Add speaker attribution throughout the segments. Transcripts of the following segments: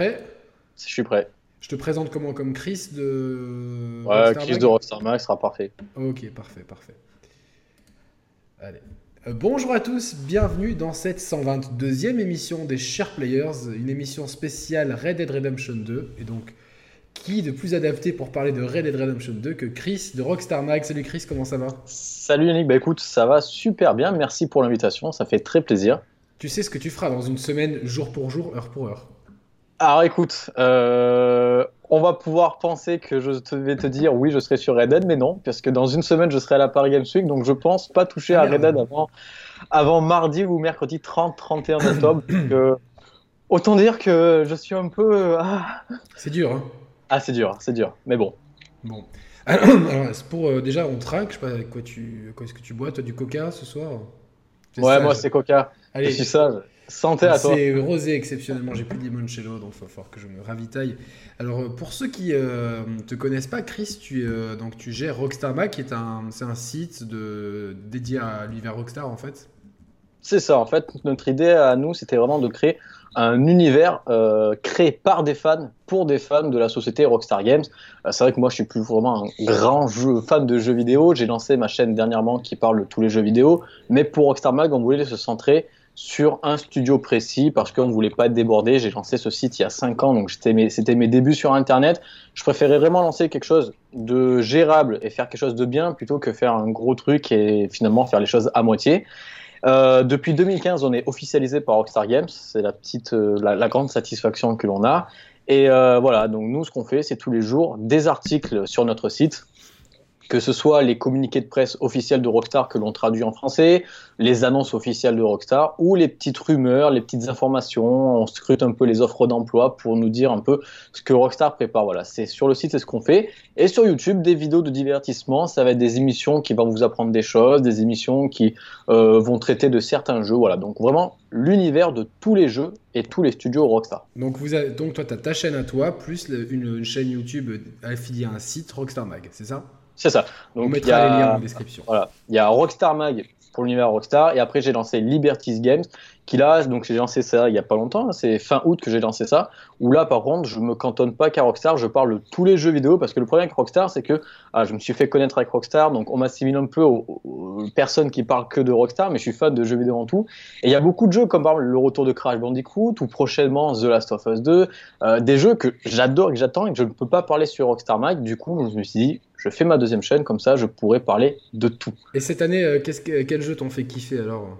Speaker 1: Prêt
Speaker 2: Je suis prêt.
Speaker 1: Je te présente comment Comme Chris de.
Speaker 2: Ouais,
Speaker 1: Rockstar
Speaker 2: Chris
Speaker 1: Mag
Speaker 2: de Rockstar Mag sera parfait.
Speaker 1: Ok, parfait, parfait. Allez. Euh, bonjour à tous, bienvenue dans cette 122e émission des Share Players, une émission spéciale Red Dead Redemption 2. Et donc, qui de plus adapté pour parler de Red Dead Redemption 2 que Chris de Rockstar Mag Salut Chris, comment ça va?
Speaker 2: Salut Yannick, bah écoute, ça va super bien, merci pour l'invitation, ça fait très plaisir.
Speaker 1: Tu sais ce que tu feras dans une semaine, jour pour jour, heure pour heure
Speaker 2: Alors écoute, euh, on va pouvoir penser que je te vais te dire oui, je serai sur Red Dead, mais non, parce que dans une semaine, je serai à la Paris Games Week, donc je pense pas toucher
Speaker 1: Ah,
Speaker 2: à Red
Speaker 1: merde.
Speaker 2: Dead avant, avant mardi ou mercredi 30-31 octobre. donc, euh, autant dire que je suis un peu... ah,
Speaker 1: C'est dur, hein
Speaker 2: Ah, c'est dur, c'est dur, mais bon.
Speaker 1: Bon. Alors, alors, c'est pour euh, déjà, on trinque, je sais pas quoi tu, quoi est-ce que tu bois, toi du coca ce soir?
Speaker 2: Ouais, moi c'est Coca,
Speaker 1: Allez,
Speaker 2: je suis sage. Santé à toi.
Speaker 1: c'est rosé exceptionnellement. J'ai plus de limoncello, donc il va falloir que je me ravitaille. Alors, euh, pour ceux qui euh, te connaissent pas, Chris, tu, euh, donc, tu gères Rockstar Mag, qui est un, c'est un site de, dédié à l'univers Rockstar en fait.
Speaker 2: C'est ça, en fait, notre idée à nous, c'était vraiment de créer un univers euh, créé par des fans, pour des fans de la société Rockstar Games. Euh, c'est vrai que moi, je suis plus vraiment un grand jeu, fan de jeux vidéo. J'ai lancé ma chaîne dernièrement qui parle de tous les jeux vidéo. Mais pour Rockstar Mag, on voulait se centrer sur un studio précis parce qu'on ne voulait pas débordé. J'ai lancé ce site il y a 5 ans, donc c'était mes, c'était mes débuts sur Internet. Je préférais vraiment lancer quelque chose de gérable et faire quelque chose de bien plutôt que faire un gros truc et finalement faire les choses à moitié. Euh, depuis 2015, on est officialisé par Rockstar Games. C'est la petite, euh, la, la grande satisfaction que l'on a. Et euh, voilà, donc nous, ce qu'on fait, c'est tous les jours des articles sur notre site, que ce soit les communiqués de presse officiels de Rockstar que l'on traduit en français, les annonces officielles de Rockstar, ou les petites rumeurs, les petites informations. On scrute un peu les offres d'emploi pour nous dire un peu ce que Rockstar prépare. Voilà, c'est sur le site, c'est ce qu'on fait. Et sur YouTube, des vidéos de divertissement. Ça va être des émissions qui vont vous apprendre des choses, des émissions qui euh, vont traiter de certains jeux. Voilà, donc vraiment l'univers de tous les jeux et tous les studios Rockstar.
Speaker 1: Donc, vous avez- toi, tu as ta chaîne à toi, plus une chaîne YouTube affiliée à un site Rockstar Mag, c'est ça?
Speaker 2: C'est ça.
Speaker 1: On
Speaker 2: Donc il y
Speaker 1: mettra les liens
Speaker 2: a
Speaker 1: en description.
Speaker 2: voilà, il y a Rockstar Mag pour l'univers Rockstar et après j'ai lancé Liberties Games qui là donc j'ai lancé ça il y a pas longtemps, hein, c'est fin août que j'ai lancé ça où là par contre je me cantonne pas qu'à Rockstar, je parle de tous les jeux vidéo parce que le problème avec Rockstar c'est que ah, je me suis fait connaître avec Rockstar donc on m'assimile un peu aux, aux personnes qui parlent que de Rockstar mais je suis fan de jeux vidéo en tout et il y a beaucoup de jeux comme par exemple le retour de Crash Bandicoot ou prochainement The Last of Us 2 euh, des jeux que j'adore et que j'attends et que je ne peux pas parler sur Rockstar Mag du coup je me suis dit je fais ma deuxième chaîne comme ça je pourrais parler de tout
Speaker 1: Et cette année, euh, que, quel jeu t'ont fait kiffer alors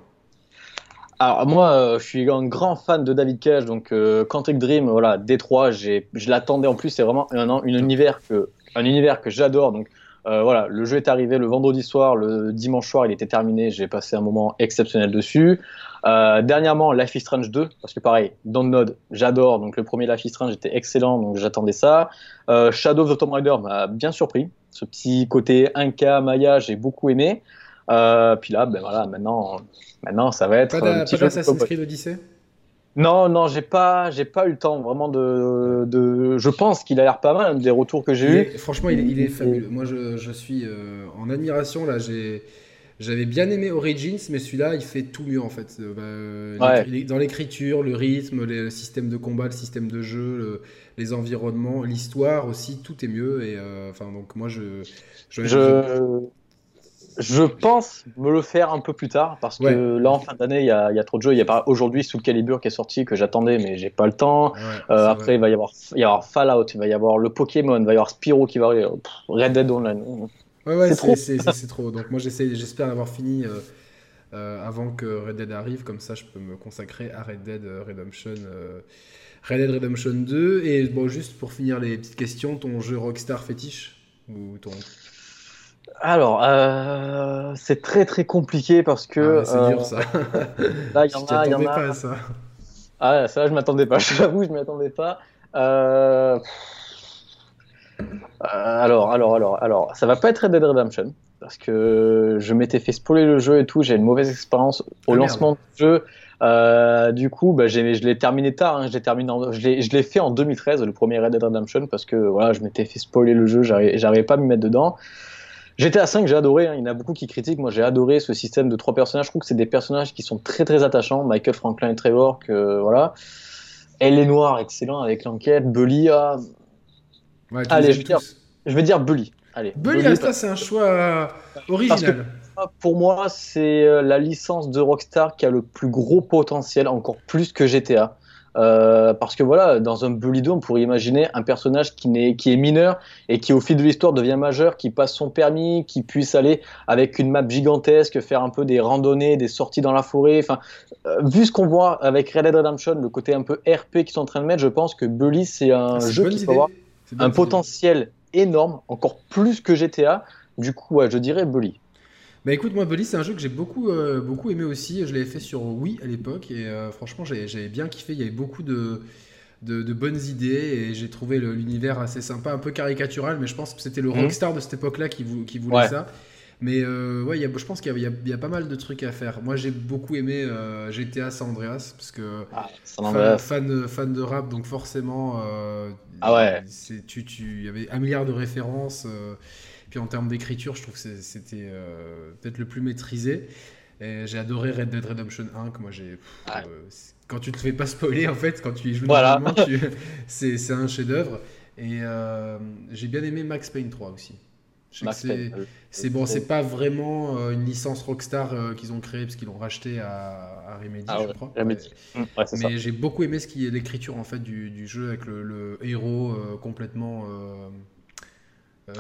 Speaker 2: Alors moi, euh, je suis un grand fan de David Cage, donc euh, Quantic Dream, voilà, Détroit, je l'attendais en plus, c'est vraiment un, un univers que, un univers que j'adore. Donc euh, voilà, le jeu est arrivé le vendredi soir, le dimanche soir, il était terminé, j'ai passé un moment exceptionnel dessus. Euh, dernièrement, Life is Strange 2, parce que pareil, Download, j'adore, donc le premier Life is Strange était excellent, donc j'attendais ça. Euh, Shadow of the Tomb Raider m'a bien surpris, ce petit côté Inca, Maya, j'ai beaucoup aimé. Euh, puis là, ben voilà, maintenant, maintenant ça va être
Speaker 1: Pas
Speaker 2: un
Speaker 1: d'a-
Speaker 2: petit
Speaker 1: pas d'Assassin's. Creed Odyssey?
Speaker 2: Non, non, j'ai pas, j'ai pas eu le temps vraiment de, de. Je pense qu'il a l'air pas mal des retours que j'ai eu.
Speaker 1: Franchement, il est, il est fabuleux. Moi, je, je suis euh, en admiration. Là, j'ai, j'avais bien aimé Origins, mais celui-là, il fait tout mieux en fait. Euh, bah,
Speaker 2: Ouais.
Speaker 1: Dans l'écriture, le rythme, les- le système de combat, le système de jeu, le- les environnements, l'histoire aussi, tout est mieux. Et euh, enfin, donc moi, je, je,
Speaker 2: Je, je pense me le faire un peu plus tard parce que
Speaker 1: Ouais.
Speaker 2: là en fin d'année il y a, il y a trop de jeux. Il y a pas aujourd'hui Soul Calibur qui est sorti que j'attendais mais j'ai pas le temps.
Speaker 1: Ouais,
Speaker 2: Euh, après
Speaker 1: vrai.
Speaker 2: il va y avoir, il va y avoir Fallout, il va y avoir le Pokémon, il va y avoir Spyro qui va arriver, Red Dead Online.
Speaker 1: Ouais, ouais,
Speaker 2: C'est trop.
Speaker 1: Donc moi j'essaie, j'espère avoir fini euh, euh, avant que Red Dead arrive, comme ça je peux me consacrer à Red Dead euh, Redemption, euh, Red Dead Redemption 2. Et bon, juste pour finir les petites questions, ton jeu Rockstar fétiche ou ton
Speaker 2: Alors c'est très très compliqué parce que
Speaker 1: Ah, c'est dur ça.
Speaker 2: là il y
Speaker 1: Je
Speaker 2: en a, il y en
Speaker 1: t'attendais
Speaker 2: a.
Speaker 1: pas à ça.
Speaker 2: Ah, ça, je m'attendais pas. J'avoue, je m'y attendais pas. Euh... euh, alors, alors, alors, alors, ça va pas être Red Dead Redemption parce que je m'étais fait spoiler le jeu et tout. J'ai une mauvaise expérience au
Speaker 1: Ah,
Speaker 2: lancement du jeu. Euh, du coup, bah, j'ai- je l'ai terminé tard. Hein. Je l'ai terminé, en- je l'ai fait en 2013, le premier Red Dead Redemption, parce que voilà, je m'étais fait spoiler le jeu. J'arrivais j'arrivais pas à me mettre dedans. J'étais à 5, j'ai adoré. hein. Il y en a beaucoup qui critiquent. Moi, j'ai adoré ce système de trois personnages. Je trouve que c'est des personnages qui sont très très attachants. Michael, Franklin et Trevor. Que voilà. Elle est noire, excellent avec l'enquête. Bully, ah,
Speaker 1: Ouais,
Speaker 2: Allez, je dire- je vais dire Bully. Allez.
Speaker 1: Bully
Speaker 2: Bully,
Speaker 1: Asta, c'est un choix original.
Speaker 2: Pour moi, c'est euh, la licence de Rockstar qui a le plus gros potentiel, encore plus que GTA. Euh, parce que voilà, dans un Bully 2, on pourrait imaginer un personnage qui, n'est, qui est mineur et qui, au fil de l'histoire, devient majeur, qui passe son permis, qui puisse aller avec une map gigantesque, faire un peu des randonnées, des sorties dans la forêt. Enfin, euh, vu ce qu'on voit avec Red Dead Redemption, le côté un peu RP qu'ils sont en train de mettre, je pense que Bully, c'est un
Speaker 1: Ah,
Speaker 2: jeu qui peut avoir un potentiel énorme, encore plus que GTA. Du coup, ouais, je dirais Bully.
Speaker 1: Bah écoute, moi, Bully, c'est un jeu que j'ai beaucoup, euh, beaucoup aimé aussi. Je l'avais fait sur Wii à l'époque et euh, franchement, j'ai- j'avais bien kiffé. Il y avait beaucoup de, de, de bonnes idées et j'ai trouvé l'univers assez sympa, un peu caricatural, mais je pense que c'était le
Speaker 2: Mhm.
Speaker 1: Rockstar de cette époque-là qui, vou- qui voulait
Speaker 2: Ouais.
Speaker 1: ça. Mais euh, ouais, il y a- je pense qu'il y, a- il y il pas mal de trucs à faire. Moi, j'ai beaucoup aimé euh, GTA San Andreas parce que
Speaker 2: Ah, San
Speaker 1: fan,
Speaker 2: Andreas.
Speaker 1: fan, fan de rap, donc forcément, euh,
Speaker 2: Ah ouais.
Speaker 1: c'est- tu, tu, il y avait un milliard de références. euh, puis en termes d'écriture, je trouve que c'était euh, peut-être le plus maîtrisé. J'ai adoré Red Dead Redemption 1, que moi j'ai. euh, c'est- quand tu te fais pas spoiler, en fait, quand tu y joues
Speaker 2: Voilà.
Speaker 1: tu- c'est c'est un chef-d'œuvre. Et euh, j'ai bien aimé Max Payne 3 aussi. C'est- bon, c'est pas vraiment euh, une licence Rockstar euh, qu'ils ont créée parce qu'ils l'ont racheté à, à Remedy,
Speaker 2: Ah
Speaker 1: je
Speaker 2: ouais,
Speaker 1: crois.
Speaker 2: Remedy.
Speaker 1: Ouais.
Speaker 2: Mm, Ouais.
Speaker 1: Mais j'ai beaucoup aimé ce qui est l'écriture en fait du, du jeu avec le, le héros euh, complètement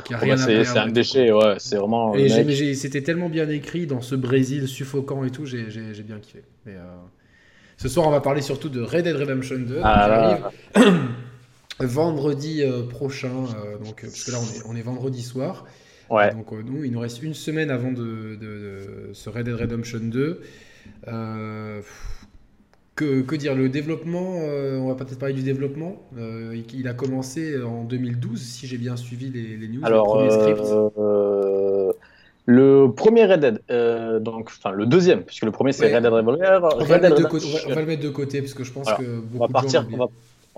Speaker 1: qui a rien
Speaker 2: c'est un déchet, ouais. C'est vraiment. mec-
Speaker 1: c'était tellement bien écrit dans ce Brésil suffocant et tout, j'ai bien kiffé. Mais, euh, ce soir, on va parler surtout de Red Dead Redemption 2
Speaker 2: Ah, là,
Speaker 1: vendredi euh, prochain. euh, donc, euh, parce que là, on est, on est vendredi soir.
Speaker 2: Ouais.
Speaker 1: Donc nous, il nous reste une semaine avant de, de- de ce Red Dead Redemption 2. Euh, pff, que, que dire Le développement, euh, on va peut-être parler du développement. Euh, il, a commencé en 2012, si j'ai bien suivi les, les news,
Speaker 2: Alors, euh, le premier Red Dead, euh, donc, enfin le deuxième, puisque le premier c'est
Speaker 1: Ouais.
Speaker 2: Red Dead Revolver.
Speaker 1: On va,
Speaker 2: Red
Speaker 1: le
Speaker 2: Dead
Speaker 1: de on, va, le mettre de côté parce que je pense
Speaker 2: Alors,
Speaker 1: que beaucoup
Speaker 2: On va
Speaker 1: de
Speaker 2: partir,
Speaker 1: gens
Speaker 2: on va,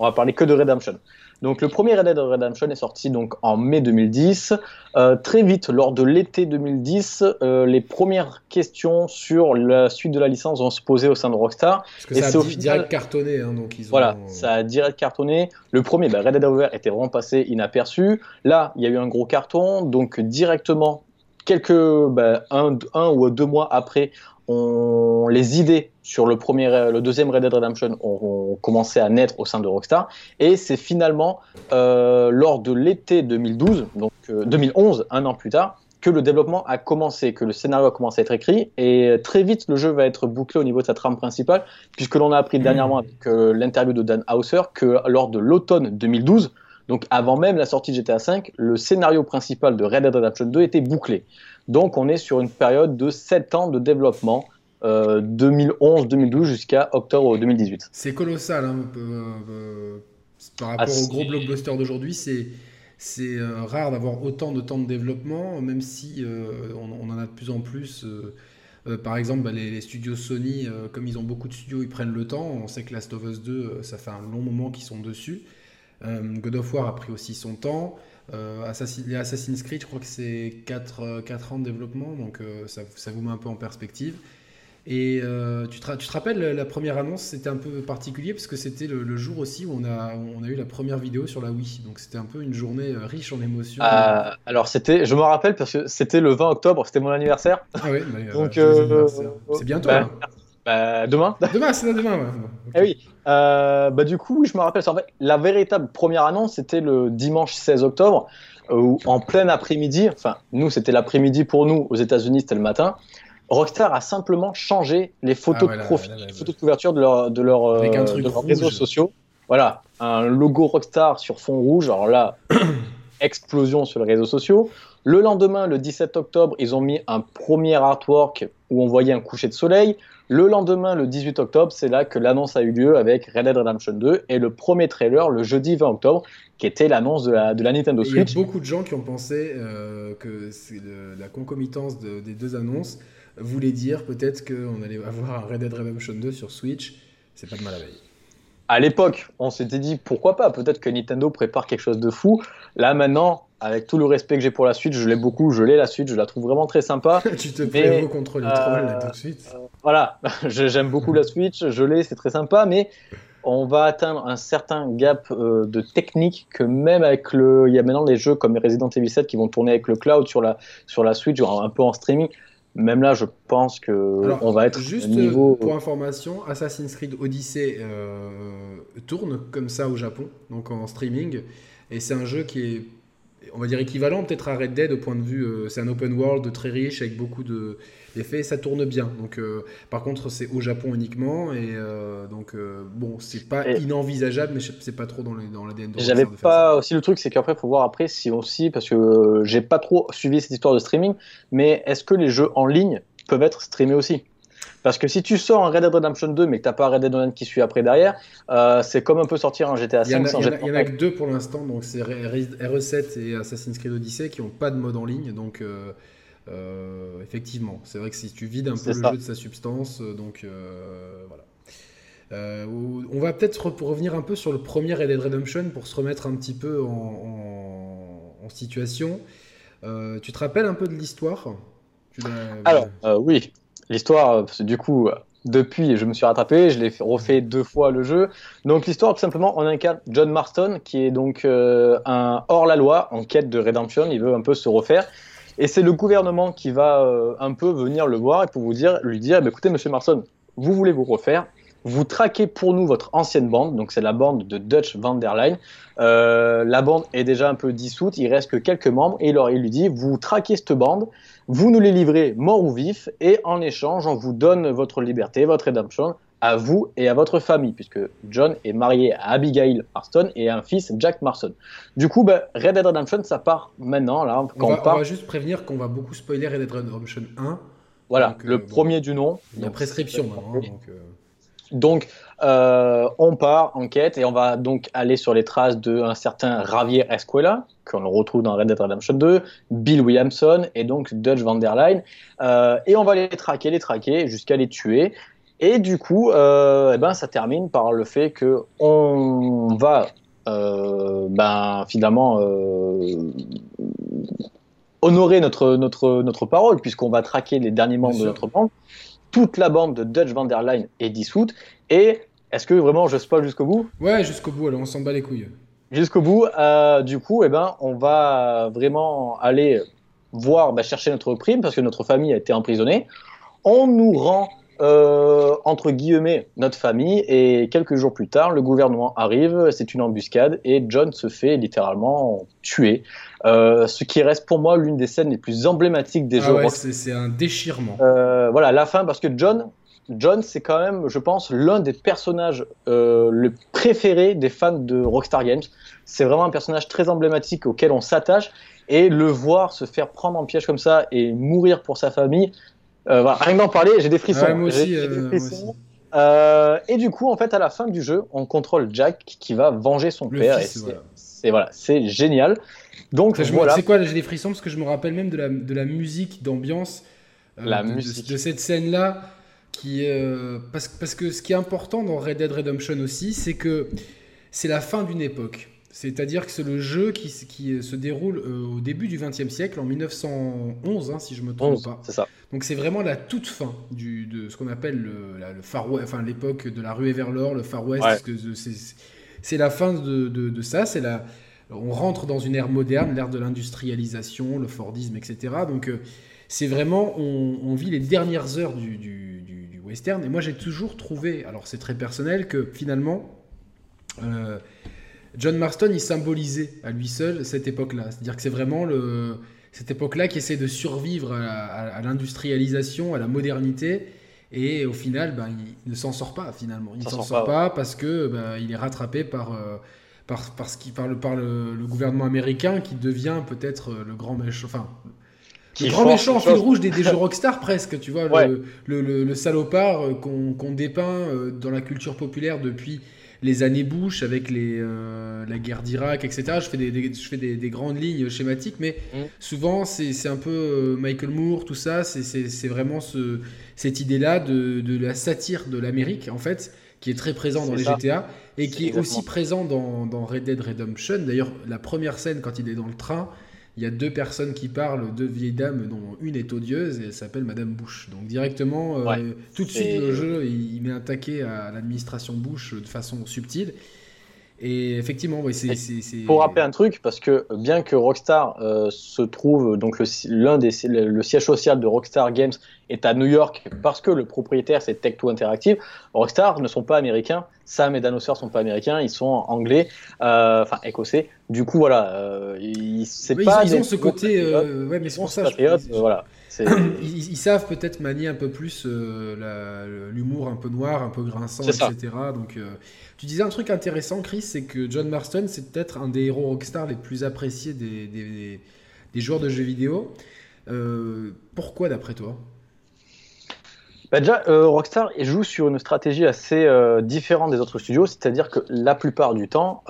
Speaker 2: on va parler que de Redemption. Donc le premier Red Dead Redemption est sorti donc en mai 2010. Euh, très vite, lors de l'été 2010, euh, les premières questions sur la suite de la licence vont se poser au sein de Rockstar.
Speaker 1: Parce que
Speaker 2: et
Speaker 1: ça a
Speaker 2: au final-
Speaker 1: direct cartonné. hein, donc ils ont,
Speaker 2: Voilà, ça a direct cartonné. Le premier, bah, Red Dead Revolver, était vraiment passé inaperçu. Là, il y a eu un gros carton, donc directement, quelques, bah, un, un ou deux mois après, on, les idées sur le, premier, le deuxième Red Dead Redemption ont, ont commencé à naître au sein de Rockstar. Et c'est finalement euh, lors de l'été 2012, donc euh, 2011, un an plus tard, que le développement a commencé, que le scénario a commencé à être écrit. Et très vite, le jeu va être bouclé au niveau de sa trame principale puisque l'on a appris dernièrement avec euh, l'interview de Dan Hauser que lors de l'automne 2012, donc avant même la sortie de GTA V, le scénario principal de Red Dead Redemption 2 était bouclé. Donc on est sur une période de 7 ans de développement, euh, 2011-2012 jusqu'à octobre 2018.
Speaker 1: C'est colossal hein, euh, euh, par rapport
Speaker 2: Ah,
Speaker 1: aux gros blockbusters d'aujourd'hui. C'est c'est euh, rare d'avoir autant de temps de développement, même si euh, on, on en a de plus en plus. euh, euh, par exemple, bah, les, les studios Sony, euh, comme ils ont beaucoup de studios, ils prennent le temps. On sait que Last of Us 2, euh, ça fait un long moment qu'ils sont dessus. Euh, God of War a pris aussi son temps. Euh, Assassin- les Assassin's Creed, je crois que c'est 4, ans de développement, donc euh, ça, ça vous met un peu en perspective. Et euh, tu, te, ra- tu te rappelles, la première annonce, c'était un peu particulier parce que c'était le, le jour aussi où on a, où on a eu la première vidéo sur la Wii. Donc c'était un peu une journée euh, riche en émotions.
Speaker 2: Euh, alors c'était, je me rappelle parce que c'était le 20 octobre, c'était mon anniversaire.
Speaker 1: ah bah, euh,
Speaker 2: Donc, euh,
Speaker 1: anniversaire. c'est bientôt.
Speaker 2: bah,
Speaker 1: hein.
Speaker 2: Bah, demain.
Speaker 1: Demain, c'est demain. ouais.
Speaker 2: Eh oui. Euh, bah du coup, je me rappelle. En fait, la véritable première annonce, c'était le dimanche 16 octobre, euh, où en plein après-midi, enfin, nous, c'était l'après-midi pour nous, aux États-Unis, c'était le matin. Rockstar a simplement changé les photos
Speaker 1: Ah
Speaker 2: de profil,
Speaker 1: là, là, là.
Speaker 2: les photos de couverture de leur, de leur, euh, de leurs réseaux sociaux. Voilà, un logo Rockstar sur fond rouge. Alors là, explosion sur les réseaux sociaux. Le lendemain, le 17 octobre, ils ont mis un premier artwork où on voyait un coucher de soleil. Le lendemain, le 18 octobre, c'est là que l'annonce a eu lieu avec Red Dead Redemption 2 et le premier trailer le jeudi 20 octobre, qui était l'annonce de la, de la Nintendo
Speaker 1: Et Il y a
Speaker 2: Switch.
Speaker 1: beaucoup de gens qui ont pensé euh, que c'est la concomitance de- des deux annonces voulait dire peut-être qu'on allait avoir un Red Dead Redemption 2 sur Switch. C'est pas de mal à veille.
Speaker 2: À l'époque, on s'était dit pourquoi pas, peut-être que Nintendo prépare quelque chose de fou. Là maintenant, avec tout le respect que j'ai pour la Switch, je l'ai beaucoup, je l'ai la Switch, je la trouve vraiment très sympa.
Speaker 1: tu te prévaut contre les
Speaker 2: euh,
Speaker 1: trolls là tout de suite.
Speaker 2: Voilà, Je- j'aime beaucoup la Switch, je l'ai, c'est très sympa, mais on va atteindre un certain gap euh, de technique que même avec le, il y a maintenant des jeux comme Resident Evil 7 qui vont tourner avec le cloud sur la sur la Switch, un peu en streaming. Même là, je pense que on va être
Speaker 1: juste niveau... pour information, Assassin's Creed Odyssey tourne comme ça au Japon, donc en streaming, et c'est un jeu qui est on va dire équivalent peut-être à Red Dead au point de vue, euh, c'est un open world très riche avec beaucoup de d'effets, ça tourne bien. Donc, euh, par contre, c'est au Japon uniquement et euh, donc bon, c'est pas inenvisageable, mais c'est pas trop dans, les, dans l'ADN.
Speaker 2: J'avais pas aussi le truc, c'est qu'après, faut voir après si aussi parce que j'ai pas trop suivi cette histoire de streaming, mais est-ce que les jeux en ligne peuvent être streamés aussi? Parce que si tu sors un Red Dead Redemption 2 mais que t'as pas Red Dead Online qui suit après derrière, euh, c'est comme un peu sortir un GTA 5
Speaker 1: sans Il y en a, que deux pour l'instant, donc c'est RE7 et Assassin's Creed Odyssey qui ont pas de mode en ligne, donc euh, euh, effectivement, c'est vrai que si tu vides un peu le jeu de sa substance, donc voilà. on va peut-être revenir un peu sur le premier Red Dead Redemption pour se remettre un petit peu en, en situation. tu te rappelles un peu de l'histoire?
Speaker 2: Alors, oui. L'histoire, du coup, depuis, je me suis rattrapé, je l'ai refait deux fois le jeu. Donc l'histoire, tout simplement, on incarne John Marston, qui est donc euh, un hors-la-loi en quête de redemption. Il veut un peu se refaire. Et c'est le gouvernement qui va euh, un peu venir le voir et pour vous dire, lui dire, bah, écoutez, Monsieur Marston, vous voulez vous refaire, vous traquez pour nous votre ancienne bande, donc c'est la bande de Dutch Van der Leyen. Euh, la bande est déjà un peu dissoute, il reste que quelques membres, et il lui dit, vous traquez cette bande, vous nous les livrez mort ou vif, et en échange, on vous donne votre liberté, votre redemption, à vous et à votre famille, puisque John est marié à Abigail Marston et a un fils, Jack Marston. Du coup, bah, Red Dead Redemption, ça part maintenant. Là,
Speaker 1: quand on, va, juste prévenir qu'on va beaucoup spoiler Red Dead Redemption 1.
Speaker 2: Voilà, le euh, premier du nom.
Speaker 1: La prescription maintenant.
Speaker 2: Donc, euh, donc, euh, on part en quête et on va donc aller sur les traces d'un certain Javier Escuela, qu'on retrouve dans Red Dead Redemption 2, Bill Williamson et donc Dutch Van der Leyen. Euh, et on va les traquer, les traquer jusqu'à les tuer. Et du coup, euh, eh ben, ça termine par le fait que on va ben, finalement honorer notre, notre, notre parole, puisqu'on va traquer les derniers membres de notre bande toute la bande de Dutch Van der Leyen est dissoute. Et est-ce que vraiment je spoil jusqu'au bout?
Speaker 1: Ouais, jusqu'au bout, alors on s'en bat les couilles.
Speaker 2: Jusqu'au bout, euh, du coup, eh ben, on va vraiment aller voir, bah, chercher notre prime parce que notre famille a été emprisonnée. On nous rend euh, entre guillemets notre famille et quelques jours plus tard le gouvernement arrive, c'est une embuscade et John se fait littéralement tuer. Euh, ce qui reste pour moi l'une des scènes les plus emblématiques des ah jeux.
Speaker 1: Ouais, c'est un déchirement.
Speaker 2: Euh, voilà la fin parce que John, John c'est quand même, je pense, l'un des personnages le préféré des fans de Rockstar Games. C'est vraiment un personnage très emblématique auquel on s'attache et le voir se faire prendre en piège comme ça et mourir pour sa famille, euh, voilà, rien d'en parler, j'ai des frissons.
Speaker 1: moi aussi,
Speaker 2: euh, et du coup, en fait, à la fin du jeu, on contrôle Jack qui va venger son père. c'est voilà, c'est génial. Donc voilà.
Speaker 1: C'est quoi J'ai des frissons parce que je me rappelle même de la, de la musique d'ambiance
Speaker 2: euh, la de, musique.
Speaker 1: De, cette scène là, qui parce, parce que ce qui est important dans Red Dead Redemption aussi, c'est que c'est la fin d'une époque. C'est-à-dire que c'est le jeu qui, qui se déroule au début du XXe siècle, en 1911, hein, si je me trompe pas.
Speaker 2: C'est ça.
Speaker 1: Donc c'est vraiment la toute fin du, de ce qu'on appelle le, le Far West, enfin l'époque de la ruée vers l'or, le Far West. C'est la fin de, de, ça. C'est la, on rentre dans une ère moderne, l'ère de l'industrialisation, le Fordisme, etc. Donc euh, c'est vraiment, on, vit les dernières heures du, du, du, western. Et moi j'ai toujours trouvé, alors c'est très personnel, que finalement euh, John Marston il symbolisait à lui seul cette époque-là. C'est-à-dire que c'est vraiment le cette époque-là qui essaie de survivre à, l'industrialisation, à la modernité. Et au final, ben, il ne s'en sort pas finalement. Il ne s'en sort, pas, parce que ben, il est rattrapé par, euh, par, par, qui, par, le, par le, gouvernement américain qui devient peut-être euh, le grand méchant. Enfin, le grand méchant fil rouge des, des, jeux Rockstar presque, tu vois, le, le, salopard euh, qu'on dépeint dans la culture populaire depuis les années Bush avec les, euh, la guerre d'Irak, etc. Je fais des, je fais des, grandes lignes schématiques, mais mm. souvent c'est un peu euh, Michael Moore, tout ça, c'est vraiment ce, cette idée-là de, de, la satire de l'Amérique, en fait, qui est très présent dans les GTA et qui est aussi présent dans, dans, Red Dead Redemption. D'ailleurs, la première scène, quand il est dans le train, il y a deux personnes qui parlent, deux vieilles dames, dont une est odieuse et elle s'appelle Madame Bush. Donc directement, euh, tout de suite, le jeu, il, met un taquet à l'administration Bush de façon subtile. Et effectivement, oui, c'est.
Speaker 2: Pour rappeler un truc, parce que bien que Rockstar euh, se trouve, donc l'un des le siège social de Rockstar Games est à New York, parce que le propriétaire c'est Tech2 Interactive, Rockstar ne sont pas américains, Sam et Dan ne sont pas américains, ils sont anglais, euh, enfin écossais. Du coup, voilà, euh, ils,
Speaker 1: pas ils ont ce côté, ouais, mais c'est pour ça.
Speaker 2: voilà.
Speaker 1: Ils, savent peut-être manier un peu plus l'humour un peu noir, un peu grinçant, etc. Donc, tu disais un truc intéressant, Chris, c'est que John Marston, c'est peut-être un des héros Rockstar les plus appréciés des, des, joueurs de jeux vidéo. Euh, pourquoi d'après toi?
Speaker 2: Bah déjà, euh, Rockstar joue sur une stratégie assez euh, différente des autres studios, c'est-à-dire que la plupart du temps,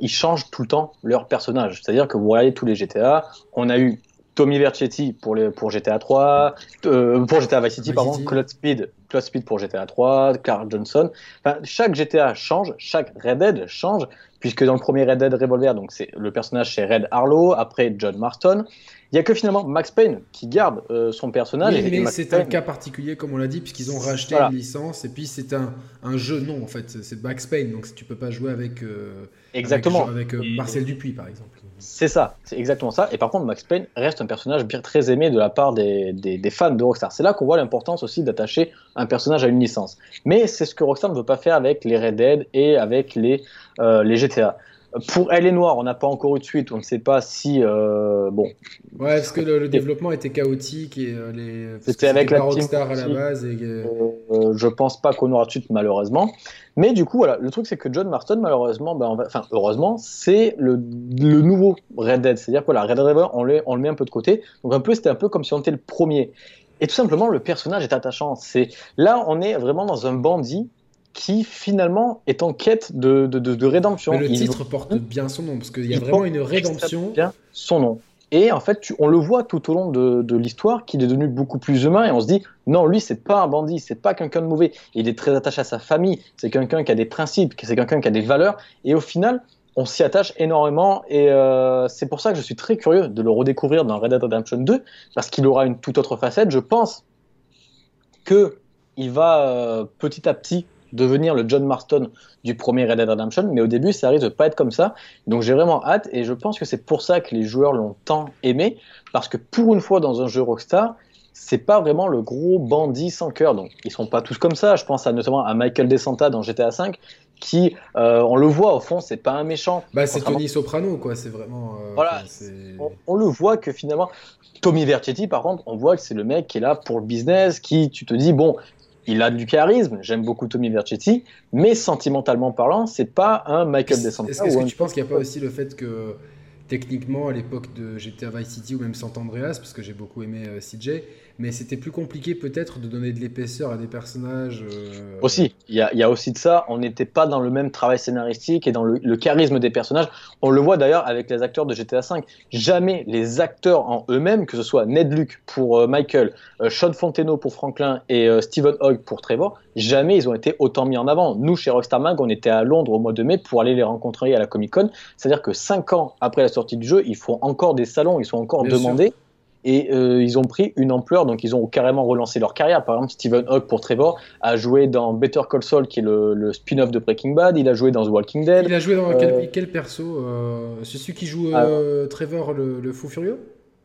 Speaker 2: ils changent tout le temps leur personnage. C'est-à-dire que vous voyez tous les GTA, on a eu Tommy Vercetti pour, les, pour GTA 3, euh, pour GTA Vice City, pardon, Cloud Speed, Cloud Speed pour GTA 3, Clark Johnson. Enfin, chaque GTA change, chaque Red Dead change, puisque dans le premier Red Dead Revolver, donc c'est le personnage c'est Red Harlow, après John Marston. Il y a que finalement Max Payne qui garde euh, son personnage.
Speaker 1: Oui, mais c'est un cas particulier comme on l'a dit, puisqu'ils ont racheté une licence et puis c'est un, un, jeu non en fait, c'est Max Payne, donc tu peux pas jouer avec. Euh,
Speaker 2: Exactement.
Speaker 1: Avec, Marcel Dupuis par exemple.
Speaker 2: C'est ça, c'est exactement ça. Et par contre, Max Payne reste un personnage bien très aimé de la part des, fans de Rockstar. C'est là qu'on voit l'importance aussi d'attacher un personnage à une licence. Mais c'est ce que Rockstar ne veut pas faire avec les Red Dead et avec les, euh, les GTA. Pour Elle est Noire, on n'a pas encore eu de suite, on ne sait pas si. Euh, bon.
Speaker 1: Ouais, parce que le, développement était chaotique et euh, les.
Speaker 2: C'était avec la
Speaker 1: Rockstar à la base. Et...
Speaker 2: Euh, je pense pas qu'on aura de suite, malheureusement. Mais du coup, voilà, le truc c'est que John Marston, malheureusement, ben, enfin, heureusement, c'est le, le, nouveau Red Dead. C'est-à-dire que voilà, Red Dead River, on, on le met un peu de côté. Donc, un peu, c'était un peu comme si on était le premier. Et tout simplement, le personnage est attachant. C'est là, on est vraiment dans un bandit qui finalement est en quête de, de, de, rédemption.
Speaker 1: Mais le titre porte bien son nom, parce qu'il y a vraiment une rédemption.
Speaker 2: Bien son nom. Et en fait, on le voit tout au long de, de l'histoire qu'il est devenu beaucoup plus humain et on se dit non, lui, c'est pas un bandit, c'est pas quelqu'un de mauvais. Il est très attaché à sa famille, c'est quelqu'un qui a des principes, c'est quelqu'un qui a des valeurs. Et au final, on s'y attache énormément et euh, c'est pour ça que je suis très curieux de le redécouvrir dans Red Dead Redemption 2 parce qu'il aura une toute autre facette. Je pense que il va euh, petit à petit devenir le John Marston du premier Red Dead Redemption, mais au début, ça risque de pas être comme ça. Donc j'ai vraiment hâte, et je pense que c'est pour ça que les joueurs l'ont tant aimé, parce que pour une fois dans un jeu Rockstar, c'est pas vraiment le gros bandit sans cœur. Donc ils sont pas tous comme ça. Je pense à, notamment à Michael DeSanta dans GTA V, qui, euh, on le voit au fond, c'est pas un méchant.
Speaker 1: Bah c'est Tony Soprano, quoi. C'est vraiment.
Speaker 2: Euh, voilà. On, le voit que finalement. Tommy Vercetti, par contre, on voit que c'est le mec qui est là pour le business, qui, tu te dis, bon, il a du charisme, j'aime beaucoup Tommy Vercetti, mais sentimentalement parlant, c'est pas un Michael DeSanta.
Speaker 1: Est-ce que, tu penses qu'il n'y a pas aussi le fait que techniquement à l'époque de GTA Vice City ou même San Andreas, parce que j'ai beaucoup aimé euh, CJ, mais c'était plus compliqué peut-être de donner de l'épaisseur à des personnages. Euh,
Speaker 2: aussi, il y, a, aussi de ça. On n'était pas dans le même travail scénaristique et dans le, charisme des personnages. On le voit d'ailleurs avec les acteurs de GTA V. Jamais les acteurs en eux-mêmes, que ce soit Ned Luke pour euh, Michael, euh, Sean Fonteno pour Franklin et Stephen Hogg pour Trevor, jamais ils ont été autant mis en avant. Nous, chez Rockstar Mag, on était à Londres au mois de mai pour aller les rencontrer à la Comic Con. C'est-à-dire que cinq ans après la sortie du jeu, ils font encore des salons, ils sont encore demandés et euh, ils ont pris une ampleur, donc ils ont carrément relancé leur carrière. Par exemple, Stephen Hawke pour Trevor a joué dans Better Call Saul, qui est le, spin-off de Breaking Bad. Il a joué dans The Walking Dead.
Speaker 1: Il a joué dans quel, euh, perso euh, C'est celui qui joue Trevor, le, fou furieux?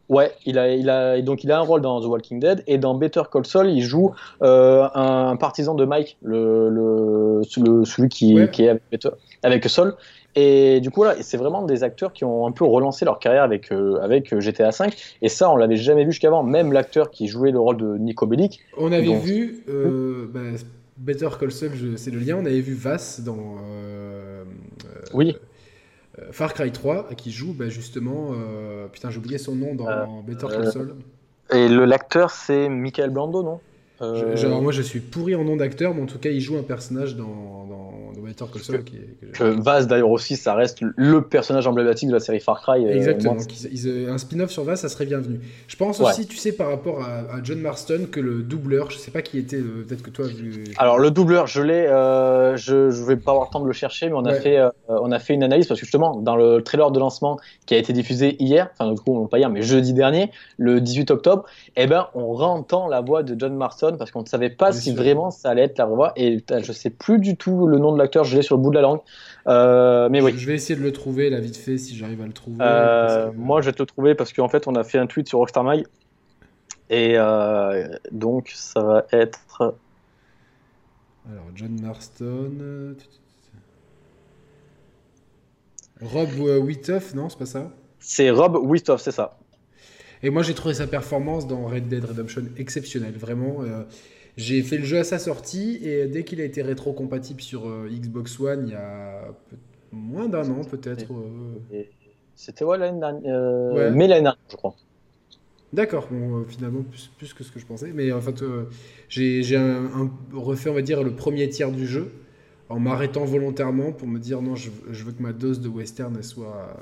Speaker 2: Ouais, il a, il a, donc il a un rôle dans The Walking Dead et dans Better Call Saul, il joue un, partisan de Mike, le, le, celui qui, qui est avec, avec Saul. Et du coup, là, c'est vraiment des acteurs qui ont un peu relancé leur carrière avec, euh, avec euh, GTA V. Et ça, on l'avait jamais vu jusqu'avant. Même l'acteur qui jouait le rôle de Nico Bellic.
Speaker 1: On avait vu euh, bah, Better Call Saul, c'est le lien. On avait vu Vass dans.
Speaker 2: oui.
Speaker 1: Far Cry 3, qui joue bah, justement. putain, j'ai oublié son nom dans Better Call Saul.
Speaker 2: Et l'acteur, c'est Michael Blando, non?
Speaker 1: Genre, moi, je suis pourri en nom d'acteur, mais en tout cas, il joue un personnage dans dans Better Call Saul. Qui
Speaker 2: que, Vaz d'ailleurs aussi, ça reste le personnage emblématique de la série Far Cry.
Speaker 1: Exactement. Moi, un spin-off sur Vaz, ça serait bienvenu. Je pense aussi, tu sais, par rapport à, John Marston, que le doubleur, je sais pas qui était, peut-être que toi.
Speaker 2: Alors le doubleur, je l'ai, je, je vais pas avoir le temps de le chercher, mais on a fait, on a fait une analyse parce que justement dans le trailer de lancement qui a été diffusé hier, enfin du coup pas hier, mais jeudi dernier, le 18 octobre, eh ben on entend la voix de John Marston parce qu'on ne savait pas si vraiment ça allait être la voix. Et je sais plus du tout le nom de l'acteur, je l'ai sur le bout de la langue. Euh, mais oui.
Speaker 1: Je vais essayer de le trouver là vite fait si j'arrive à le trouver.
Speaker 2: Euh, moi, je vais te le trouver parce qu'en fait, on a fait un tweet sur Rockstar Mag. Et euh, donc, ça va être.
Speaker 1: Alors, John Marston. Rob Witoff, non, c'est pas ça?
Speaker 2: C'est Rob Witoff, c'est ça.
Speaker 1: Et moi, j'ai trouvé sa performance dans Red Dead Redemption exceptionnelle. Vraiment, euh, j'ai fait le jeu à sa sortie et dès qu'il a été rétro-compatible sur euh, Xbox One, il y a moins d'un an peut-être.
Speaker 2: Euh. C'était ouais, l'année dernière. Mais l'année dernière, je crois.
Speaker 1: D'accord, bon, finalement, plus, que ce que je pensais. Mais en fait, j'ai refait, on va dire, le premier tiers du jeu en m'arrêtant volontairement pour me dire non, je, je, veux que ma dose de western soit.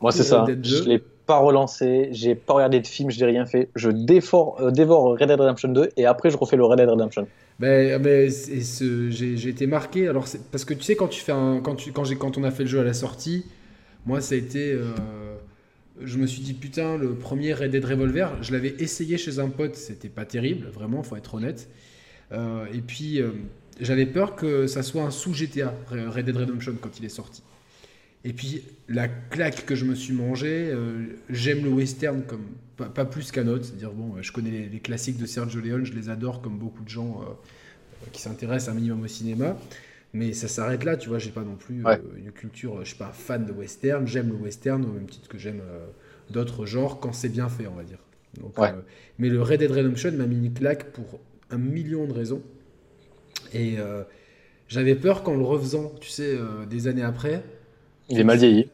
Speaker 2: Moi, c'est ça. Je l'ai pas relancé, j'ai pas regardé de film, je n'ai rien fait. Je dévore, euh, dévore Red Dead Redemption 2 et après je refais le Red Dead Redemption.
Speaker 1: Ben, ben j'ai été marqué. Alors parce que tu sais quand tu fais quand quand on a fait le jeu à la sortie, moi ça a été euh, je me suis dit putain le premier Red Dead Revolver, je l'avais essayé chez un pote, c'était pas terrible, vraiment, faut être honnête. Euh, et puis j'avais peur que ça soit un sous GTA Red Dead Redemption quand il est sorti. Et puis la claque que je me suis mangé, euh, j'aime le western comme pas, plus qu'un autre. C'est-à-dire, bon, je connais les, classiques de Sergio Leone, je les adore comme beaucoup de gens euh, qui s'intéressent un minimum au cinéma. Mais ça s'arrête là, tu vois, j'ai pas non plus euh, une culture, je suis pas fan de western, j'aime le western au même titre que j'aime d'autres genres quand c'est bien fait, on va dire. Donc, mais le Red Dead Redemption m'a mis une claque pour un million de raisons. Et j'avais peur qu'en le refaisant, tu sais, des années après,
Speaker 2: il est mal vieilli.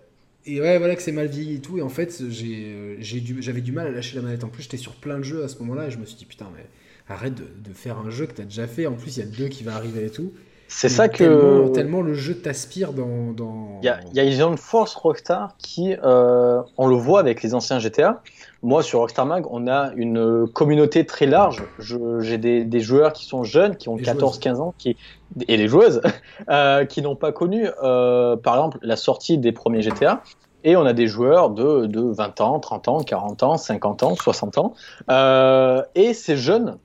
Speaker 1: Et ouais, voilà que c'est mal vieilli et tout. Et en fait, euh, j'avais du, mal à lâcher la manette. En plus, j'étais sur plein de jeux à ce moment-là et je me suis dit, putain, mais arrête de, faire un jeu que tu as déjà fait. En plus, il y a deux qui va arriver et tout.
Speaker 2: C'est ça que.
Speaker 1: Tellement, le jeu t'aspire dans.
Speaker 2: Il y, a, une force Rockstar qui. Euh, on le voit avec les anciens GTA. Moi, sur Rockstar Mag, on a une communauté très large. J'ai des, joueurs qui sont jeunes, qui ont 14-15 ans, qui, et les joueuses, euh, qui n'ont pas connu, euh, par exemple, la sortie des premiers GTA. Et on a des joueurs de, de 20 ans, 30 ans, 40 ans, 50 ans, 60 ans. Euh, et ces jeunes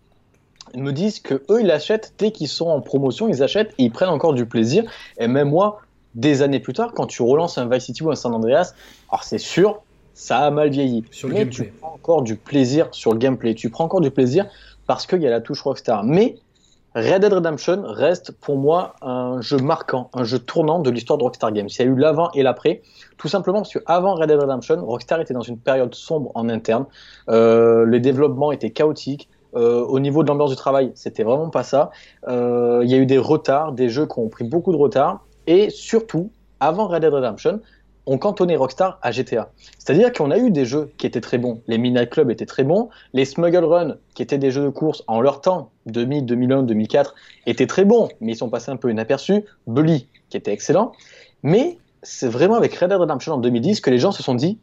Speaker 2: me disent que eux, ils achètent dès qu'ils sont en promotion, ils achètent et ils prennent encore du plaisir. Et même moi, des années plus tard, quand tu relances un Vice City ou un San Andreas, alors c'est sûr, ça a mal vieilli.
Speaker 1: Sur
Speaker 2: mais tu prends encore du plaisir sur le gameplay. Tu prends encore du plaisir parce qu'il y a la touche Rockstar. Mais Red Dead Redemption reste pour moi un jeu marquant, un jeu tournant de l'histoire de Rockstar Games. Il y a eu l'avant et l'après, tout simplement parce qu'avant Red Dead Redemption, Rockstar était dans une période sombre en interne. Euh, les développements étaient chaotiques. Euh, au niveau de l'ambiance du travail, c'était vraiment pas ça. Euh, il y a eu des retards, des jeux qui ont pris beaucoup de retard. Et surtout, avant Red Dead Redemption, on cantonnait Rockstar à GTA. C'est-à-dire qu'on a eu des jeux qui étaient très bons. Les Midnight Club étaient très bons. Les Smuggle Run, qui étaient des jeux de course en leur temps, 2000, 2001, 2004, étaient très bons, mais ils sont passés un peu inaperçus. Bully, qui était excellent. Mais c'est vraiment avec Red Dead Redemption en 2010 que les gens se sont dit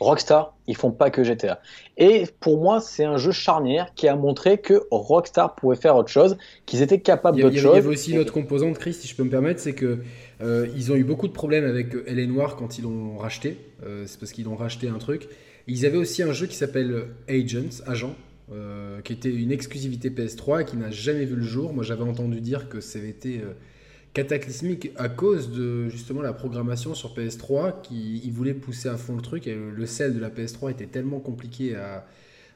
Speaker 2: Rockstar, ils font pas que GTA. Et pour moi, c'est un jeu charnière qui a montré que Rockstar pouvait faire autre chose, qu'ils étaient capables d'autre chose.
Speaker 1: Il y avait aussi une autre composante, Chris, si je peux me permettre, c'est que euh, ils ont eu beaucoup de problèmes avec LA Noir quand ils l'ont racheté. Euh, c'est parce qu'ils ont racheté un truc. Ils avaient aussi un jeu qui s'appelle Agents, Agent, euh, qui était une exclusivité PS3 et qui n'a jamais vu le jour. Moi, j'avais entendu dire que ça avait été cataclysmique à cause de justement la programmation sur PS3 qui ils voulaient pousser à fond le truc et le, sel de la PS3 était tellement compliqué à,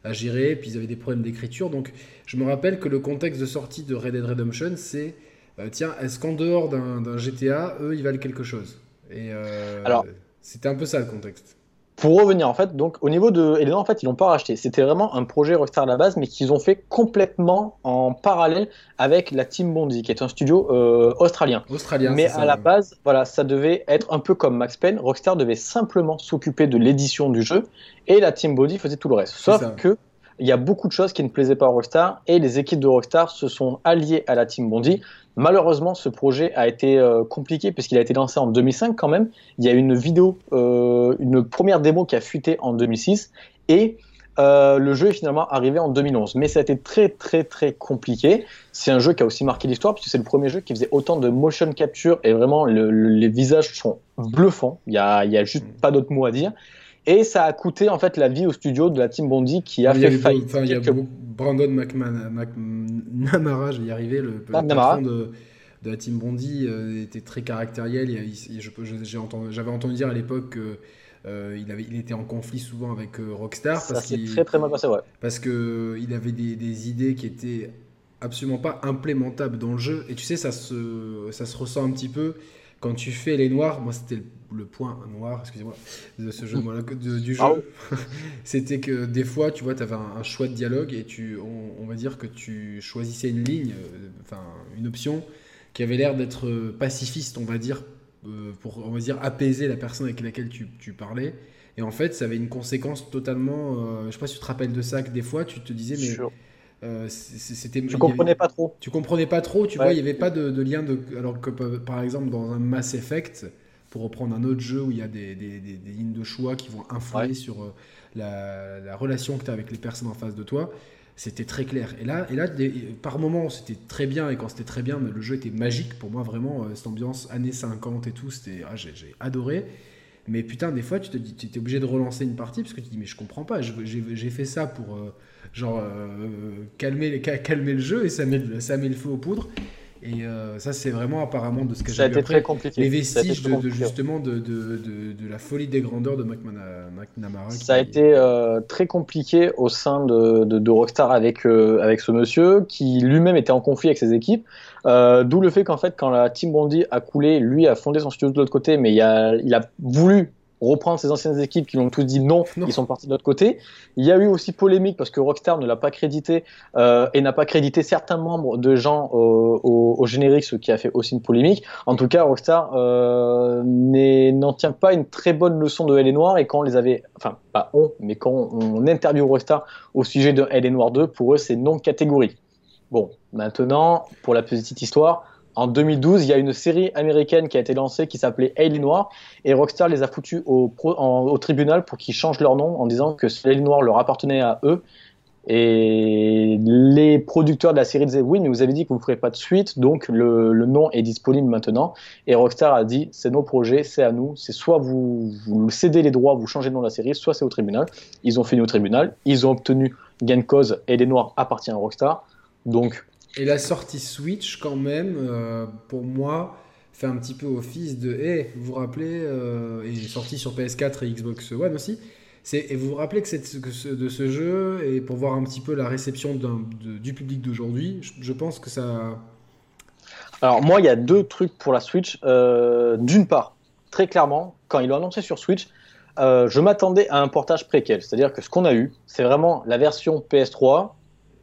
Speaker 1: à gérer puis ils avaient des problèmes d'écriture donc je me rappelle que le contexte de sortie de Red Dead Redemption c'est euh, tiens, est-ce qu'en dehors d'un GTA, eux, ils valent quelque chose? Et euh, alors, c'était un peu ça le contexte.
Speaker 2: Pour revenir, en fait, donc au niveau de Eleanor, en fait, ils l'ont pas racheté. C'était vraiment un projet Rockstar à la base, mais qu'ils ont fait complètement en parallèle avec la Team Bondi, qui est un studio euh, australien.
Speaker 1: Australien.
Speaker 2: Mais à la base, voilà, ça devait être un peu comme Max Payne. Rockstar devait simplement s'occuper de l'édition du jeu, et la Team Bondi faisait tout le reste. Sauf que il y a beaucoup de choses qui ne plaisaient pas à Rockstar et les équipes de Rockstar se sont alliées à la Team Bondi. Malheureusement, ce projet a été euh, compliqué puisqu'il a été lancé en 2005 quand même. Il y a une vidéo, euh, une première démo qui a fuité en 2006 et euh, le jeu est finalement arrivé en 2011. Mais ça a été très très très compliqué. C'est un jeu qui a aussi marqué l'histoire puisque c'est le premier jeu qui faisait autant de motion capture et vraiment les visages sont bluffants. Il y a, a juste mm. pas d'autre mot à dire. Et ça a coûté en fait la vie au studio de la team Bondi qui a fait faillite.
Speaker 1: Il y a Brandon McNamara, je vais y arriver, le, patron de, de, la team Bondi euh, était très caractériel. J'avais entendu, entendu, dire à l'époque qu'il euh, il, avait, il était en conflit souvent avec euh, Rockstar.
Speaker 2: Ça s'est très très mal passé, ouais.
Speaker 1: Parce qu'il avait des, des, idées qui étaient absolument pas implémentables dans le jeu. Et tu sais, ça se, ça se ressent un petit peu quand tu fais les noirs, moi c'était le, point noir, excusez-moi, de ce jeu, du jeu, ah c'était que des fois, tu vois, tu avais un, choix de dialogue et tu, on, va dire que tu choisissais une ligne, euh, enfin une option qui avait l'air d'être euh, pacifiste, on va dire, euh, pour on va dire apaiser la personne avec laquelle tu, tu parlais. Et en fait, ça avait une conséquence totalement. je sais pas si tu te rappelles de ça, que des fois, tu te disais, mais.
Speaker 2: Euh, c'était. Je comprenais pas trop.
Speaker 1: Tu comprenais pas trop, tu vois, il n'y avait pas de, lien de. Alors que par exemple dans un Mass Effect, pour reprendre un autre jeu où il y a des, des, des, lignes de choix qui vont influer sur euh, la, la, relation que tu as avec les personnes en face de toi, c'était très clair. Et là, et là par moments, c'était très bien, et quand c'était très bien, le jeu était magique pour moi, vraiment, euh, cette ambiance années 50 et tout, c'était, ah, j'ai adoré. Mais putain, des fois, tu te dis, tu es obligé de relancer une partie parce que tu te dis, mais je comprends pas, j'ai fait ça pour genre euh, calmer, calmer le jeu et ça met, ça met le feu aux poudres. Et euh, ça, c'est vraiment apparemment de ce que j'ai vu
Speaker 2: après, très compliqué.
Speaker 1: les vestiges de, justement de, de, de, la folie des grandeurs de McNamara.
Speaker 2: Ça a été euh, très compliqué au sein de, Rockstar avec, avec ce monsieur qui lui-même était en conflit avec ses équipes. D'où le fait qu'en fait, quand la Team Bondi a coulé, lui a fondé son studio de l'autre côté, mais il a, il a voulu reprendre ses anciennes équipes qui l'ont tous dit non, ils sont partis de l'autre côté. Il y a eu aussi polémique parce que Rockstar ne l'a pas crédité euh, et n'a pas crédité certains membres de gens au, générique, ce qui a fait aussi une polémique. En tout cas, Rockstar euh, n'en tient pas une très bonne leçon de Elle Noir et quand on les avait, enfin pas on, mais quand on interviewe Rockstar au sujet de Elle Noir 2, pour eux c'est non catégorique. Bon, maintenant, pour la petite histoire, en 2012, il y a une série américaine qui a été lancée qui s'appelait Alien Noir et Rockstar les a foutus au, tribunal pour qu'ils changent leur nom en disant que Alien Noir leur appartenait à eux. Et les producteurs de la série disaient oui, mais vous avez dit que vous ne ferez pas de suite, donc le, nom est disponible maintenant. Et Rockstar a dit c'est nos projets, c'est à nous. C'est soit vous, cédez les droits, vous changez le nom de la série, soit c'est au tribunal. Ils ont fini au tribunal, ils ont obtenu gain de cause et les Noirs appartiennent à Rockstar. Donc
Speaker 1: et la sortie Switch, quand même, euh, pour moi, fait un petit peu office de. Eh, vous vous rappelez, euh, et sorti sur PS4 et Xbox One aussi. Et vous vous rappelez que de ce jeu, et pour voir un petit peu la réception du public d'aujourd'hui, je, pense que ça.
Speaker 2: Alors, moi, il y a deux trucs pour la Switch. Euh, d'une part, très clairement, quand ils l'ont annoncé sur Switch, euh, je m'attendais à un portage préquel. C'est-à-dire que ce qu'on a eu, c'est vraiment la version PS3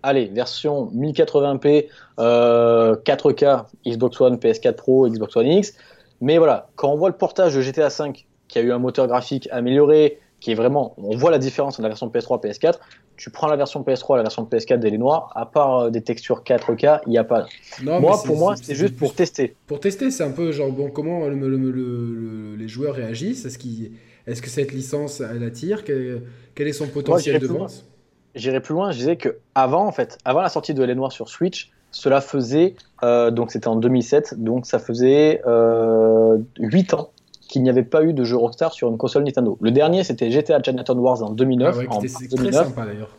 Speaker 2: allez, version 1080p, 4K, Xbox One, PS4 Pro, Xbox One X. Mais voilà, quand on voit le portage de GTA V, qui a eu un moteur graphique amélioré, qui est vraiment, on voit la différence entre la version PS3 et PS4. Tu prends la version PS3 et la version PS4 d'elle est noire, à part euh, des textures 4K, il n'y a pas. moi, pour moi, c'est juste pour tester.
Speaker 1: Pour tester, c'est un peu genre, bon, comment les joueurs réagissent? Est-ce est que cette licence, elle attire? Quel, quel est son potentiel de vente?
Speaker 2: J'irai plus loin, je disais que avant en fait, avant la sortie de L.A. Noir sur Switch, cela faisait euh, donc c'était en 2007, donc ça faisait euh, 8 ans qu'il n'y avait pas eu de jeu Rockstar sur une console Nintendo. Le dernier c'était GTA Chinatown Wars en 2009. Ah ouais,
Speaker 1: c'était très sympa d'ailleurs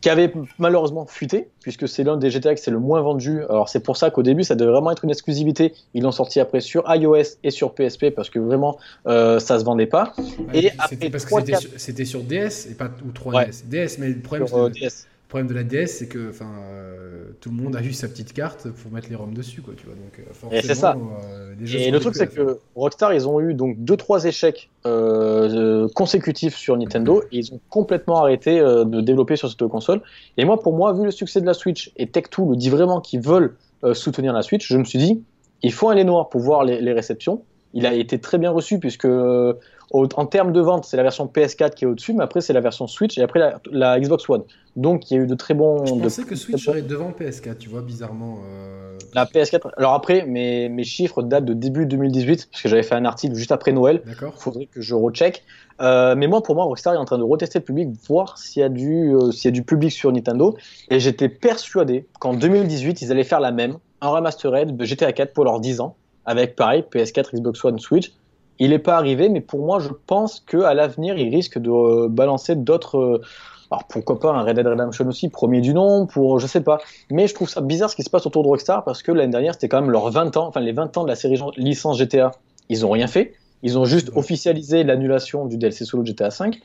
Speaker 2: qui avait malheureusement fuité, puisque c'est l'un des GTA qui c'est le moins vendu. Alors c'est pour ça qu'au début, ça devait vraiment être une exclusivité. Ils l'ont sorti après sur iOS et sur PSP, parce que vraiment, euh, ça se vendait pas.
Speaker 1: et c'était parce que c'était sur, DS et pas ou 3DS. DS, mais le problème, sur, DS problème de la DS, c'est que enfin, euh, tout le monde a eu sa petite carte pour mettre les ROM dessus, quoi, tu vois. Donc,
Speaker 2: euh, et c'est ça. Euh, et le truc, c'est que Rockstar, ils ont eu donc deux trois échecs consécutifs sur Nintendo et ils ont complètement arrêté de développer sur cette console. Et moi, pour moi, vu le succès de la Switch et Tech2 le dit vraiment qu'ils veulent soutenir la Switch, je me suis dit, il faut aller noir pour voir les, les réceptions. Il a été très bien reçu puisque en termes de vente, c'est la version PS4 qui est au-dessus, mais après c'est la version Switch et après la, Xbox One. Donc il y a eu de très bons.
Speaker 1: Je pensais que Switch serait devant PS4, tu vois, bizarrement. Euh,
Speaker 2: la PS4. Alors après, mes, mes chiffres datent de début 2018 parce que j'avais fait un article juste après Noël. D'accord. Il faudrait que je recheck. Euh, mais moi, pour moi, Rockstar est en train de retester le public, voir s'il y a du, euh, s'il y a du public sur Nintendo. Et j'étais persuadé qu'en 2018, ils allaient faire la même, un remastered de GTA 4 pour leurs 10 ans, avec pareil PS4, Xbox One, Switch. Il n'est pas arrivé, mais pour moi, je pense qu'à l'avenir, il risque de euh, balancer d'autres. Euh, alors pourquoi pas un Red Dead Redemption aussi, premier du nom, pour je sais pas. Mais je trouve ça bizarre ce qui se passe autour de Rockstar parce que l'année dernière c'était quand même leurs 20 ans, enfin les 20 ans de la série licence GTA, ils ont rien fait. Ils ont juste officialisé l'annulation du DLC solo GTA 5.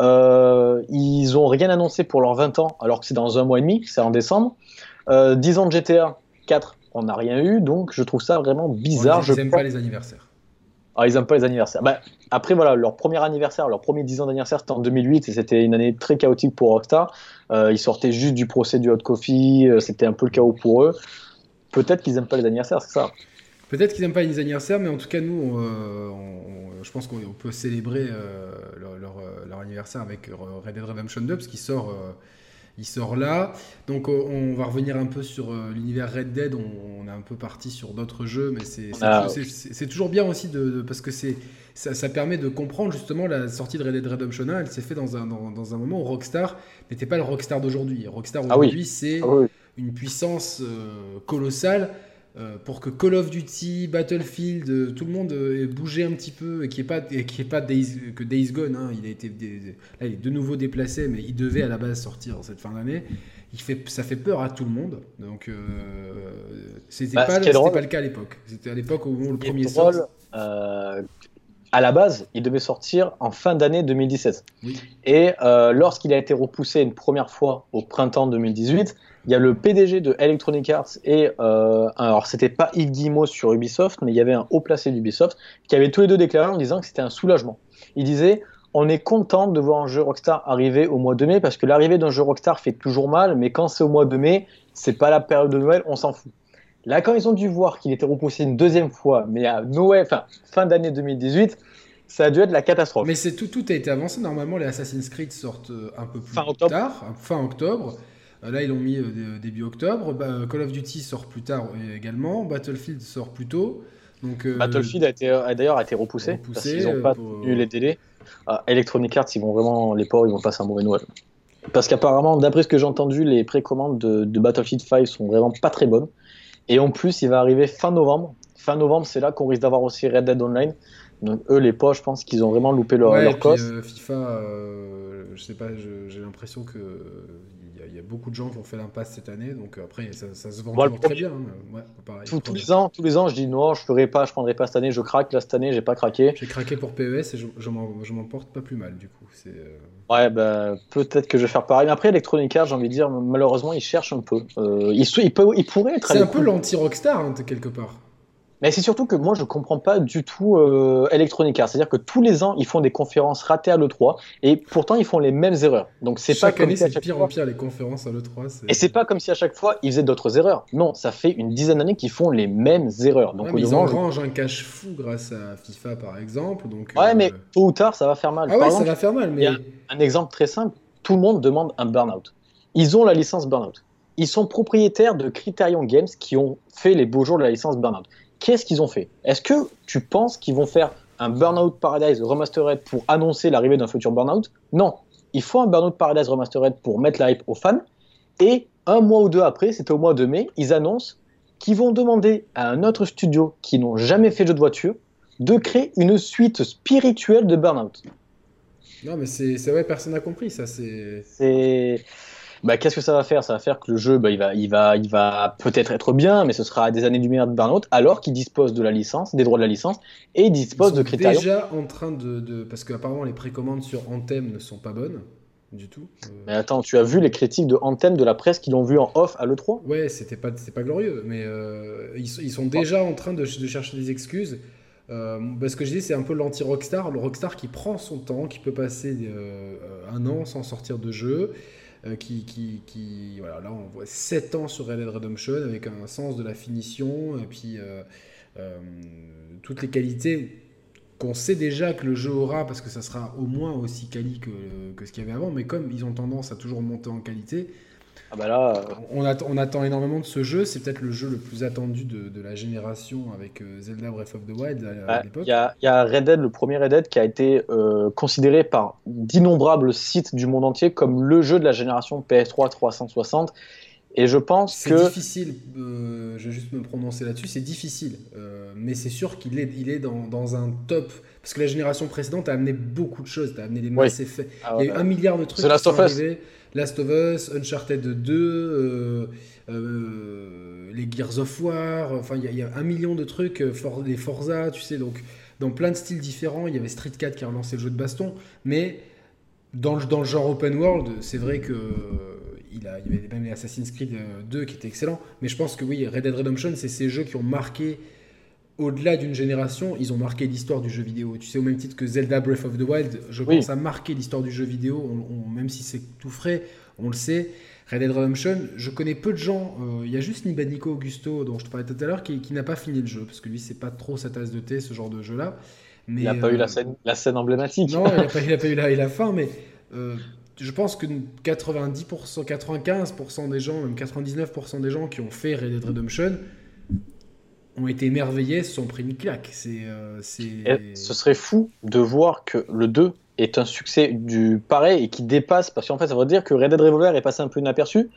Speaker 2: Euh, ils ont rien annoncé pour leurs 20 ans alors que c'est dans un mois et demi, c'est en décembre. Euh, 10 ans de GTA 4, on n'a rien eu, donc je trouve ça vraiment bizarre.
Speaker 1: ils n'aiment pas les anniversaires.
Speaker 2: Ah, ils n'aiment pas les anniversaires. Bah, après, voilà, leur premier anniversaire, leur premier 10 ans d'anniversaire, c'était en 2008 et c'était une année très chaotique pour Rockstar. Euh, ils sortaient juste du procès du Hot Coffee, euh, c'était un peu le chaos pour eux. Peut-être qu'ils n'aiment pas les anniversaires, c'est ça.
Speaker 1: Peut-être qu'ils n'aiment pas les anniversaires, mais en tout cas, nous, euh, je pense qu'on peut célébrer leur, anniversaire avec Red Dead Redemption 2, parce qu'il sort il sort là. Donc euh, on va revenir un peu sur euh, l'univers Red Dead. On, est un peu parti sur d'autres jeux, mais c'est ah, toujours bien aussi de, parce que c'est ça, permet de comprendre justement la sortie de Red Dead Redemption 1. Elle s'est faite dans un, dans, un moment où Rockstar n'était pas le Rockstar d'aujourd'hui. Rockstar ah aujourd'hui, c'est ah une puissance euh, colossale euh, pour que Call of Duty, Battlefield, euh, tout le monde ait bougé un petit peu et qu'il n'y ait pas, qu'il pas Days, que Days Gone, hein, il a été là, il est de nouveau déplacé, mais il devait à la base sortir cette fin d'année. Il fait, ça fait peur à tout le monde. Donc, euh, c'était bah, pas, pas, le cas à l'époque. C'était à l'époque où le premier sort.
Speaker 2: à la base, il devait sortir en fin d'année 2017. Et lorsqu'il a été repoussé une première fois au printemps 2018, il y a le PDG de Electronic Arts et euh, alors c'était pas Yves Guillemot sur Ubisoft, mais il y avait un haut placé d'Ubisoft qui avait tous les deux déclaré en disant que c'était un soulagement. Il disait on est content de voir un jeu Rockstar arriver au mois de mai parce que l'arrivée d'un jeu Rockstar fait toujours mal, mais quand c'est au mois de mai, c'est pas la période de Noël, on s'en fout. Là, quand ils ont dû voir qu'il était repoussé une deuxième fois, mais à Noël, enfin fin d'année 2018, ça a dû être la catastrophe.
Speaker 1: Mais c'est tout, tout a été avancé. Normalement, les Assassin's Creed sortent euh, un peu plus tard, fin octobre. Euh, là, ils l'ont mis euh, début octobre. Bah, Call of Duty sort plus tard également. Battlefield sort plus tôt.
Speaker 2: Donc, euh, Battlefield a, été, d'ailleurs été repoussé, repoussé parce qu'ils n'ont pas tenu les délais. Ah, Electronic Arts, ils vont vraiment, les pauvres, ils vont passer un mauvais Noël. Parce qu'apparemment, d'après ce que j'ai entendu, les précommandes de, de, Battlefield 5 sont vraiment pas très bonnes. Et en plus, il va arriver fin novembre. Fin novembre, c'est là qu'on risque d'avoir aussi Red Dead Online. Donc eux, les pauvres, je pense qu'ils ont vraiment loupé leur, leur
Speaker 1: FIFA, je sais pas, j'ai l'impression que il y a beaucoup de gens qui ont fait l'impasse cette année, donc après ça, se vend très bien. Hein.
Speaker 2: tous, les ans, tous les ans, je dis non, je ferai pas, je prendrai pas cette année, je craque. Là cette année, j'ai pas craqué.
Speaker 1: J'ai craqué pour PES et je, je m'en porte pas plus mal du coup. Euh,
Speaker 2: ouais, ben peut-être que je vais faire pareil. Mais après, Electronic Arts, j'ai envie de dire, malheureusement, ils cherchent un peu. Euh, ils, ils, ils, pourraient être.
Speaker 1: C'est un peu l'anti-Rockstar hein, quelque part.
Speaker 2: Mais c'est surtout que moi, je comprends pas du tout euh, Electronic Arts. C'est-à-dire que tous les ans, ils font des conférences ratées à l'E3 et pourtant, ils font les mêmes erreurs. Donc, c'est pas
Speaker 1: comme année, c'est pire en pire les conférences à l'E3.
Speaker 2: Et c'est pas comme si à chaque fois, ils faisaient d'autres erreurs. Non, ça fait une dizaine d'années qu'ils font les mêmes erreurs.
Speaker 1: Donc, ils engrangent un cash fou grâce à FIFA, par exemple. Donc,
Speaker 2: ouais, mais euh, tôt ou tard, ça va faire mal.
Speaker 1: Ah ouais, ça va faire mal. Mais...
Speaker 2: un exemple très simple. Tout le monde demande un burn-out. Ils ont la licence burn-out. Ils sont propriétaires de Criterion Games qui ont fait les beaux jours de la licence burn-out qu'est-ce qu'ils ont fait? Est-ce que tu penses qu'ils vont faire un Burnout Paradise Remastered pour annoncer l'arrivée d'un futur Burnout? Non. Il faut un Burnout Paradise Remastered pour mettre la hype aux fans. Et un mois ou deux après, c'était au mois de mai, ils annoncent qu'ils vont demander à un autre studio qui n'ont jamais fait de jeu de voiture de créer une suite spirituelle de Burnout.
Speaker 1: Non, mais c'est vrai, personne n'a compris ça. C'est
Speaker 2: bah, qu'est-ce que ça va faire? Ça va faire que le jeu, bah, il va, il va, il va peut-être être bien, mais ce sera à des années du de Burnout, alors qu'il dispose de la licence, des droits de la licence, et il dispose de critères.
Speaker 1: déjà en train de, de... parce qu'apparemment les précommandes sur Anthem ne sont pas bonnes du tout.
Speaker 2: Euh. Mais attends, tu as vu les critiques de Anthem de la presse qui l'ont vu en off à l'E3
Speaker 1: Ouais, c'était pas, pas glorieux, mais euh, ils, ils, sont déjà en train de, de chercher des excuses. Euh, bah, ce que je dis, c'est un peu l'anti-Rockstar, le Rockstar qui prend son temps, qui peut passer euh, un an sans sortir de jeu, qui, qui, qui, voilà, là on voit 7 ans sur Red Dead Redemption avec un sens de la finition, et puis euh, toutes les qualités qu'on sait déjà que le jeu aura, parce que ça sera au moins aussi quali que ce qu'il y avait avant, mais comme ils ont tendance à toujours monter en qualité,
Speaker 2: ah bah là,
Speaker 1: on, attend, on, attend, énormément de ce jeu. C'est peut-être le jeu le plus attendu de, de la génération avec euh, Zelda Breath of the Wild à, l'époque.
Speaker 2: Il y, y, a Red Dead, le premier Red Dead, qui a été euh, considéré par d'innombrables sites du monde entier comme le jeu de la génération PS3 360. Et je pense que.
Speaker 1: C'est difficile, euh, je vais juste me prononcer là-dessus, c'est difficile. mais c'est sûr qu'il est, il est dans, dans, un top. Parce que la génération précédente a amené beaucoup de choses. Tu as amené des Mass Effect. Ah il y a eu un milliard de trucs
Speaker 2: qui sont arrivés.
Speaker 1: Last of Us, Uncharted 2, euh, euh, les Gears of War, enfin il y, a un million de trucs, euh, for, les Forza, tu sais, donc dans plein de styles différents. Il y avait Street 4 qui a relancé le jeu de baston, mais dans le, dans le genre open world, c'est vrai que il, y avait même les Assassin's Creed 2 qui étaient excellents, mais je pense que oui, Red Dead Redemption, c'est ces jeux qui ont marqué au-delà d'une génération, ils ont marqué l'histoire du jeu vidéo. Tu sais, au même titre que Zelda Breath of the Wild, je pense à marquer l'histoire du jeu vidéo, même si c'est tout frais, on le sait. Red Dead Redemption, je connais peu de gens, euh, il y a juste Nibanico Augusto, dont je te parlais tout à l'heure, qui, n'a pas fini le jeu, parce que lui, c'est pas trop sa tasse de thé, ce genre de jeu-là.
Speaker 2: Mais, il n'a pas eu la euh, scène, la scène emblématique.
Speaker 1: Non, il n'a pas, pas, eu la, la fin, mais euh, je pense que 90%, 95% des gens, même 99% des gens qui ont fait Red Dead Redemption, ont été émerveillés, se sont pris une claque. C'est, euh,
Speaker 2: ce serait fou de voir que le 2 est un succès du pareil et qui dépasse, parce qu'en fait, ça veut dire que Red Dead Revolver est passé un peu inaperçu,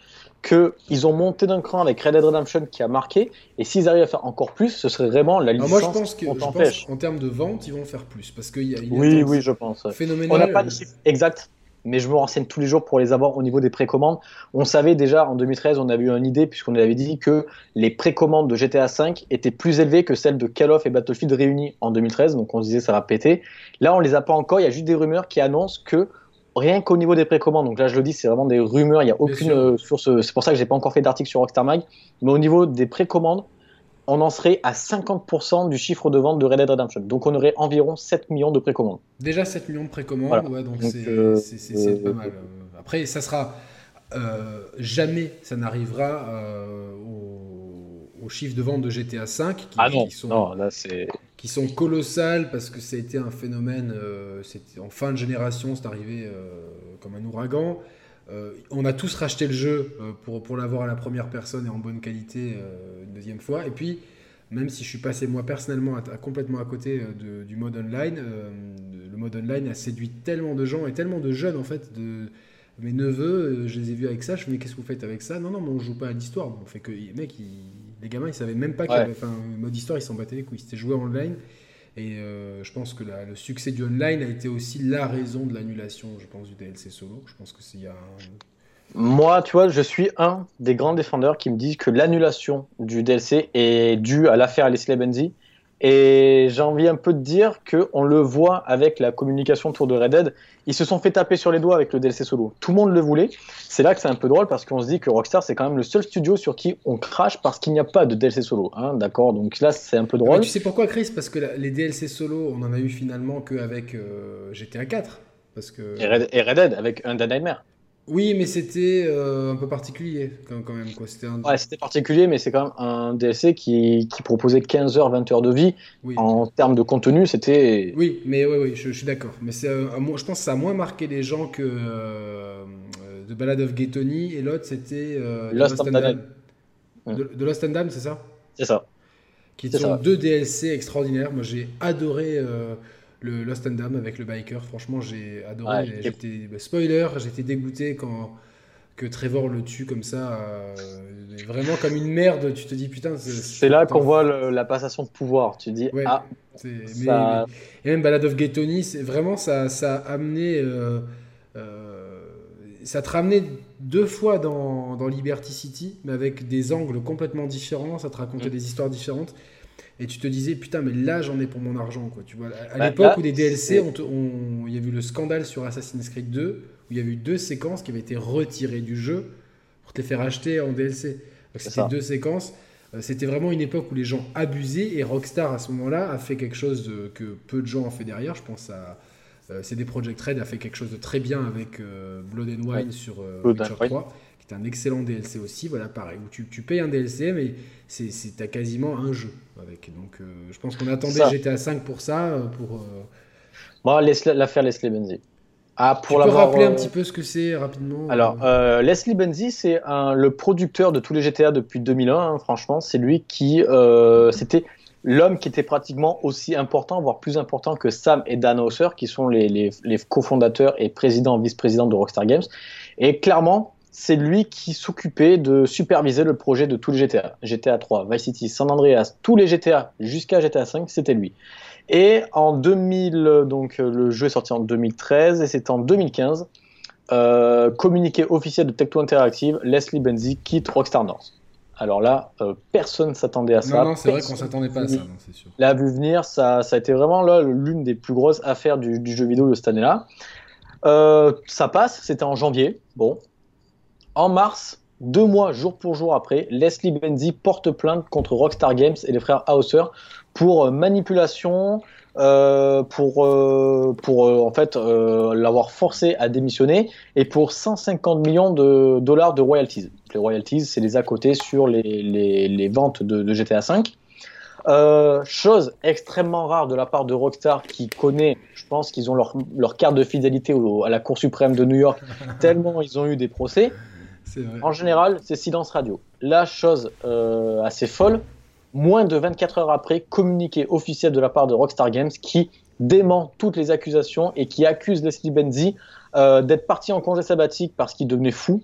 Speaker 2: qu'ils ont monté d'un cran avec Red Dead Redemption qui a marqué, et s'ils arrivent à faire encore plus, ce serait vraiment la licence
Speaker 1: moi, je pense que, je en termes de vente, ils vont faire plus, parce qu'il y a
Speaker 2: oui, oui, je pense.
Speaker 1: Phénoménal.
Speaker 2: On n'a pas de chiffre exact, mais je me renseigne tous les jours pour les avoir au niveau des précommandes. On savait déjà en 2013, on avait eu une idée puisqu'on avait dit que les précommandes de GTA V étaient plus élevées que celles de Call of et Battlefield réunies en 2013, donc on se disait ça va péter. Là, on les a pas encore, il y a juste des rumeurs qui annoncent que rien qu'au niveau des précommandes, donc là je le dis, c'est vraiment des rumeurs, il n'y a aucune euh, source, c'est pour ça que j'ai pas encore fait d'article sur Rockstar Mag, mais au niveau des précommandes, on en serait à 50% du chiffre de vente de Red Dead Redemption. Donc on aurait environ 7 millions de précommandes.
Speaker 1: Déjà 7 millions de précommandes, ouais, donc, euh, c'est euh, pas mal. Après, ça sera. Euh, jamais ça n'arrivera au, chiffre de vente de GTA V qui,
Speaker 2: ah non,
Speaker 1: qui sont,
Speaker 2: non, là,
Speaker 1: qui sont colossales parce que ça a été un phénomène. en fin de génération, c'est arrivé comme un ouragan. Euh, on a tous racheté le jeu euh, pour, pour l'avoir à la première personne et en bonne qualité euh, une deuxième fois. Et puis, même si je suis passé moi personnellement à, complètement à côté du mode online, le mode online a séduit tellement de gens et tellement de jeunes en fait. De, mes neveux, je les ai vus avec ça. Je me dis qu'est-ce que vous faites avec ça? Non, non, mais on joue pas à l'histoire. On fait que, mec, les gamins, ils savaient même pas qu'il y avait. Enfin, mode histoire, ils s'en battaient les couilles. C'était joué online. Et euh, je pense que le succès du online a été aussi la raison de l'annulation, je pense, du DLC solo. Je pense que s'il y a
Speaker 2: Moi, tu vois, je suis un des grands défendeurs qui me disent que l'annulation du DLC est due à l'affaire Leslie Benzi et j'ai envie un peu de dire qu'on le voit avec la communication autour de Red Dead. Ils se sont fait taper sur les doigts avec le DLC solo. Tout le monde le voulait. C'est là que c'est un peu drôle parce qu'on se dit que Rockstar, c'est quand même le seul studio sur qui on crache parce qu'il n'y a pas de DLC solo. Hein, D'accord? Donc là, c'est un peu drôle.
Speaker 1: tu sais pourquoi, Chris? Parce que les DLC solo, on en a eu finalement qu'avec euh, GTA 4. Parce que...
Speaker 2: et, Red, et Red Dead avec Undead Nightmare.
Speaker 1: Oui, mais c'était euh, un peu particulier quand, même. Quoi.
Speaker 2: C'était Ouais, c'était particulier, mais c'est quand même un DLC qui, qui proposait 15 heures, 20 heures de vie. En termes de contenu, c'était.
Speaker 1: Oui, mais oui, oui, je, suis d'accord. Mais c'est, euh, je pense que ça a moins marqué les gens que euh, The Ballad of Gay Tony et l'autre c'était
Speaker 2: Lost, and Damned.
Speaker 1: De, Lost and Damned, c'est ça?
Speaker 2: C'est ça.
Speaker 1: Qui sont deux DLC extraordinaires. Moi, j'ai adoré le Lost and Damned avec le biker. Franchement, j'ai adoré. j'étais bah, spoiler, j'étais dégoûté quand que Trevor le tue comme ça, euh, vraiment comme une merde. Tu te dis putain.
Speaker 2: C'est là qu'on voit la passation de pouvoir. Tu dis ah.
Speaker 1: et même Ballad of Gay Tony, c'est vraiment ça, ça a amené. Euh, euh, ça te ramenait deux fois dans, dans, Liberty City, mais avec des angles complètement différents. Ça te racontait mm. des histoires différentes et tu te disais putain mais là j'en ai pour mon argent quoi tu vois. À, bah, l'époque où des DLC on, il y a eu le scandale sur Assassin's Creed 2 où il y avait eu deux séquences qui avaient été retirées du jeu pour te les faire acheter en DLC c'était deux séquences. Euh, c'était vraiment une époque où les gens abusaient et Rockstar à ce moment-là a fait quelque chose que peu de gens ont fait derrière. Je pense à euh, CD Projekt Red a fait quelque chose de très bien avec euh, Blood and Wine sur Witcher 3 est un excellent DLC aussi. Voilà, pareil, où tu, tu payes un DLC, mais c'est t'as quasiment un jeu avec. Donc, euh, je pense qu'on attendait GTA 5 pour ça. euh, Pour, euh,
Speaker 2: Bon, laisse l'affaire Leslie Benzi. Ah,
Speaker 1: tu
Speaker 2: pour
Speaker 1: peux
Speaker 2: l'avoir.
Speaker 1: rappeler
Speaker 2: euh,
Speaker 1: un petit peu ce que c'est rapidement
Speaker 2: Alors,
Speaker 1: euh,
Speaker 2: euh, Leslie Benzi, c'est un- le producteur de tous les GTA depuis 2001. hein, franchement, c'est lui qui, euh, c'était l'homme qui était pratiquement aussi important, voire plus important que Sam et Dan Hauser, qui sont les, les, les cofondateurs et présidents, vice-présidents de Rockstar Games. Et clairement, c'est lui qui s'occupait de superviser le projet de tous les GTA. GTA 3, Vice City, San Andreas, tous les GTA jusqu'à GTA 5, c'était lui. Et en 2000, donc euh, le jeu est sorti en 2013 et c'est en 2015 euh, communiqué officiel de Tech2 Interactive, Leslie Benzi quitte Rockstar North. Alors là, euh, personne s'attendait à ça.
Speaker 1: non, non, c'est vrai qu'on s'attendait pas à ça, c'est sûr.
Speaker 2: l'a vu venir. Ça, ça a été vraiment là l'une des plus grosses affaires du, du jeu vidéo de cette année-là. Euh, ça passe, c'était en janvier. Bon. En mars, deux mois jour pour jour après, Leslie Benzi porte plainte contre Rockstar Games et les frères Hauser pour euh, manipulation, euh, pour, euh, pour euh, en fait l'avoir forcé à démissionner et pour 150 millions de dollars de royalties. Les royalties, c'est les à côté sur les, les, les ventes de, de GTA V. Chose extrêmement rare de la part de Rockstar qui connaît, je pense qu'ils ont leur, leur carte de fidélité au- à la Cour suprême de New York, tellement ils ont eu des procès. En général, c'est silence radio. La chose euh, assez folle, moins de 24 heures après, communiqué officiel de la part de Rockstar Games qui dément toutes les accusations et qui accuse Leslie Benzi euh, d'être parti en congé sabbatique parce qu'il devenait fou,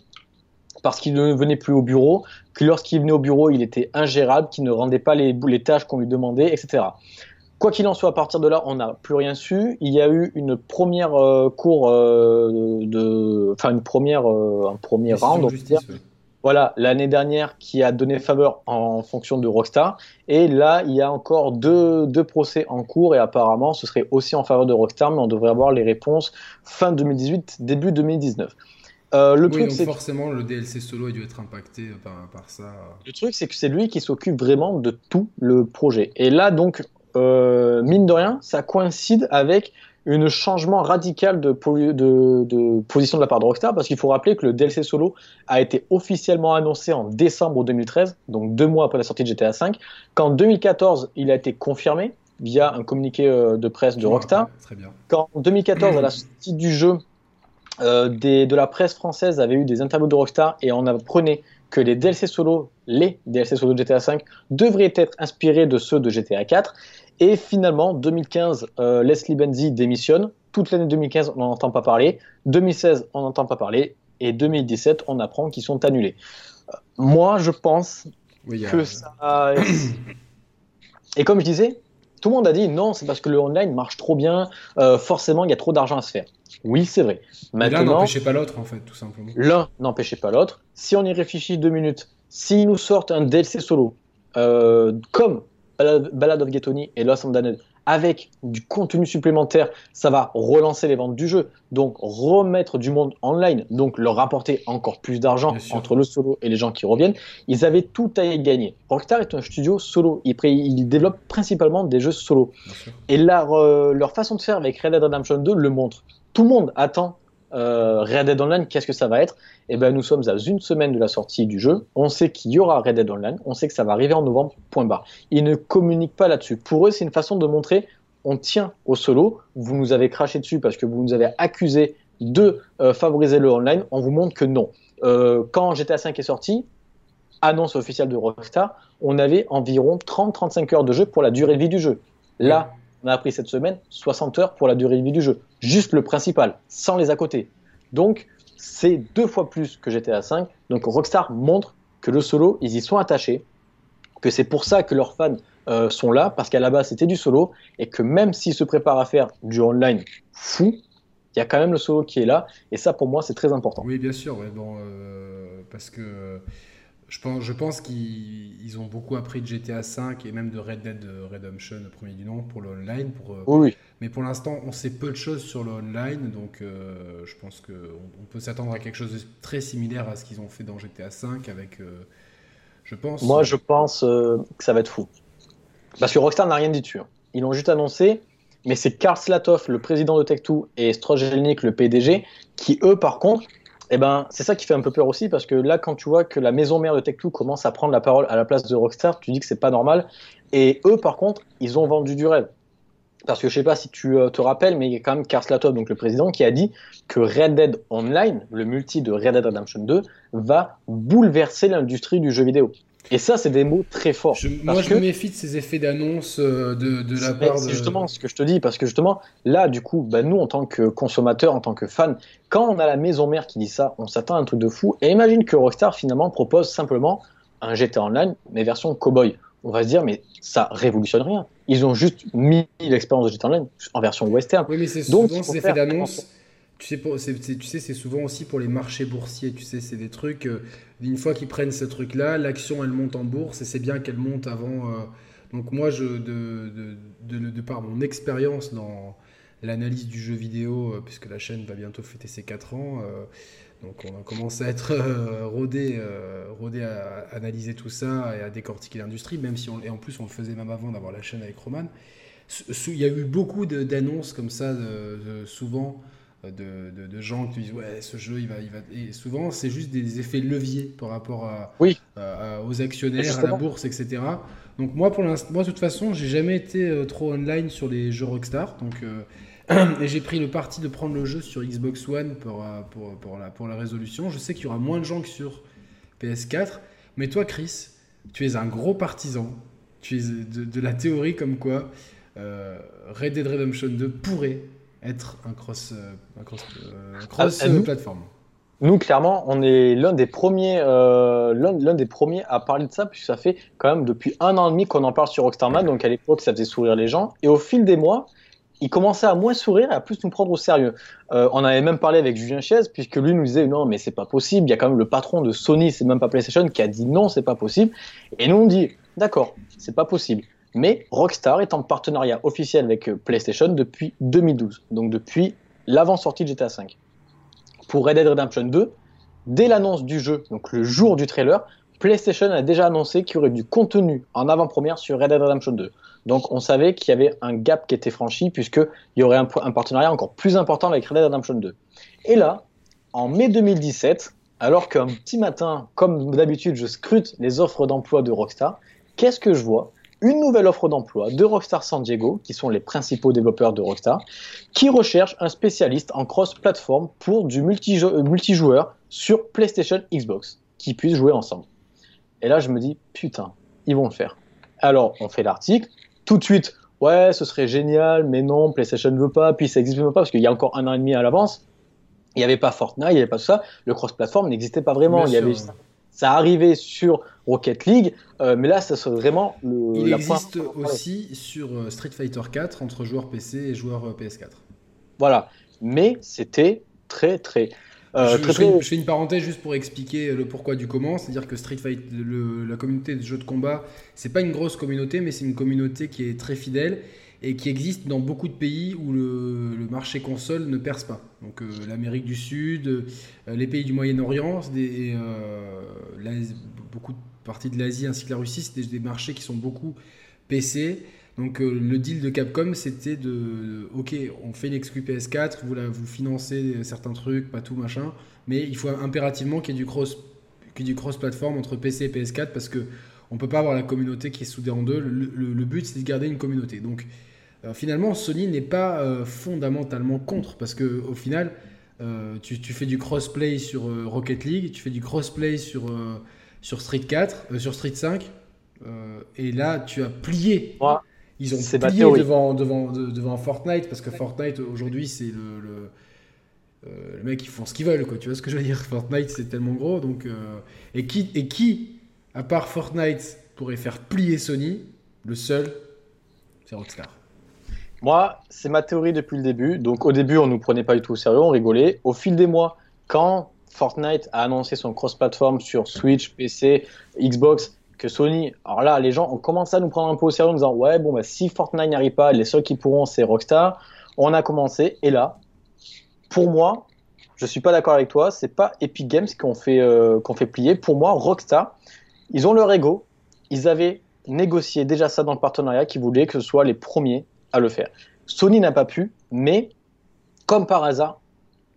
Speaker 2: parce qu'il ne venait plus au bureau, que lorsqu'il venait au bureau, il était ingérable, qu'il ne rendait pas les tâches qu'on lui demandait, etc. Quoi qu'il en soit, à partir de là, on n'a plus rien su. Il y a eu une première euh, cour euh, de, enfin une première, euh, un premier
Speaker 1: Décision
Speaker 2: round,
Speaker 1: justice,
Speaker 2: voilà, l'année dernière qui a donné faveur en fonction de Rockstar. Et là, il y a encore deux, deux procès en cours et apparemment, ce serait aussi en faveur de Rockstar, mais on devrait avoir les réponses fin 2018, début 2019. Euh, le
Speaker 1: Oui,
Speaker 2: truc,
Speaker 1: donc forcément, le DLC solo a dû être impacté par, par ça.
Speaker 2: le truc, c'est que c'est lui qui s'occupe vraiment de tout le projet. Et là, donc, euh, mine de rien, ça coïncide avec un changement radical de, po- de- de position de la part de Rockstar, parce qu'il faut rappeler que le DLC solo a été officiellement annoncé en décembre 2013, donc deux mois après la sortie de GTA V, qu'en 2014, il a été confirmé via un communiqué euh, de presse de Rockstar,
Speaker 1: ouais,
Speaker 2: qu'en 2014, à la sortie du jeu, euh, des, de la presse française avait eu des interviews de Rockstar et on apprenait que les DLC solo, les DLC solo de GTA V, devraient être inspirés de ceux de GTA 4. Et finalement, 2015, euh, Leslie Benzi démissionne. Toute l'année 2015, on n'en entend pas parler. 2016, on n'entend pas parler. Et 2017, on apprend qu'ils sont annulés. Euh, moi, je pense
Speaker 1: Oui,
Speaker 2: que ça. Et comme je disais, tout le monde a dit non, c'est parce que le online marche trop bien, euh, forcément il y a trop d'argent à se faire. Oui, c'est vrai.
Speaker 1: L'un
Speaker 2: Maintenant,
Speaker 1: n'empêchait pas l'autre, en fait, tout simplement.
Speaker 2: l'un n'empêchait pas l'autre. Si on y réfléchit deux minutes, s'ils nous sortent un DLC solo, comme Ballad of Ghetto-Knee et Lost and Damned, avec du contenu supplémentaire, ça va relancer les ventes du jeu, donc remettre du monde online, donc leur rapporter encore plus d'argent entre le solo et les gens qui reviennent. Ils avaient tout à y gagner. Rockstar est un studio solo. Ils, développent principalement des jeux solo. Et leur, euh, leur façon de faire avec Red Dead Redemption 2 le montre. Tout le monde attend euh, Red Dead Online, qu'est-ce que ça va être? Et ben nous sommes à une semaine de la sortie du jeu. On sait qu'il y aura Red Dead Online, on sait que ça va arriver en novembre, point barre. Ils ne communiquent pas là-dessus. Pour eux, c'est une façon de montrer on tient au solo. Vous nous avez craché dessus parce que vous nous avez accusé de euh, favoriser le online. On vous montre que non. Euh, quand GTA V est sorti, annonce officielle de Rockstar, on avait environ 30-35 heures de jeu pour la durée de vie du jeu. Là, on a appris cette semaine 60 heures pour la durée de vie du jeu. Juste le principal, sans les à côté. Donc, c'est deux fois plus que GTA V. Donc, Rockstar montre que le solo, ils y sont attachés, que c'est pour ça que leurs fans euh, sont là, parce qu'à la base, c'était du solo, et que même s'ils se préparent à faire du online fou, il y a quand même le solo qui est là, et ça, pour moi, c'est très important.
Speaker 1: Oui, bien sûr, euh, parce que je pense, je pense qu'ils ils ont beaucoup appris de GTA V et même de Red Dead Redemption, le premier du nom, pour le online. Pour, euh,
Speaker 2: Oui.
Speaker 1: Mais pour l'instant, on sait peu de choses sur le online, donc euh, je pense qu'on on peut s'attendre à quelque chose de très similaire à ce qu'ils ont fait dans GTA V avec, euh, je pense.
Speaker 2: Moi, je pense euh, que ça va être fou. Parce que Rockstar n'a rien dit dessus. hein. Ils l'ont juste annoncé, mais c'est Karl Slatoff, le président de Tech2, et Strojelnik, le PDG, qui, eux, par contre, Eh ben, c'est ça qui fait un peu peur aussi, parce que là, quand tu vois que la maison mère de Tech2 commence à prendre la parole à la place de Rockstar, tu dis que c'est pas normal. Et eux, par contre, ils ont vendu du rêve. Parce que je sais pas si tu euh, te rappelles, mais il y a quand même Karslatov, donc le président, qui a dit que Red Dead Online, le multi de Red Dead Redemption 2, va bouleverser l'industrie du jeu vidéo. Et ça, c'est des mots très forts.
Speaker 1: moi, je me méfie de ces effets d'annonce euh, de, de, la part de...
Speaker 2: C'est justement ce que je te dis, parce que justement, là, du coup, bah, nous, en tant que consommateurs, en tant que fans, quand on a la maison mère qui dit ça, on s'attend à un truc de fou. Et imagine que Rockstar, finalement, propose simplement un GTA Online, mais version cowboy. On va se dire, mais ça révolutionne rien. Ils ont juste mis l'expérience de GTA Online en version western.
Speaker 1: Oui, mais c'est souvent ces effets d'annonce tu sais, c'est, tu sais, c'est souvent aussi pour les marchés boursiers. Tu sais, c'est des trucs. Euh, une fois qu'ils prennent ce truc-là, l'action elle monte en bourse et c'est bien qu'elle monte avant. Euh, donc moi, je, de, de, de, par mon expérience dans l'analyse du jeu vidéo, euh, puisque la chaîne va bientôt fêter ses 4 ans, donc on a commencé à être rodé, rodé à analyser tout ça et à décortiquer l'industrie, même si on, et en plus on le faisait même avant d'avoir la chaîne avec Roman. Il y a eu beaucoup d'annonces comme ça, souvent de, de, gens qui disent ouais ce jeu il va il va et souvent c'est juste des effets leviers par rapport à,
Speaker 2: oui.
Speaker 1: aux actionnaires à la bourse etc donc moi pour l'instant moi de toute façon j'ai jamais été euh, trop online sur les jeux Rockstar. Donc euh, et j'ai pris le parti de prendre le jeu sur Xbox One pour, euh, pour, pour, la, pour la résolution. Je sais qu'il y aura moins de gens que sur PS4 mais toi Chris tu es un gros partisan. Tu es de, de la théorie comme quoi Red Dead Redemption 2 pourrait être un cross, euh, un cross, euh, cross ah, plateforme.
Speaker 2: Nous, clairement, on est l'un des premiers, euh, l'un des premiers à parler de ça, puisque ça fait quand même depuis un an et demi qu'on en parle sur Rockstarman. Donc à l'époque, ça faisait sourire les gens, et au fil des mois, il commençait à moins sourire et à plus nous prendre au sérieux. on avait même parlé avec Julien Chaise, puisque lui nous disait non, mais c'est pas possible. Il y a quand même le patron de Sony, c'est même pas PlayStation, qui a dit non, c'est pas possible. Et nous on dit d'accord, c'est pas possible. Mais Rockstar est en partenariat officiel avec euh, PlayStation depuis 2012, donc depuis l'avant-sortie de GTA V. Pour Red Dead Redemption 2, dès l'annonce du jeu, donc le jour du trailer, PlayStation a déjà annoncé qu'il y aurait du contenu en avant-première sur Red Dead Redemption 2. Donc on savait qu'il y avait un gap qui était franchi puisqu'il y aurait un, un, partenariat encore plus important avec Red Dead Redemption 2. Et là, en mai 2017, alors qu'un petit matin, comme d'habitude, je scrute les offres d'emploi de Rockstar, qu'est-ce que je vois? Une nouvelle offre d'emploi de Rockstar San Diego, qui sont les principaux développeurs de Rockstar, qui recherchent un spécialiste en cross-platform pour du euh, multijoueur sur PlayStation Xbox, qui puissent jouer ensemble. Et là, je me dis, putain, ils vont le faire. Alors, on fait l'article, tout de suite, ouais, ce serait génial, mais non, PlayStation ne veut pas, puis ça n'existe pas, parce qu'il y a encore un an et demi à l'avance, il n'y avait pas Fortnite, il n'y avait pas tout ça, le cross-platform n'existait pas vraiment, il y avait ça arrivait sur Rocket League, euh, mais là, ça serait vraiment le.
Speaker 1: Il existe aussi sur euh, Street Fighter 4 entre joueurs PC et joueurs euh, PS4.
Speaker 2: Voilà, mais c'était très très.
Speaker 1: je, fais une, parenthèse juste pour expliquer le pourquoi du comment. C'est-à-dire que Street Fighter, la communauté de jeux de combat, c'est pas une grosse communauté, mais c'est une communauté qui est très fidèle et qui existe dans beaucoup de pays où le, marché console ne perce pas. Donc euh, l'Amérique du Sud, euh, les pays du Moyen-Orient, euh, beaucoup de parties de l'Asie ainsi que la Russie, c'est des, marchés qui sont beaucoup PC. Donc le deal de Capcom, c'était de, ok, on fait l'exclu PS4, vous, vous financez certains trucs, pas tout machin, mais il faut impérativement qu'il y ait du cross, du cross platform entre PC et PS4 parce que on peut pas avoir la communauté qui est soudée en deux. Le, but, c'est de garder une communauté. Donc euh, finalement, Sony n'est pas euh, fondamentalement contre, parce que au final, euh, tu, fais du crossplay sur Rocket League, tu fais du crossplay sur, sur Street 4, sur Street 5, et là, tu as plié. Ils ont plié devant, devant, devant Fortnite, parce que Fortnite, aujourd'hui, c'est le, le, mec, ils font ce qu'ils veulent, quoi. Tu vois ce que je veux dire Fortnite, c'est tellement gros, donc... et, qui, et qui, à part Fortnite, pourrait faire plier Sony? Le seul, c'est Rockstar.
Speaker 2: Moi, c'est ma théorie depuis le début. Donc, au début, on nous prenait pas du tout au sérieux, on rigolait. Au fil des mois, quand Fortnite a annoncé son cross-platform sur Switch, PC, Xbox, que Sony, alors là, les gens ont commencé à nous prendre un peu au sérieux en disant ouais, bon, bah, si Fortnite n'y arrive pas, les seuls qui pourront, c'est Rockstar. On a commencé, et là, pour moi, je suis pas d'accord avec toi, c'est pas Epic Games qu'on fait, euh, fait plier. Pour moi, Rockstar, ils ont leur ego. Ils avaient négocié déjà ça dans le partenariat, qui voulaient que ce soit les premiers le faire. Sony n'a pas pu, mais comme par hasard,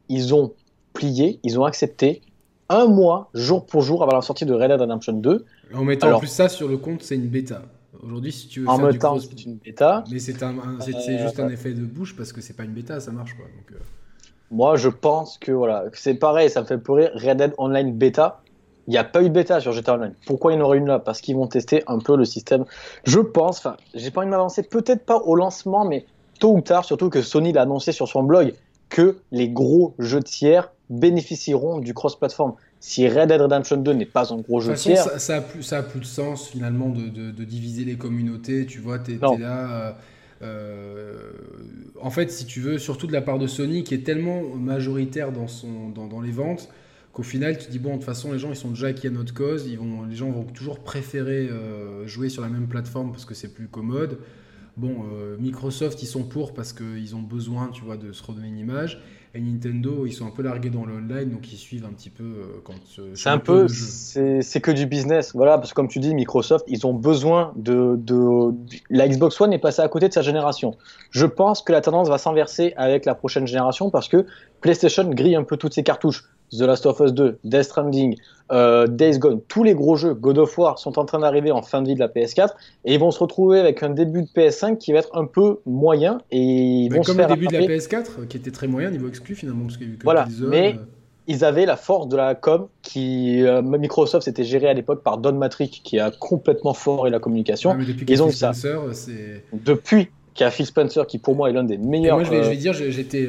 Speaker 2: ils ont plié, ils ont accepté un mois, jour pour jour, avant la sortie de Red Dead Redemption 2.
Speaker 1: En mettant en plus ça sur le compte, c'est une bêta. Aujourd'hui, si tu veux
Speaker 2: en
Speaker 1: faire
Speaker 2: temps, c'est une bêta.
Speaker 1: Mais c'est un, juste un effet de bouche parce que c'est pas une bêta, ça marche quoi. Donc, euh.
Speaker 2: Moi, je pense que voilà, c'est pareil, ça me fait pleurer. Red Dead Online bêta, il n'y a pas eu de bêta sur GTA Online. Pourquoi il y en aurait une là? Parce qu'ils vont tester un peu le système. Je pense, enfin, j'ai pas envie de m'avancer, peut-être pas au lancement, mais tôt ou tard, surtout que Sony l'a annoncé sur son blog, que les gros jeux tiers bénéficieront du cross-platform. Si Red Dead Redemption 2 n'est pas un gros jeu tiers.
Speaker 1: Ça, ça, a plus, ça a plus de sens finalement de, de, diviser les communautés. Tu vois, tu es, là. Euh, euh, en fait, si tu veux, surtout de la part de Sony qui est tellement majoritaire dans, son, dans, dans les ventes qu'au final, tu te dis, bon, de toute façon, les gens, ils sont déjà acquis à notre cause, ils vont, les gens vont toujours préférer euh, jouer sur la même plateforme parce que c'est plus commode. Bon, euh, Microsoft, ils sont pour parce qu'ils ont besoin, tu vois, de se redonner une image. Et Nintendo, ils sont un peu largués dans le online, donc ils suivent un petit peu euh, quand.
Speaker 2: c'est un peu, c'est que du business, voilà, parce que comme tu dis, Microsoft, ils ont besoin de, de, la Xbox One est passée à côté de sa génération. Je pense que la tendance va s'inverser avec la prochaine génération parce que PlayStation grille un peu toutes ses cartouches. The Last of Us 2, Death Stranding, euh, Days Gone, tous les gros jeux God of War sont en train d'arriver en fin de vie de la PS4 et ils vont se retrouver avec un début de PS5 qui va être un peu moyen et ils vont
Speaker 1: comme
Speaker 2: le
Speaker 1: début de la PS4 qui était très moyen niveau exclu finalement parce
Speaker 2: qu'il voilà, mais euh, ils avaient la force de la com qui euh, Microsoft s'était géré à l'époque par Don Matrick qui a complètement foré la communication.
Speaker 1: depuis ils ont ça.
Speaker 2: Depuis qu'il y a Phil Spencer qui pour moi est l'un des meilleurs.
Speaker 1: moi je vais, je vais dire j'étais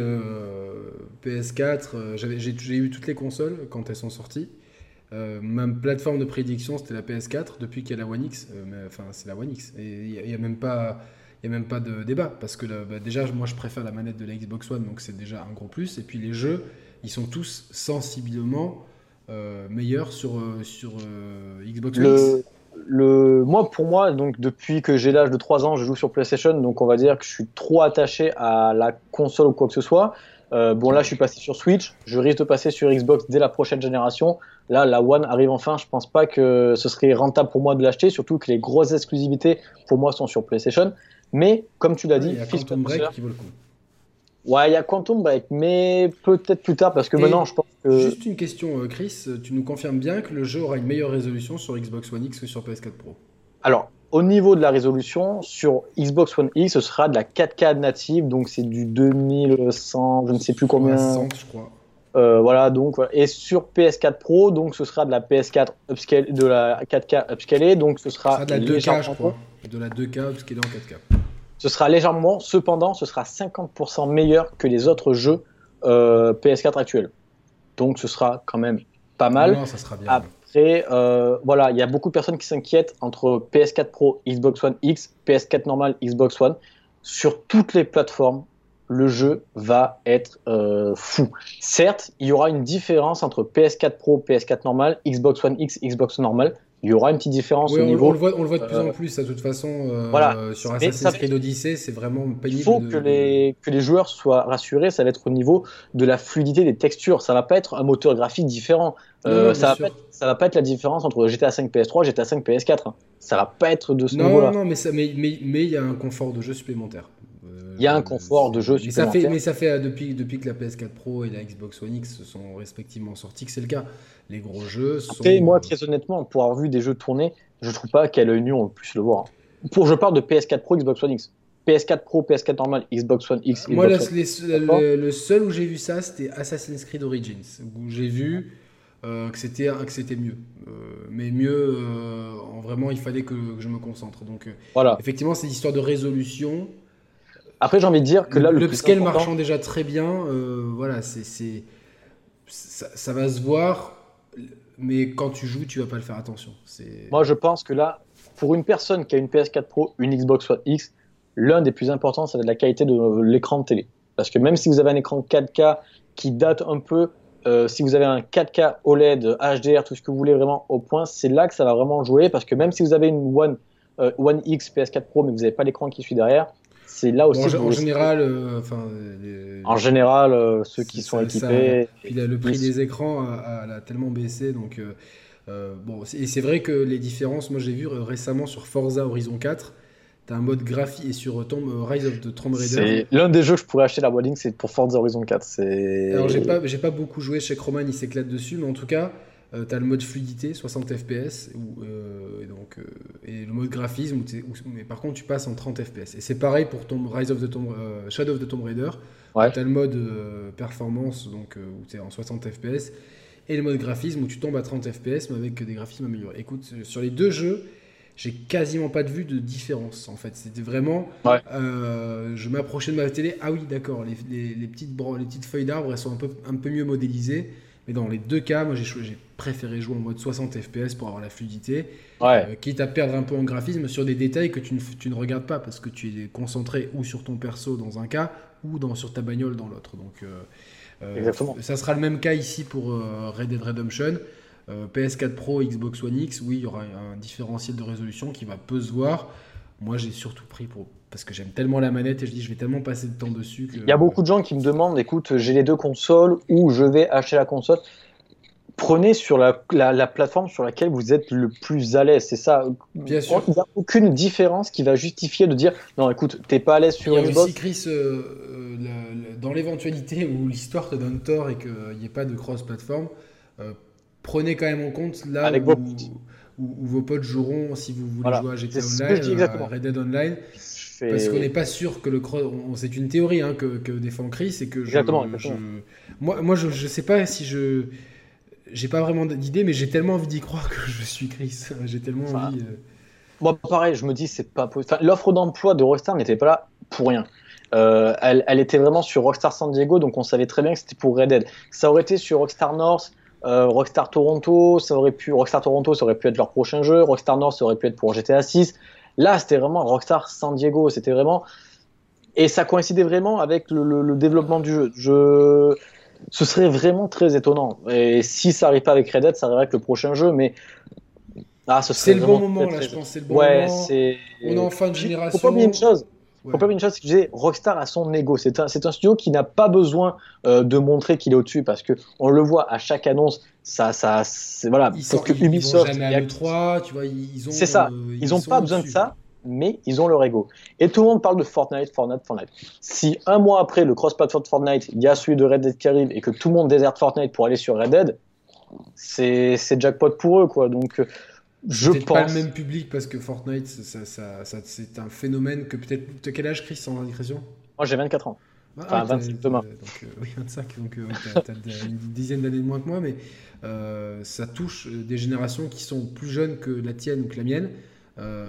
Speaker 1: PS4, euh, j'ai eu toutes les consoles quand elles sont sorties. Euh, même plateforme de prédiction, c'était la PS4 depuis qu'il y a la One X. Euh, mais, enfin, c'est la One X. Et il n'y a, même pas. Il a même pas de débat parce que bah, déjà, moi je préfère la manette de la Xbox One, donc c'est déjà un gros plus. Et puis les jeux, ils sont tous sensiblement meilleurs sur, sur Xbox One.
Speaker 2: Le, moi, pour moi, donc depuis que j'ai l'âge de 3 ans, je joue sur PlayStation, donc on va dire que je suis trop attaché à la console ou quoi que ce soit. Euh, bon, là, je suis passé sur Switch. Je risque de passer sur Xbox dès la prochaine génération. Là, la One arrive enfin. Je pense pas que ce serait rentable pour moi de l'acheter, surtout que les grosses exclusivités pour moi sont sur PlayStation. Mais comme tu l'as dit,
Speaker 1: il y a Quantum Break qui vaut le coup.
Speaker 2: Ouais, il y a Quantum Break, mais peut-être plus tard parce que maintenant, je pense que.
Speaker 1: Juste une question, euh, Chris. Tu nous confirmes bien que le jeu aura une meilleure résolution sur Xbox One X que sur PS4 Pro?
Speaker 2: Alors, au niveau de la résolution, sur Xbox One X, ce sera de la 4K native, donc c'est du 2100, je ne sais plus combien.
Speaker 1: 60, je crois.
Speaker 2: Euh, voilà, donc et sur PS4 Pro, donc ce sera de la PS4 upscale, de la 4K upscalée, donc ce sera,
Speaker 1: de la 2K, je crois, de la 2K upscalée en 4K.
Speaker 2: Ce sera légèrement, cependant, ce sera 50% meilleur que les autres jeux euh, PS4 actuels. Donc ce sera quand même pas mal.
Speaker 1: Non, ça sera bien.
Speaker 2: Après, euh, voilà, il y a beaucoup de personnes qui s'inquiètent entre PS4 Pro, Xbox One X, PS4 normal, Xbox One. Sur toutes les plateformes, le jeu va être euh, fou. Certes, il y aura une différence entre PS4 Pro, PS4 normal, Xbox One X, Xbox normal il y aura une petite différence au niveau.
Speaker 1: On le, voit, on le voit de plus en plus, de toute façon. Euh, voilà. Sur Assassin's Creed Odyssey, c'est vraiment pénible.
Speaker 2: Il faut que, les, que les joueurs soient rassurés, ça va être au niveau de la fluidité des textures. Ça va pas être un moteur graphique différent. Euh, ça, va pas être, ça va pas être la différence entre GTA 5 PS3 et GTA 5 PS4. Ça va pas être de ce niveau-là.
Speaker 1: Non, non, mais il mais, mais, mais, il y a un confort de jeu supplémentaire.
Speaker 2: Il y a un confort de jeu supplémentaire.
Speaker 1: Mais ça fait, mais ça fait depuis, depuis que la PS4 Pro et la Xbox One X se sont respectivement sortis que c'est le cas les gros jeux sont...
Speaker 2: moi, très honnêtement, pour avoir vu des jeux tourner, je trouve pas qu'à l'œil nu on puisse le voir. Pour, je parle de PS4 Pro, Xbox One X. PS4 Pro, PS4 normal, Xbox One X.
Speaker 1: moi, le, seul où j'ai vu ça, c'était Assassin's Creed Origins, où j'ai vu euh, que c'était que c'était mieux. Euh, mais mieux, euh, en vraiment, il fallait que, je me concentre. Donc, voilà. effectivement, c'est l'histoire de résolution.
Speaker 2: Après, j'ai envie de dire que là,
Speaker 1: le, scale marchant déjà très bien, voilà, c'est ça, ça, va se voir mais quand tu joues, tu vas pas le faire attention.
Speaker 2: Moi, je pense que là, pour une personne qui a une PS4 Pro, une Xbox One X, l'un des plus importants, c'est la qualité de l'écran de télé. Parce que même si vous avez un écran 4K qui date un peu, euh, si vous avez un 4K OLED, HDR, tout ce que vous voulez vraiment au point, c'est là que ça va vraiment jouer. Parce que même si vous avez une One, euh, One X PS4 Pro, mais vous n'avez pas l'écran qui suit derrière, c'est là aussi.
Speaker 1: en, général, euh, enfin,
Speaker 2: en général, euh, ceux qui sont équipés.
Speaker 1: le prix des écrans a, tellement baissé, donc euh, bon. Et c'est vrai que les différences, moi j'ai vu récemment sur Forza Horizon 4, T'as un mode graphique et sur Tomb Rise of the Tomb Raider.
Speaker 2: C'est l'un des jeux que je pourrais acheter la modding, c'est pour Forza Horizon 4. C'est.
Speaker 1: Alors j'ai pas, j'ai pas beaucoup joué chez Roman, il s'éclate dessus, mais en tout cas, euh, t'as le mode fluidité, 60 fps, ou, euh, et, donc, euh, et le mode graphisme, où t'es- où- mais par contre tu passes en 30 fps. Et c'est pareil pour ton Rise of the Tomb, euh, Shadow of the Tomb Raider.
Speaker 2: Ouais.
Speaker 1: T'as le mode performance, donc où t'es en 60 fps, et le mode graphisme où tu tombes à 30 fps, mais avec des graphismes améliorés. Écoute, sur les deux jeux, j'ai quasiment pas de vue de différence en fait. C'était vraiment.
Speaker 2: Ouais.
Speaker 1: euh, je m'approchais de ma télé. Ah oui, d'accord, les, les- les petites, les petites feuilles d'arbre, elles sont un peu, un peu mieux modélisées. Mais dans les deux cas, moi j'ai préféré jouer en mode 60 fps pour avoir la fluidité.
Speaker 2: Ouais.
Speaker 1: Euh, quitte à perdre un peu en graphisme sur des détails que tu ne, tu ne regardes pas parce que tu es concentré ou sur ton perso dans un cas ou dans, sur ta bagnole dans l'autre. Donc, euh, euh,
Speaker 2: Exactement.
Speaker 1: Ça sera le même cas ici pour Red Dead Redemption. Euh, PS4 Pro, Xbox One X, oui, il y aura un différentiel de résolution qui va peu se voir. Moi, j'ai surtout pris pour parce que j'aime tellement la manette et je dis je vais tellement passer de temps dessus que
Speaker 2: Il y a beaucoup de gens qui me demandent écoute, j'ai les deux consoles ou je vais acheter la console. Prenez sur la, la, la plateforme sur laquelle vous êtes le plus à l'aise. C'est ça.
Speaker 1: Bien sûr.
Speaker 2: Il n'y a aucune différence qui va justifier de dire non, écoute, t'es pas à l'aise sur Xbox.
Speaker 1: aussi, Chris, euh, euh, la- dans l'éventualité où l'histoire te donne tort et qu'il n'y ait pas de cross-platform, euh, prenez quand même en compte là
Speaker 2: Avec
Speaker 1: où,
Speaker 2: vos potes.
Speaker 1: où- où vos potes joueront si vous voulez
Speaker 2: Voilà.
Speaker 1: jouer à GTA Online, à. Red Dead Online, parce qu'on n'est pas sûr que le cross. C'est une théorie hein, que, que défend Chris et que je,
Speaker 2: Exactement,
Speaker 1: je-
Speaker 2: exactement.
Speaker 1: moi, moi, je ne sais pas si je. J'ai pas vraiment d'idée, mais j'ai tellement envie d'y croire que je suis Chris. J'ai tellement
Speaker 2: Enfin,
Speaker 1: envie. euh,
Speaker 2: Moi, pareil, je me dis, c'est pas possible. Enfin, L'offre d'emploi de Rockstar n'était pas là pour rien. Euh, elle, elle était vraiment sur Rockstar San Diego, donc on savait très bien que c'était pour Red Dead. Ça aurait été sur Rockstar North, euh, Rockstar Toronto, ça aurait pu, Rockstar Toronto, ça aurait pu être leur prochain jeu, Rockstar North, ça aurait pu être pour GTA 6. Là, c'était vraiment Rockstar San Diego, c'était vraiment. Et ça coïncidait vraiment avec le, le- le développement du jeu. Je... Ce serait vraiment très étonnant. Et si ça arrive pas avec Red Dead, ça arriverait avec le prochain jeu, mais. Ah, ce
Speaker 1: C'est le bon moment
Speaker 2: très,
Speaker 1: là,
Speaker 2: très
Speaker 1: je pense. C'est le bon
Speaker 2: ouais,
Speaker 1: moment.
Speaker 2: c'est.
Speaker 1: On est en fin de
Speaker 2: Faut
Speaker 1: génération.
Speaker 2: pas oublier une chose.
Speaker 1: Ouais.
Speaker 2: Oublier une chose, c'est que je disais, Rockstar a son ego. C'est un, c'est un studio qui n'a pas besoin euh, de montrer qu'il est au-dessus parce que on le voit à chaque annonce. Ça, ça, c'est voilà.
Speaker 1: Ils,
Speaker 2: Parce
Speaker 1: sont,
Speaker 2: que
Speaker 1: ils- ils vont
Speaker 2: Ubisoft,
Speaker 1: jamais
Speaker 2: il y
Speaker 1: à
Speaker 2: a-
Speaker 1: l'E3, tu vois, ils ont.
Speaker 2: C'est ça.
Speaker 1: euh,
Speaker 2: ils n'ont pas besoin de ça, mais ils ont leur ego. Et tout le monde parle de Fortnite, Fortnite, Fortnite. Si un mois après le cross-platform de Fortnite, il y a celui de Red Dead qui arrive et que tout le monde déserte Fortnite pour aller sur Red Dead, c'est c'est jackpot pour eux, quoi. Donc, euh, je
Speaker 1: Peut-être
Speaker 2: pense.
Speaker 1: pas le même public parce que Fortnite, ça, ça- ça- c'est un phénomène que peut-être. De quel âge, Chris, sans indiscrétion
Speaker 2: Moi, j'ai 24 ans.
Speaker 1: Ah,
Speaker 2: Enfin,
Speaker 1: ouais, t'as-
Speaker 2: 25 demain.
Speaker 1: t'as- Donc, euh, oui, 25, donc euh, t'as, t'as une dizaine d'années de moins que moi, mais euh, ça touche euh, des générations qui sont plus jeunes que la tienne ou que la mienne. Euh,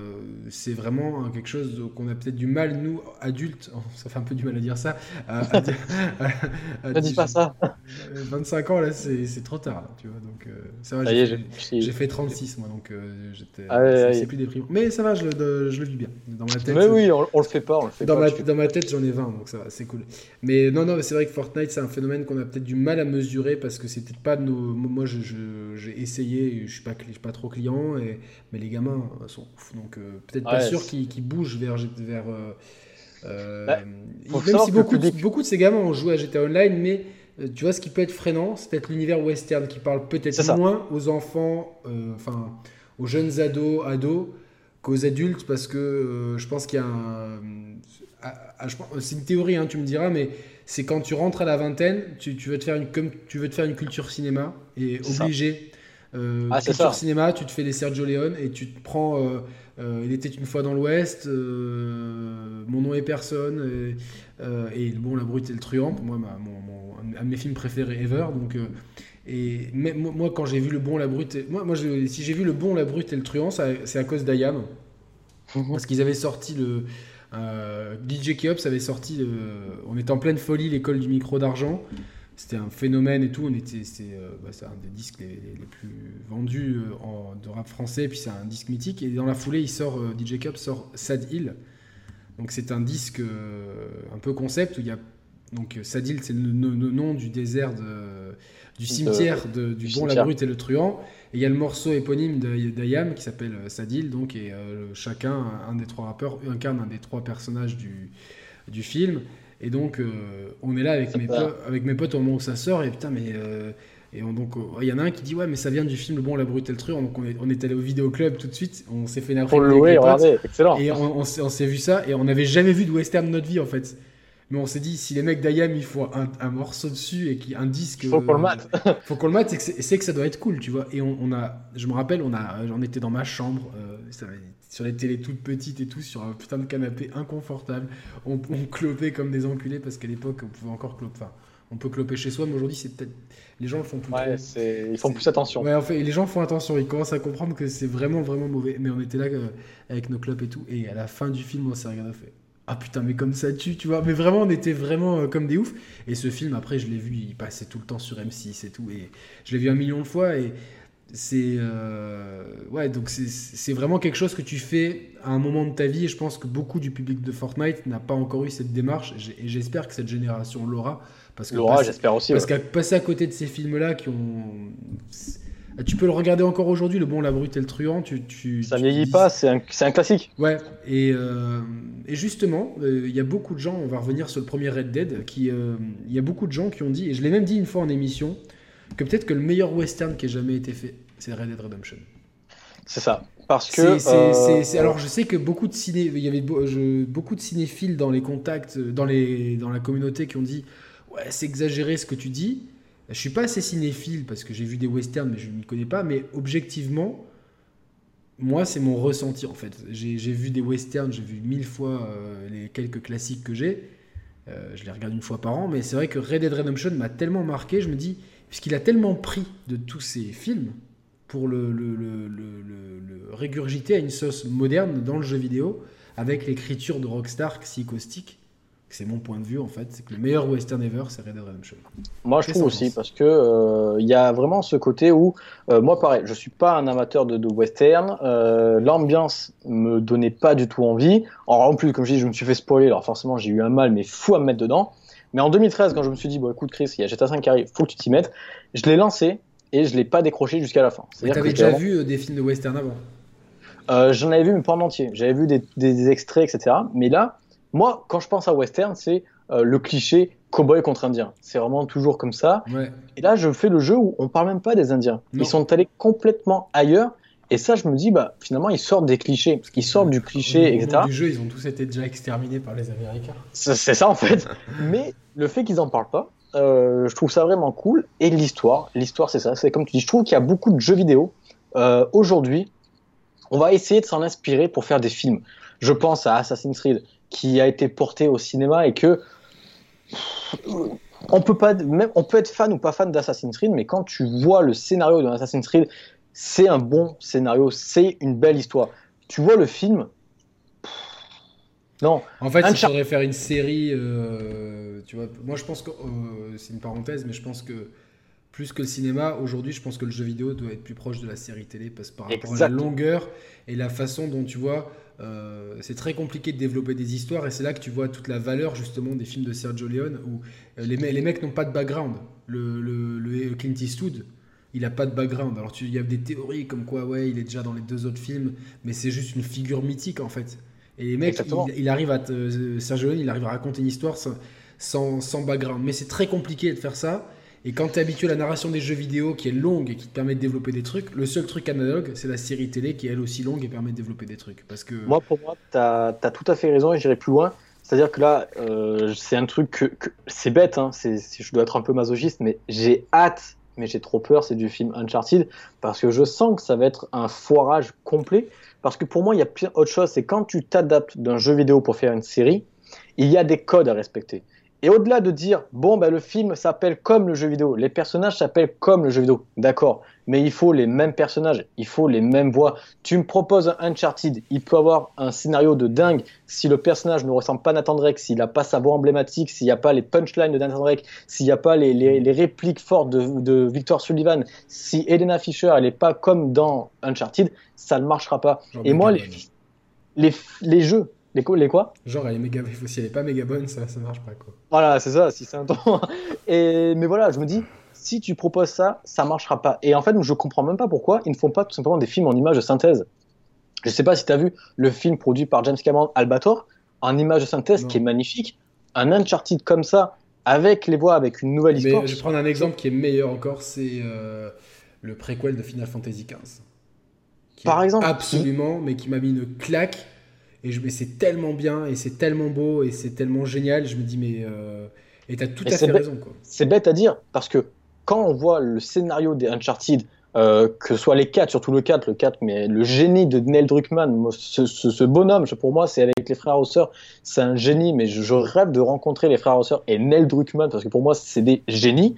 Speaker 1: c'est vraiment quelque chose qu'on a peut-être du mal, nous, adultes, ça fait un peu du mal à dire ça, à, à dire- à- à
Speaker 2: Ne dis pas ça.
Speaker 1: Euh, 25 ans, là, c'est, trop tard, là, tu vois, donc euh, ça va, j'ai fait-
Speaker 2: j'ai-
Speaker 1: j'ai fait 36 moi donc euh, j'étais
Speaker 2: Ah
Speaker 1: c'est, plus déprimant. Mais ça va, je le, je le vis bien. Dans ma tête.
Speaker 2: Mais oui, on, on le fait pas, on le fait
Speaker 1: Dans
Speaker 2: pas.
Speaker 1: ma, dans ma tête, j'en ai 20, donc ça va, c'est cool. Mais non, non, c'est vrai que Fortnite, c'est un phénomène qu'on a peut-être du mal à mesurer parce que c'est peut-être pas de nos. Moi, je- je- j'ai essayé, je suis pas, je suis pas trop client, et, mais les gamins euh, sont ouf. Donc euh, peut-être pas sûr qu'ils qu'ils bougent vers. vers euh, euh,
Speaker 2: faut
Speaker 1: même si beaucoup, de,
Speaker 2: public-
Speaker 1: beaucoup de ces gamins ont joué à GTA Online, mais tu vois, ce qui peut être freinant, c'est peut-être l'univers western qui parle peut-être moins aux enfants, euh, enfin aux jeunes ados, ados qu'aux adultes parce que euh, je pense qu'il y a un. C'est une théorie, hein, tu me diras, mais c'est quand tu rentres à la vingtaine, tu, tu veux te faire une, comme tu veux te faire une culture cinéma et obligé. Euh,
Speaker 2: Ah, c'est
Speaker 1: culture
Speaker 2: ça.
Speaker 1: cinéma, tu te fais des Sergio Leone et tu te prends. euh, euh, il était une fois dans l'Ouest, euh, Mon nom est personne, et, et Le Bon, la Brute et le Truand, pour moi, ma- mon, mon- un de mes films préférés ever. Donc, et mais moi, quand j'ai vu Le Bon, la Brute, et- moi, si j'ai vu Le Bon, la Brute et le Truand, c'est à cause d'Ayam. Parce qu'ils avaient sorti le. DJ Keops avait sorti. on était en pleine folie, l'école du micro d'argent. C'était un phénomène et tout. On était, c'est, euh, bah, un des disques les, plus vendus euh, en, de rap français. Puis c'est un disque mythique. Et dans la foulée, il sort, euh, DJ Keops sort Sad Hill. Donc c'est un disque un peu concept où il y a. Donc Sad Hill, c'est le, le- le nom du désert, de- du cimetière de- du
Speaker 2: du
Speaker 1: Bon, la. Brute et le Truand. Et il y a le morceau éponyme d'A- d'Ayam qui s'appelle Sadil, donc, et chacun, un des trois rappeurs, incarne un des trois personnages du, du film. Et donc, euh, on est là avec mes, potes, avec mes potes au moment où ça sort, et putain, mais euh, Et donc, il y en a un qui dit Ouais, mais ça vient du film Le Bon, la Brute et le Truand. Donc, on est, on est allé au vidéoclub tout de suite. On s'est fait une
Speaker 2: louer, regardez, excellent.
Speaker 1: Et on, on s'est vu ça. Et on n'avait jamais vu de western de notre vie, en fait. Mais on s'est dit, si les mecs d'Ayam, il faut un, un, morceau dessus et qui, un disque.
Speaker 2: Faut qu'on le mate.
Speaker 1: faut qu'on le mate, c'est que ça doit être cool, tu vois. Et on, on, a, je me rappelle, on, a, on était dans ma chambre, euh, ça, sur les télés toutes petites et tout, sur un putain de canapé inconfortable. On, on clopait comme des enculés parce qu'à l'époque, on pouvait encore cloper. Enfin, on peut cloper chez soi, mais aujourd'hui, c'est peut-être. Les gens le font plus.
Speaker 2: Ouais, ils font plus attention.
Speaker 1: Ouais, en fait, les gens font attention. Ils commencent à comprendre que c'est vraiment, vraiment mauvais. Mais on était là euh, avec nos clopes et tout. Et à la fin du film, on s'est regardé fait ah putain mais comme ça tue tu vois mais vraiment on était vraiment euh, comme des oufs et ce film après je l'ai vu il passait tout le temps sur M6 et tout et je l'ai vu un million de fois et c'est euh, ouais donc c'est vraiment quelque chose que tu fais à un moment de ta vie et je pense que beaucoup du public de Fortnite n'a pas encore eu cette démarche et j'espère que cette génération l'aura parce que
Speaker 2: l'aura j'espère aussi
Speaker 1: parce qu'à passer à côté de ces films là qui ont tu peux le regarder encore aujourd'hui, Le Bon, la Brute et le Truand. Tu, tu,
Speaker 2: ça vieillit pas, c'est un, un, classique.
Speaker 1: Ouais, et, euh, et justement, euh, il y a beaucoup de gens, on va revenir sur le premier Red Dead, qui il y a beaucoup de gens qui ont dit, et je l'ai même dit une fois en émission, que peut-être que le meilleur western qui ait jamais été fait, c'est Red Dead Redemption.
Speaker 2: C'est ça. Parce que.
Speaker 1: c'est alors, je sais que beaucoup de, ciné, il y avait beaucoup de cinéphiles dans les contacts, dans, les, dans la communauté qui ont dit Ouais, c'est exagéré ce que tu dis. Je suis pas assez cinéphile parce que j'ai vu des westerns, mais je ne m'y connais pas. Mais objectivement, moi, c'est mon ressenti en fait. J'ai vu des westerns, j'ai vu mille fois euh, les quelques classiques que j'ai. Euh, je les regarde une fois par an, mais c'est vrai que Red Dead Redemption m'a tellement marqué. Je me dis, puisqu'il a tellement pris de tous ces films pour le, le, le, le, régurgiter à une sauce moderne dans le jeu vidéo, avec l'écriture de Rockstar si caustique, c'est mon point de vue en fait, c'est que le meilleur western ever, c'est Red Dead Redemption.
Speaker 2: Moi, je trouve aussi parce que il euh, y a vraiment ce côté où euh, moi, pareil, je suis pas un amateur de, de western. Euh, L'ambiance me donnait pas du tout envie. en plus, comme je dis, je me suis fait spoiler, alors forcément, j'ai eu un mal, mais fou à me mettre dedans. Mais en 2013, quand je me suis dit, bon, écoute, Chris, il y a GTA 5 qui arrive, faut que tu t'y mettes, je l'ai lancé et je l'ai pas décroché jusqu'à la fin.
Speaker 1: Mais t'avais déjà vu euh, des films de western avant?
Speaker 2: J'en avais vu, mais pas en entier. J'avais vu des, des extraits, etc. Mais là, moi, quand je pense à western, c'est euh, le cliché cowboy contre indien. C'est vraiment toujours comme ça. Et là, je fais le jeu où on parle même pas des Indiens. Ils sont allés complètement ailleurs. Et ça, je me dis, bah, finalement, ils sortent des clichés. Parce qu'ils sortent du cliché, etc.
Speaker 1: du jeu, ils ont tous été déjà exterminés par les Américains.
Speaker 2: C'est ça, en fait. Mais le fait qu'ils en parlent pas, euh, je trouve ça vraiment cool. Et l'histoire, l'histoire, c'est ça. C'est comme tu dis, je trouve qu'il y a beaucoup de jeux vidéo. Euh, Aujourd'hui, on va essayer de s'en inspirer pour faire des films. Je pense à Assassin's Creed qui a été porté au cinéma et que on peut pas même on peut être fan ou pas fan d'Assassin's Creed mais quand tu vois le scénario de Assassin's Creed c'est un bon scénario c'est une belle histoire. Tu vois le film? Non.
Speaker 1: En fait il faudrait faire une série euh, tu vois. Moi je pense que euh, c'est une parenthèse mais je pense que plus que le cinéma, aujourd'hui, je pense que le jeu vidéo doit être plus proche de la série télé parce que par rapport à la longueur et la façon dont tu vois, euh, c'est très compliqué de développer des histoires et c'est là que tu vois toute la valeur justement des films de Sergio Leone où les, les, mecs n'ont pas de background. Le, le, Clint Eastwood, il a pas de background. Alors il y a des théories comme quoi ouais, il est déjà dans les deux autres films, mais c'est juste une figure mythique en fait. Et les mecs, il, arrive à Sergio Leone, il arrive à raconter une histoire sans, sans background. Mais c'est très compliqué de faire ça. Et quand tu es habitué à la narration des jeux vidéo qui est longue et qui te permet de développer des trucs, le seul truc analogue, c'est la série télé qui est elle aussi longue et permet de développer des trucs. Parce que...
Speaker 2: Moi, pour moi, tu as, tout à fait raison et j'irai plus loin. C'est-à-dire que là, euh, c'est un truc que, c'est bête, hein, je dois être un peu masochiste, mais j'ai hâte, mais j'ai trop peur, c'est du film Uncharted, parce que je sens que ça va être un foirage complet. Parce que pour moi, il y a autre chose, c'est quand tu t'adaptes d'un jeu vidéo pour faire une série, il y a des codes à respecter. Et au-delà de dire, bon, ben, le film s'appelle comme le jeu vidéo, les personnages s'appellent comme le jeu vidéo, d'accord, mais il faut les mêmes personnages, il faut les mêmes voix. Tu me proposes un Uncharted, il peut avoir un scénario de dingue si le personnage ne ressemble pas à Nathan Drake, s'il n'a pas sa voix emblématique, s'il n'y a pas les punchlines de Nathan Drake, s'il n'y a pas les, les, répliques fortes de, de, Victor Sullivan, si Elena Fisher, elle n'est pas comme dans Uncharted, ça ne marchera pas. Et moi, les, les, les jeux, les, les quoi?
Speaker 1: Genre, elle est méga... si elle est pas méga bonne, ça, ça marche pas. Quoi.
Speaker 2: Voilà, c'est ça, si c'est un temps. Et, mais voilà, je me dis, si tu proposes ça, ça marchera pas. Et en fait, je comprends même pas pourquoi ils ne font pas tout simplement des films en images de synthèse. Je sais pas si tu as vu le film produit par James Cameron, Albator, en image de synthèse qui est magnifique. Un Uncharted comme ça, avec les voix, avec une nouvelle histoire.
Speaker 1: je vais prendre un exemple qui est meilleur encore, c'est euh, le préquel de Final Fantasy XV.
Speaker 2: Par exemple
Speaker 1: Absolument, mais qui m'a mis une claque. Et je mais c'est tellement bien, et c'est tellement beau, et c'est tellement génial. Je me dis, mais. Euh, et t'as tout à fait raison.
Speaker 2: C'est bête à dire, parce que quand on voit le scénario des Uncharted, euh, que ce soit les 4, surtout le 4, le 4, mais le génie de Neil Druckmann, ce, ce, bonhomme, pour moi, c'est avec les frères Hauser, c'est un génie, mais je, rêve de rencontrer les frères Hauser et Neil Druckmann, parce que pour moi, c'est des génies.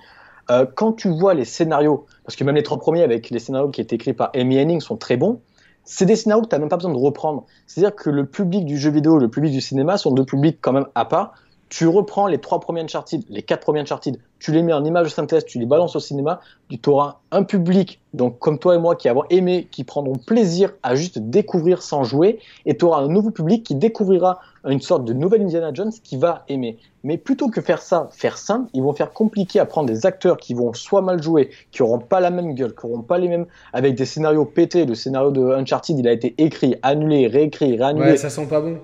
Speaker 2: Euh, quand tu vois les scénarios, parce que même les trois premiers avec les scénarios qui étaient écrits par Amy Henning sont très bons, c'est des scénarios que tu n'as même pas besoin de reprendre. C'est-à-dire que le public du jeu vidéo et le public du cinéma sont deux publics quand même à part tu reprends les trois premiers Uncharted, les quatre premiers Uncharted, tu les mets en image de synthèse, tu les balances au cinéma, tu auras un public, donc comme toi et moi, qui avons aimé, qui prendront plaisir à juste découvrir sans jouer, et tu auras un nouveau public qui découvrira une sorte de nouvelle Indiana Jones qui va aimer. Mais plutôt que faire ça, faire simple, ils vont faire compliqué à prendre des acteurs qui vont soit mal jouer, qui auront pas la même gueule, qui auront pas les mêmes, avec des scénarios pétés. Le scénario de Uncharted, il a été écrit, annulé, réécrit, réannulé.
Speaker 1: Ouais, ça sent pas bon.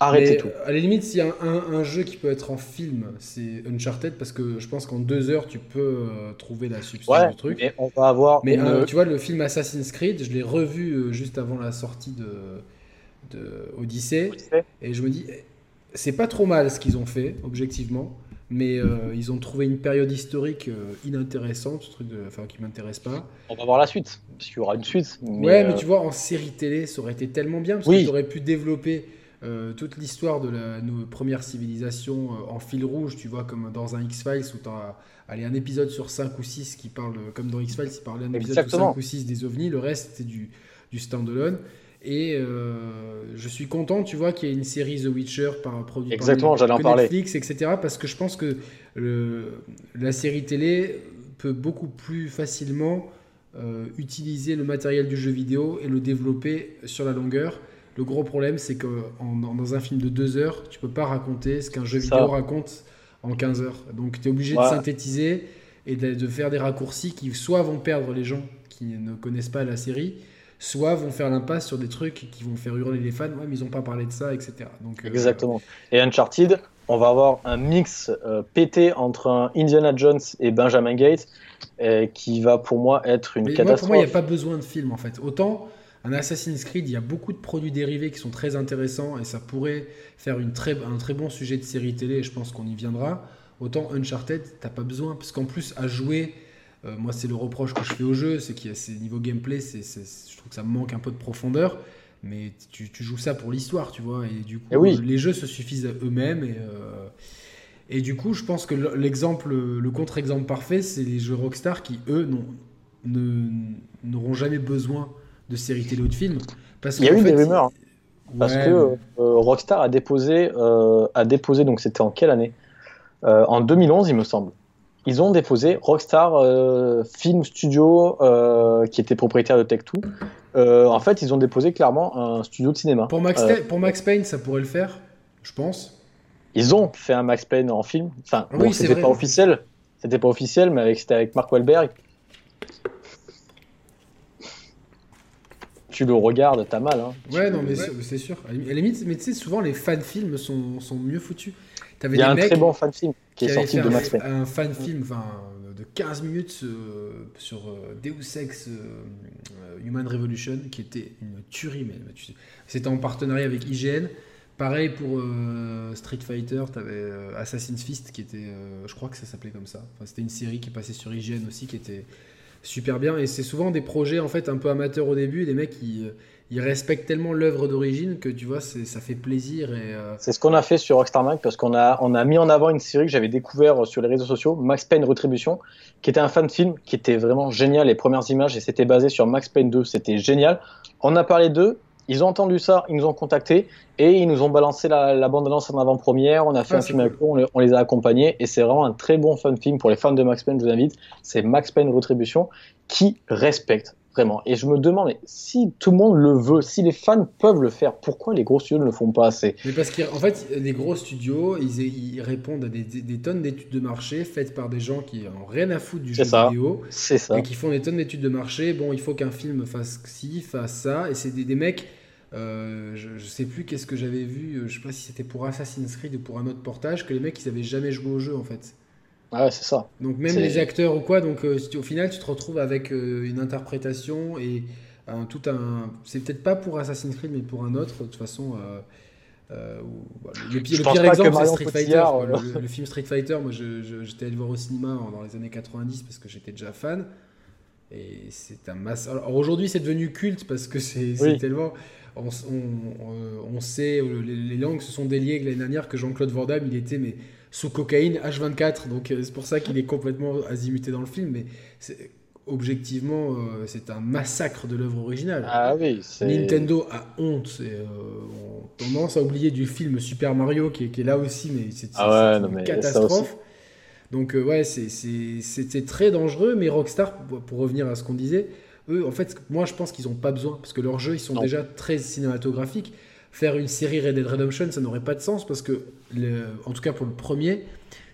Speaker 2: Arrêtez tout.
Speaker 1: À la limite, s'il y a un, jeu qui peut être en film, c'est Uncharted, parce que je pense qu'en deux heures, tu peux euh, trouver la substance du truc.
Speaker 2: Mais on va avoir.
Speaker 1: Mais euh, tu vois, le film Assassin's Creed, je l'ai revu euh, juste avant la sortie de, de Odyssey, et je me dis, c'est pas trop mal ce qu'ils ont fait, objectivement. Mais ils ont trouvé une période historique inintéressante, truc de, enfin qui m'intéresse pas.
Speaker 2: On va voir la suite, parce qu'il y aura une suite.
Speaker 1: ouais, mais tu vois, en série télé, ça aurait été tellement bien, parce oui. qu'ils auraient pu développer euh, toute l'histoire de la, nos premières civilisations euh, en fil rouge, tu vois, comme dans un X-Files où tu as allez, un épisode sur 5 ou 6 qui parle, comme dans X-Files, il parlait un épisode sur 5 ou 6 des ovnis, le reste c'est du, du standalone. Et euh, je suis content, tu vois, qu'il y ait une série The Witcher par produit
Speaker 2: Exactement,
Speaker 1: par,
Speaker 2: en parler.
Speaker 1: Netflix, etc. Parce que je pense que le, la série télé peut beaucoup plus facilement utiliser le matériel du jeu vidéo et le développer sur la longueur. Le gros problème, c'est que dans un film de 2 heures, tu peux pas raconter ce qu'un jeu vidéo raconte en 15 heures. Donc tu es obligé de synthétiser et de, faire des raccourcis qui soit vont perdre les gens qui ne connaissent pas la série, soit vont faire l'impasse sur des trucs qui vont faire hurler les fans. Ouais, mais ils n'ont pas parlé de ça, etc. Donc,
Speaker 2: euh, Exactement. Et Uncharted, on va avoir un mix euh, pété entre un Indiana Jones et Benjamin Gates euh, qui va pour moi être une catastrophe.
Speaker 1: pour moi, il n'y a pas besoin de film en fait. Autant un Assassin's Creed, il y a beaucoup de produits dérivés qui sont très intéressants et ça pourrait faire une très, un très bon sujet de série télé et je pense qu'on y viendra. Autant Uncharted, t'as pas besoin, parce qu'en plus, à jouer, euh, moi c'est le reproche que je fais au jeu, c'est qu'il y a ces niveaux gameplay, c'est, je trouve que ça manque un peu de profondeur, mais tu, joues ça pour l'histoire, tu vois, et du coup,
Speaker 2: eh
Speaker 1: les jeux se suffisent à eux-mêmes et. Euh, et du coup, je pense que l'exemple, le contre-exemple parfait, c'est les jeux Rockstar qui, eux, n'auront jamais besoin de séries télé ou de films.
Speaker 2: Parce il y a eu des rumeurs. Hein. Parce que euh, Rockstar a déposé, euh, a déposé donc c'était en quelle année? Euh, En 2011, il me semble. Ils ont déposé Rockstar Film Studio, qui était propriétaire de Tech2. en fait, ils ont déposé clairement un studio de cinéma.
Speaker 1: Pour Max, pour Max Payne, ça pourrait le faire, je pense.
Speaker 2: Ils ont fait un Max Payne en film. Enfin, oui, c'était pas officiel. C'était pas officiel, mais c'était avec Mark Wahlberg. Tu le regardes, t'as mal. Hein.
Speaker 1: Ouais, non, mais c'est sûr. À la limite, mais tu sais, souvent les fan films sont, sont mieux foutus.
Speaker 2: Il y a un très bon fan film qui, est sorti de Max Payne.
Speaker 1: Un fan film de 15 minutes euh, sur euh, Deus Ex euh, Human Revolution qui était une tuerie. Mais, C'était en partenariat avec IGN. Pareil pour Street Fighter, tu avais Assassin's Fist qui était, je crois que ça s'appelait comme ça. Enfin, c'était une série qui passait sur IGN aussi qui était super bien. Et c'est souvent des projets en fait un peu amateurs au début. Les mecs, ils, ils respectent tellement l'œuvre d'origine que tu vois, ça fait plaisir. Et euh,
Speaker 2: C'est ce qu'on a fait sur Rockstar Mag parce qu'on a, on a mis en avant une série que j'avais découvert sur les réseaux sociaux, Max Payne Retribution, qui était un fan film qui était vraiment génial. Les premières images et c'était basé sur Max Payne 2, c'était génial. On a parlé d'eux ils ont entendu ça, ils nous ont contactés et ils nous ont balancé la, bande-annonce en avant-première. On a fait un film avec eux, on, les a accompagnés et c'est vraiment un très bon fun film pour les fans de Max Payne. Je vous invite, c'est Max Payne Retribution qui respecte vraiment. Et je me demande, si tout le monde le veut, si les fans peuvent le faire, pourquoi les gros studios ne le font pas assez?
Speaker 1: Mais parce qu'en fait, les gros studios, ils, répondent à des, tonnes d'études de marché faites par des gens qui n'ont rien à foutre du jeu vidéo.
Speaker 2: C'est ça.
Speaker 1: Et qui font des tonnes d'études de marché. Bon, il faut qu'un film fasse ci, fasse ça. Et c'est des, mecs Euh, je, je, sais plus qu'est-ce que j'avais vu, euh, je sais pas si c'était pour Assassin's Creed ou pour un autre portage, que les mecs ils avaient jamais joué au jeu en fait.
Speaker 2: Ouais, c'est ça.
Speaker 1: Donc même les acteurs ou quoi, donc euh, au final tu te retrouves avec une interprétation et un, tout un. C'est peut-être pas pour Assassin's Creed mais pour un autre. De toute façon, bah, le, pire, le pire exemple, c'est Street Fighter. Le, film Street Fighter, moi j'étais allé le voir au cinéma dans les années 90 parce que j'étais déjà fan. Et c'est un masse. Alors aujourd'hui, c'est devenu culte parce que c'est tellement. On, on, sait, les, langues se sont déliées l'année dernière que Jean-Claude Van Damme, il était mais, sous cocaïne H24. Donc euh, c'est pour ça qu'il est complètement azimuté dans le film. Mais objectivement, euh, c'est un massacre de l'œuvre originale.
Speaker 2: Ah oui,
Speaker 1: Nintendo a honte. Euh, on tendance à oublier du film Super Mario qui est, là aussi, mais c'est
Speaker 2: ah
Speaker 1: une catastrophe. Donc euh, ouais, c'était très dangereux, mais Rockstar, pour revenir à ce qu'on disait, eux, en fait, moi je pense qu'ils n'ont pas besoin, parce que leurs jeux, ils sont déjà très cinématographiques. Faire une série Red Dead Redemption, ça n'aurait pas de sens, parce que, en tout cas pour le premier,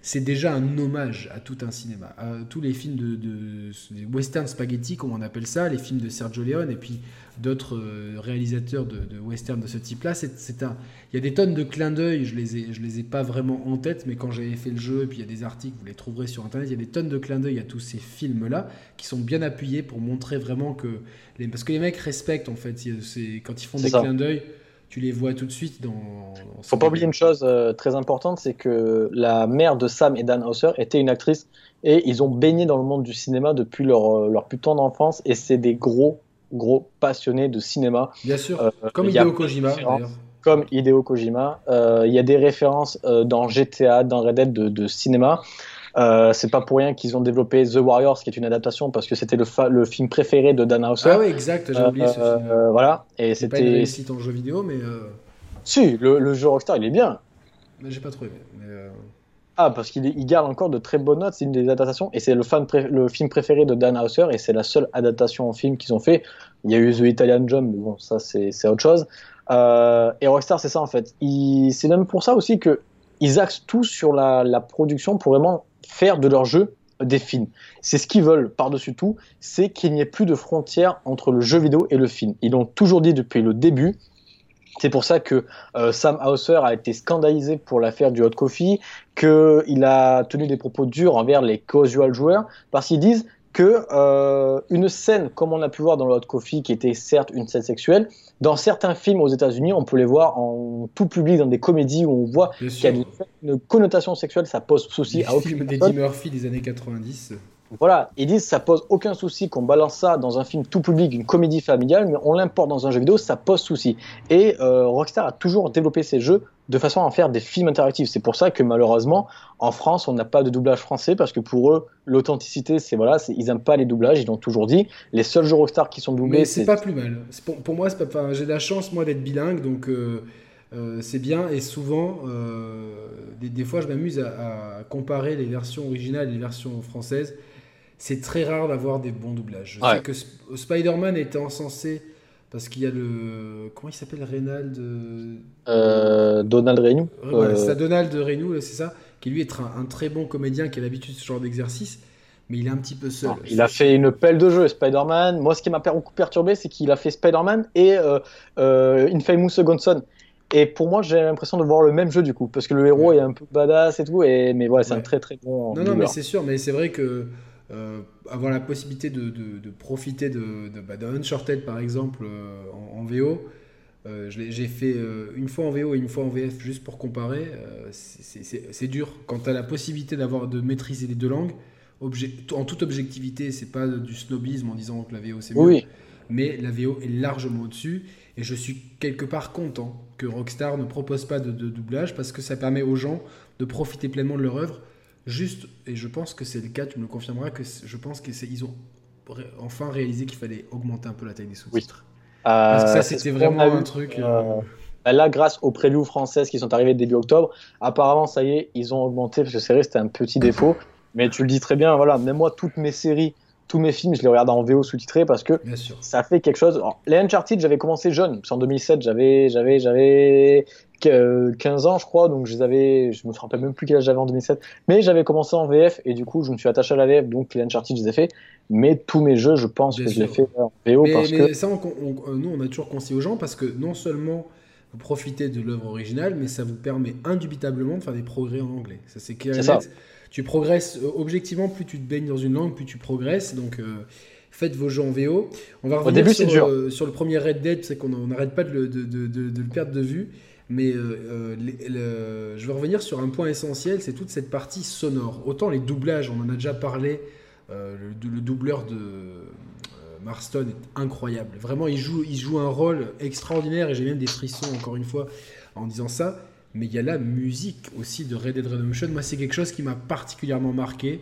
Speaker 1: c'est déjà un hommage à tout un cinéma. À tous les films de, de, western spaghetti, comme on appelle ça, les films de Sergio Leone et puis d'autres euh, réalisateurs de, de, western de ce type-là. C'est, un, il y a des tonnes de clins d'œil, je les ai, je les ai pas vraiment en tête, mais quand j'avais fait le jeu, et puis il y a des articles, vous les trouverez sur internet, il y a des tonnes de clins d'œil à tous ces films-là qui sont bien appuyés pour montrer vraiment que. Les, parce que les mecs respectent en fait, c'est, quand ils font des clins d'œil tu les vois tout de suite dans.
Speaker 2: dans Faut pas oublier une chose euh, très importante, c'est que la mère de Sam et Dan Hauser était une actrice et ils ont baigné dans le monde du cinéma depuis leur, euh, leur plus tendre enfance et c'est des gros, gros passionnés de cinéma.
Speaker 1: Bien sûr, euh, comme Hideo Kojima d'ailleurs.
Speaker 2: Comme Hideo Kojima. Il y a des références dans GTA, dans Red Dead de, de cinéma. Euh, c'est pas pour rien qu'ils ont développé The Warriors, qui est une adaptation, parce que c'était le, le, film préféré de Dan Houser.
Speaker 1: Ah oui, exact, j'ai oublié ce film.
Speaker 2: Euh, voilà, et c'était.
Speaker 1: pas une réussite en jeu vidéo, mais. Euh,
Speaker 2: si, le, le, jeu Rockstar, il est bien.
Speaker 1: Mais j'ai pas trouvé. Mais
Speaker 2: Ah, parce qu'il il garde encore de très bonnes notes, c'est une des adaptations, et c'est le, le film préféré de Dan Houser, et c'est la seule adaptation en film qu'ils ont fait. Il y a eu The Italian Job, mais bon, ça c'est autre chose. et Rockstar, c'est ça en fait. C'est même pour ça aussi que ils axent tout sur la, la production pour vraiment faire de leur jeu des films. C'est ce qu'ils veulent par-dessus tout, c'est qu'il n'y ait plus de frontières entre le jeu vidéo et le film. Ils l'ont toujours dit depuis le début. C'est pour ça que euh, Sam Hauser a été scandalisé pour l'affaire du hot coffee, qu'il a tenu des propos durs envers les casual joueurs, parce qu'ils disent que euh, une scène, comme on a pu voir dans le Hot Coffee, qui était certes une scène sexuelle, dans certains films aux États-Unis, on peut les voir en tout public dans des comédies où on voit qu'il y a une connotation sexuelle, ça pose souci
Speaker 1: à aucun. Des Eddie Murphy des années 90.
Speaker 2: Voilà, ils disent ça pose aucun souci qu'on balance ça dans un film tout public, une comédie familiale, mais on l'importe dans un jeu vidéo, ça pose souci. Et euh, Rockstar a toujours développé ses jeux de façon à en faire des films interactifs. C'est pour ça que malheureusement, en France, on n'a pas de doublage français parce que pour eux, l'authenticité, c'est voilà, ils n'aiment pas les doublages. Ils l'ont toujours dit. Les seuls jeux Rockstar qui sont doublés,
Speaker 1: c'est pas plus mal. Pour, pour, moi, j'ai la chance moi d'être bilingue, donc. Euh, euh, c'est bien et souvent, des, des, fois, je m'amuse à, à, comparer les versions originales et les versions françaises c'est très rare d'avoir des bons doublages. Je sais que Spider-Man était encensé parce qu'il y a le. Comment il s'appelle Reynald
Speaker 2: euh, Donald Renou.
Speaker 1: Euh, c'est Donald Renou, c'est ça Qui lui est un, très bon comédien qui a l'habitude de ce genre d'exercice, mais il est un petit peu seul.
Speaker 2: il a fait une pelle de jeu, Spider-Man. Moi, ce qui m'a beaucoup perturbé, c'est qu'il a fait Spider-Man et euh, euh, Infamous Second Son. Et pour moi, j'ai l'impression de voir le même jeu du coup, parce que le héros est un peu badass et tout, et mais ouais, c'est un très très bon.
Speaker 1: Non, non, mais c'est sûr, mais c'est vrai que euh, avoir la possibilité de, de, profiter de, de, bah, Uncharted par exemple euh, en, VO. Euh, j'ai fait une fois en VO et une fois en VF juste pour comparer. c'est dur. Quand tu as la possibilité d'avoir de maîtriser les deux langues, en toute objectivité, c'est pas du snobisme en disant que la VO c'est mieux. Mais la VO est largement au-dessus. Et je suis quelque part content que Rockstar ne propose pas de, de doublage parce que ça permet aux gens de profiter pleinement de leur œuvre Juste, et je pense que c'est le cas, tu me le confirmeras, que je pense qu'ils ont enfin réalisé qu'il fallait augmenter un peu la taille des sous-titres. Parce que ça, euh, c'était vraiment un truc. Euh, euh,
Speaker 2: bah là, grâce aux previews françaises qui sont arrivées début octobre, apparemment, ça y est, ils ont augmenté, parce que c'est vrai, c'était un petit défaut. Mais tu le dis très bien, voilà, même moi, toutes mes séries, tous mes films, je les regarde en VO sous-titré parce que ça fait quelque chose. les Uncharted, j'avais commencé jeune, en 2007, j'avais, j'avais, j'avais 15 ans, je crois, donc je les avais, je me rappelle même plus quel âge j'avais en 2007, mais j'avais commencé en VF et du coup, je me suis attaché à la VF, donc les Uncharted, je les ai fait. Mais tous mes jeux, je pense que je les ai fait en VO
Speaker 1: mais,
Speaker 2: parce
Speaker 1: mais
Speaker 2: que.
Speaker 1: ça, on- on- nous, on a toujours conseillé aux gens parce que non seulement vous profitez de l'œuvre originale, mais ça vous permet indubitablement de faire des progrès en anglais. Ça, c'est clair. Tu progresses euh, objectivement, plus tu te baignes dans une langue, plus tu progresses. Donc, euh, faites vos jeux en VO. On va revenir
Speaker 2: début,
Speaker 1: sur, euh, le premier Red Dead, c'est qu'on on n'arrête pas de le, de, de- de- de le perdre de vue. Mais euh, euh, les- le- je vais revenir sur un point essentiel, c'est toute cette partie sonore. Autant les doublages, on en a déjà parlé, euh, le, le doubleur de Marston est incroyable. Vraiment, il joue, il joue un rôle extraordinaire et j'ai même des frissons, encore une fois, en disant ça. Mais il y a la musique aussi de Red Dead Redemption. Moi, c'est quelque chose qui m'a particulièrement marqué.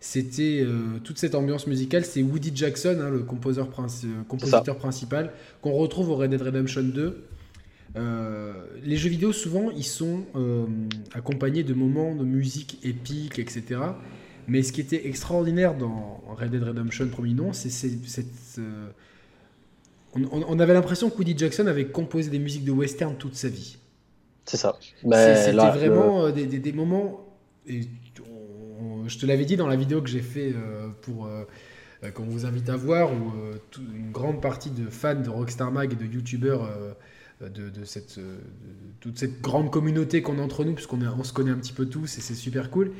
Speaker 1: C'était euh, toute cette ambiance musicale. C'est Woody Jackson, hein, le princi- compositeur principal, qu'on retrouve au Red Dead Redemption 2. Euh, les jeux vidéo, souvent, ils sont euh, accompagnés de moments de musique épique, etc. Mais ce qui était extraordinaire dans Red Dead Redemption premier nom, c'est cette. euh, on, avait l'impression que Woody Jackson avait composé des musiques de western toute sa vie.
Speaker 2: C'est ça.
Speaker 1: C'était vraiment des, des- des moments. Et on- je te l'avais dit dans la vidéo que j'ai fait pour qu'on vous invite à voir, où une grande partie de fans de Rockstar Mag et de youtubeurs euh, de, de cette, euh, de toute cette grande communauté qu'on a entre nous, puisqu'on on se connaît un petit peu tous et c'est super cool,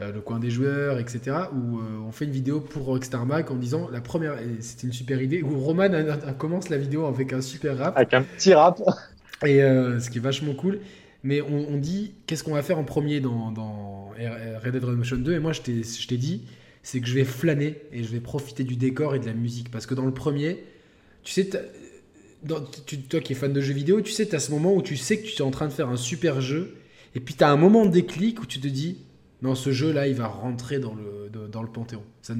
Speaker 1: euh, le coin des joueurs, etc., où euh, on fait une vidéo pour Rockstar en disant la première, c'était une super idée, où Roman a- a- commence la vidéo avec un super rap.
Speaker 2: Avec un petit rap.
Speaker 1: Et euh, ce qui est vachement cool. Mais on, on dit, qu'est-ce qu'on va faire en premier dans, dans Red Dead Redemption 2 Et moi, je t'ai dit, c'est que je vais flâner et je vais profiter du décor et de la musique. Parce que dans le premier, tu sais, tu- toi qui es fan de jeux vidéo, tu sais, tu as ce moment où tu sais que tu es en train de faire un super jeu. Et puis tu as un moment de déclic où tu te dis, non, ce jeu-là, il va rentrer dans le, dans le panthéon. Ça,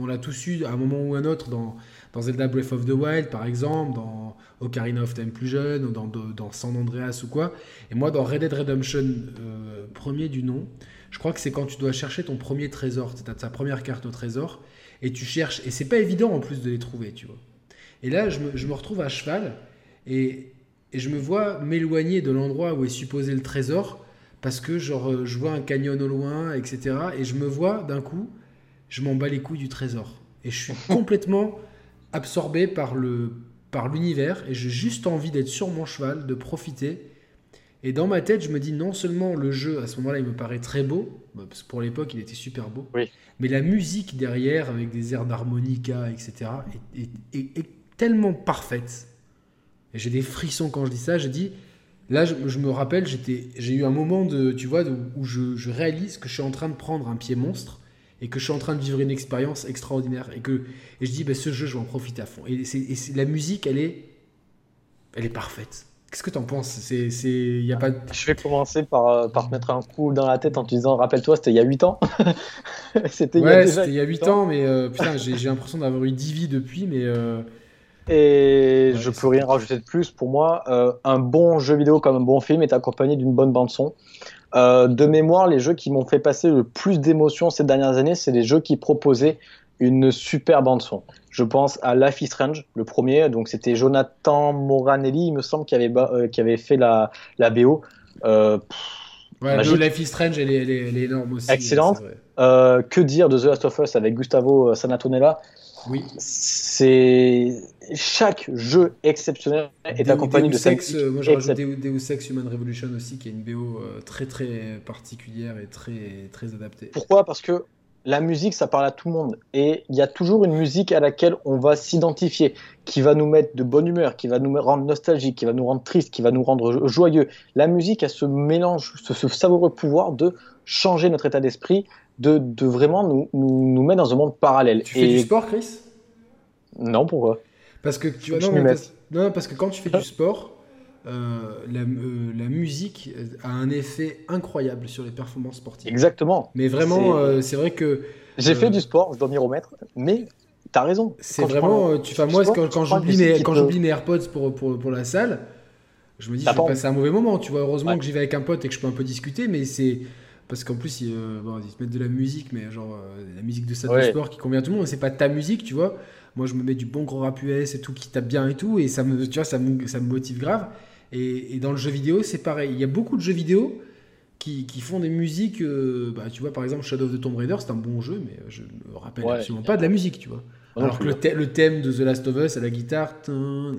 Speaker 1: on l'a tous eu à un moment ou un autre dans, Zelda Breath of the Wild, par exemple, dans Ocarina of Time plus jeune, ou dans San Andreas ou quoi. Et moi, dans Red Dead Redemption, euh, premier du nom, je crois que c'est quand tu dois chercher ton premier trésor, tu as ta première carte au trésor, et tu cherches, et c'est pas évident en plus de les trouver, tu vois. Et là, je me, je me retrouve à cheval, et, et je me vois m'éloigner de l'endroit où est supposé le trésor, parce que genre, euh, je vois un canyon au loin, etc. Et je me vois d'un coup, je m'en bats les couilles du trésor. Et je suis complètement absorbé par le par l'univers et j'ai juste envie d'être sur mon cheval, de profiter. Et dans ma tête, je me dis non seulement le jeu à ce moment-là, il me paraît très beau, bah, parce que pour l'époque, il était super beau,
Speaker 2: Oui.
Speaker 1: mais la musique derrière, avec des airs d'harmonica, etc., est, est- est- est tellement parfaite. Et j'ai des frissons quand je dis ça. Je dis, là, je, je me rappelle, j'étais, j'ai eu un moment de, tu vois, de- où je, je réalise que je suis en train de prendre un pied monstre et que je suis en train de vivre une expérience extraordinaire et que et je dis, bah, ce jeu, je vais en profiter à fond. Et, c'est, la musique, elle est, elle est parfaite. Qu'est-ce que t'en penses? C'est, y a pas.
Speaker 2: Je vais commencer par, euh, par te mettre un coup dans la tête en te disant Rappelle-toi, c'était il y a 8 ans. c'était il y a déjà
Speaker 1: c'était il y a 8 ans, mais euh, putain, j'ai, j'ai l'impression d'avoir eu 10 vies depuis, mais euh,
Speaker 2: Et
Speaker 1: Ouais,
Speaker 2: je peux rien rajouter de plus. Pour moi, euh, un bon jeu vidéo comme un bon film est accompagné d'une bonne bande son. Euh, de mémoire, les jeux qui m'ont fait passer le plus d'émotions ces dernières années, c'est les jeux qui proposaient une super bande son. Je pense à Life is Strange, le premier. Donc c'était Jonathan Moranelli, il me semble, qui avait, euh, qui avait fait la, la BO. Euh, pff,
Speaker 1: ouais,
Speaker 2: Magique.
Speaker 1: No Life is Strange, elle est, elle est- elle est énorme aussi.
Speaker 2: Excellente. que dire de The Last of Us avec Gustavo Sanatonella
Speaker 1: Oui.
Speaker 2: C'est chaque jeu exceptionnel est accompagné
Speaker 1: Deus
Speaker 2: de musique
Speaker 1: euh, moi j'ai rajouté
Speaker 2: exceptionnelle.
Speaker 1: Deus Deus Ex Human Revolution aussi, qui est une BO euh, très très particulière et très, très adaptée.
Speaker 2: Pourquoi? Parce que la musique, ça parle à tout le monde. Et il y a toujours une musique à laquelle on va s'identifier, qui va nous mettre de bonne humeur, qui va nous rendre nostalgique, qui va nous rendre triste, qui va nous rendre jo- joyeux. La musique a ce mélange, ce, ce savoureux pouvoir de changer notre état d'esprit, de, de vraiment nous, nous, nous mettre dans un monde parallèle.
Speaker 1: Tu fais
Speaker 2: Et
Speaker 1: du sport, Chris?
Speaker 2: Non, pourquoi?
Speaker 1: Parce que tu
Speaker 2: que
Speaker 1: non, mais parce, non, parce que quand tu fais du sport, euh, la, euh, la musique a un effet incroyable sur les performances sportives.
Speaker 2: Exactement.
Speaker 1: Mais vraiment,
Speaker 2: C'est-
Speaker 1: euh, vrai que
Speaker 2: J'ai
Speaker 1: Euh,
Speaker 2: fait du sport, je dois m'y remettre, mais t'as raison.
Speaker 1: c'est
Speaker 2: tu
Speaker 1: vraiment. euh, Tu, moi,
Speaker 2: sport,
Speaker 1: quand, quand j'oublie mes, AirPods pour, pour, pour la salle, je me dis, je vais
Speaker 2: pas
Speaker 1: passer un mauvais moment. Tu vois, heureusement
Speaker 2: Ouais.
Speaker 1: que j'y vais avec un pote et que je peux un peu discuter, mais c'est. Parce qu'en plus, ils, euh, bon, ils se mettent de la musique, mais genre euh, la musique de salle de sport qui convient à tout le monde. C'est pas ta musique, tu vois. Moi, je me mets du bon gros rap US et tout qui tape bien et tout, et ça me, tu vois, ça me, ça me motive grave. Et, dans le jeu vidéo, c'est pareil. Il y a beaucoup de jeux vidéo qui, font des musiques. Euh, bah, tu vois, par exemple, Shadow of the Tomb Raider, c'est un bon jeu, mais je ne me rappelle absolument pas de la musique, tu vois. Alors que le, thème de The Last of Us à la guitare,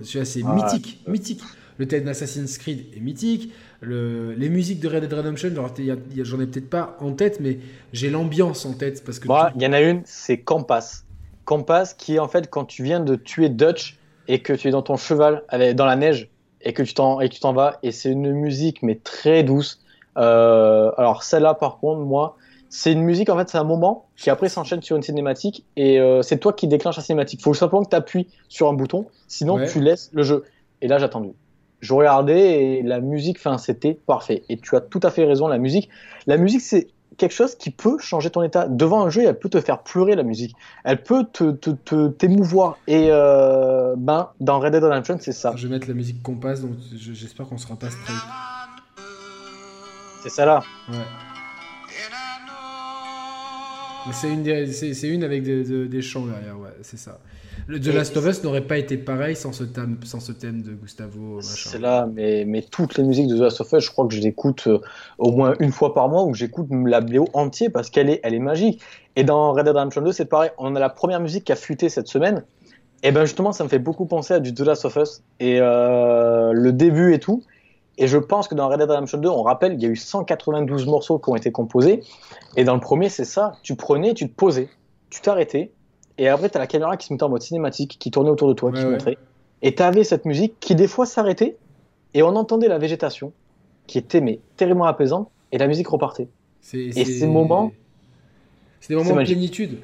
Speaker 1: c'est ah, mythique, mythique. Le thème d'Assassin's Creed est mythique. Le, les musiques de Red Dead Redemption, j'en ai peut-être pas en tête, mais j'ai l'ambiance en tête. parce que
Speaker 2: Il y en a une, c'est Campus. Campus qui est en fait quand tu viens de tuer Dutch et que tu es dans ton cheval dans la neige et que tu t'en et tu t'en vas et c'est une musique mais très douce. Euh, alors celle-là par contre moi c'est une musique en fait c'est un moment qui après s'enchaîne sur une cinématique et euh, c'est toi qui déclenche la cinématique. Il faut simplement que tu appuies sur un bouton sinon tu laisses le jeu. Et là j'ai attendu. Je regardais et la musique, enfin c'était parfait. Et tu as tout à fait raison la musique. La musique c'est quelque chose qui peut changer ton état. Devant un jeu, elle peut te faire pleurer la musique. Elle peut te, te, t'émouvoir. Et euh, ben, dans Red Dead Redemption, c'est ça.
Speaker 1: Je vais mettre la musique qu'on passe, donc j'espère qu'on sera pas straight.
Speaker 2: C'est ça là.
Speaker 1: Ouais. C'est une, c'est, une avec des, des chants derrière, ouais, c'est ça. Le The Last of Us n'aurait pas été pareil sans ce thème, sans ce thème de Gustavo.
Speaker 2: C'est là, mais, mais toutes les musiques de The Last of Us, je crois que je l'écoute euh, au moins une fois par mois ou j'écoute la BO entière parce qu'elle est, elle est magique. Et dans Red Dead Redemption 2, c'est pareil. On a la première musique qui a fuité cette semaine. Et ben justement, ça me fait beaucoup penser à du The Last of Us et euh, le début et tout. Et je pense que dans Red Dead Redemption 2, on rappelle, il y a eu 192 morceaux qui ont été composés. Et dans le premier, c'est ça. Tu prenais, tu te posais, tu t'arrêtais, et après, tu as la caméra qui se mettait en mode cinématique, qui tournait autour de toi, qui te montrait. Et tu avais cette musique qui, des fois, s'arrêtait. Et on entendait la végétation, qui était mais terriblement apaisante. Et la musique repartait. Et ces moments.
Speaker 1: C'est des moments de plénitude.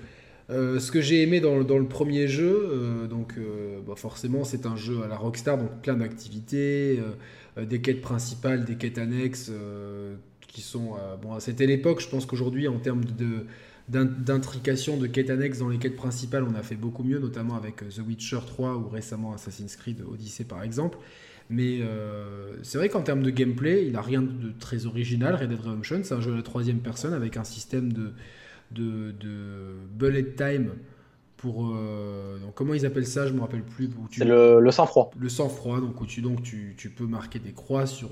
Speaker 1: Euh, ce que j'ai aimé dans, dans, le premier jeu, euh, donc euh, bah forcément c'est un jeu à la Rockstar, donc plein d'activités, des quêtes principales, des quêtes annexes, qui sont bon. C'était l'époque, je pense qu'aujourd'hui en termes de, d'intrication de quêtes annexes dans les quêtes principales, on a fait beaucoup mieux, notamment avec euh, The Witcher 3 ou récemment Assassin's Creed Odyssey par exemple. Mais euh, c'est vrai qu'en termes de gameplay, il n'a rien de très original. Red Dead Redemption, c'est un jeu à la troisième personne avec un système de, de, bullet time pour euh, comment ils appellent ça? Je me rappelle plus
Speaker 2: c'est le, le sang froid
Speaker 1: le sang froid donc où tu donc tu, tu peux marquer des croix sur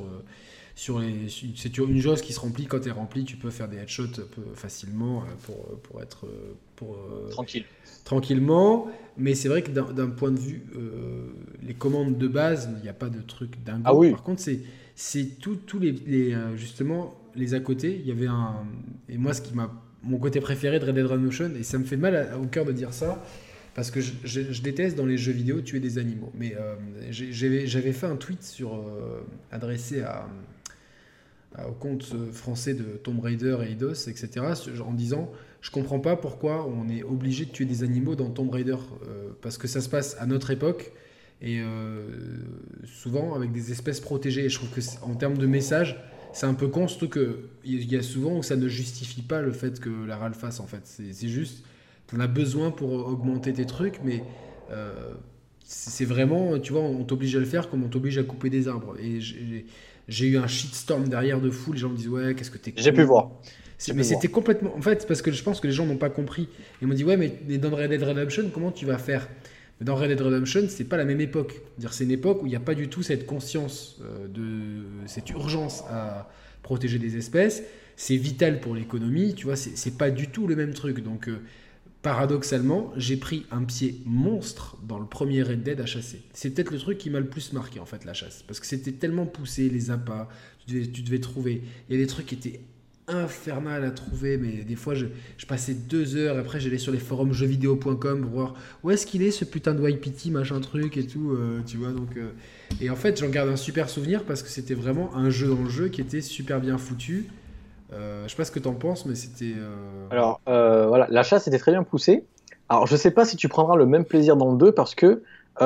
Speaker 1: sur les, c'est une jauge qui se remplit. Quand tu es rempli, tu peux faire des headshots peu facilement euh, pour, pour être euh, pour,
Speaker 2: euh, tranquille.
Speaker 1: tranquillement. Mais c'est vrai que d'un point de vue, les commandes de base, il n'y a pas de truc dingue.
Speaker 2: Ah oui.
Speaker 1: Par contre, c'est c'est tous les, justement les à côté. Il y avait un et moi ce qui m'a mon côté préféré de Red Dead Redemption et ça me fait mal au cœur de dire ça parce que je, je, déteste dans les jeux vidéo tuer des animaux. Mais j'avais fait un tweet sur adressé à au compte français de Tomb Raider et Eidos, etc., en disant je comprends pas pourquoi on est obligé de tuer des animaux dans Tomb Raider, euh, parce que ça se passe à notre époque et euh, souvent avec des espèces protégées. Et je trouve que en termes de message, c'est un peu con, surtout qu'il y a souvent où ça ne justifie pas le fait que la RAL fasse en fait. C'est juste, tu en as besoin pour augmenter tes trucs, mais euh, c'est vraiment, tu vois, on t'oblige à le faire comme on t'oblige à couper des arbres. Et j'ai eu un shitstorm derrière de fou. Les gens me disent Ouais, qu'est-ce que t'es.
Speaker 2: J'ai pu voir.
Speaker 1: Mais c'était complètement. En fait, parce que je pense que les gens n'ont pas compris. Ils m'ont dit Ouais, mais dans Red Dead Redemption, comment tu vas faire? Mais dans Red Dead Redemption, c'est pas la même époque. C'est une époque où il n'y a pas du tout cette conscience euh, de cette urgence à protéger des espèces. C'est vital pour l'économie, tu vois. C'est pas du tout le même truc. Donc, euh, paradoxalement, j'ai pris un pied monstre dans le premier Red Dead à chasser. C'est peut-être le truc qui m'a le plus marqué en fait la chasse, parce que c'était tellement poussé les appâts, tu devais, trouver. Il y a des trucs qui étaient infernal à trouver, mais des fois je, passais deux heures, après j'allais sur les forums jeuxvideo.com pour voir où est-ce qu'il est ce putain de YPT, machin truc et tout, euh, tu vois. Donc, euh. et en fait j'en garde un super souvenir parce que c'était vraiment un jeu dans le jeu qui était super bien foutu. Euh, je sais pas ce que tu en penses, mais c'était. Euh,
Speaker 2: Alors euh, voilà, la chasse était très bien poussée. Alors je sais pas si tu prendras le même plaisir dans le 2 parce que elle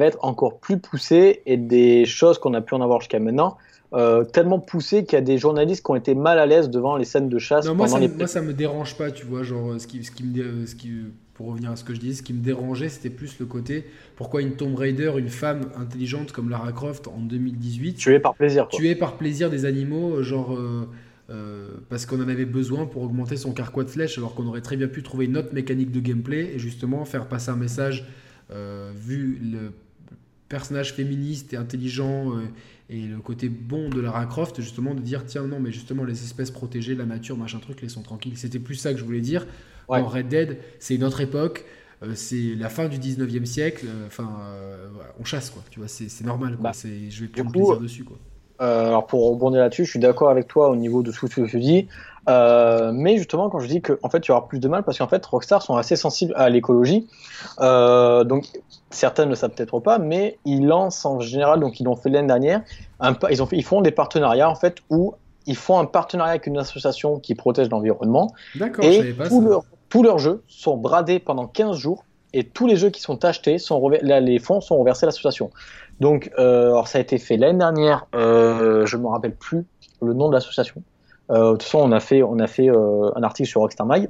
Speaker 2: va être encore plus poussée et des choses qu'on a pu en avoir jusqu'à maintenant. tellement poussées qu'il y a des journalistes qui ont été mal à l'aise devant les scènes de chasse.
Speaker 1: moi, ça, moi, ça me dérange pas, tu vois. Genre, ce qui, ce qui me, ce qui, pour revenir à ce que je disais, ce qui me dérangeait, c'était plus le côté pourquoi une Tomb Raider, une femme intelligente comme Lara Croft en 2018,
Speaker 2: tuée par plaisir,
Speaker 1: quoi. tuée par plaisir des animaux, genre. Euh, parce qu'on en avait besoin pour augmenter son carquois de flèches, alors qu'on aurait très bien pu trouver une autre mécanique de gameplay et justement faire passer un message, euh, vu le personnage féministe et intelligent euh, Et le côté bon de Lara Croft, justement, de dire tiens, non, mais justement, les espèces protégées, la nature, machin truc, les sont tranquilles. C'était plus ça que je voulais dire. En Red Dead, c'est une autre époque. Euh, c'est la fin du 19e siècle. Euh, enfin, euh, on chasse, quoi. Tu vois, c'est normal. Quoi. Bah, je vais prendre plaisir dessus, quoi.
Speaker 2: Alors pour rebondir là-dessus, je suis d'accord avec toi au niveau de tout ce que tu dis. mais justement, quand je dis qu'en en fait, il y aura plus de mal, parce qu'en fait, Rockstar sont assez sensibles à l'écologie. donc, certains ne le savent peut-être pas, mais ils lancent en général, donc ils l'ont fait l'année dernière, un, ils, ont fait, ils font des partenariats en fait où ils font un partenariat avec une association qui protège l'environnement.
Speaker 1: D'accord, et
Speaker 2: leur, tous leurs jeux sont bradés pendant 15 jours et tous les jeux qui sont achetés, sont les fonds sont reversés à l'association. Donc, euh, alors ça a été fait l'année dernière, euh, je me rappelle plus le nom de l'association. Euh, de toute façon, on a fait, on a fait un article sur Rockstar Mag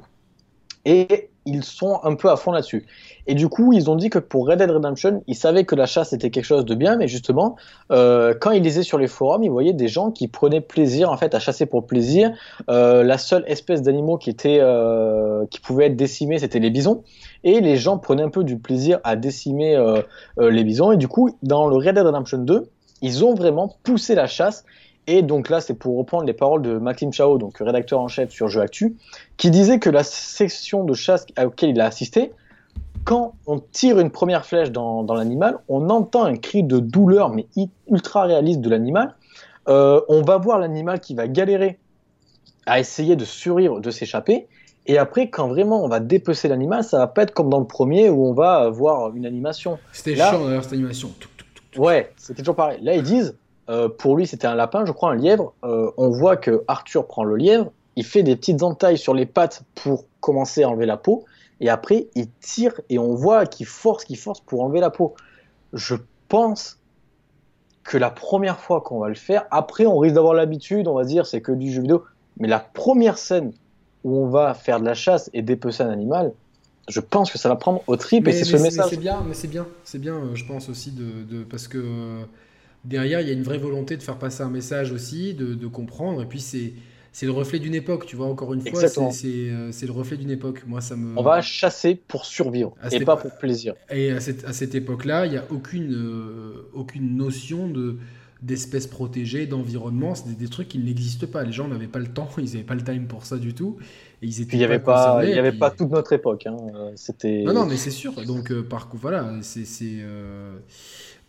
Speaker 2: et ils sont un peu à fond là-dessus. Et du coup, ils ont dit que pour Red Dead Redemption, ils savaient que la chasse était quelque chose de bien, mais justement, euh, quand ils lisaient sur les forums, ils voyaient des gens qui prenaient plaisir en fait à chasser pour plaisir. Euh, la seule espèce d'animaux qui était euh, qui pouvait être décimée, c'était les bisons. Et les gens prenaient un peu du plaisir à décimer euh, euh, les bisons. Et du coup, dans le Red Dead Redemption 2, ils ont vraiment poussé la chasse et donc là, c'est pour reprendre les paroles de Maxime Chao, donc rédacteur en chef sur Jeux Actu, qui disait que la section de chasse à laquelle il a assisté, quand on tire une première flèche dans, l'animal, on entend un cri de douleur, mais ultra réaliste de l'animal. Euh, on va voir l'animal qui va galérer à essayer de survivre, de s'échapper. Et après, quand vraiment on va dépecer l'animal, ça va pas être comme dans le premier où on va voir une animation.
Speaker 1: C'était chiant d'ailleurs cette animation.
Speaker 2: Ouais, c'était toujours pareil. Là, ils disent, euh, pour lui, c'était un lapin, je crois, un lièvre. Euh, on voit que Arthur prend le lièvre, il fait des petites entailles sur les pattes pour commencer à enlever la peau, et après, il tire et on voit qu'il force, qu'il force pour enlever la peau. Je pense que la première fois qu'on va le faire, après, on risque d'avoir l'habitude, on va dire, c'est que du jeu vidéo, mais la première scène où on va faire de la chasse et dépecer un animal, je pense que ça va prendre au trip et c'est ce message.
Speaker 1: c'est bien, mais c'est bien, c'est bien, euh, je pense aussi de parce que derrière, il y a une vraie volonté de faire passer un message aussi, de, comprendre. Et puis, c'est. C'est le reflet d'une époque, tu vois, encore une fois, euh, c'est le reflet d'une époque. Moi, ça me...
Speaker 2: On va chasser pour survivre, et pas pour plaisir.
Speaker 1: Et à cette, à cette époque-là, il n'y a aucune, euh, aucune notion de d'espèces protégées, d'environnement, c'est des, trucs qui n'existent pas. Les gens n'avaient pas le temps, ils n'avaient pas le time pour ça du tout.
Speaker 2: Et ils étaient il n'y avait pas, il y avait pas toute notre époque. Hein. C'était.
Speaker 1: Non, non, mais c'est sûr. Donc, euh, par coup, voilà, c'est.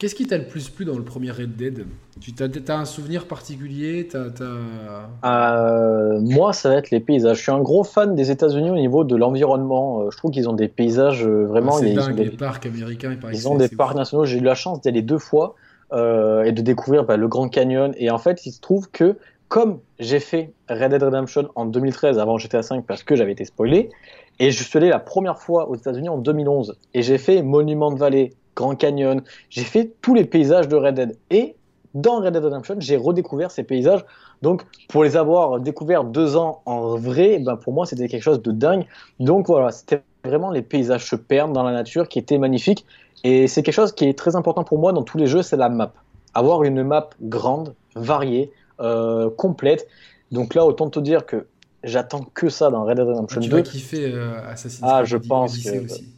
Speaker 1: Qu'est-ce qui t'a le plus plu dans le premier Red Dead? Tu as, un souvenir particulier?
Speaker 2: Euh, Moi, ça va être les paysages. Je suis un gros fan des États-Unis au niveau de l'environnement. Euh, je trouve qu'ils ont des paysages euh, vraiment.
Speaker 1: c'est dingue, les parcs américains.
Speaker 2: Ils ont des parcs nationaux. J'ai eu la chance d'y aller deux fois et de découvrir bah, le Grand Canyon. Et en fait, il se trouve que comme j'ai fait Red Dead Redemption en 2013 avant GTA 5 parce que j'avais été spoilé, et je suis allé la première fois aux États-Unis en 2011 et j'ai fait Monument Valley, Grand Canyon. J'ai fait tous les paysages de Red Dead. Et dans Red Dead Redemption, j'ai redécouvert ces paysages. Donc, pour les avoir découverts deux ans en vrai, ben pour moi, c'était quelque chose de dingue. Donc voilà, c'était vraiment les paysages se perdent dans la nature qui étaient magnifiques. Et c'est quelque chose qui est très important pour moi dans tous les jeux, c'est la map. Avoir une map grande, variée, euh, complète. Donc là, autant te dire que j'attends que ça dans Red Dead Redemption ah, tu 2.
Speaker 1: Tu kiffer euh, Assassin's
Speaker 2: ah, Creed Ah, je pense que... Aussi.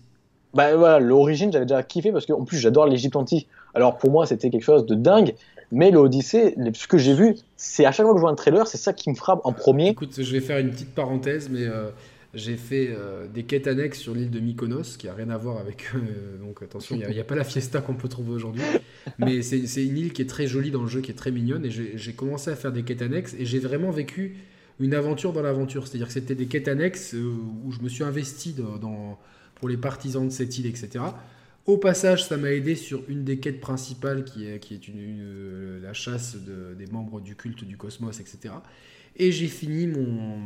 Speaker 2: Bah voilà, l'origine, j'avais déjà kiffé parce qu'en plus, j'adore l'Égypte antique. Alors pour moi, c'était quelque chose de dingue. Mais l'Odyssée, ce que j'ai vu, c'est à chaque fois que je vois un trailer, c'est ça qui me frappe en premier.
Speaker 1: Écoute, je vais faire une petite parenthèse, mais euh, j'ai fait euh, des quêtes annexes sur l'île de Mykonos, qui a rien à voir avec. Euh, donc attention, il n'y a, pas la fiesta qu'on peut trouver aujourd'hui. mais c'est une île qui est très jolie dans le jeu, qui est très mignonne. Et j'ai commencé à faire des quêtes annexes et j'ai vraiment vécu une aventure dans l'aventure. C'est-à-dire que c'était des quêtes annexes où je me suis investi dans pour les partisans de cette île, etc. Au passage, ça m'a aidé sur une des quêtes principales qui est, qui est une, euh, la chasse des membres du culte du cosmos, etc. Et j'ai fini mon,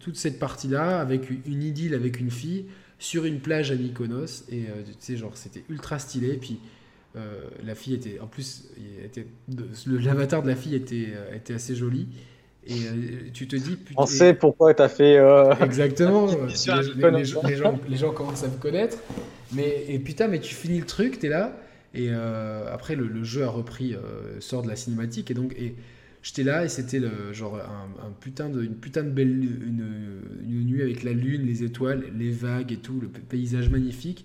Speaker 1: toute cette partie-là avec une idylle avec une fille sur une plage à Mykonos. Et euh, tu sais, genre, c'était ultra stylé. Puis euh, la fille était, en plus, l'avatar de la fille était, était assez joli. Et euh, tu te dis.
Speaker 2: On sait pourquoi tu as fait. Euh,
Speaker 1: Exactement. les, gens, les, gens, commencent à me connaître. Mais, et putain, mais tu finis le truc, tu es là. Et euh, après, le, jeu a repris, sort de la cinématique. Et donc, et, j'étais là et c'était genre un, putain de, une putain de belle une, une, nuit avec la lune, les étoiles, les vagues et tout, le paysage magnifique.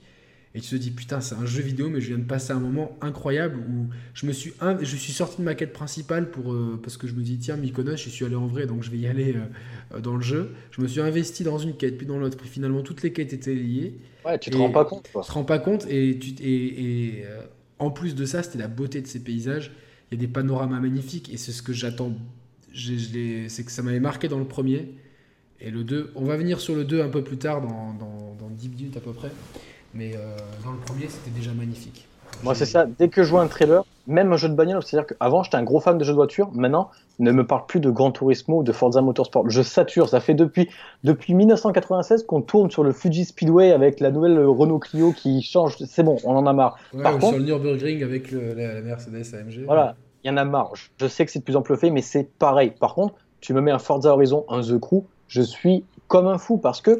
Speaker 1: et tu te dis putain c'est un jeu vidéo mais je viens de passer un moment incroyable où je me suis je suis sorti de ma quête principale pour euh, parce que je me dis tiens Mykonos je suis allé en vrai donc je vais y aller euh, euh, dans le jeu je me suis investi dans une quête puis dans l'autre puis finalement toutes les quêtes étaient liées
Speaker 2: ouais tu te rends pas compte
Speaker 1: quoi. tu te rends pas compte et tu et, en plus de ça c'était la beauté de ces paysages il y a des panoramas magnifiques et c'est ce que j'attends. C'est que ça m'avait marqué dans le premier. Et le 2 on va venir sur le 2 un peu plus tard dans, dans, dans 10 minutes à peu près. Mais euh, dans le premier, c'était déjà magnifique.
Speaker 2: Moi, c'est ça. Dès que je vois un trailer, même un jeu de bagnole, c'est-à-dire qu'avant, j'étais un gros fan de jeux de voiture. Maintenant, ne me parle plus de Gran Turismo ou de Forza Motorsport. Je sature. Ça fait depuis, depuis 1996 qu'on tourne sur le Fuji Speedway avec la nouvelle Renault Clio qui change. C'est bon, on en a marre.
Speaker 1: Par contre, sur le Nürburgring avec la, Mercedes AMG.
Speaker 2: Voilà, il y en a marre. Je sais que c'est de plus en plus fait, mais c'est pareil. Par contre, tu me mets un Forza Horizon, un The Crew, je suis comme un fou parce que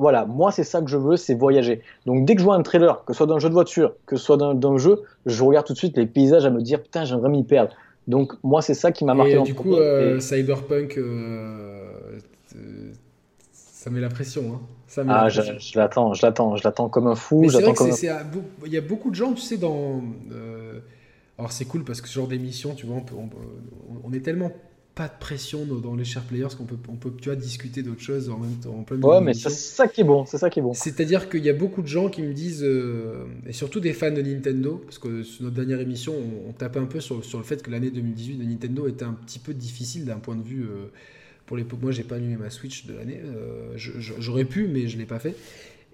Speaker 2: voilà, moi c'est ça que je veux, c'est voyager. Donc dès que je vois un trailer, que ce soit d'un jeu de voiture, que ce soit d'un jeu, je regarde tout de suite les paysages à me dire putain j'aimerais m'y perdre. Donc moi c'est ça qui m'a marqué.
Speaker 1: Et du coup, euh, Cyberpunk, euh, ça met la pression. Hein. Ça
Speaker 2: ah, je, l'attends, je l'attends, je l'attends comme un fou.
Speaker 1: Il y a beaucoup de gens, tu sais, dans. Euh, alors c'est cool parce que ce genre d'émission, tu vois, on, on est tellement pas de pression dans les chers players qu'on peut, on peut tu vois, discuter d'autres choses en même temps. En
Speaker 2: plein ouais, mais c'est ça qui est bon, c'est ça qui est bon.
Speaker 1: C'est-à-dire qu'il y a beaucoup de gens qui me disent, euh, et surtout des fans de Nintendo, parce que sur notre dernière émission, on, tapait un peu sur, sur le fait que l'année 2018 de Nintendo était un petit peu difficile d'un point de vue. Euh, pour les, moi, j'ai pas allumé ma Switch de l'année. Euh, j'aurais pu, mais je l'ai pas fait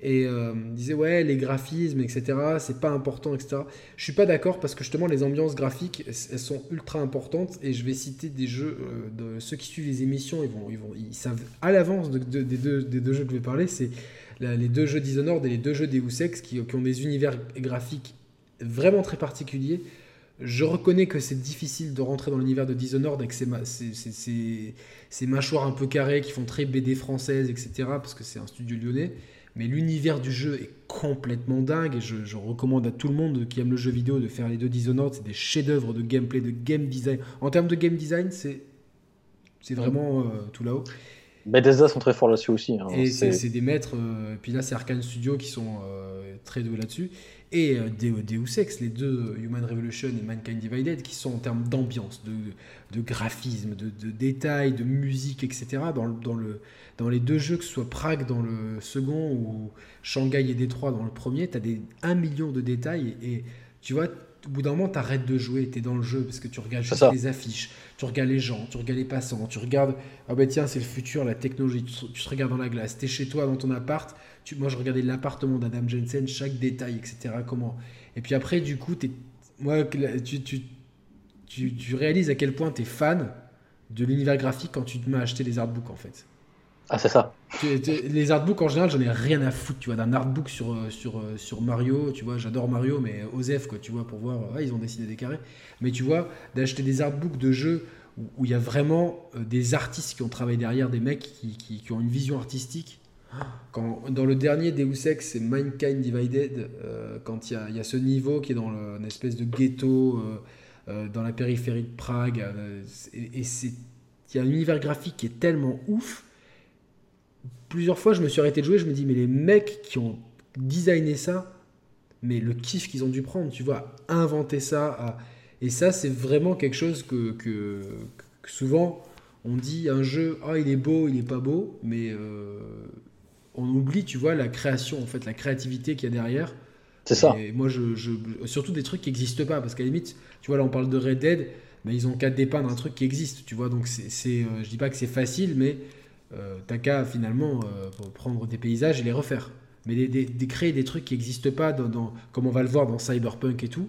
Speaker 1: et euh, disait ouais les graphismes etc c'est pas important etc je suis pas d'accord parce que justement les ambiances graphiques elles sont ultra importantes et je vais citer des jeux euh, ceux qui suivent les émissions ils vont ils vont ils savent à l'avance de, des, deux, des, deux, jeux que je vais parler c'est les deux jeux Dishonored et les deux jeux Deus Ex qui, qui ont des univers graphiques vraiment très particuliers je reconnais que c'est difficile de rentrer dans l'univers de Dishonored avec ces, ces, ces, mâchoires un peu carrées qui font très BD française, etc. Parce que c'est un studio lyonnais. Mais l'univers du jeu est complètement dingue et je, recommande à tout le monde qui aime le jeu vidéo de faire les deux Dishonored. C'est des chefs-d'œuvre de gameplay, de game design. En termes de game design, c'est c'est vraiment euh, tout là-haut.
Speaker 2: Bethesda sont très forts là-dessus aussi. Hein.
Speaker 1: Et c'est des maîtres. Euh, puis là, c'est Arkane Studio qui sont euh, très doués là-dessus. Et Deus Ex, les deux Human Revolution et Mankind Divided, qui sont en termes d'ambiance, de, de, graphisme, de, de, détails, de musique, etc. Dans, dans le, dans les deux jeux, que ce soit Prague dans le second ou Shanghai et Détroit dans le premier, tu as des 1 million de détails et, tu vois, au bout d'un moment, tu arrêtes de jouer, tu es dans le jeu parce que tu regardes juste les affiches, tu regardes les gens, tu regardes les passants, tu regardes, ah ben tiens, c'est le futur, la technologie, tu, te regardes dans la glace, tu es chez toi, dans ton appart, tu, moi je regardais l'appartement d'Adam Jensen, chaque détail, etc. Comment. Et puis après, du coup, es, moi, tu, tu, tu, tu réalises à quel point tu es fan de l'univers graphique quand tu te mets à acheter les artbooks en fait.
Speaker 2: Ah, c'est ça.
Speaker 1: Les artbooks en général, j'en ai rien à foutre, tu vois, d'un artbook sur, euh, sur, euh, sur Mario, tu vois, j'adore Mario, mais Osef, quoi, tu vois, pour voir, ils ont dessiné des carrés. Mais tu vois, d'acheter des artbooks de jeux où il y a vraiment euh, des artistes qui ont travaillé derrière, des mecs qui, qui, ont une vision artistique. Quand, dans le dernier Deus Ex, c'est Mankind Divided, quand il y a, ce niveau qui est dans une espèce de ghetto, dans la périphérie de Prague, et, il y a un univers graphique qui est tellement ouf plusieurs fois, je me suis arrêté de jouer, je me dis, mais les mecs qui ont designé ça, mais le kiff qu'ils ont dû prendre, tu vois, inventer ça. Et ça, c'est vraiment quelque chose que, que, souvent, on dit un jeu, ah, il est beau, il est pas beau, mais euh, on oublie, tu vois, la création, en fait, la créativité qu'il y a derrière.
Speaker 2: C'est ça.
Speaker 1: Et moi, je, surtout des trucs qui n'existent pas, parce qu'à la limite, tu vois, là, on parle de Red Dead, mais ils ont qu'à dépeindre un truc qui existe, tu vois. Donc, c'est, euh, je dis pas que c'est facile, mais euh, t'as qu'à finalement euh, prendre des paysages et les refaire. Mais des, créer des trucs qui n'existent pas, dans, comme on va le voir dans Cyberpunk et tout.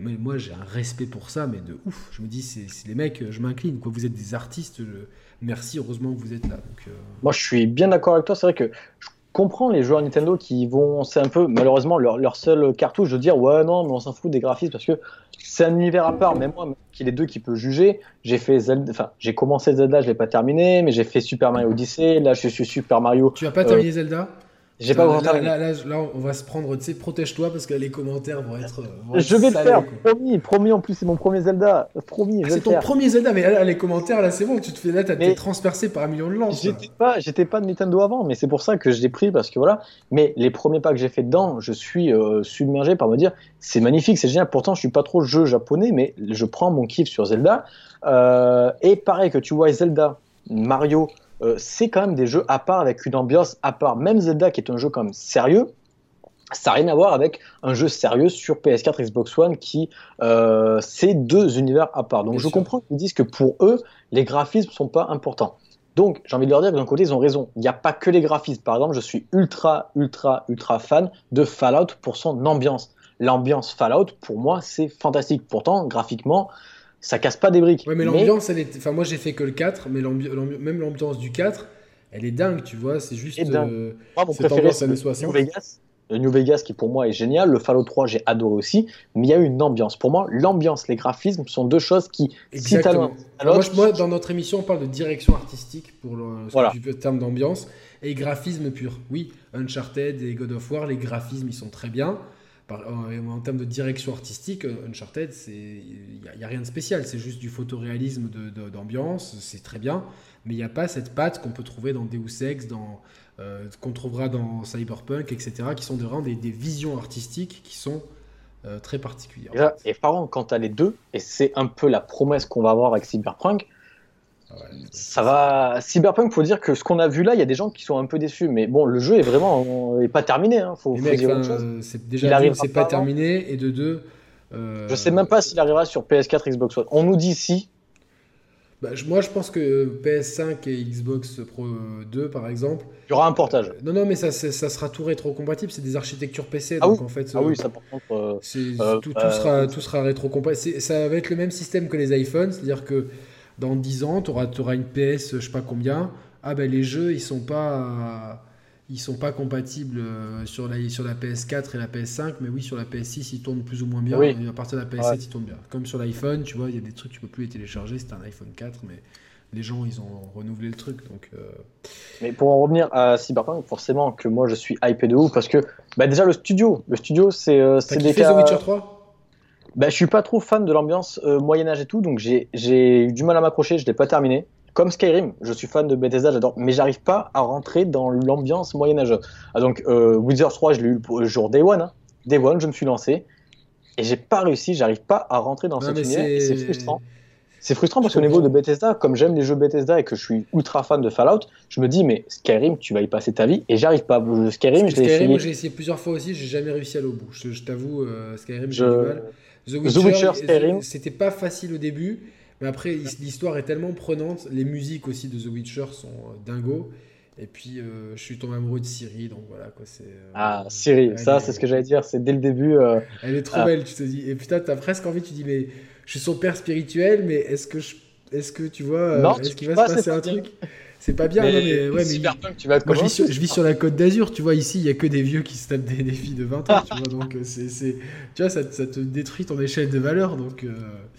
Speaker 1: moi, j'ai un respect pour ça, mais de ouf. Je me dis, c'est les mecs, je m'incline. Quoi, vous êtes des artistes. Merci, heureusement que vous êtes là. Euh.
Speaker 2: Moi, je suis bien d'accord avec toi. C'est vrai que je comprends les joueurs Nintendo qui vont, c'est un peu malheureusement leur, leur seule cartouche de dire ouais non, mais on s'en fout des graphismes parce que c'est un univers à part. Mais moi, qui les deux qui peut juger, j'ai fait Zelda, enfin j'ai commencé Zelda, je l'ai pas terminé, mais j'ai fait Super Mario Odyssey. Là, je suis Super Mario.
Speaker 1: Tu as pas terminé euh, Zelda?
Speaker 2: J'ai pas
Speaker 1: là, là, là, là, on va se prendre, tu sais, protège-toi parce que les commentaires vont être. vont être
Speaker 2: Je vais le faire,
Speaker 1: quoi.
Speaker 2: promis, promis en plus, c'est mon premier Zelda, promis,
Speaker 1: Ah,
Speaker 2: je vais
Speaker 1: c'est
Speaker 2: le
Speaker 1: ton
Speaker 2: faire.
Speaker 1: premier Zelda, mais là, les commentaires, là, c'est bon, tu te fais là, t'as été transpercé par un million de lances.
Speaker 2: J'étais pas, j'étais pas de Nintendo avant, mais c'est pour ça que je l'ai pris parce que voilà. Mais les premiers pas que j'ai fait dedans, je suis euh, submergé par me dire c'est magnifique, c'est génial. Pourtant, je suis pas trop jeu japonais, mais je prends mon kiff sur Zelda. Euh, et pareil que tu vois Zelda, Mario, euh, c'est quand même des jeux à part avec une ambiance à part. Même Zelda qui est un jeu comme sérieux. Ça n'a rien à voir avec un jeu sérieux sur PS4, Xbox One qui euh, c'est deux univers à part. Donc
Speaker 1: Bien
Speaker 2: je
Speaker 1: sûr.
Speaker 2: comprends qu'ils disent que pour eux les graphismes sont pas importants. Donc, j'ai envie de leur dire que d'un côté, ils ont raison. Il n'y a pas que les graphismes. Par exemple, je suis ultra, ultra, ultra fan de Fallout pour son ambiance. L'ambiance Fallout, pour moi, c'est fantastique. Pourtant, graphiquement, ça casse pas des briques.
Speaker 1: Ouais, mais l'ambiance, elle est. Enfin, moi, j'ai fait que le 4, mais même l'ambiance du 4, elle est dingue, tu vois. C'est juste. Euh,
Speaker 2: moi, mon
Speaker 1: cette
Speaker 2: préféré,
Speaker 1: ambiance
Speaker 2: c'est
Speaker 1: années
Speaker 2: le
Speaker 1: 60.
Speaker 2: New Vegas. Le New Vegas, qui pour moi est génial. Le Fallout 3, j'ai adoré aussi. Mais il y a une ambiance. Pour moi, l'ambiance, les graphismes sont deux choses qui, si
Speaker 1: Exactement. Moi, dans notre émission, on parle de direction artistique pour le,
Speaker 2: Voilà.
Speaker 1: terme d'ambiance et graphisme pur. Oui, Uncharted et God of War, les graphismes, ils sont très bien. En, termes de direction artistique, Uncharted, il n'y a, rien de spécial. C'est juste du photoréalisme d'ambiance, c'est très bien. Mais il n'y a pas cette patte qu'on peut trouver dans Deus Ex, euh, qu'on trouvera dans Cyberpunk, etc., qui sont vraiment des, visions artistiques qui sont euh, très particulières.
Speaker 2: Déjà, Et par contre, quand tu as les deux, et c'est un peu la promesse qu'on va avoir avec Cyberpunk, ça va. Cyberpunk, faut dire que ce qu'on a vu là, il y a des gens qui sont un peu déçus. Mais bon, le jeu est vraiment est pas terminé. Hein. Faut,
Speaker 1: Mais
Speaker 2: faut
Speaker 1: mec,
Speaker 2: dire
Speaker 1: enfin,
Speaker 2: autre chose.
Speaker 1: euh, c'est
Speaker 2: Il
Speaker 1: déjà c'est
Speaker 2: pas
Speaker 1: terminé, et de deux. euh,
Speaker 2: Je sais même pas s'il arrivera sur PS4, Xbox One. On nous dit si.
Speaker 1: bah, moi, je pense que PS5 et Xbox Pro 2, par exemple.
Speaker 2: Il y aura un portage.
Speaker 1: euh, non, non, mais ça, ça sera tout rétro-compatible. C'est des architectures PC,
Speaker 2: Ah
Speaker 1: donc
Speaker 2: oui.
Speaker 1: en fait,
Speaker 2: Ah
Speaker 1: euh,
Speaker 2: oui, ça par contre. euh, Euh,
Speaker 1: tout, tout
Speaker 2: euh,
Speaker 1: sera, tout sera rétro-compatible. Ça va être le même système que les iPhones, c'est-à-dire que dans 10 ans, tu auras, une PS, je sais pas combien. Ah ben les jeux, ils sont pas, ils sont pas compatibles euh, sur la, sur la PS4 et la PS5, mais oui, sur la PS6, ils tournent plus ou moins bien.
Speaker 2: Oui.
Speaker 1: À partir de la PS7,
Speaker 2: Ouais.
Speaker 1: ils tournent bien. Comme sur l'iPhone, tu vois, il y a des trucs, tu peux plus les télécharger. C'était un iPhone 4, mais les gens, ils ont renouvelé le truc. Donc, euh,
Speaker 2: Mais pour en revenir à Cyberpunk, forcément que moi je suis hypé de ouf parce que bah, déjà le studio, le studio c'est euh, c'est des cas.
Speaker 1: The Witcher 3
Speaker 2: Bah, je suis pas trop fan de l'ambiance euh, Moyen Âge et tout, donc j'ai eu du mal à m'accrocher, je l'ai pas terminé. Comme Skyrim, je suis fan de Bethesda, j'adore, mais j'arrive pas à rentrer dans l'ambiance Moyen Âge. Ah, donc euh, Witcher 3, je l'ai eu le jour Day One, hein. Day One, je me suis lancé et j'ai pas réussi, j'arrive pas à rentrer dans
Speaker 1: Non,
Speaker 2: cet
Speaker 1: mais
Speaker 2: univers c'est frustrant. C'est frustrant parce qu'au niveau de. Bethesda, comme j'aime les jeux Bethesda et que je suis ultra fan de Fallout, je me dis mais Skyrim, tu vas y passer ta vie et j'arrive pas. Skyrim, je l'ai
Speaker 1: Skyrim,
Speaker 2: essayé.
Speaker 1: j'ai essayé plusieurs fois aussi, j'ai jamais réussi à aller au bout. Je, je t'avoue, euh, Skyrim, j'ai
Speaker 2: Je-
Speaker 1: du mal. The Witcher,
Speaker 2: Witcher,
Speaker 1: c'était pas facile au début, mais après l'histoire est tellement prenante, les musiques aussi de The Witcher sont euh, dingos. Et puis euh, je suis tombé amoureux de Siri, donc voilà quoi. C'est. euh,
Speaker 2: Ah, Siri, ça
Speaker 1: est-
Speaker 2: c'est ce que j'allais dire, c'est dès le début. euh,
Speaker 1: Elle est trop
Speaker 2: Ah.
Speaker 1: belle, tu te dis. Et putain, t'as presque envie, tu dis mais je suis son père spirituel, mais est-ce que je, est-ce que tu vois, est-ce qu'il va se passer
Speaker 2: pas
Speaker 1: un truc? C'est pas bien, non, mais ouais, mais
Speaker 2: Cyberpunk, tu vas être
Speaker 1: Moi, je
Speaker 2: comme
Speaker 1: vis,
Speaker 2: un
Speaker 1: sur,
Speaker 2: fou.
Speaker 1: je vis sur la côte d'Azur, tu vois, ici, il y a que des vieux qui se tapent des, des filles de 20 ans, tu vois, donc euh, c'est, c'est- tu vois, ça, te- ça te détruit ton échelle de valeur, donc... euh,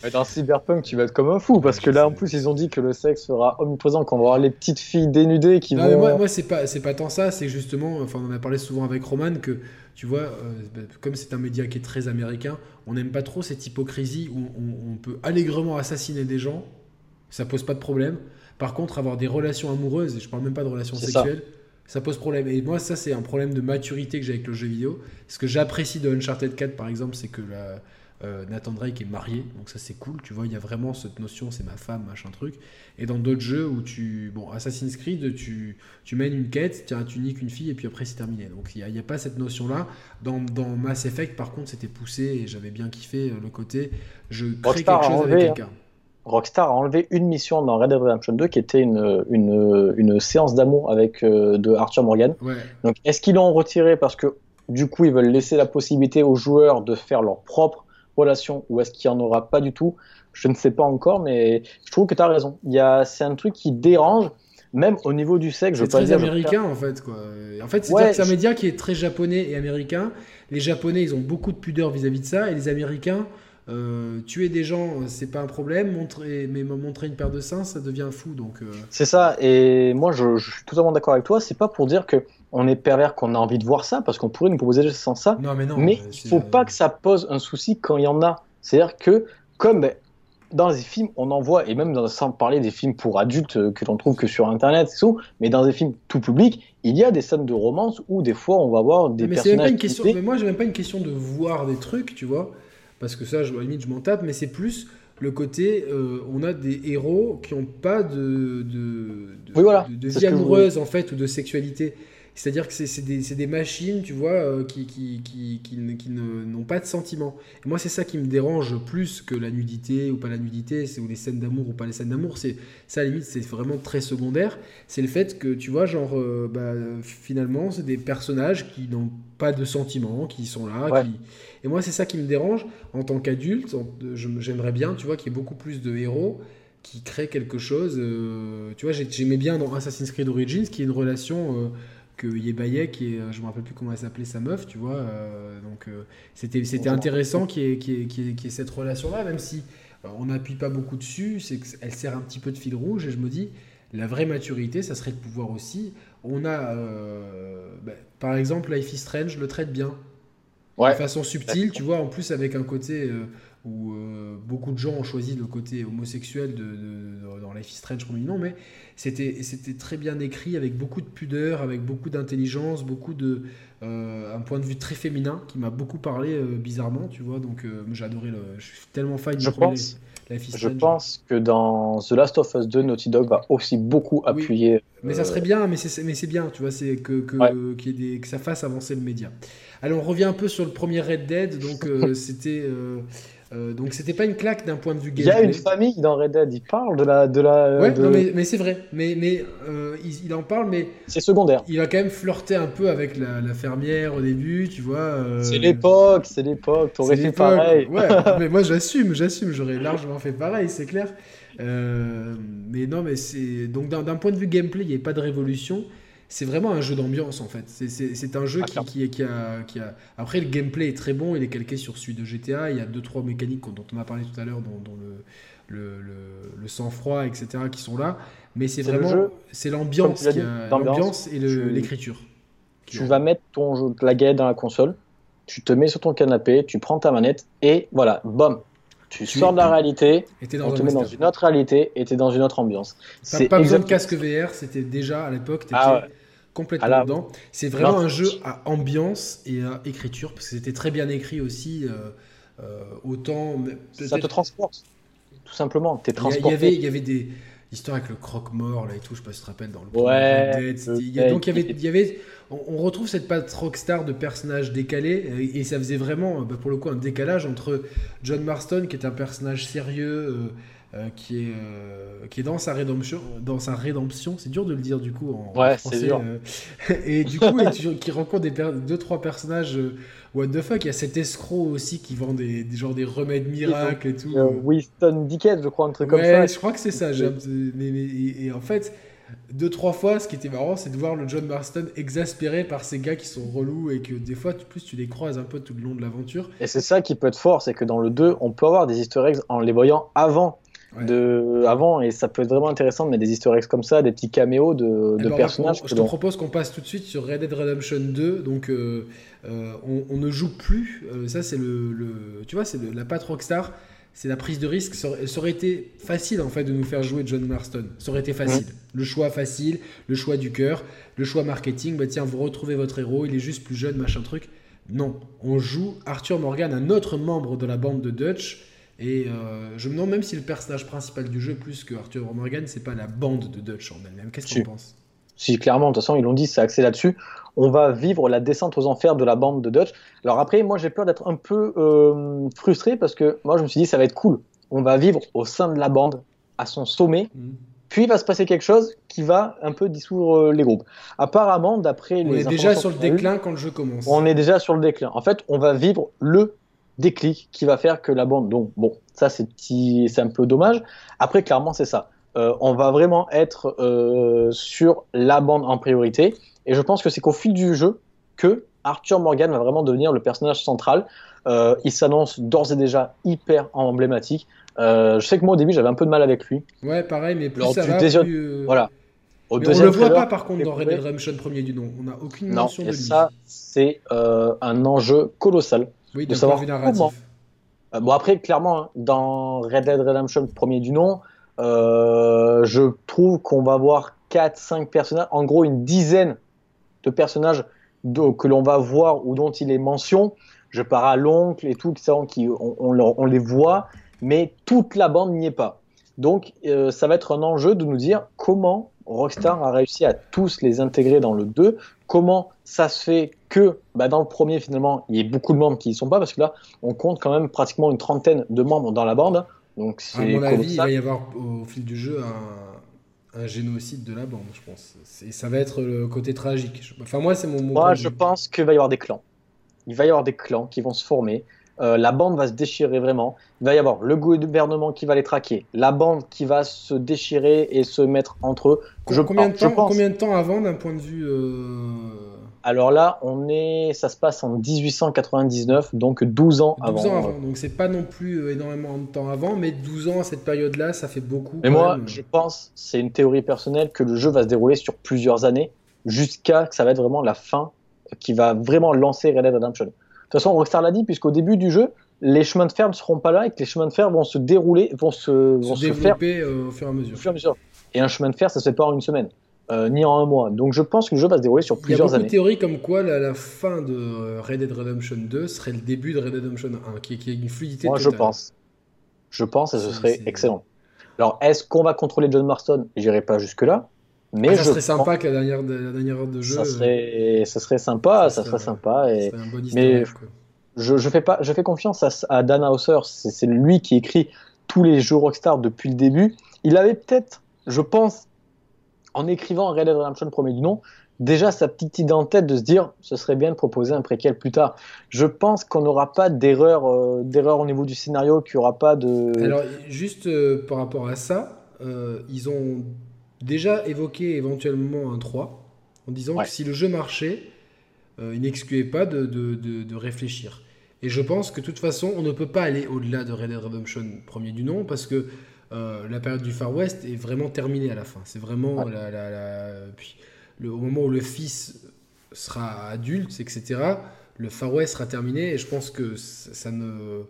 Speaker 2: Mais Dans Cyberpunk, tu vas être comme un fou parce que là, en plus, ils ont dit que le sexe sera omniprésent, qu'on va avoir les petites filles dénudées qui
Speaker 1: Non, mais
Speaker 2: vont.
Speaker 1: moi, moi c'est pas, c'est pas tant ça, c'est justement, enfin, on en a parlé souvent avec Roman, que, tu vois, euh, bah, comme c'est un média qui est très américain, on n'aime pas trop cette hypocrisie où on, on peut allègrement assassiner des gens, ça pose pas de problème. Par contre, avoir des relations amoureuses, et je parle même pas de relations
Speaker 2: ça.
Speaker 1: sexuelles, ça. pose problème. Et moi, ça, c'est un problème de maturité que j'ai avec le jeu vidéo. Ce que j'apprécie de Uncharted 4, par exemple, c'est que la, euh, Nathan Drake est marié, donc ça c'est cool, tu vois, il y a vraiment cette notion, c'est ma femme, machin truc. Et dans d'autres jeux où tu. Bon, Assassin's Creed, tu, tu mènes une quête, tiens, tu niques une fille et puis après c'est terminé. Donc il n'y a, il y a pas cette notion-là. Dans, dans Mass Effect, par contre, c'était poussé et j'avais bien kiffé euh, le côté je crée
Speaker 2: Rockstar
Speaker 1: quelque chose
Speaker 2: enlevé,
Speaker 1: avec
Speaker 2: hein. Rockstar a enlevé une mission dans Red Dead Redemption 2 qui était une, une, une séance d'amour avec euh, de Arthur Morgan.
Speaker 1: Ouais.
Speaker 2: Donc, est-ce qu'ils l'ont retiré parce que du coup, ils veulent laisser la possibilité aux joueurs de faire leur propre relation ou est-ce qu'il n'y en aura pas du tout? Je ne sais pas encore, mais je trouve que tu as raison. Il y a, c'est un truc qui dérange, même au niveau du sexe. Je
Speaker 1: C'est très
Speaker 2: dire,
Speaker 1: américain en fait quoi. En fait, c'est
Speaker 2: Ouais,
Speaker 1: un média qui est très japonais et américain. Les japonais, ils ont beaucoup de pudeur vis-à-vis de ça et les américains, euh, tuer des gens, c'est pas un problème, montrer, mais montrer une paire de seins, ça devient fou. Donc, euh.
Speaker 2: C'est ça, et moi je, je suis totalement d'accord avec toi, c'est pas pour dire que on est pervers qu'on a envie de voir ça, parce qu'on pourrait nous proposer sans ça,
Speaker 1: non, mais, non,
Speaker 2: mais
Speaker 1: euh,
Speaker 2: il faut
Speaker 1: euh,
Speaker 2: pas que ça pose un souci quand il y en a. C'est-à-dire que, comme ben, dans les films, on en voit, et même dans, sans parler des films pour adultes euh, que l'on trouve que sur Internet, tout, mais dans des films tout public, il y a des scènes de romance où des fois on va voir des
Speaker 1: mais c'est même pas
Speaker 2: personnages.
Speaker 1: une question. Mais moi, j'ai même pas une question de voir des trucs, tu vois, parce que ça, je, à la limite, je m'en tape, mais c'est plus le côté, euh, on a des héros qui ont pas de, de, de,
Speaker 2: Oui, voilà,
Speaker 1: de- de
Speaker 2: c'est
Speaker 1: vie amoureuse en fait ou de sexualité. C'est-à-dire que c'est des, des machines, tu vois, euh, qui, qui, qui, qui, n'ont pas de sentiments. Et moi, c'est ça qui me dérange plus que la nudité ou pas la nudité, ou les scènes d'amour ou pas les scènes d'amour. C'est ça, à la limite, c'est vraiment très secondaire. C'est le fait que, tu vois, genre, euh, bah, finalement, c'est des personnages qui n'ont pas de sentiments, qui sont là.
Speaker 2: Ouais.
Speaker 1: Qui... Et moi, c'est ça qui me dérange en tant qu'adulte. J'aimerais bien, tu vois, qu'il y ait beaucoup plus de héros qui créent quelque chose. euh, tu vois, j'ai- j'aimais bien dans Assassin's Creed Origins, qui est une relation. euh, que Yebayek et euh, je me rappelle plus comment elle s'appelait sa meuf, tu vois. euh, donc c'était c'était intéressant qu'il y, ait- qu'il y qu'il y ait- cette relation-là, même si on n'appuie pas beaucoup dessus, c'est qu'elle sert un petit peu de fil rouge et je me dis la vraie maturité, ça serait de pouvoir aussi. On a, bah, par exemple, Life is Strange le traite bien,
Speaker 2: Ouais.
Speaker 1: de façon subtile, tu vois, en plus avec un côté euh, où euh, beaucoup de gens ont choisi le côté homosexuel de, de- de- dans Life is Strange nom, mais c'était c'était très bien écrit, avec beaucoup de pudeur, avec beaucoup d'intelligence, beaucoup de euh, un point de vue très féminin qui m'a beaucoup parlé bizarrement, tu vois. Donc adoré le, je suis tellement fan
Speaker 2: Je pense- Je pense que dans The Last of Us 2, Naughty Dog va aussi beaucoup
Speaker 1: Oui.
Speaker 2: appuyer.
Speaker 1: Mais ça
Speaker 2: euh,
Speaker 1: serait bien, mais c'est bien, tu vois, c'est que que,
Speaker 2: Ouais.
Speaker 1: qu'il y ait des- que ça fasse avancer le média. Alors on revient un peu sur le premier Red Dead, donc euh, c'était euh, euh, donc c'était pas une claque d'un point de vue
Speaker 2: Il y a
Speaker 1: gameplay.
Speaker 2: une famille dans Red Dead, il parle de la. De la
Speaker 1: Ouais,
Speaker 2: de-
Speaker 1: non, mais, mais c'est vrai, mais mais euh, il, il en parle, mais
Speaker 2: C'est secondaire.
Speaker 1: il a quand même flirté un peu avec la, la fermière au début, tu vois. euh,
Speaker 2: C'est l'époque, c'est l'époque, t'aurais fait pareil.
Speaker 1: Ouais, mais moi j'assume, j'assume, j'aurais largement fait pareil, c'est clair. Euh, mais non, mais c'est donc d'un d'un point de vue gameplay, il n'y a pas de révolution. C'est vraiment un jeu d'ambiance en fait. C'est- un jeu
Speaker 2: Ah,
Speaker 1: qui, qui, qui a, qui a. Après, le gameplay est très bon, il est calqué sur celui de GTA. Il y a deux trois mécaniques dont on a parlé tout à l'heure, dont, dont le, le, le- le sang-froid, etc., qui sont là. Mais c'est vraiment. C'est l'ambiance
Speaker 2: tu l'ambiance.
Speaker 1: et
Speaker 2: Tu-
Speaker 1: l'écriture.
Speaker 2: Tu vas mettre ton jeu, la galette dans la console, tu te mets sur ton canapé, tu prends ta manette et voilà, bam. Tu
Speaker 1: Tu-
Speaker 2: sors de la réalité,
Speaker 1: dans
Speaker 2: on te met dans une autre réalité et t'es dans une autre ambiance. C'est
Speaker 1: pas besoin de casque VR, c'était déjà à l'époque,
Speaker 2: Ah ouais.
Speaker 1: Complètement dedans. C'est vraiment
Speaker 2: Non.
Speaker 1: un jeu à ambiance et à écriture, parce que c'était très bien écrit aussi, euh, euh, autant...
Speaker 2: Ça te transporte, tout simplement. T'es
Speaker 1: Il y, a- il y
Speaker 2: transporté.
Speaker 1: avait, il y avait des histoires avec le croque-mort là et tout, je sais pas si tu te rappelles dans le
Speaker 2: Ouais,
Speaker 1: Dead, il y a- donc il y avait,
Speaker 2: qui
Speaker 1: il y avait on, retrouve cette patte rockstar de personnages décalés euh, et, ça faisait vraiment bah, pour le coup un décalage entre John Marston qui est un personnage sérieux euh, euh, qui est euh, qui est dans sa rédemption dans sa rédemption c'est dur de le dire du coup en, en
Speaker 2: Ouais,
Speaker 1: français
Speaker 2: c'est dur.
Speaker 1: euh, et du coup et tu- qui rencontre des per- deux trois personnages what the fuck il y a cet escroc aussi qui vend des, des genre des remèdes miracles et tout
Speaker 2: Winston Dickens, je crois, un truc
Speaker 1: Ouais,
Speaker 2: comme ça.
Speaker 1: je crois que c'est ça. mais- mais- et, et en fait, deux, trois fois, ce qui était marrant, c'est de voir le John Marston exaspéré par ces gars qui sont relous et que des fois, tu- plus tu les croises un peu tout le long de l'aventure.
Speaker 2: Et c'est ça qui peut être fort, c'est que dans le 2, on peut avoir des easter eggs en les voyant avant.
Speaker 1: Ouais.
Speaker 2: De, avant et ça peut être vraiment intéressant de mettre des easter eggs comme ça, des petits caméos de,
Speaker 1: Eh
Speaker 2: de
Speaker 1: ben,
Speaker 2: personnages.
Speaker 1: on- je te propose qu'on passe tout de suite sur Red Dead Redemption 2. Donc, euh, euh, on, on ne joue plus. euh, ça, c'est le, le- Tu vois, c'est la patte Rockstar. C'est la prise de risque. Ça aurait, ça aurait été facile, en fait, de nous faire jouer John Marston. Ça aurait été facile. Le choix facile, le choix du cœur, le choix marketing. Bah, tiens, vous retrouvez votre héros, il est juste plus jeune, machin truc. Non, on joue Arthur Morgan, un autre membre de la bande de Dutch. Et euh, je me demande même si le personnage principal du jeu, plus que Arthur Morgan, c'est pas la bande de Dutch en elle-même. Qu'est-ce que tu penses
Speaker 2: Si, clairement, de toute façon, ils l'ont dit, c'est axé là-dessus. On va vivre la descente aux enfers de la bande de Dutch. Alors après, moi, j'ai peur d'être un peu euh, frustré parce que moi, je me suis dit, ça va être cool. On va vivre au sein de la bande, à son sommet,
Speaker 1: Hmm.
Speaker 2: puis il va se passer quelque chose qui va un peu dissoudre euh, les groupes. Apparemment, d'après
Speaker 1: On
Speaker 2: les
Speaker 1: est déjà sur le déclin quand le jeu commence.
Speaker 2: on est déjà sur le déclin. En fait, on va vivre le déclic qui va faire que la bande. Donc, bon, ça, c'est petit, c'est un peu dommage. Après, clairement, c'est ça. Euh, on va vraiment être euh, sur la bande en priorité. Et je pense que c'est qu'au fil du jeu que Arthur Morgan va vraiment devenir le personnage central. Euh, il s'annonce d'ores et déjà hyper emblématique. Je sais que moi au début j'avais un peu de mal avec lui.
Speaker 1: Ouais, pareil, mais plus
Speaker 2: Alors,
Speaker 1: ça va, plus,
Speaker 2: Voilà. Au
Speaker 1: Mais on le voit
Speaker 2: trailer,
Speaker 1: pas par contre dans Red Dead Redemption premier du nom. On n'a aucune
Speaker 2: Non,
Speaker 1: mention de
Speaker 2: et
Speaker 1: lui.
Speaker 2: ça c'est un enjeu colossal.
Speaker 1: Oui,
Speaker 2: de savoir comment. Euh, bon après clairement hein, dans Red Dead Redemption premier du nom, euh, je trouve qu'on va voir 4-5 personnages, en gros une dizaine de personnages de- que l'on va voir ou dont il est mention. Je pars à l'oncle et tout, qui, on, on on les voit, mais toute la bande n'y est pas. Donc euh, ça va être un enjeu de nous dire comment Rockstar a réussi à tous les intégrer dans le 2, comment ça se fait que bah, dans le premier finalement il y ait beaucoup de membres qui y sont pas, parce que là on compte quand même pratiquement une trentaine de membres dans la bande, donc
Speaker 1: À mon avis, il va y avoir au fil du jeu un, un génocide de la bande, je pense. C'est- Ça va être le côté tragique. Enfin, moi, c'est mon, mon
Speaker 2: Moi,
Speaker 1: de
Speaker 2: je pense qu'il va y avoir des clans. Il va y avoir des clans qui vont se former. Euh, la bande va se déchirer vraiment. Il va y avoir le gouvernement qui va les traquer, la bande qui va se déchirer et se mettre entre eux. Je,
Speaker 1: combien, de
Speaker 2: je
Speaker 1: temps,
Speaker 2: pense.
Speaker 1: combien de temps avant, d'un point de vue. euh,
Speaker 2: Alors là, on est, ça se passe en 1899, donc 12 ans
Speaker 1: 12
Speaker 2: avant.
Speaker 1: ans avant. Donc, c'est pas non plus euh, énormément de temps avant, mais 12 ans à cette période-là, ça fait beaucoup.
Speaker 2: Mais moi,
Speaker 1: même.
Speaker 2: je pense, c'est une théorie personnelle, que le jeu va se dérouler sur plusieurs années, jusqu'à que ça va être vraiment la fin qui va vraiment lancer Red Dead Redemption. De toute façon, Rockstar l'a dit, puisqu'au début du jeu, les chemins de fer ne seront pas là et que les chemins de fer vont se dérouler, vont se, vont
Speaker 1: se
Speaker 2: se faire
Speaker 1: développer euh, au fur et à mesure.
Speaker 2: au fur et à mesure. Et un chemin de fer, ça se fait pas en une semaine, euh, ni en un mois. Donc je pense que le jeu va se dérouler sur
Speaker 1: Il y a
Speaker 2: plusieurs
Speaker 1: beaucoup de
Speaker 2: années.
Speaker 1: théories comme quoi la, la fin de euh, Red Dead Redemption 2 serait le début de Red Dead Redemption 1, qui, qui est une fluidité
Speaker 2: Moi, je pense. Je pense et ce serait excellent. Alors, est-ce qu'on va contrôler John Marston? J'irai pas jusque-là. Mais
Speaker 1: Ah, ça
Speaker 2: je
Speaker 1: serait sympa que la dernière, de- la dernière heure de jeu.
Speaker 2: ça
Speaker 1: euh,
Speaker 2: serait, ça serait sympa,
Speaker 1: ça
Speaker 2: ça serait
Speaker 1: serait-
Speaker 2: sympa. Et
Speaker 1: un bon
Speaker 2: mais-
Speaker 1: quoi.
Speaker 2: je, je fais pas, je fais confiance à, à Dan Hauser. C'est lui qui écrit tous les jeux Rockstar depuis le début. Il avait peut-être, je pense, en écrivant Red Dead Redemption premier du nom, déjà sa petite idée en tête de se dire, ce serait bien de proposer un préquel plus tard. Je pense qu'on n'aura pas d'erreur, euh, d'erreur au niveau du scénario, qu'il n'y aura pas de.
Speaker 1: Alors, juste euh, par rapport à ça, euh, ils ont déjà évoqué éventuellement un 3, en disant
Speaker 2: Ouais.
Speaker 1: que si le jeu marchait, ils n'excluaient pas de, de- de- de réfléchir. Et je pense que de toute façon, on ne peut pas aller au-delà de Red Dead Redemption premier du nom, parce que euh, la période du Far West est vraiment terminée à la fin. C'est vraiment
Speaker 2: Ouais.
Speaker 1: la, la- la- Puis, le- au moment où le fils sera adulte, etc., le Far West sera terminé, et je pense que ça, ça ne...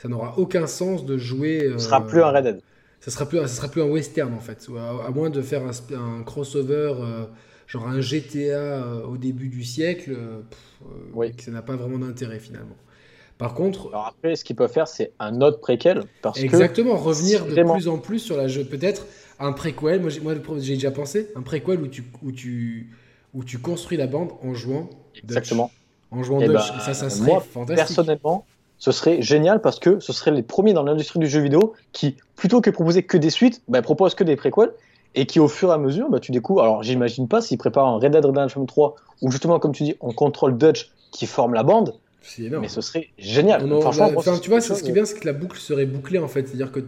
Speaker 1: Ça n'aura aucun sens de jouer.
Speaker 2: Ce sera
Speaker 1: euh,
Speaker 2: plus un Red Dead.
Speaker 1: ça sera plus, ça sera plus un western en fait, à, à moins de faire un, crossover, euh, genre un GTA euh, au début du siècle, euh, pff, euh,
Speaker 2: Oui.
Speaker 1: que ça n'a pas vraiment d'intérêt finalement. Par contre,
Speaker 2: Alors après, ce qu'ils peuvent faire, c'est un autre préquel, parce que
Speaker 1: exactement, revenir de
Speaker 2: vraiment-
Speaker 1: plus en plus sur la jeu, peut-être un préquel. Moi, j'ai, moi, déjà pensé, un préquel où tu, où tu, où tu construis la bande en jouant Dutch.
Speaker 2: exactement.
Speaker 1: en jouant
Speaker 2: Eh
Speaker 1: Dutch.
Speaker 2: ben,
Speaker 1: ça, ça serait
Speaker 2: moi,
Speaker 1: fantastique.
Speaker 2: Personnellement, ce serait génial parce que ce serait les premiers dans l'industrie du jeu vidéo qui, plutôt que proposer que des suites, bah, proposent que des préquels et qui, au fur et à mesure, bah, tu découvres. Alors, j'imagine pas s'ils préparent un Red Dead Redemption 3 où justement, comme tu dis, on contrôle Dutch qui forme la bande,
Speaker 1: C'est énorme.
Speaker 2: mais ce serait génial.
Speaker 1: On en-
Speaker 2: Franchement,
Speaker 1: tu vois, ce qui est bien, c'est que la boucle serait bouclée en fait. C'est-à-dire que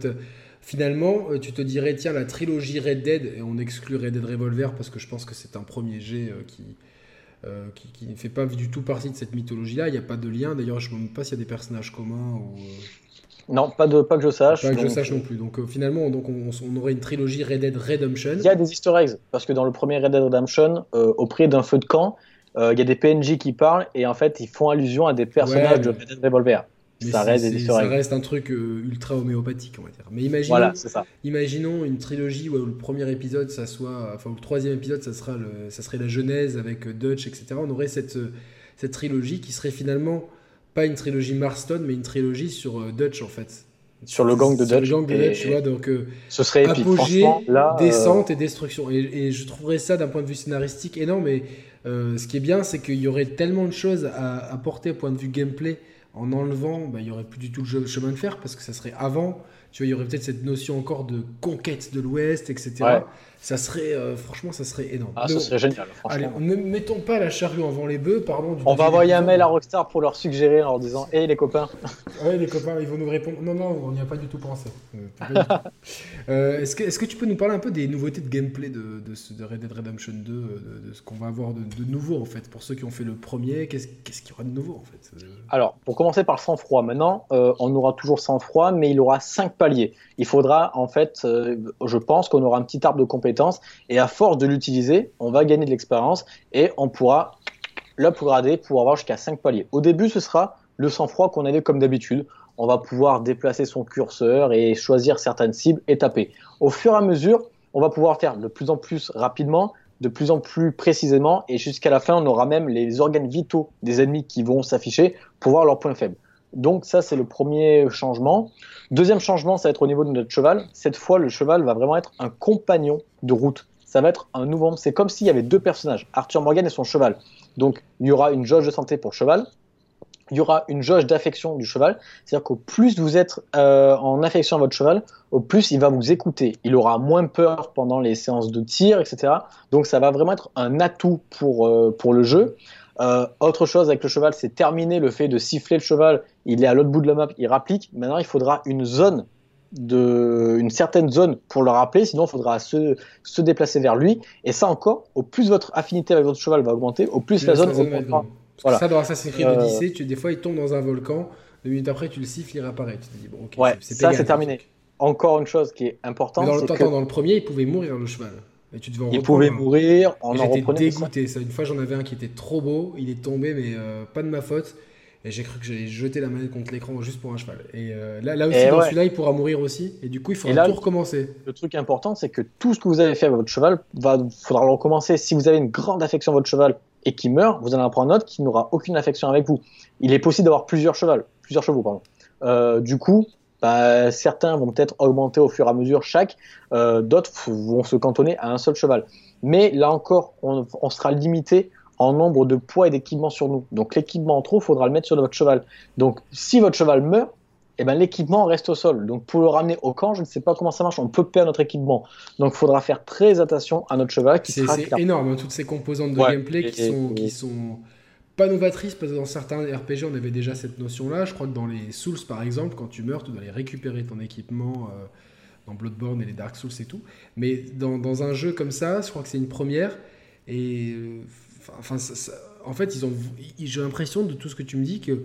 Speaker 1: finalement, euh, tu te dirais, tiens, la trilogie Red Dead, et on exclut Red Dead Revolver parce que je pense que c'est un premier jet euh, qui, euh, qui, qui ne fait pas du tout partie de cette mythologie-là. Il n'y a pas de lien. D'ailleurs, je ne me demande pas s'il y a des personnages communs ou. euh,
Speaker 2: Non, pas, de, pas que je sache.
Speaker 1: pas que je sache non plus. Donc euh, finalement, donc, on, on aurait une trilogie Red Dead Redemption.
Speaker 2: Il y a des easter eggs, parce que dans le premier Red Dead Redemption, euh, auprès d'un feu de camp, euh, il y a des PNJ qui parlent et en fait ils font allusion à des personnages
Speaker 1: Ouais,
Speaker 2: de Red Dead Revolver. Ça reste
Speaker 1: ça reste un truc euh, ultra homéopathique, on va dire. Mais imaginons,
Speaker 2: Voilà, ça.
Speaker 1: Imaginons une trilogie où le premier épisode, ça soit, enfin, où le troisième épisode, ça sera le, ça serait la Genèse avec euh, Dutch, etc. On aurait cette, cette trilogie qui serait finalement pas une trilogie Marston, mais une trilogie sur euh, Dutch en fait.
Speaker 2: Sur le gang de
Speaker 1: Sur
Speaker 2: Dutch.
Speaker 1: le gang de Dutch, tu vois, donc euh,
Speaker 2: Ce serait épique.
Speaker 1: apogée,
Speaker 2: là,
Speaker 1: descente et destruction. Et, et je trouverais ça d'un point de vue scénaristique énorme. Mais euh, ce qui est bien, c'est qu'il y aurait tellement de choses à apporter au point de vue gameplay en enlevant, bah, il y aurait plus du tout le chemin de fer parce que ça serait avant Tu vois, il y aurait peut-être cette notion encore de conquête de l'Ouest, etc. Ça serait, euh, franchement, ça serait énorme.
Speaker 2: Ah, ça serait génial,
Speaker 1: Allez, ne mettons pas la charrue avant les bœufs, pardon.
Speaker 2: on va envoyer un mail à Rockstar pour leur suggérer en leur disant Hé les copains
Speaker 1: Ouais, les copains, ils vont nous répondre Non, non, on n'y a pas du tout pensé. Euh, euh, est-ce, que, est-ce que tu peux nous parler un peu des nouveautés de gameplay de, de, Red Dead Redemption 2, de, ce qu'on va avoir de, nouveau en fait Pour ceux qui ont fait le premier, qu'est-ce, qu'est-ce qu'il y aura de nouveau en fait
Speaker 2: Alors, pour commencer par le sang-froid, maintenant, on aura toujours sang-froid, mais il aura 5 paliers. Il faudra en fait, je pense qu'on aura un petit arbre de compétences et à force de l'utiliser, on va gagner de l'expérience et on pourra l'upgrader pour avoir jusqu'à 5 paliers. Au début, ce sera le sang-froid qu'on avait comme d'habitude. On va pouvoir déplacer son curseur et choisir certaines cibles et taper. Au fur et à mesure, on va pouvoir faire de plus en plus rapidement, de plus en plus précisément, et jusqu'à la fin, on aura même les organes vitaux des ennemis qui vont s'afficher pour voir leurs points faibles. Donc ça, c'est le premier changement. Deuxième changement, ça va être au niveau de notre cheval. Cette fois, le cheval va vraiment être un compagnon de route. Ça va être un nouveau. C'est comme s'il y avait deux personnages, Arthur Morgan et son cheval. Donc il y aura une jauge de santé pour le cheval. Il y aura une jauge d'affection du cheval. C'est-à-dire qu'au plus vous êtes euh, en affection à votre cheval, au plus il va vous écouter. Il aura moins peur pendant les séances de tir, etc. Donc ça va vraiment être un atout pour, euh, pour le jeu. Euh, autre chose avec le cheval, c'est terminer le fait de siffler le cheval. Il est à l'autre bout de la map, il rapplique. Maintenant, il faudra une zone de une certaine zone pour le rappeler, sinon il faudra se, se déplacer vers lui. Et ça encore, au plus votre affinité avec votre cheval va augmenter, au plus, la zone augmentera.
Speaker 1: Voilà. Ça, dans Assassin's Creed euh... Odyssey, tu, des fois il tombe dans un volcan, deux minutes après tu le siffles, il réapparaît. Tu te dis, bon,
Speaker 2: ouais, ça c'est terminé. Encore une chose qui est importante.
Speaker 1: dans, le, que... dans le premier, il pouvait mourir le cheval
Speaker 2: il pouvait mourir, on en
Speaker 1: J'étais dégoûté. Ça. Une fois, j'en avais un qui était trop beau, il est tombé, mais euh, pas de ma faute. Et j'ai cru que j'allais jeter la manette contre l'écran juste pour un cheval. Et euh, là, là aussi, dans celui-là, il pourra mourir aussi. Et du coup, il faudra tout recommencer.
Speaker 2: Le truc important, c'est que tout ce que vous avez fait avec votre cheval, va, faudra le recommencer. Si vous avez une grande affection à votre cheval et qui meurt, vous allez en prendre un autre qui n'aura aucune affection avec vous. Il est possible d'avoir plusieurs chevaux, plusieurs chevaux, pardon. Euh, du coup, bah, certains vont peut-être augmenter au fur et à mesure chaque, euh, d'autres vont se cantonner à un seul cheval. Mais là encore, on, sera limité en nombre de poids et d'équipements sur nous. Donc l'équipement en trop, il faudra le mettre sur votre cheval. Donc si votre cheval meurt, eh ben, l'équipement reste au sol. Donc pour le ramener au camp, je ne sais pas comment ça marche, on peut perdre notre équipement. Donc il faudra faire très attention à notre cheval.
Speaker 1: C'est énorme, hein, toutes ces composantes de gameplay qui, sont, qui sont pas novatrice parce que dans certains RPG on avait déjà cette notion-là. Je crois que dans les Souls par exemple, quand tu meurs, tu dois aller récupérer ton équipement euh, dans Bloodborne et les Dark Souls et tout. Mais dans, dans un jeu comme ça, je crois que c'est une première. Et euh, enfin, en fait, ils ont, j'ai l'impression de tout ce que tu me dis que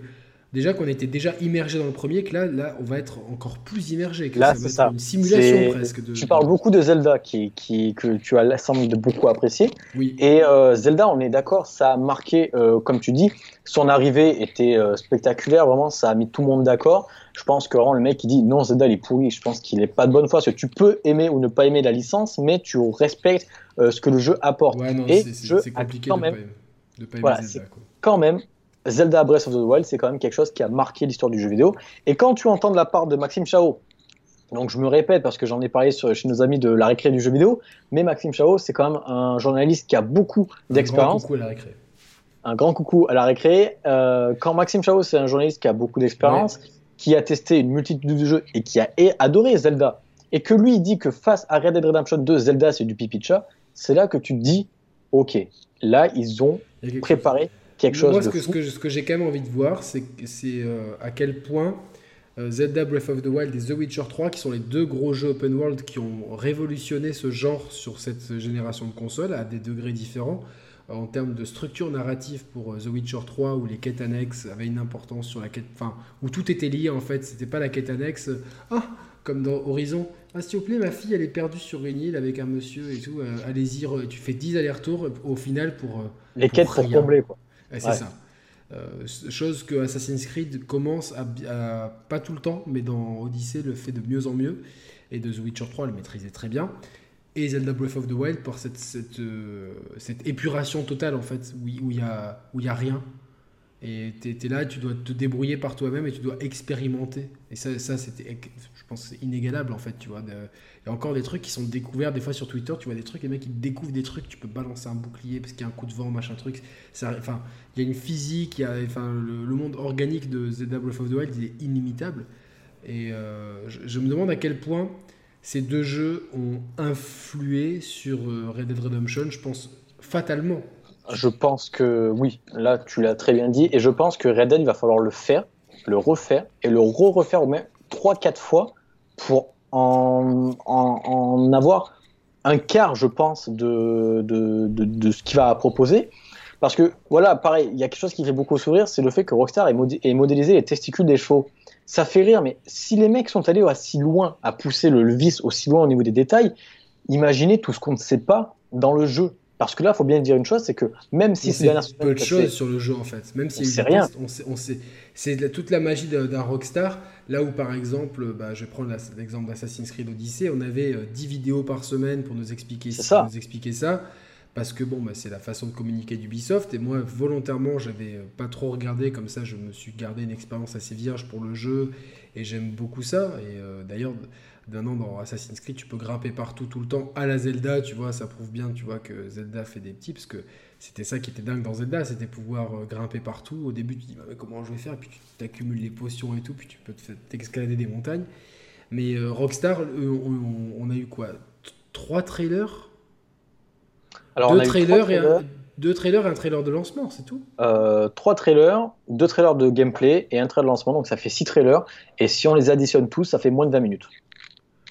Speaker 1: déjà qu'on était déjà immergé dans le premier, que là, là, on va être encore plus immergé.
Speaker 2: là, c'est ça.
Speaker 1: Une simulation presque. De...
Speaker 2: Tu parles beaucoup de Zelda, qui, qui que tu as semble de beaucoup apprécier.
Speaker 1: Oui.
Speaker 2: Et euh, Zelda, on est d'accord, ça a marqué, euh, comme tu dis, son arrivée était euh, spectaculaire. Vraiment, ça a mis tout le monde d'accord. Je pense que vraiment le mec qui dit non, Zelda, il est pourri. Je pense qu'il est pas de bonne foi. Parce que tu peux aimer ou ne pas aimer la licence, mais tu respectes ce que le jeu apporte.
Speaker 1: Ouais, non, Et c'est compliqué quand de, même, pas, de pas aimer
Speaker 2: voilà, Zelda. Quoi. Quand même Zelda Breath of the Wild, c'est quand même quelque chose qui a marqué l'histoire du jeu vidéo. Et quand tu entends de la part de Maxime Chao, donc je me répète parce que j'en ai parlé chez nos amis de la récré du jeu vidéo, mais Maxime Chao, c'est quand même un journaliste qui a beaucoup d'expérience.
Speaker 1: Un grand coucou à la récré.
Speaker 2: Un grand coucou à la récré. Euh, quand Maxime Chao, c'est un journaliste qui a beaucoup d'expérience, qui a testé une multitude de jeux et qui a adoré Zelda, et que lui il dit que face à Red Dead Redemption 2, Zelda c'est du pipi de chat, c'est là que tu te dis, ok, là ils ont préparé quelque chose
Speaker 1: Moi,
Speaker 2: ce
Speaker 1: que, ce que, j'ai quand même envie de voir, c'est euh, à quel point euh, Zelda Breath of the Wild et The Witcher 3, qui sont les deux gros jeux open world qui ont révolutionné ce genre sur cette génération de consoles à des degrés différents, euh, en termes de structure narrative pour The Witcher 3, où les quêtes annexes avaient une importance sur la quête, enfin, où tout était lié en fait, c'était pas la quête annexe, ah, comme dans Horizon, ah, s'il vous plaît, ma fille, elle est perdue sur une île avec un monsieur et tout. Allez-y, tu fais 10 allers-retours au final pour.
Speaker 2: Les quêtes pour combler, quoi
Speaker 1: c'est ça. Euh, chose que Assassin's Creed commence à, pas tout le temps, mais dans Odyssey le fait de mieux en mieux, et de The Witcher 3 le maîtrisait très bien, et Zelda Breath of the Wild pour cette, cette, euh, cette épuration totale en fait, où il n'y a, où y a rien, et tu es, là, tu dois te débrouiller par toi-même et tu dois expérimenter. Et ça, ça c'était, je pense, inégalable en fait, tu vois. Il y a encore des trucs qui sont découverts des fois sur Twitter, tu vois des trucs, les mecs ils découvrent des trucs, tu peux balancer un bouclier parce qu'il y a un coup de vent, machin truc. Enfin, il y a une physique, y a, enfin, le, monde organique de Zelda Breath of the Wild il est inimitable. Et je, me demande à quel point ces deux jeux ont influé sur Red Dead Redemption, je pense fatalement.
Speaker 2: Je pense que oui, là tu l'as très bien dit, et je pense que Red Dead, il va falloir le faire, le refaire, et le re-refaire au moins 3-4 fois pour en, en, avoir un quart, je pense, de, de, de, ce qu'il va proposer. Parce que, voilà, pareil, il y a quelque chose qui fait beaucoup sourire, c'est le fait que Rockstar ait, modélisé les testicules des chevaux. Ça fait rire, mais si les mecs sont allés aussi loin, à pousser le, le vice aussi loin au niveau des détails, imaginez tout ce qu'on ne sait pas dans le jeu. Parce que là, il faut bien dire une chose, c'est que même si
Speaker 1: c'est peu de choses sur le jeu en fait, même si
Speaker 2: c'est rien,
Speaker 1: on sait, on sait, c'est toute la magie d'un Rockstar. Là où par exemple, bah, je vais prendre l'exemple d'Assassin's Creed Odyssey, on avait 10 euh, vidéos par semaine pour nous expliquer ça. Nous expliquer ça parce que bon, bah, c'est la façon de communiquer d'Ubisoft. Et moi, volontairement, j'avais euh, pas trop regardé comme ça. Je me suis gardé une expérience assez vierge pour le jeu et j'aime beaucoup ça. Et euh, d'ailleurs, d'un an dans Assassin's Creed, tu peux grimper partout tout le temps à la Zelda, tu vois, ça prouve bien, tu vois, que Zelda fait des petits, parce que c'était ça qui était dingue dans Zelda, c'était pouvoir euh, grimper partout. Au début, tu dis, mais comment je vais faire, et puis tu t'accumules les potions et tout, puis tu peux t'escalader des montagnes. Mais euh, Rockstar, on, a eu quoi? Trois trailers?
Speaker 2: Alors, deux, trailers
Speaker 1: et un, deux trailers et un trailer de lancement, c'est tout?
Speaker 2: Euh, Trois trailers, deux trailers de gameplay et un trailer de lancement, donc ça fait six trailers. Et si on les additionne tous, ça fait moins de 20 minutes.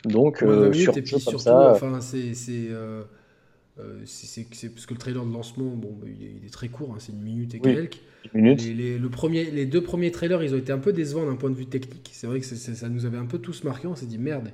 Speaker 2: Donc,
Speaker 1: euh, et puis surtout, ça, enfin, c'est. Euh, euh, c'est parce que le trailer de lancement, bon, bah, il, est, très court, hein, c'est une minute et quelques.
Speaker 2: Minute.
Speaker 1: Les, le premier, les deux premiers trailers, ils ont été un peu décevants d'un point de vue technique. C'est vrai que ça nous avait un peu tous marqué. On s'est dit merde.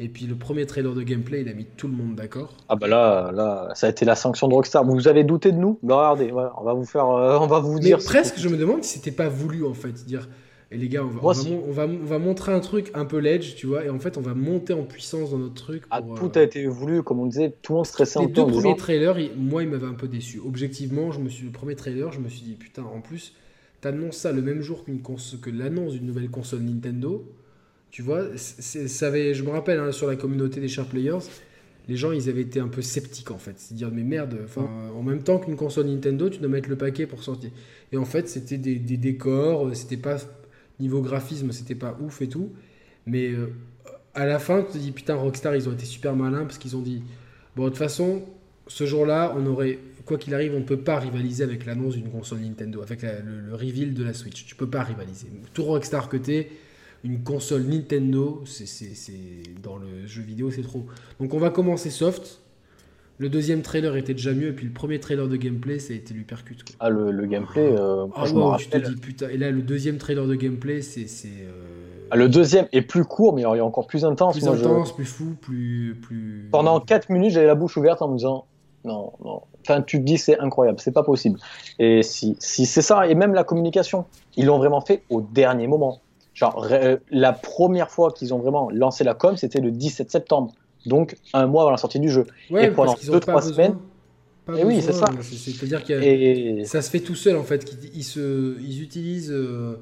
Speaker 1: Et puis le premier trailer de gameplay, il a mis tout le monde d'accord.
Speaker 2: Ah bah là, là, ça a été la sanction de Rockstar. Vous avez douté de nous? Bah Regardez, on va vous faire, on va vous dire.
Speaker 1: presque, je me demande si c'était pas voulu en fait, dire et les gars, on va, on, va, on, va, montrer un truc un peu ledge, tu vois, et en fait, on va monter en puissance dans notre truc.
Speaker 2: Ah, tout a été voulu, comme on disait, tout le monde stressait
Speaker 1: Les deux premiers trailers, moi, il m'avait un peu déçu. Objectivement, je me suis, le premier trailer, je me suis dit, putain, en plus, t'annonces ça le même jour qu'une que l'annonce d'une nouvelle console Nintendo. Tu vois, ça avait, je me rappelle, hein, sur la communauté des Sharp Players, les gens, ils avaient été un peu sceptiques, en fait. C'est dire, mais merde, enfin, en même temps qu'une console Nintendo, tu dois mettre le paquet pour sortir. Et en fait, c'était des, des décors, c'était pas Niveau graphisme, c'était pas ouf et tout. Mais euh, à la fin, tu te dis, putain, Rockstar, ils ont été super malins parce qu'ils ont dit, bon, de toute façon, ce jour-là, on aurait, quoi qu'il arrive, on ne peut pas rivaliser avec l'annonce d'une console Nintendo, avec le, reveal de la Switch. Tu peux pas rivaliser. Tout Rockstar que t'es, une console Nintendo, c'est dans le jeu vidéo, c'est trop. Donc on va commencer soft. Le deuxième trailer était déjà mieux, et puis le premier trailer de gameplay, ça a été lui percute.
Speaker 2: Ah, le, gameplay, euh,
Speaker 1: ah, je te dis, putain. Et là, le deuxième trailer de gameplay, c'est. Euh,
Speaker 2: ah, le deuxième est plus court, mais il est encore plus intense.
Speaker 1: Plus intense, plus fou, plus, plus.
Speaker 2: Pendant 4 minutes, j'avais la bouche ouverte en me disant non, non. Enfin, tu te dis, c'est incroyable, c'est pas possible. Et si, si c'est ça, et même la communication, ils l'ont vraiment fait au dernier moment. Genre, la première fois qu'ils ont vraiment lancé la com, c'était le 17 septembre donc un mois avant la sortie du jeu.
Speaker 1: et pendant 2-3 semaines. et oui, c'est ça. C'est-à-dire que ça se fait tout seul en fait. Ils, se, ils utilisent euh,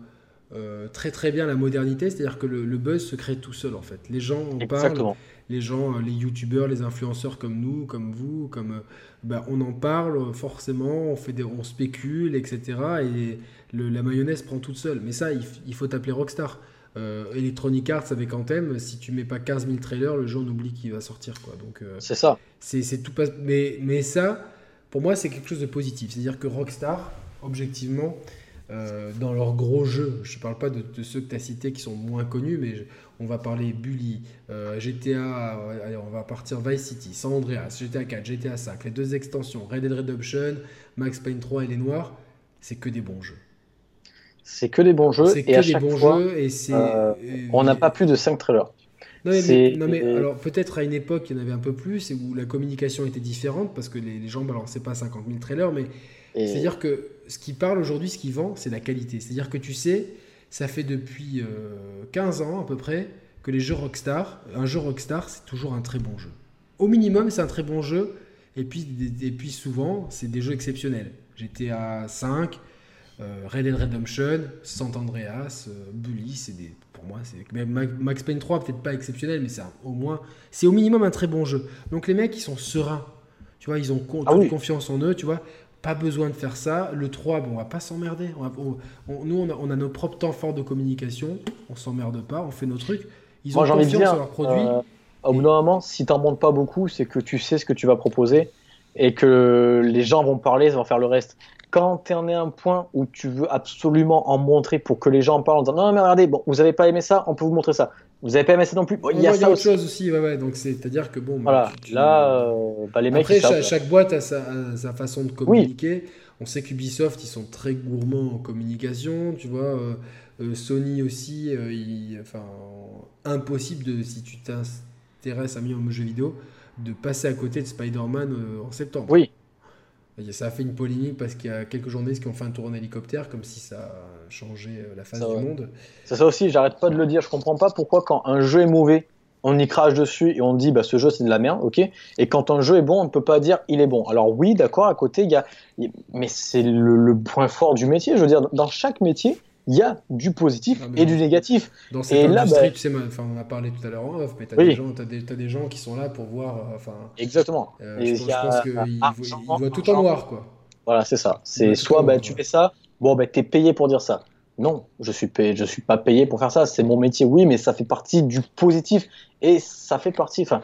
Speaker 1: euh, très très bien la modernité, c'est-à-dire que le, buzz se crée tout seul en fait. Les gens en parlent, les gens, euh, les youtubeurs, les influenceurs comme nous, comme vous, comme bah, on en parle forcément, on fait des, on spécule, etc. Et la mayonnaise prend toute seule. Mais ça, il, il faut t'appeler Rockstar. Euh, Electronic Arts avec Anthem, si tu mets pas 15 000 trailers, le jeu on oublie qu'il va sortir. Quoi. Donc,
Speaker 2: euh, c'est ça.
Speaker 1: C'est, tout pas... mais, mais ça, pour moi, c'est quelque chose de positif. C'est-à-dire que Rockstar, objectivement, euh, dans leurs gros jeux, je ne parle pas de, ceux que tu as cités qui sont moins connus, mais on va parler Bully, GTA, allez, on va partir Vice City, San Andreas, GTA 4, GTA 5, les deux extensions, Red Dead Redemption, Max Payne 3 et les Noirs, c'est que des bons jeux.
Speaker 2: C'est que des bons jeux.
Speaker 1: C'est que des bons jeux et c'est. Euh,
Speaker 2: on n'a pas plus de 5 trailers.
Speaker 1: Non mais, non mais, alors peut-être à une époque il y en avait un peu plus et où la communication était différente parce que les, les gens balançaient pas 50 000 trailers mais c'est à dire que ce qui parle aujourd'hui ce qui vend c'est la qualité c'est à dire que tu sais ça fait depuis 15 euh, ans à peu près que les jeux Rockstar un jeu Rockstar c'est toujours un très bon jeu au minimum c'est un très bon jeu et puis, et puis souvent c'est des jeux exceptionnels GTA 5 euh, Red Dead Redemption, Sant Andreas, euh, Bully, c'est des, pour moi, c'est Max Payne 3 peut-être pas exceptionnel, mais c'est au moins, c'est au minimum un très bon jeu. Donc les mecs, ils sont sereins, tu vois, ils ont ah confiance en eux, tu vois. Pas besoin de faire ça. Le 3, bon, on va pas s'emmerder. nous, on a, on a, nos propres temps forts de communication. On s'emmerde pas, on fait nos trucs.
Speaker 2: Ils ont Moi, confiance en leurs produits. Euh, au bout d'un moment, si t'en montes pas beaucoup, c'est que tu sais ce que tu vas proposer et que les gens vont parler, ils vont faire le reste. Quand tu en es à un point où tu veux absolument en montrer pour que les gens en parlent en disant non, mais regardez, bon, vous avez pas aimé ça, on peut vous montrer ça. Vous n'avez pas aimé ça non plus.
Speaker 1: il y a, ça autre chose aussi, ouais, ouais. Donc c'est-à-dire que bon.
Speaker 2: Voilà. Là, euh, bah, les mecs.
Speaker 1: Après, chaque, boîte a sa, sa, façon de communiquer. On sait qu'Ubisoft, ils sont très gourmands en communication, tu vois. Euh, euh, Sony aussi, enfin, impossible de si tu t'intéresses à mieux au jeu vidéo, de passer à côté de Spider-Man en septembre.
Speaker 2: Oui.
Speaker 1: Ça a fait une polémique parce qu'il y a quelques journalistes qui ont fait un tour en hélicoptère, comme si ça changeait la face du monde.
Speaker 2: C'est ça aussi, j'arrête pas de le dire. Je comprends pas pourquoi, quand un jeu est mauvais, on y crache dessus et on dit bah ce jeu c'est de la merde, ok? Et quand un jeu est bon, on ne peut pas dire il est bon. Alors oui, d'accord, à côté il y a, mais c'est le, point fort du métier. Je veux dire, dans chaque métier, il y a du positif et du négatif.
Speaker 1: Dans cette et industrie, là, bah, tu sais, enfin, on a parlé tout à l'heure en off, mais tu as, as, des gens qui sont là pour voir. Euh, enfin,
Speaker 2: Exactement.
Speaker 1: Euh, je, je, pense qu'ils voient, tout en noir. Quoi.
Speaker 2: Voilà, c'est ça. C'est soit bah, tu fais ça, bon, bah, tu es payé pour dire ça. Non, je suis payé, je suis pas payé pour faire ça. C'est mon métier, oui, mais ça fait partie du positif et ça fait partie. Enfin,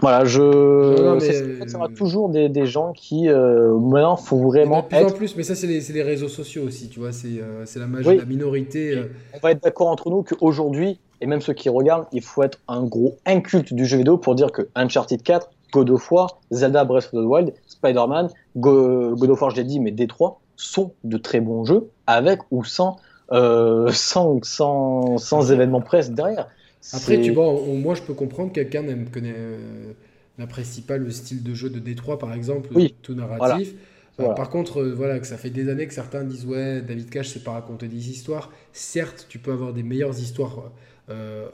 Speaker 2: voilà, je. Non, mais... Ça toujours des, des gens qui euh, maintenant faut vraiment.
Speaker 1: de plus en plus, mais ça c'est les, les, réseaux sociaux aussi, tu vois, c'est euh, la, la minorité. Euh.
Speaker 2: On va être d'accord entre nous qu'aujourd'hui, et même ceux qui regardent, il faut être un gros inculte du jeu vidéo pour dire que Uncharted 4, God of War, Zelda Breath of the Wild, Spider-Man, God of War, je l'ai dit, mais D3 sont de très bons jeux avec ou sans, euh, sans, sans, sans événements presse derrière.
Speaker 1: Après, tu vois, moi je peux comprendre que quelqu'un euh, n'apprécie pas le style de jeu de Détroit, par exemple, tout narratif. Euh, par contre, voilà, que ça fait des années que certains disent ouais, David Cage, c'est pas raconter des histoires. Certes, tu peux avoir des meilleures histoires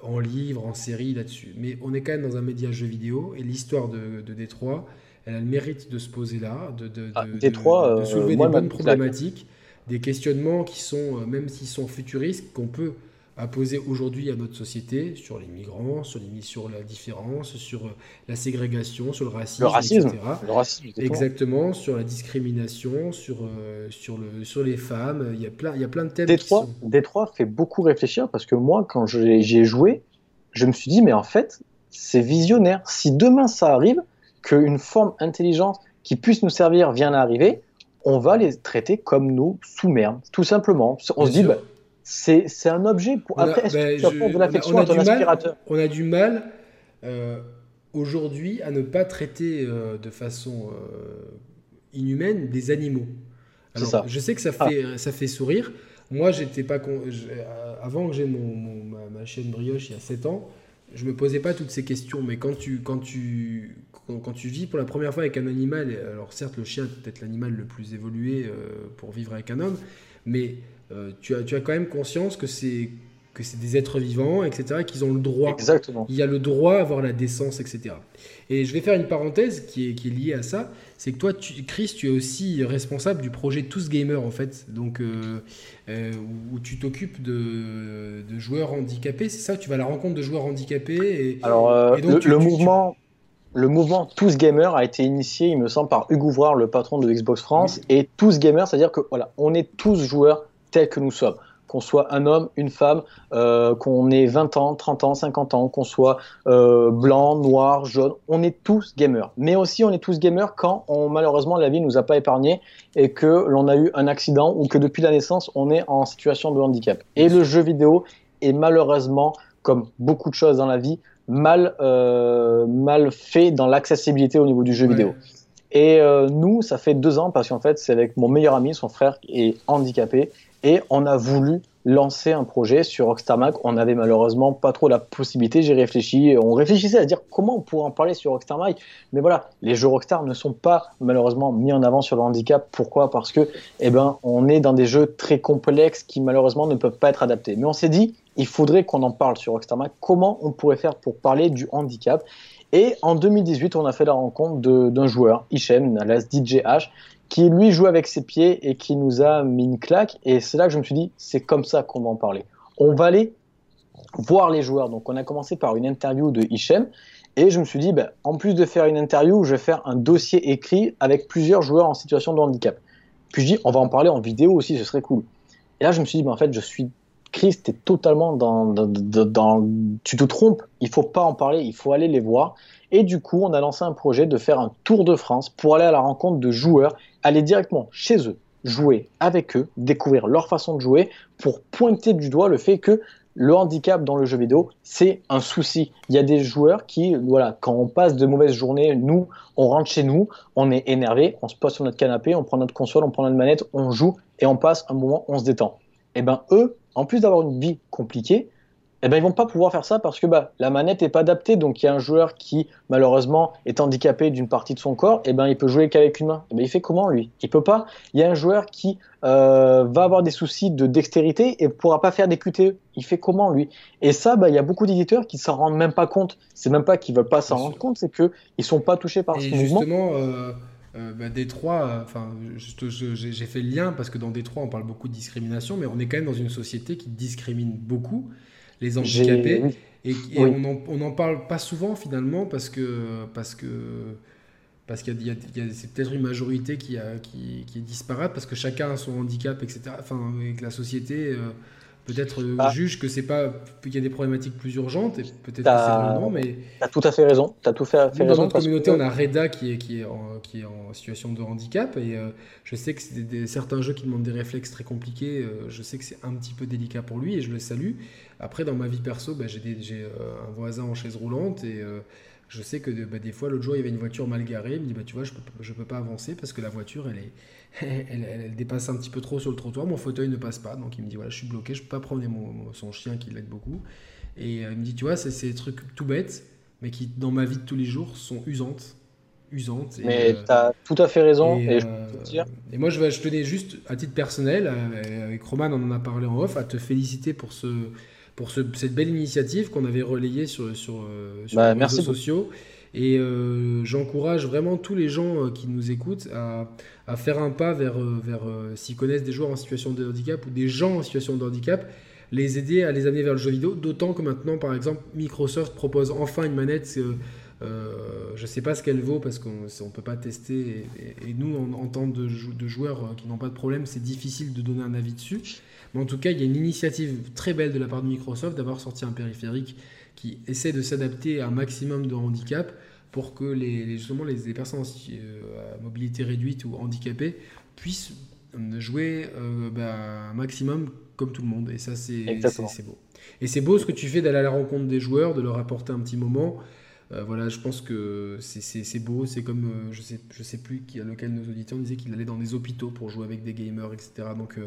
Speaker 1: en livre, en série là-dessus, mais on est quand même dans un média jeu vidéo et l'histoire de, de Détroit, elle a le mérite de se poser là, de, de,
Speaker 2: ah, de,
Speaker 1: soulever des bonnes problématiques, des questionnements qui sont, même s'ils sont futuristes, qu'on peut à poser aujourd'hui à notre société sur les migrants, sur, les, sur la différence, sur euh, la ségrégation, sur le racisme,
Speaker 2: le racisme, etc.
Speaker 1: Le racisme exactement, sur la discrimination, sur, euh, sur, le, sur les femmes. Il y, a plein, il y a plein de thèmes.
Speaker 2: Détroit, sont... Détroit fait beaucoup réfléchir parce que moi, quand j'ai joué, je me suis dit, mais en fait, c'est visionnaire. Si demain ça arrive, qu'une forme intelligente qui puisse nous servir vient d'arriver, on va les traiter comme nous sous merde, tout simplement. On se dit, bah, c'est un objet. Pour... Après, est-ce que tu de l'affection à ton aspirateur?
Speaker 1: On a du mal euh, aujourd'hui à ne pas traiter euh, de façon euh, inhumaine des animaux. Alors, ça. Je sais que ça ah. fait, ça fait sourire. Moi, j'étais pas con... avant que j'ai mon, ma, ma, chaîne brioche il y a 7 ans, je me posais pas toutes ces questions. Mais quand tu, quand tu, quand, tu vis pour la première fois avec un animal, alors certes, le chien est peut-être l'animal le plus évolué pour vivre avec un homme, mais euh, tu, as, tu as quand même conscience que c'est que c'est des êtres vivants, etc., qu'ils ont le droit.
Speaker 2: Exactement.
Speaker 1: Il y a le droit à avoir la décence, etc. Et je vais faire une parenthèse qui est, qui est liée à ça. C'est que toi, tu, Chris, tu es aussi responsable du projet Tous Gamers, en fait. Donc, euh, euh, où tu t'occupes de, de, joueurs handicapés. C'est ça Tu vas à la rencontre de joueurs handicapés et,
Speaker 2: Alors, donc, le, mouvement. Le mouvement Tous Gamers a été initié, il me semble, par Hugo Ouvrard, le patron de Xbox France. Et Tous Gamers, c'est-à-dire que voilà, on est tous joueurs tel que nous sommes. Qu'on soit un homme, une femme, euh, qu'on ait 20 ans, 30 ans, 50 ans, qu'on soit euh, blanc, noir, jaune, on est tous gamers. Mais aussi, on est tous gamers quand on, malheureusement la vie nous a pas épargné et que l'on a eu un accident ou que depuis la naissance on est en situation de handicap. Et le jeu vidéo est malheureusement, comme beaucoup de choses dans la vie, mal, euh, mal fait dans l'accessibilité au niveau du jeu vidéo. Et nous, ça fait deux ans parce qu'en fait, c'est avec mon meilleur ami, son frère est handicapé, et on a voulu lancer un projet sur Rockstar Mag. On n'avait malheureusement pas trop la possibilité. J'ai réfléchi, on réfléchissait à dire comment on pourrait en parler sur Rockstar Mag. Mais voilà, les jeux Rockstar ne sont pas malheureusement mis en avant sur le handicap. Pourquoi? Parce que, eh ben, on est dans des jeux très complexes qui malheureusement ne peuvent pas être adaptés. Mais on s'est dit, il faudrait qu'on en parle sur Rockstar Mag. Comment on pourrait faire pour parler du handicap? Et en 2018, on a fait la rencontre d'un joueur, Hichem, alias DJH, qui lui joue avec ses pieds et qui nous a mis une claque. Et c'est là que je me suis dit, c'est comme ça qu'on va en parler. On va aller voir les joueurs. Donc on a commencé par une interview de Hichem Et je me suis dit, ben, en plus de faire une interview, je vais faire un dossier écrit avec plusieurs joueurs en situation de handicap. Puis je dis, on va en parler en vidéo aussi, ce serait cool. Et là, je me suis dit, ben, en fait, je suis Chris, t'es totalement dans, dans, dans, Tu te trompes, il faut pas en parler, il faut aller les voir. Et du coup, on a lancé un projet de faire un tour de France pour aller à la rencontre de joueurs, aller directement chez eux, jouer avec eux, découvrir leur façon de jouer, pour pointer du doigt le fait que le handicap dans le jeu vidéo, c'est un souci. Il y a des joueurs qui, voilà, quand on passe de mauvaises journées, nous, on rentre chez nous, on est énervé, on se pose sur notre canapé, on prend notre console, on prend notre manette, on joue et on passe un moment, on se détend. Et eh ben eux, en plus d'avoir une vie compliquée, eh ben, ils vont pas pouvoir faire ça parce que bah, la manette n'est pas adaptée. Donc il y a un joueur qui malheureusement est handicapé d'une partie de son corps, et eh ben il peut jouer qu'avec une main. Eh ben, il fait comment lui? Il peut pas. Il y a un joueur qui euh, va avoir des soucis de dextérité et pourra pas faire des QTE. Il fait comment lui? Et ça, bah, il y a beaucoup d'éditeurs qui s'en rendent même pas compte. C'est même pas qu'ils veulent pas s'en rendre compte, c'est que ils sont pas touchés par ce
Speaker 1: mouvement. Euh, euh, bah, Détroit, euh, enfin, j'ai fait le lien parce que dans Détroit, on parle beaucoup de discrimination, mais on est quand même dans une société qui discrimine beaucoup les handicapés. Et, on n'en parle pas souvent finalement parce que parce que parce qu'il y a, c'est peut-être une majorité qui, a, qui, qui, est disparate parce que chacun a son handicap, etc. Enfin, et que la société euh, peut-être euh, ah. juge que c'est pas qu'il y a des problématiques plus urgentes et peut-être que c'est mais
Speaker 2: as tout à fait raison as tout fait,
Speaker 1: fait dans notre communauté on a Reda qui est qui est en, qui est en situation de handicap et euh, je sais que c'est des, certains jeux qui demandent des réflexes très compliqués euh, je sais que c'est un petit peu délicat pour lui et je le salue après dans ma vie perso bah, j'ai un voisin en chaise roulante et je sais que bah, des fois, l'autre jour, il y avait une voiture mal garée. Il me dit bah, Tu vois, je peux, je peux pas avancer parce que la voiture, elle, est, elle, dépasse un petit peu trop sur le trottoir. Mon fauteuil ne passe pas. Donc, il me dit Voilà, je suis bloqué, je peux pas promener mon, son chien qui l'aide beaucoup. Et euh, il me dit Tu vois, c'est des trucs tout bêtes, mais qui, dans ma vie de tous les jours, sont usantes. Usantes.
Speaker 2: mais euh, tu as tout à fait raison. Et, je
Speaker 1: euh, dire. et moi, je, je tenais juste, à titre personnel, avec Roman, on en a parlé en off, à te féliciter pour ce pour cette belle initiative qu'on avait relayée sur, sur,
Speaker 2: bah,
Speaker 1: les réseaux sociaux. Et euh, j'encourage vraiment tous les gens euh, qui nous écoutent à, faire un pas vers, vers s'ils connaissent des joueurs en situation de handicap ou des gens en situation de handicap, les aider à les amener vers le jeu vidéo. D'autant que maintenant, par exemple, Microsoft propose enfin une manette. je ne sais pas ce qu'elle vaut parce qu'on ne peut pas tester. Et, nous, en, en, tant de, de joueurs qui n'ont pas de problème, c'est difficile de donner un avis dessus. Mais en tout cas, il y a une initiative très belle de la part de Microsoft d'avoir sorti un périphérique qui essaie de s'adapter à un maximum de handicap pour que les, justement les, personnes euh, à mobilité réduite ou handicapées puissent euh, jouer euh, bah, un maximum comme tout le monde. Et ça, c'est beau. Et c'est beau ce que tu fais d'aller à la rencontre des joueurs, de leur apporter un petit moment. voilà, je pense que c'est beau. C'est comme, je sais, je sais plus qui, lequel nos auditeurs disaient qu'il allait dans des hôpitaux pour jouer avec des gamers, etc. Donc,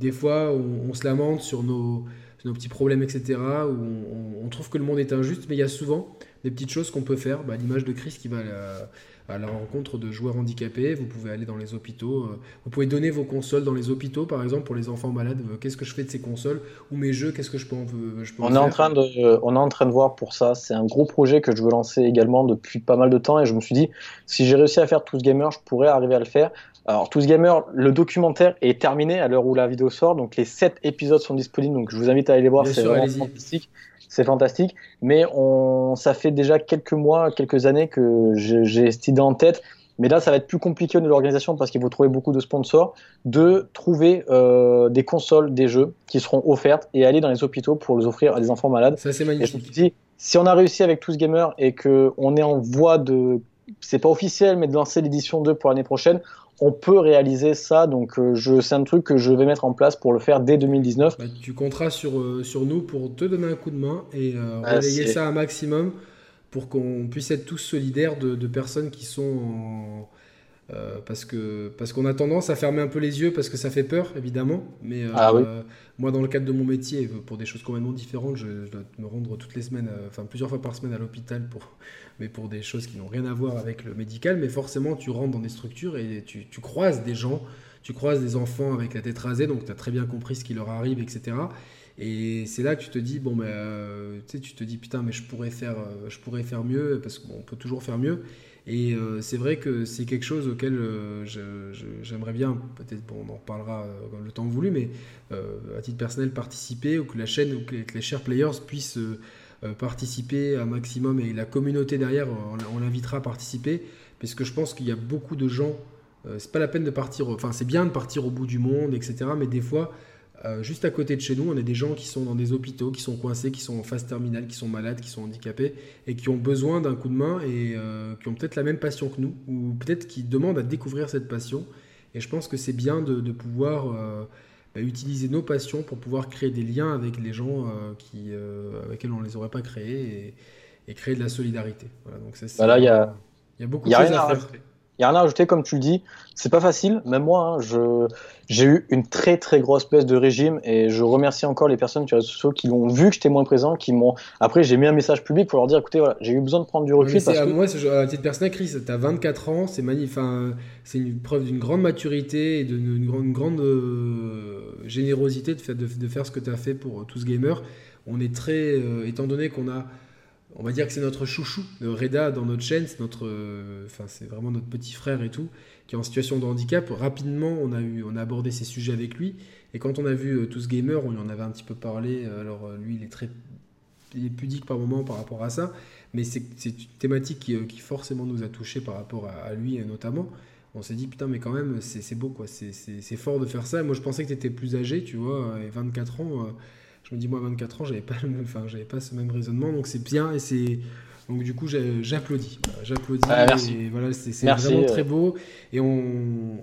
Speaker 1: des fois, on, se lamente sur nos, nos, petits problèmes, etc., où on, trouve que le monde est injuste, mais il y a souvent des petites choses qu'on peut faire. Bah, L'image de Chris qui va à la, rencontre de joueurs handicapés, vous pouvez aller dans les hôpitaux, euh, vous pouvez donner vos consoles dans les hôpitaux, par exemple, pour les enfants malades. Euh, qu'est-ce que je fais de ces consoles? Ou mes jeux, qu'est-ce que je peux en, je
Speaker 2: on est en train de, On est en train de voir pour ça. C'est un gros projet que je veux lancer également depuis pas mal de temps, et je me suis dit, si j'ai réussi à faire tout ce gamer, je pourrais arriver à le faire. Alors, Tous Gamer, le documentaire est terminé à l'heure où la vidéo sort, donc les 7 épisodes sont disponibles, donc je vous invite à aller les voir, c'est vraiment fantastique. C'est fantastique, mais on, ça fait déjà quelques mois, quelques années que j'ai cette idée en tête, mais là ça va être plus compliqué au niveau de l'organisation parce qu'il faut trouver beaucoup de sponsors, de trouver euh, des consoles, des jeux qui seront offertes et aller dans les hôpitaux pour les offrir à des enfants malades.
Speaker 1: Ça c'est magnifique.
Speaker 2: dis, si on a réussi avec Tous Gamer et qu'on est en voie de c'est pas officiel, mais de lancer l'édition 2 pour l'année prochaine, on peut réaliser ça. Donc, euh, je, c'est un truc que je vais mettre en place pour le faire dès 2019.
Speaker 1: Bah, tu compteras sur, euh, sur nous pour te donner un coup de main et euh, ah, relayer ça un maximum pour qu'on puisse être tous solidaires de, personnes qui sont en. parce que parce qu'on a tendance à fermer un peu les yeux parce que ça fait peur évidemment mais
Speaker 2: ah
Speaker 1: moi dans le cadre de mon métier pour des choses complètement différentes je, je dois me rendre toutes les semaines enfin plusieurs fois par semaine à l'hôpital pour mais pour des choses qui n'ont rien à voir avec le médical. Mais forcément, tu rentres dans des structures et tu, croises des gens, tu croises des enfants avec la tête rasée, donc tu as très bien compris ce qui leur arrive, etc. Et c'est là que tu te dis, bon, ben, euh, tu te dis, putain, mais je pourrais faire, euh, je pourrais faire mieux, parce qu'on peut toujours faire mieux. Et euh, c'est vrai que c'est quelque chose auquel j'aimerais bien, peut-être, bon, on en reparlera le temps voulu, mais à titre personnel, participer, ou que la chaîne, ou que, les chers players puissent participer un maximum et la communauté derrière, on, l'invitera à participer, parce que je pense qu'il y a beaucoup de gens. c'est pas la peine de partir, enfin c'est bien de partir au bout du monde, etc. Mais des fois, euh, juste à côté de chez nous, on a des gens qui sont dans des hôpitaux, qui sont coincés, qui sont en phase terminale, qui sont malades, qui sont handicapés et qui ont besoin d'un coup de main et euh, qui ont peut-être la même passion que nous ou peut-être qui demandent à découvrir cette passion. Et je pense que c'est bien de, pouvoir euh, utiliser nos passions pour pouvoir créer des liens avec les gens qui, avec lesquels on ne les aurait pas créés et, créer de la solidarité.
Speaker 2: Voilà, donc bah il y a, beaucoup de choses à faire. Il n'y a rien à rajouter, comme tu le dis. C'est pas facile. Même moi, hein, je, j'ai eu une très très grosse baisse de régime et je remercie encore les personnes sur les réseaux sociaux qui l'ont vu que j'étais moins présent, qui m'ont. Après, j'ai mis un message public pour leur dire écoutez, voilà, j'ai eu besoin de prendre du recul.
Speaker 1: parce que... Moi, à titre personnel, Chris, tu as 24 ans, c'est magnifique. c'est une preuve d'une grande maturité et d'une grande, grande euh, générosité de faire, de, faire ce que tu as fait pour tous gamers. On est très. Euh, étant donné qu'on a on va dire que c'est notre chouchou, Reda dans notre chaîne, c'est notre, euh, enfin c'est vraiment notre petit frère et tout, qui est en situation de handicap. Rapidement, on a eu, on a abordé ces sujets avec lui. Et quand on a vu euh, tous gamers, on lui en avait un petit peu parlé. Euh, alors lui, il est très, pudique par moment par rapport à ça, mais c'est une thématique qui, forcément nous a touché par rapport à, lui notamment. On s'est dit putain mais quand même c'est beau quoi, c'est fort de faire ça. moi je pensais que tu étais plus âgé, tu vois, et 24 ans je me dis, moi, à 24 ans, j'avais pas, enfin, j'avais pas ce même raisonnement, donc c'est bien et c'est. Donc du coup, j'applaudis. J'applaudis.
Speaker 2: Ah, merci.
Speaker 1: Et voilà, c'est vraiment très beau. Et on,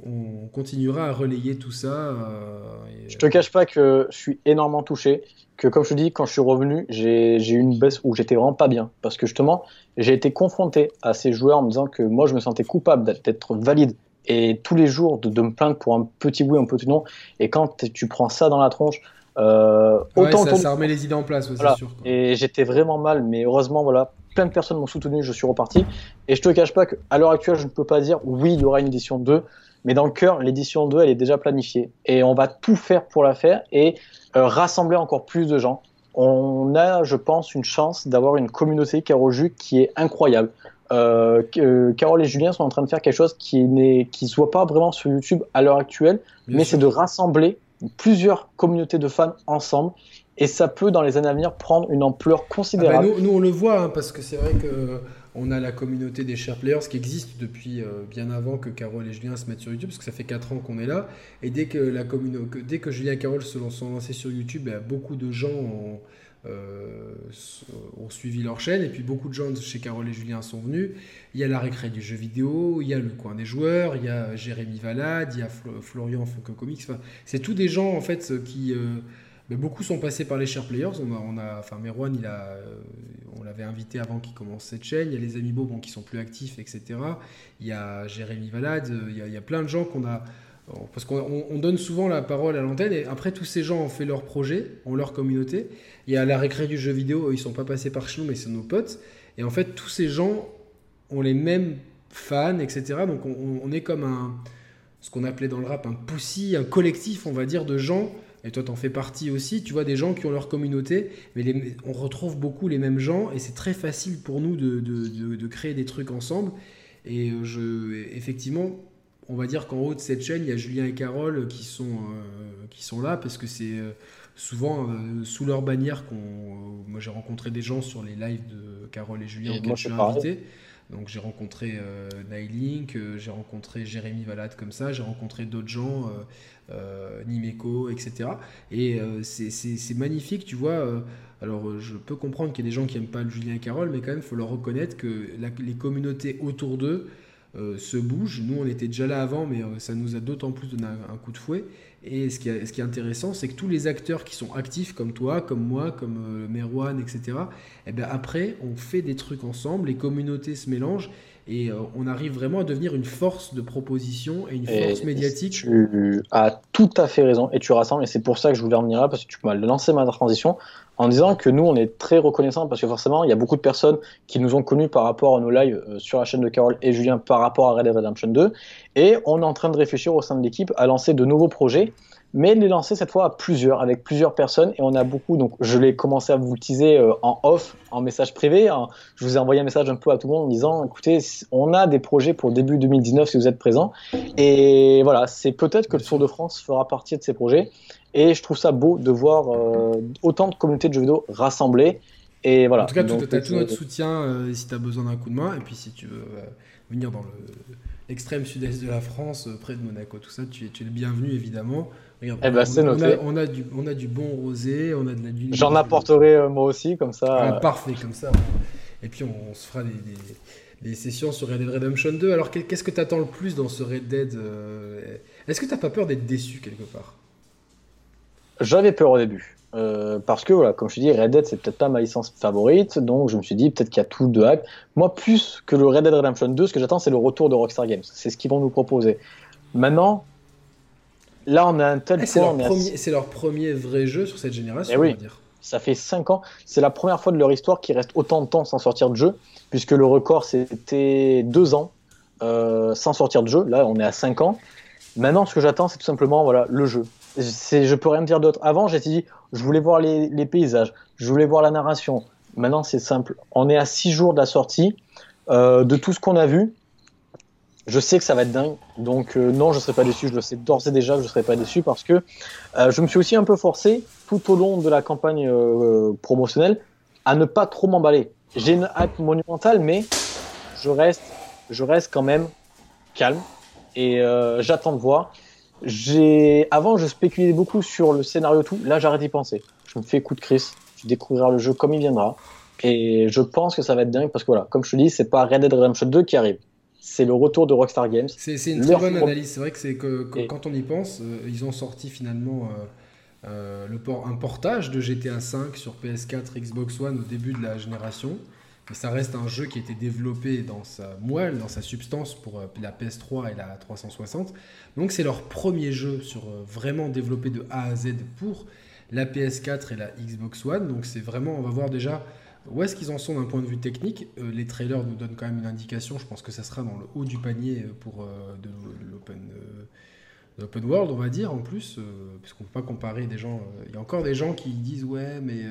Speaker 1: on, continuera à relayer tout ça. Euh,
Speaker 2: je te cache pas que je suis énormément touché. Que comme je te dis, quand je suis revenu, j'ai eu une baisse où j'étais vraiment pas bien. Parce que justement, j'ai été confronté à ces joueurs en me disant que moi, je me sentais coupable d'être valide et tous les jours de, de, me plaindre pour un petit oui, un petit non. Et quand tu prends ça dans la tronche,
Speaker 1: euh, autant ça, remet les idées en place,
Speaker 2: c'est sûr. Et j'étais vraiment mal, mais heureusement, voilà, plein de personnes m'ont soutenu, je suis reparti. Et je te cache pas qu'à l'heure actuelle, je ne peux pas dire oui, il y aura une édition 2, mais dans le cœur, l'édition 2, elle est déjà planifiée. Et on va tout faire pour la faire et euh, rassembler encore plus de gens. On a, je pense, une chance d'avoir une communauté Carole Jus qui est incroyable. Euh, euh, Carole et Julien sont en train de faire quelque chose qui ne qui se voit pas vraiment sur YouTube à l'heure actuelle, mais c'est de rassembler plusieurs communautés de fans ensemble et ça peut dans les années à venir prendre une ampleur considérable.
Speaker 1: Ah bah, nous, on le voit hein, parce que c'est vrai que on a la communauté des share players qui existe depuis euh, bien avant que Carole et Julien se mettent sur YouTube parce que ça fait 4 ans qu'on est là et dès que la dès que Julien et Carole se sont lancés sur YouTube, bah, beaucoup de gens ont euh, ont suivi leur chaîne et puis beaucoup de gens chez Carole et Julien sont venus. Il y a la récré du jeu vidéo, il y a le coin des joueurs, il y a Jérémy Valade, il y a Florian Funko Comics. C'est tous des gens en fait qui euh, mais beaucoup sont passés par les share players. On a, on enfin Merwan, il a, euh, on l'avait invité avant qu'il commence cette chaîne. Il y a les bon, qui sont plus actifs, etc. Il y a Jérémy Valade, il y a, il y a plein de gens qu'on a parce qu'on donne souvent la parole à l'antenne et après tous ces gens ont fait leur projet, ont leur communauté. Il y a la récré du jeu vidéo, ils sont pas passés par chez nous mais c'est nos potes. Et en fait tous ces gens ont les mêmes fans, etc. Donc on, est comme un, ce qu'on appelait dans le rap un poussi, un collectif on va dire de gens. Et toi, t'en fais partie aussi. Tu vois des gens qui ont leur communauté, mais on retrouve beaucoup les mêmes gens et c'est très facile pour nous de, de, créer des trucs ensemble. Et je, effectivement, on va dire qu'en haut de cette chaîne, il y a Julien et Carole qui sont, euh, qui sont là parce que c'est euh, souvent euh, sous leur bannière qu'on. moi, j'ai rencontré des gens sur les lives de Carole et Julien auxquels je suis invité. Donc, j'ai rencontré Nailink, j'ai rencontré Jérémy Valade comme ça, j'ai rencontré d'autres gens, Nimeco, etc. Et c'est magnifique, tu vois. alors, je peux comprendre qu'il y a des gens qui n'aiment pas Julien et Carole, mais quand même, il faut leur reconnaître que les communautés autour d'eux euh, se bouge. Nous, on était déjà là avant, mais euh, ça nous a d'autant plus donné un, coup de fouet. Et ce qui, est, ce qui est intéressant, c'est que tous les acteurs qui sont actifs, comme toi, comme moi, comme euh, Merwan, etc., et bien après, on fait des trucs ensemble, les communautés se mélangent. Et on arrive vraiment à devenir une force de proposition et une force médiatique.
Speaker 2: Tu as tout à fait raison et tu rassembles. Et c'est pour ça que je voulais revenir là, parce que tu m'as lancé ma transition en disant que nous, on est très reconnaissants parce que forcément, il y a beaucoup de personnes qui nous ont connus par rapport à nos lives euh, sur la chaîne de Carole et Julien par rapport à Red Dead Redemption 2. Et on est en train de réfléchir au sein de l'équipe à lancer de nouveaux projets, mais les lancer cette fois à plusieurs, avec plusieurs personnes. Et on a beaucoup, donc je l'ai commencé à vous teaser euh, en off, en message privé. Je vous ai envoyé un message un peu à tout le monde en disant écoutez, on a des projets pour début 2019 si vous êtes présents. Et voilà, c'est peut-être que le Tour de France fera partie de ces projets. Et je trouve ça beau de voir euh, autant de communautés de jeux vidéo rassemblées. Et voilà.
Speaker 1: En tout cas, tu as tout
Speaker 2: euh,
Speaker 1: notre soutien euh, si tu as besoin d'un coup de main. Et puis, si tu veux euh, venir dans le- l'extrême sud-est de la France, près de Monaco, tout ça, tu es, tu es le bienvenu, évidemment. Regarde,
Speaker 2: Eh ben,
Speaker 1: on,
Speaker 2: noté.
Speaker 1: a, on, a du, on a du bon rosé, on a de la du-
Speaker 2: J'en apporterai moi aussi, comme ça.
Speaker 1: Ah, parfait, comme ça. Et puis, on, on se fera des, des- sessions sur Red Dead Redemption 2. Alors, qu'est- qu'est-ce que tu attends le plus dans ce Red Dead Est-ce que tu pas peur d'être déçu quelque part?
Speaker 2: J'avais peur au début. Euh, parce que, voilà, comme je te dis, Red Dead, c'est peut-être pas ma licence favorite. Donc, je me suis dit, peut-être qu'il y a tout de hype. Moi, plus que le Red Dead Redemption 2, ce que j'attends, c'est le retour de Rockstar Games. C'est ce qu'ils vont nous proposer. Maintenant, là, on a un tel
Speaker 1: C'est leur,
Speaker 2: à-
Speaker 1: leur premier vrai jeu sur cette génération,
Speaker 2: Eh oui.
Speaker 1: on va dire.
Speaker 2: Ça fait 5 ans. C'est la première fois de leur histoire qu'ils restent autant de temps sans sortir de jeu, puisque le record c'était 2 ans euh, sans sortir de jeu. Là, on est à 5 ans. Maintenant, ce que j'attends, c'est tout simplement voilà, le jeu. Je peux rien dire d'autre. Avant, j'étais dit, je voulais voir les, les paysages, je voulais voir la narration. Maintenant, c'est simple. On est à 6 jours de la sortie. Euh, de tout ce qu'on a vu, je sais que ça va être dingue. Donc, euh, non, je ne serai pas déçu. Je le sais d'ores et déjà je ne serai pas déçu parce que euh, je me suis aussi un peu forcé tout au long de la campagne euh, promotionnelle à ne pas trop m'emballer. J'ai une hype monumentale, mais je reste, je reste quand même calme et euh, j'attends de voir. J'ai, avant, je spéculais beaucoup sur le scénario tout. Là, j'arrête d'y penser. Je me fais coup de Chris. Tu découvriras le jeu comme il viendra. Et je pense que ça va être dingue parce que voilà, comme je te dis, c'est pas Red Dead Redemption 2 qui arrive. C'est le retour de Rockstar Games.
Speaker 1: C'est une très bonne analyse. C'est vrai que, c'est que, que
Speaker 2: Et-
Speaker 1: quand on y pense, euh, ils ont sorti finalement euh, euh, le port, un portage de GTA V sur PS4, Xbox One au début de la génération. Ça reste un jeu qui a été développé dans sa moelle, dans sa substance pour euh, la PS3 et la 360. Donc c'est leur premier jeu sur euh, vraiment développé de A à Z pour la PS4 et la Xbox One. Donc c'est vraiment, on va voir déjà où est-ce qu'ils en sont d'un point de vue technique. Euh, les trailers nous donnent quand même une indication. Je pense que ça sera dans le haut du panier pour l'open world, on va dire en plus, parce qu'on peut pas comparer des gens. Il y a encore des gens qui disent ouais, mais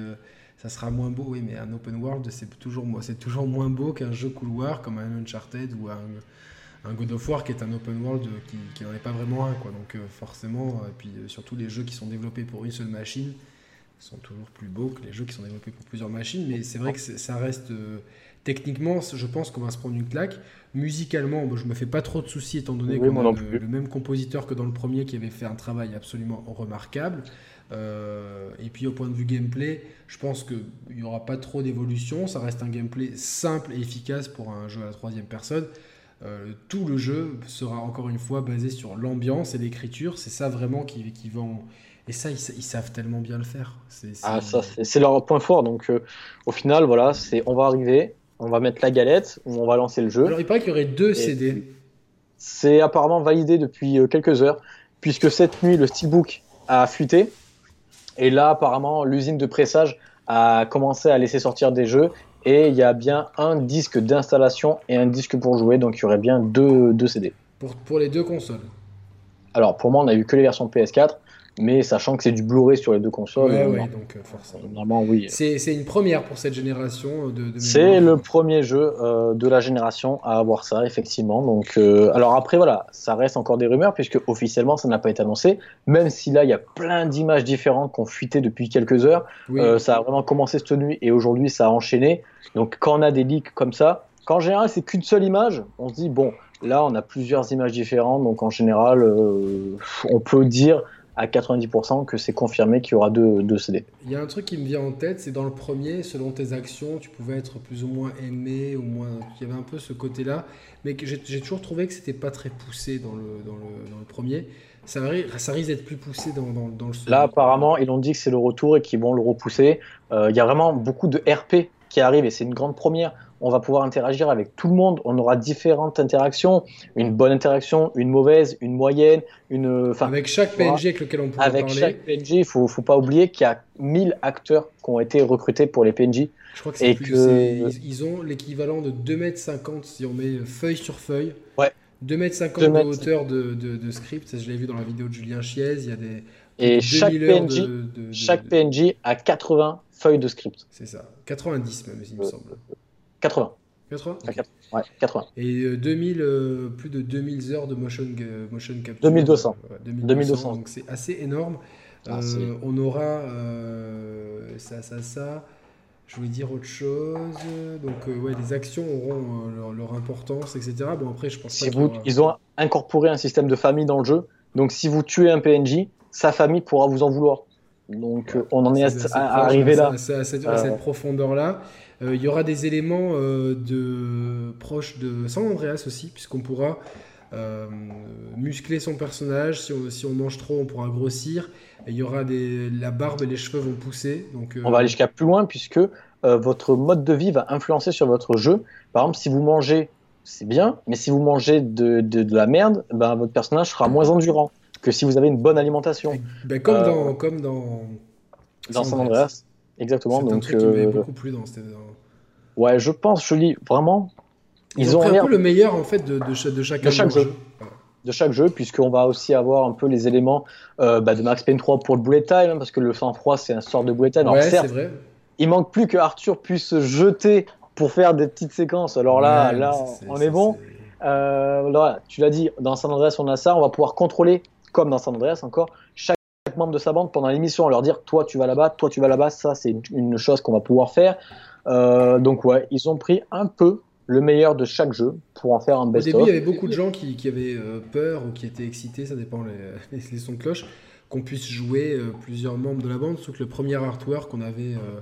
Speaker 1: ça sera moins beau. Oui, mais un open world, c'est toujours, c'est toujours moins beau qu'un jeu couloir comme un Uncharted ou un, un God of War qui est un open world euh, qui, n'en est pas vraiment un. Quoi. Donc euh, forcément, et puis euh, surtout les jeux qui sont développés pour une seule machine sont toujours plus beaux que les jeux qui sont développés pour plusieurs machines. Mais c'est vrai que ça reste euh, techniquement, je pense qu'on va se prendre une claque. Musicalement, je me fais pas trop de soucis étant donné
Speaker 2: Oui,
Speaker 1: qu'on a le même compositeur que dans le premier qui avait fait un travail absolument remarquable. Euh, et puis au point de vue gameplay, je pense qu'il n'y aura pas trop d'évolution. Ça reste un gameplay simple et efficace pour un jeu à la troisième personne. Euh, tout le jeu sera encore une fois basé sur l'ambiance et l'écriture. C'est ça vraiment qui, qui vont. Et ça, ils, sa- ils savent tellement bien le faire. C'est, c'est-
Speaker 2: Ah, ça, c'est c'est leur point fort. Donc, euh, au final, voilà, c'est on va arriver, on va mettre la galette, on va lancer le jeu.
Speaker 1: Alors il paraît qu'il y aurait deux
Speaker 2: Et-
Speaker 1: CD.
Speaker 2: C'est apparemment validé depuis quelques heures, puisque cette nuit, le steelbook a fuité. Et là, apparemment, l'usine de pressage a commencé à laisser sortir des jeux. Et il y a bien un disque d'installation et un disque pour jouer. Donc, il y aurait bien deux, deux CD.
Speaker 1: Pour, pour les deux consoles.
Speaker 2: Alors, pour moi, on a eu que les versions PS4. Mais sachant que c'est du Blu-ray sur les deux consoles,
Speaker 1: ouais,
Speaker 2: euh,
Speaker 1: ouais,
Speaker 2: non-
Speaker 1: donc euh, forcément.
Speaker 2: normalement, oui.
Speaker 1: C'est, une première pour cette génération de. de
Speaker 2: C'est le premier jeu euh, de la génération à avoir ça, effectivement. Donc, euh, alors après, voilà, ça reste encore des rumeurs puisque officiellement ça n'a pas été annoncé. Même si là, il y a plein d'images différentes qui ont fuité depuis quelques heures.
Speaker 1: Oui.
Speaker 2: Euh, ça a vraiment commencé cette nuit et aujourd'hui ça a enchaîné. Donc, quand on a des leaks comme ça, quand en général c'est qu'une seule image, on se dit bon, là on a plusieurs images différentes. Donc, en général, euh, on peut dire à 90% que c'est confirmé qu'il y aura deux, deux CD.
Speaker 1: Il y a un truc qui me vient en tête, c'est dans le premier, selon tes actions, tu pouvais être plus ou moins aimé, ou moins. Il y avait un peu ce côté-là, mais j'ai toujours trouvé que c'était pas très poussé dans le, dans le, dans le premier. Ça, ri- ça risque d'être plus poussé dans, dans, dans le second.
Speaker 2: Là, apparemment, ils ont dit que c'est le retour et qu'ils vont le repousser. Euh, Il y a vraiment beaucoup de RP qui arrivent et c'est une grande première. On va pouvoir interagir avec tout le monde. On aura différentes interactions. Une bonne interaction, une mauvaise, une moyenne, une. Enfin,
Speaker 1: Avec chaque PNG avec lequel on pourra
Speaker 2: avec
Speaker 1: parler,
Speaker 2: chaque PNJ, il faut, faut pas oublier qu'il y a 1000 acteurs qui ont été recrutés pour les PNJ.
Speaker 1: je crois que c'est Ils, ont l'équivalent de 2m50 si on met feuille sur feuille.
Speaker 2: Ouais.
Speaker 1: 2m50
Speaker 2: 2
Speaker 1: de
Speaker 2: mètres.
Speaker 1: hauteur de, de, de script. Je l'ai vu dans la vidéo de Julien Chiez. Il y a des.
Speaker 2: Et
Speaker 1: 2000
Speaker 2: chaque PNJ,
Speaker 1: de- de- de-
Speaker 2: chaque
Speaker 1: de-
Speaker 2: PNJ a 80 feuilles de script.
Speaker 1: C'est ça. 90 même, il me semble.
Speaker 2: 80.
Speaker 1: 80
Speaker 2: Ah, 80. Ouais, 80.
Speaker 1: Et euh, 2000, euh, plus de 2000 heures de motion, euh, motion capture.
Speaker 2: 2200.
Speaker 1: Ouais,
Speaker 2: 2200.
Speaker 1: Donc c'est assez énorme.
Speaker 2: Ah,
Speaker 1: Euh, on aura euh, ça, ça, ça. Je voulais dire autre chose. Donc, euh, ouais, les actions auront euh, leur, leur importance, etc. Bon, après, je pense
Speaker 2: Si
Speaker 1: pas qu'il
Speaker 2: vous,
Speaker 1: aura-
Speaker 2: ils ont incorporé un système de famille dans le jeu. Donc si vous tuez un PNJ, sa famille pourra vous en vouloir. Donc euh, on en est à,
Speaker 1: c'est
Speaker 2: à- à arriver
Speaker 1: à-
Speaker 2: là.
Speaker 1: à- à cette, à
Speaker 2: Euh,
Speaker 1: cette profondeur-là. Euh, il y aura des éléments euh, de proches de San Andreas aussi, puisqu'on pourra euh, muscler son personnage. Si on, si on mange trop, on pourra grossir. Il y aura des, la barbe et les cheveux vont pousser. Donc,
Speaker 2: On va aller jusqu'à plus loin puisque euh, votre mode de vie va influencer sur votre jeu. Par exemple, si vous mangez, c'est bien, mais si vous mangez de, de, de la merde, ben, votre personnage sera moins endurant que si vous avez une bonne alimentation.
Speaker 1: ben, comme,
Speaker 2: euh,
Speaker 1: dans, comme dans
Speaker 2: Dans San Andreas, exactement.
Speaker 1: C'est un truc qui m'avait
Speaker 2: euh,
Speaker 1: beaucoup plu dans dans-
Speaker 2: ouais, je pense, je dis vraiment,
Speaker 1: Ils,
Speaker 2: ils
Speaker 1: ont
Speaker 2: ont
Speaker 1: pris un peu le meilleur en fait de, de, de chacun
Speaker 2: De chaque jeu. de chaque jeu, puisqu'on va aussi avoir un peu les éléments euh, bah, de Max Payne 3 pour le bullet time, hein, parce que le sang-froid, c'est un sort de bullet time. Alors,
Speaker 1: Ouais, c'est
Speaker 2: certes,
Speaker 1: vrai.
Speaker 2: il manque plus que Arthur puisse se jeter pour faire des petites séquences. Alors là,
Speaker 1: Ouais,
Speaker 2: là, on est bon. Euh, tu l'as dit, dans San Andreas, on a ça. On va pouvoir contrôler, comme dans San Andreas encore, chaque membre de sa bande pendant l'émission, leur dire toi tu vas là-bas, toi tu vas là-bas. Ça, c'est une, chose qu'on va pouvoir faire. Euh, donc, ouais, ils ont pris un peu le meilleur de chaque jeu pour en faire un
Speaker 1: Au début, il
Speaker 2: best-of.
Speaker 1: y avait beaucoup de gens qui, qui avaient euh, peur ou qui étaient excités, ça dépend les, sons de cloche, qu'on puisse jouer euh, plusieurs membres de la bande, sauf que le premier artwork qu'on avait. euh,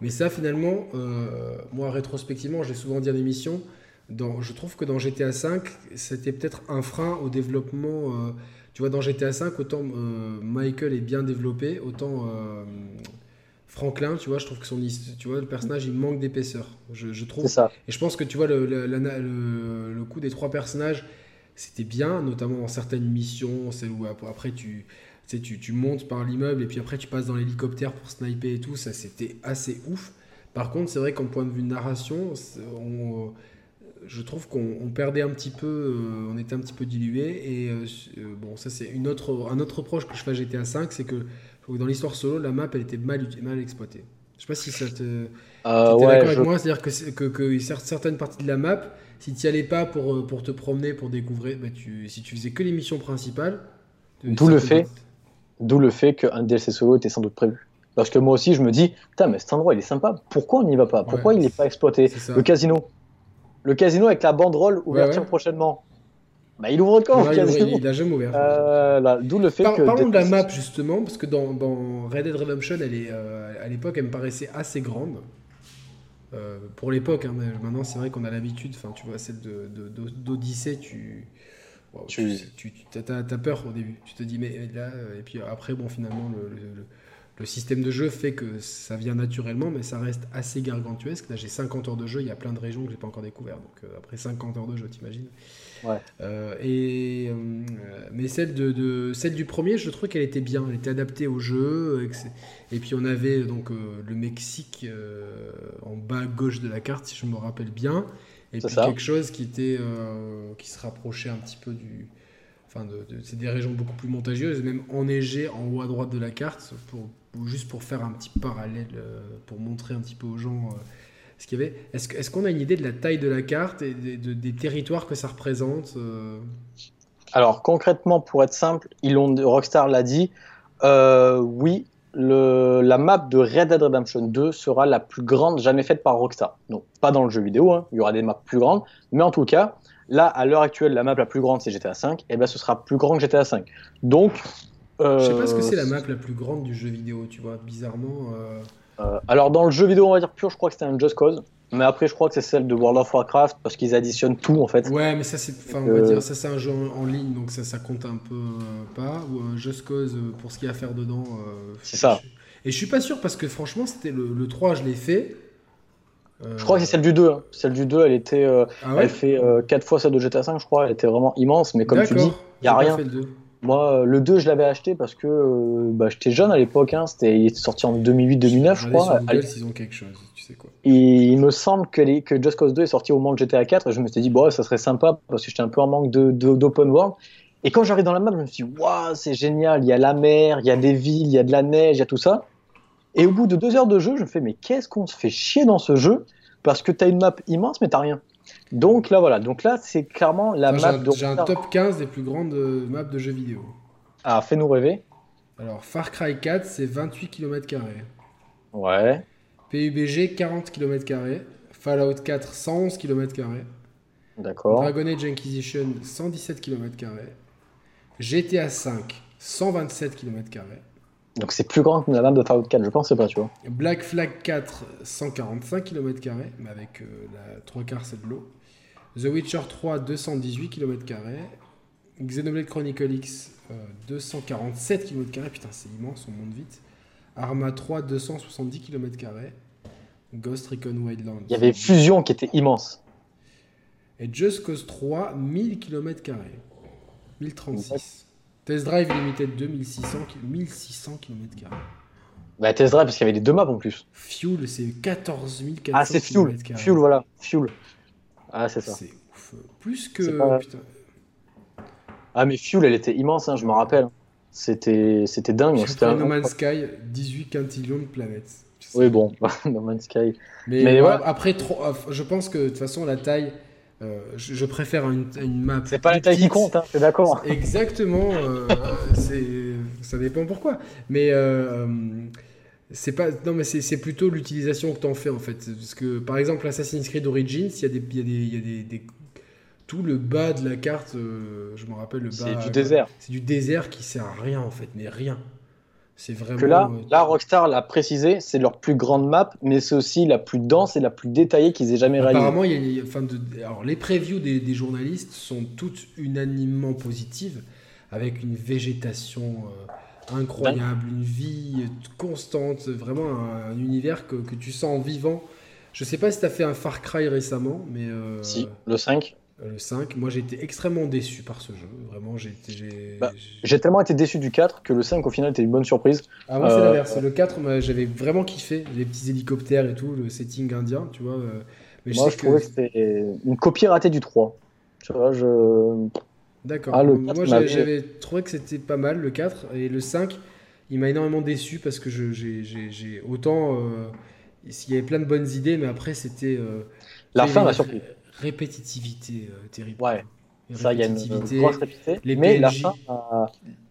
Speaker 1: Mais ça, finalement, euh, moi, rétrospectivement, j'ai souvent dit en émission, dans, je trouve que dans GTA V, c'était peut-être un frein au développement. Tu vois, dans GTA V, autant euh, Michael est bien développé, autant euh, Franklin, tu vois, je trouve que son, tu vois, le personnage, il manque d'épaisseur. Je, je trouve.
Speaker 2: Ça.
Speaker 1: Et je pense que tu vois, le, le, le- le coup des trois personnages, c'était bien, notamment dans certaines missions, celles où ap- après tu, tu, sais, tu, tu montes par l'immeuble et puis après tu passes dans l'hélicoptère pour sniper et tout, ça c'était assez ouf. Par contre, c'est vrai qu'en point de vue de narration, on, je trouve qu'on on perdait un petit peu, euh, on était un petit peu dilué. Et euh, euh, bon, ça c'est une autre, un autre reproche que je fais à GTA V, c'est que dans l'histoire solo, la map elle était mal, mal exploitée. Je sais pas si ça te.
Speaker 2: Euh, ouais,
Speaker 1: d'accord
Speaker 2: je-
Speaker 1: avec moi C'est-à-dire que, que, que cer- certaines parties de la map, si tu n'y allais pas pour, pour te promener, pour découvrir, bah, tu, si tu faisais que les missions principales.
Speaker 2: D'où le fait D'où le fait qu'un DLC solo était sans doute prévu. Parce que moi aussi, je me dis, putain, mais cet endroit, il est sympa. Pourquoi on n'y va pas? Pourquoi
Speaker 1: Ouais,
Speaker 2: il n'est pas exploité? Le casino. Le casino avec la banderole ouverture
Speaker 1: ouais.
Speaker 2: prochainement. Bah, il ouvre quand,
Speaker 1: Ouais,
Speaker 2: le
Speaker 1: il,
Speaker 2: casino
Speaker 1: il a jamais ouvert.
Speaker 2: Euh, D'où le fait
Speaker 1: Par-
Speaker 2: que.
Speaker 1: parlons de la map justement, parce que dans, dans Red Dead Redemption, elle est, euh, à l'époque, elle me paraissait assez grande. Euh, pour l'époque, hein, maintenant c'est vrai qu'on a l'habitude, enfin tu vois, celle de- de- de- d'Odyssée, tu, wow,
Speaker 2: Tu-
Speaker 1: t'as peur au début. Tu te dis, mais là, et puis après, bon, finalement, le, le- le- système de jeu fait que ça vient naturellement, mais ça reste assez gargantuesque. Là, j'ai 50 heures de jeu, il y a plein de régions que j'ai pas encore découvert, donc euh, après 50 heures de jeu, t'imagines
Speaker 2: Ouais.
Speaker 1: euh, et, euh, mais celle, de, de- celle du premier, je trouve qu'elle était bien, elle était adaptée au jeu. et Et puis on avait donc le Mexique en bas à gauche de la carte, si je me rappelle bien. Et puis
Speaker 2: ça.
Speaker 1: quelque chose qui était qui se rapprochait un petit peu du. Enfin, de, de- c'est des régions beaucoup plus montagneuses, même enneigées en haut à droite de la carte, pour, juste pour faire un petit parallèle, euh, pour montrer un petit peu aux gens euh, ce qu'il y avait. Est-ce, qu'on a une idée de la taille de la carte et des, de- des territoires que ça représente euh,
Speaker 2: Alors, concrètement, pour être simple, Rockstar l'a dit. oui, la map de Red Dead Redemption 2 sera la plus grande jamais faite par Rockstar. Donc, pas dans le jeu vidéo, hein, il y aura des maps plus grandes, mais en tout cas, là, à l'heure actuelle, la map la plus grande c'est GTA V, et ben ce sera plus grand que GTA V. Donc, euh,
Speaker 1: Je sais pas ce que c'est la map la plus grande du jeu vidéo, tu vois, bizarrement. euh,
Speaker 2: euh, alors, dans le jeu vidéo, on va dire pur, je crois que c'était un Just Cause, mais après, je crois que c'est celle de World of Warcraft parce qu'ils additionnent tout en fait.
Speaker 1: Ouais, mais ça c'est, enfin, on va
Speaker 2: Euh,
Speaker 1: dire, ça c'est un jeu en, ligne, donc ça, ça compte un peu euh, pas. Ou un Just Cause euh, pour ce qu'il y a à faire dedans. euh,
Speaker 2: C'est ça.
Speaker 1: je- Et je suis pas sûr parce que franchement, c'était le, le 3, je l'ai fait. Euh,
Speaker 2: Je crois que c'est celle du 2. hein. Celle du 2, elle était. euh,
Speaker 1: Ah ouais
Speaker 2: Elle fait 4 fois celle de GTA V, je crois. Elle était vraiment immense, mais comme tu dis,
Speaker 1: D'accord,
Speaker 2: y a rien.
Speaker 1: Fait le 2.
Speaker 2: moi, euh, le 2, je l'avais acheté parce que euh, bah, j'étais jeune à l'époque. Hein. C'était, il était sorti en 2008-2009, je crois.
Speaker 1: Sur s'ils ont quelque chose, tu sais quoi.
Speaker 2: il me semble que, les- que Just Cause 2 est sorti au moment de GTA 4. Et je me suis dit, bon, ça serait sympa parce que j'étais un peu en manque de, de- d'open world. Et quand j'arrive dans la map, je me suis dit, waouh, c'est génial. Il y a la mer, il y a des villes, il y a de la neige, il y a tout ça. Et au bout de deux heures de jeu, je me fais, mais qu'est-ce qu'on se fait chier dans ce jeu? Parce que t'as une map immense, mais t'as rien. Donc là, voilà. Donc là, c'est clairement la map
Speaker 1: j'ai,
Speaker 2: de
Speaker 1: un, j'ai un
Speaker 2: Rockstar.
Speaker 1: top 15 des plus grandes euh, maps de jeux vidéo.
Speaker 2: Ah, fais-nous rêver.
Speaker 1: Alors, Far Cry 4, c'est 28 km.
Speaker 2: Ouais.
Speaker 1: PUBG 40 km, Fallout 4 111 km,
Speaker 2: D'accord.
Speaker 1: Dragon Age Inquisition 117 km, GTA 5 127 km,
Speaker 2: Donc c'est plus grand que la map de Fallout 4, je pensais pas, tu vois.
Speaker 1: Black Flag 4 145 km, mais avec euh, la 3 quarts c'est de l'eau. The Witcher 3 218 km, Xenoblade Chronicle X euh, 247 km, putain c'est immense, on monte vite. Arma 3 270 km, Ghost Recon Wildlands.
Speaker 2: Il y avait Fusion qui était immense.
Speaker 1: Et Just Cause 3 1000 km, 1036. Test Drive Limited 2 1600, 1600 km.
Speaker 2: Bah, Test Drive, parce qu'il y avait les deux maps en plus.
Speaker 1: Fuel, c'est 14 400
Speaker 2: Ah, c'est Fuel.
Speaker 1: km².
Speaker 2: Fuel, voilà. Fuel. Ah, c'est ça.
Speaker 1: C'est ouf. Plus que.
Speaker 2: pas-
Speaker 1: putain.
Speaker 2: Ah, mais Fuel, elle était immense, hein, je me rappelle. C'était c'était dingue. C'était un-
Speaker 1: No Man's Sky, 18 quintillions de planètes.
Speaker 2: Oui, bon, No Man's Sky.
Speaker 1: Mais,
Speaker 2: Mais
Speaker 1: ouais,
Speaker 2: ouais.
Speaker 1: après, trop, euh, je pense que de toute façon, la taille, euh, je, je préfère une, une map.
Speaker 2: C'est pas la taille qui compte, hein, c'est d'accord.
Speaker 1: Exactement, euh, c'est, ça dépend pourquoi. Mais euh, c'est pas, non, mais c'est, plutôt l'utilisation que tu en fais en fait. Parce que par exemple, Assassin's Creed Origins, il y a des, il y a des, il y a des, des- tout le bas de la carte, euh, je me rappelle le bas.
Speaker 2: C'est du désert.
Speaker 1: C'est du désert qui sert à rien en fait, mais rien. C'est vraiment.
Speaker 2: Que là,
Speaker 1: euh,
Speaker 2: là, Rockstar l'a précisé, c'est leur plus grande map, mais c'est aussi la plus dense et la plus détaillée qu'ils aient jamais réalisée.
Speaker 1: Apparemment, il y a- il y a- enfin, de- alors, les previews des, des journalistes sont toutes unanimement positives, avec une végétation euh, incroyable, une vie constante, vraiment un, un univers que, que tu sens vivant. Je sais pas si tu as fait un Far Cry récemment, mais euh,
Speaker 2: Si, le 5.
Speaker 1: euh, le 5, moi j'ai été extrêmement déçu par ce jeu. Vraiment, j'ai
Speaker 2: Bah,
Speaker 1: j'ai-
Speaker 2: tellement été déçu du 4 que le 5 au final était une bonne surprise.
Speaker 1: Ah, moi c'est
Speaker 2: euh,
Speaker 1: l'inverse. Le 4, moi, j'avais vraiment kiffé les petits hélicoptères et tout, le setting indien, tu vois. mais
Speaker 2: Moi, je trouvais que c'était une copie ratée du 3. Tu vois, je.
Speaker 1: D'accord.
Speaker 2: Ah,
Speaker 1: Moi,
Speaker 2: 4
Speaker 1: j'ai-
Speaker 2: m'avait-
Speaker 1: j'avais trouvé que c'était pas mal, le 4. Et le 5, il m'a énormément déçu parce que je- j'ai autant. euh, il y avait plein de bonnes idées, mais après, c'était. euh,
Speaker 2: La fin m'a surpris.
Speaker 1: ré- Répétitivité euh, terrible.
Speaker 2: Ouais. Ça, il y a une
Speaker 1: répétitivité.
Speaker 2: grosse répétition.
Speaker 1: Les
Speaker 2: Mais la fin, euh,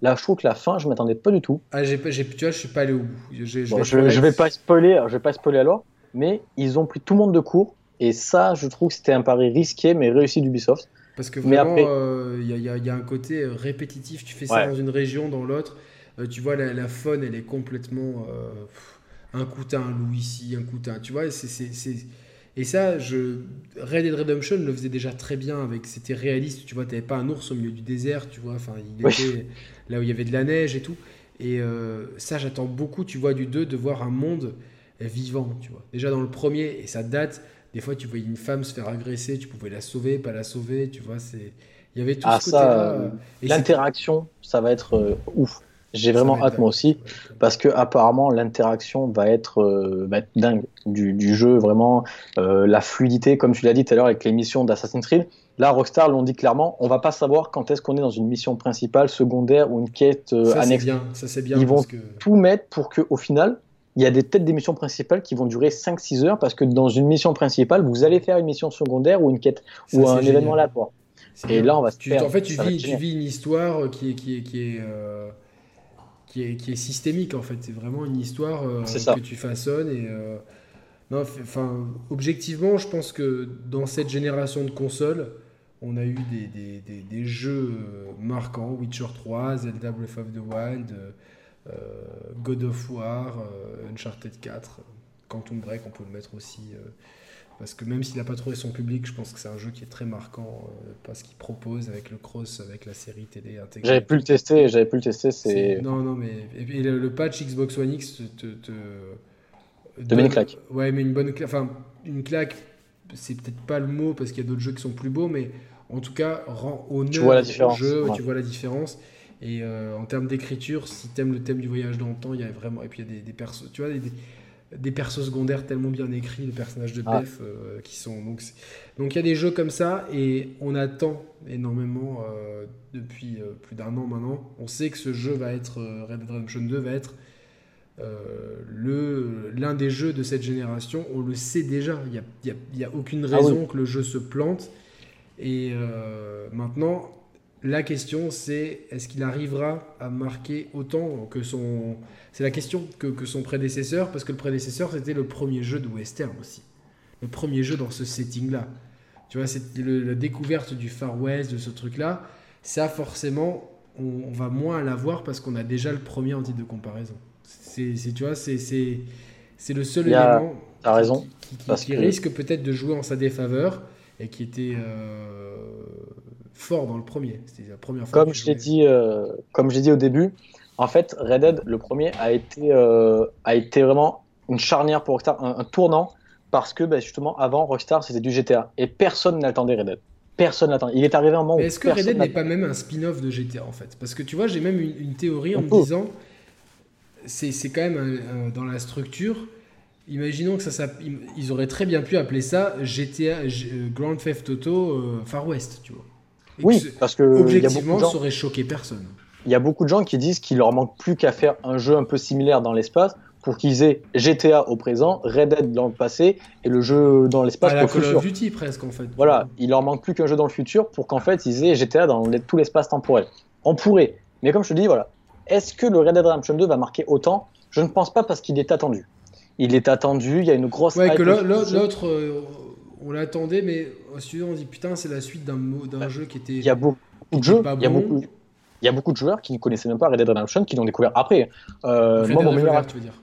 Speaker 2: là, je trouve que la fin, je m'attendais pas du tout.
Speaker 1: Ah, pas- j'ai- tu vois, je suis pas allé au bout. J'ai-
Speaker 2: Bon, je, je vais pas spoiler, je vais pas spoiler alors, mais ils ont pris tout le monde de court. Et ça, je trouve que c'était un pari risqué, mais réussi d'Ubisoft.
Speaker 1: Parce que vraiment,
Speaker 2: après-
Speaker 1: euh, il y, a- il y a- il y a un côté euh, répétitif. Tu fais ça
Speaker 2: Ouais.
Speaker 1: dans une région, dans l'autre. Euh, tu vois, la, la faune, elle est complètement. euh, pff, un coup t'as un loup ici, un coup t'as. Tu vois, c'est. Et ça, je... Red Dead Redemption le faisait déjà très bien. avec C'était réaliste. Tu vois, t'avais pas un ours au milieu du désert. Tu vois, enfin, il était là où il y avait de la neige et tout. Et ça, j'attends beaucoup, tu vois, du 2, de voir un monde vivant, tu vois. Déjà dans le premier, et ça date, des fois tu voyais une femme se faire agresser, tu pouvais la sauver, pas la sauver, tu vois, c'est... Il y avait tout
Speaker 2: Ah,
Speaker 1: ce
Speaker 2: ça,
Speaker 1: côté-là.
Speaker 2: euh, L'interaction, ça va être euh, ouf. J'ai vraiment hâte moi aussi. Parce que apparemment l'interaction va être, euh, être dingue du, du jeu, vraiment la fluidité, comme tu l'as dit tout à l'heure avec les missions d'Assassin's Creed. Là, Rockstar l'ont dit clairement, on va pas savoir quand est-ce qu'on est dans une mission principale, secondaire ou une quête
Speaker 1: Ça
Speaker 2: annexe.
Speaker 1: bien, ça c'est bien
Speaker 2: Ils vont
Speaker 1: que...
Speaker 2: Tout mettre pour que au final, il y a des têtes des missions principales qui vont durer 5-6 heures parce que dans une mission principale, vous allez faire une mission secondaire ou une quête
Speaker 1: ça,
Speaker 2: ou un
Speaker 1: génial.
Speaker 2: événement aléatoire.
Speaker 1: C'est
Speaker 2: Et là, on va se
Speaker 1: tu,
Speaker 2: perdre.
Speaker 1: En fait, tu vis, tu une histoire qui est, qui est, qui est, euh, qui est, qui est systémique, en fait. C'est vraiment une histoire euh, que tu façonnes. Et, euh, non, enfin, objectivement, je pense que dans cette génération de consoles, on a eu des, des, des, des jeux euh, marquants. Witcher 3, Zelda Breath of the Wild, euh, euh, God of War, euh, Uncharted 4, Quantum Break, on peut le mettre aussi. euh, parce que même s'il n'a pas trouvé son public, je pense que c'est un jeu qui est très marquant euh, parce qu'il propose avec le cross, avec la série télé intégrée.
Speaker 2: J'avais pu le tester, j'avais pu le tester,
Speaker 1: C'est- Non, non, mais et, le, le patch Xbox One X te. te, te-
Speaker 2: met une claque.
Speaker 1: Ouais, mais une bonne claque. Enfin, une claque, c'est peut-être pas le mot parce qu'il y a d'autres jeux qui sont plus beaux, mais en tout cas, rend honneur au jeu,
Speaker 2: ouais.
Speaker 1: tu vois la différence. Et euh, en termes d'écriture, si t'aimes le thème du voyage dans le temps, il y a vraiment. Et puis il y a des, des persos, tu vois, des, persos secondaires tellement bien écrits, les personnages de
Speaker 2: Ah.
Speaker 1: Beth euh, qui sont. Donc il y a des jeux comme ça et on attend énormément euh, depuis plus d'un an maintenant. On sait que ce jeu va être, Red Dead Redemption 2 va être le- l'un des jeux de cette génération. On le sait déjà. Il n'y a, y a- il y a aucune
Speaker 2: Ah
Speaker 1: raison que le jeu se plante. Et maintenant, la question, c'est est-ce qu'il arrivera à marquer autant que son. C'est la question que, que, son prédécesseur, parce que le prédécesseur, c'était le premier jeu de western aussi. Le premier jeu dans ce setting-là. Tu vois, c'est la découverte du Far West, de ce truc-là. Ça, forcément, on, va moins l'avoir parce qu'on a déjà le premier en titre de comparaison. C'est, tu vois, c'est, c'est, le seul élément
Speaker 2: raison,
Speaker 1: qui, risque peut-être de jouer en sa défaveur et qui était euh, fort dans le premier. C'était la première
Speaker 2: fois. Comme je l'ai dit, euh, comme j'ai dit au début, en fait, Red Dead, le premier, a été, euh, a été vraiment une charnière pour Rockstar, un, tournant, parce que bah, justement, avant, Rockstar, c'était du GTA. Et personne n'attendait Red Dead. Personne n'attendait. Il est arrivé un moment
Speaker 1: Mais est-ce que Red Dead n'est pas même un spin-off de GTA, en fait? Parce que tu vois, j'ai même une, théorie en me disant, c'est quand même dans la structure. Imaginons que ça, ils auraient très bien pu appeler ça GTA Grand Theft Auto Far West, tu vois
Speaker 2: oui, parce que
Speaker 1: objectivement, ça aurait choqué personne.
Speaker 2: Il y a beaucoup de gens qui disent qu'il leur manque plus qu'à faire un jeu un peu similaire dans l'espace pour qu'ils aient GTA au présent, Red Dead dans le passé et le jeu dans l'espace
Speaker 1: le futur. Call of Duty presque en fait.
Speaker 2: Voilà, il leur manque plus qu'un jeu dans le futur pour qu'en fait ils aient GTA dans tout l'espace temporel. On pourrait, mais comme je te dis, voilà, est-ce que le Red Dead Redemption 2 va marquer autant? Je ne pense pas parce qu'il est attendu. Il est attendu, il y a une grosse.
Speaker 1: Ouais, que l'autre, on l'attendait, mais au suivant, on dit putain, c'est la suite d'un d'un jeu qui était.
Speaker 2: Il y a beaucoup de jeux, il y a beaucoup. Il y a beaucoup de joueurs qui ne connaissaient même pas Red Dead Redemption, qui l'ont découvert après.
Speaker 1: Euh, Red moi, mon meilleur... tu veux dire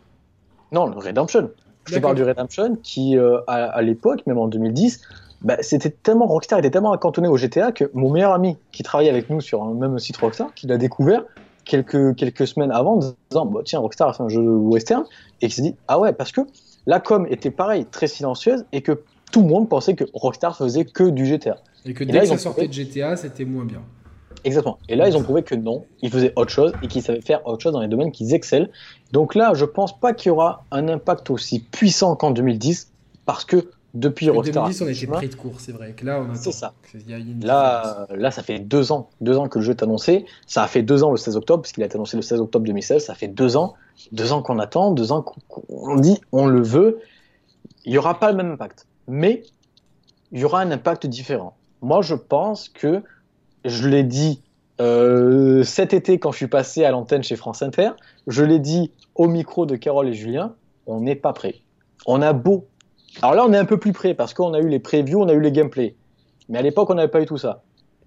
Speaker 2: Non, le Redemption. Je parle du Redemption qui, euh, à, l'époque, même en 2010, bah, c'était tellement Rockstar était tellement accantonné au GTA que mon meilleur ami qui travaillait avec nous sur un même site Rockstar, qui l'a découvert quelques, quelques semaines avant, en disant bah, tiens Rockstar a fait un jeu western et qui s'est dit ah ouais parce que la com était pareil très silencieuse et que tout le monde pensait que Rockstar faisait que du GTA.
Speaker 1: Et que dès que ça sortait de GTA, c'était moins bien.
Speaker 2: Exactement. Et là, ils ont prouvé que non, ils faisaient autre chose et qu'ils savaient faire autre chose dans les domaines qu'ils excellent. Donc là, je pense pas qu'il y aura un impact aussi puissant qu'en 2010 parce que depuis Rockstar.
Speaker 1: En 2010, on était pris de court, c'est vrai. là,
Speaker 2: C'est ça. là, là, ça fait deux ans, deux ans que le jeu est annoncé. Ça a fait deux ans le 16 octobre, puisqu'il a été annoncé le 16 octobre 2016. Ça fait deux ans, deux ans qu'on attend, deux ans qu'on dit on le veut. Il y aura pas le même impact mais il y aura un impact différent. Moi, je pense que, je l'ai dit euh, cet été quand je suis passé à l'antenne chez France Inter, je l'ai dit au micro de Carole et Julien, on n'est pas prêt. On a beau. Alors là, on est un peu plus prêt parce qu'on a eu les previews, on a eu les gameplays. Mais à l'époque, on n'avait pas eu tout ça.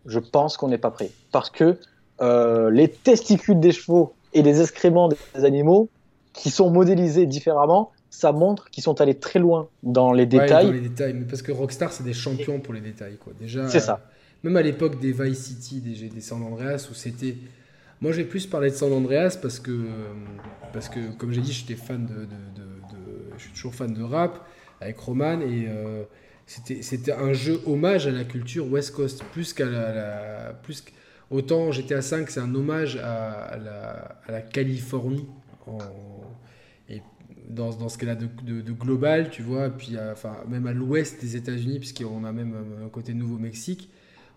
Speaker 2: Je pense qu'on n'est pas prêt. Parce que euh, les testicules des chevaux et les excréments des animaux, qui sont modélisés différemment, ça montre qu'ils sont allés très loin dans les détails.
Speaker 1: les détails, mais parce que Rockstar, c'est des champions pour les détails. Quoi. Déjà,
Speaker 2: c'est ça.
Speaker 1: même à l'époque des Vice City, des, des San Andreas, où c'était. Moi, j'ai plus parlé de San Andreas parce que, parce que comme j'ai dit, j'étais fan de, de, Je suis toujours fan de rap avec Roman et. Euh, c'était, c'était un jeu hommage à la culture West Coast, plus qu'à la, plus autant GTA 5 c'est un hommage à, la, à la Californie en, dans, dans ce qu'elle a de, de, global, tu vois, puis enfin, même à l'ouest des États-Unis, puisqu'on a même un côté Nouveau-Mexique,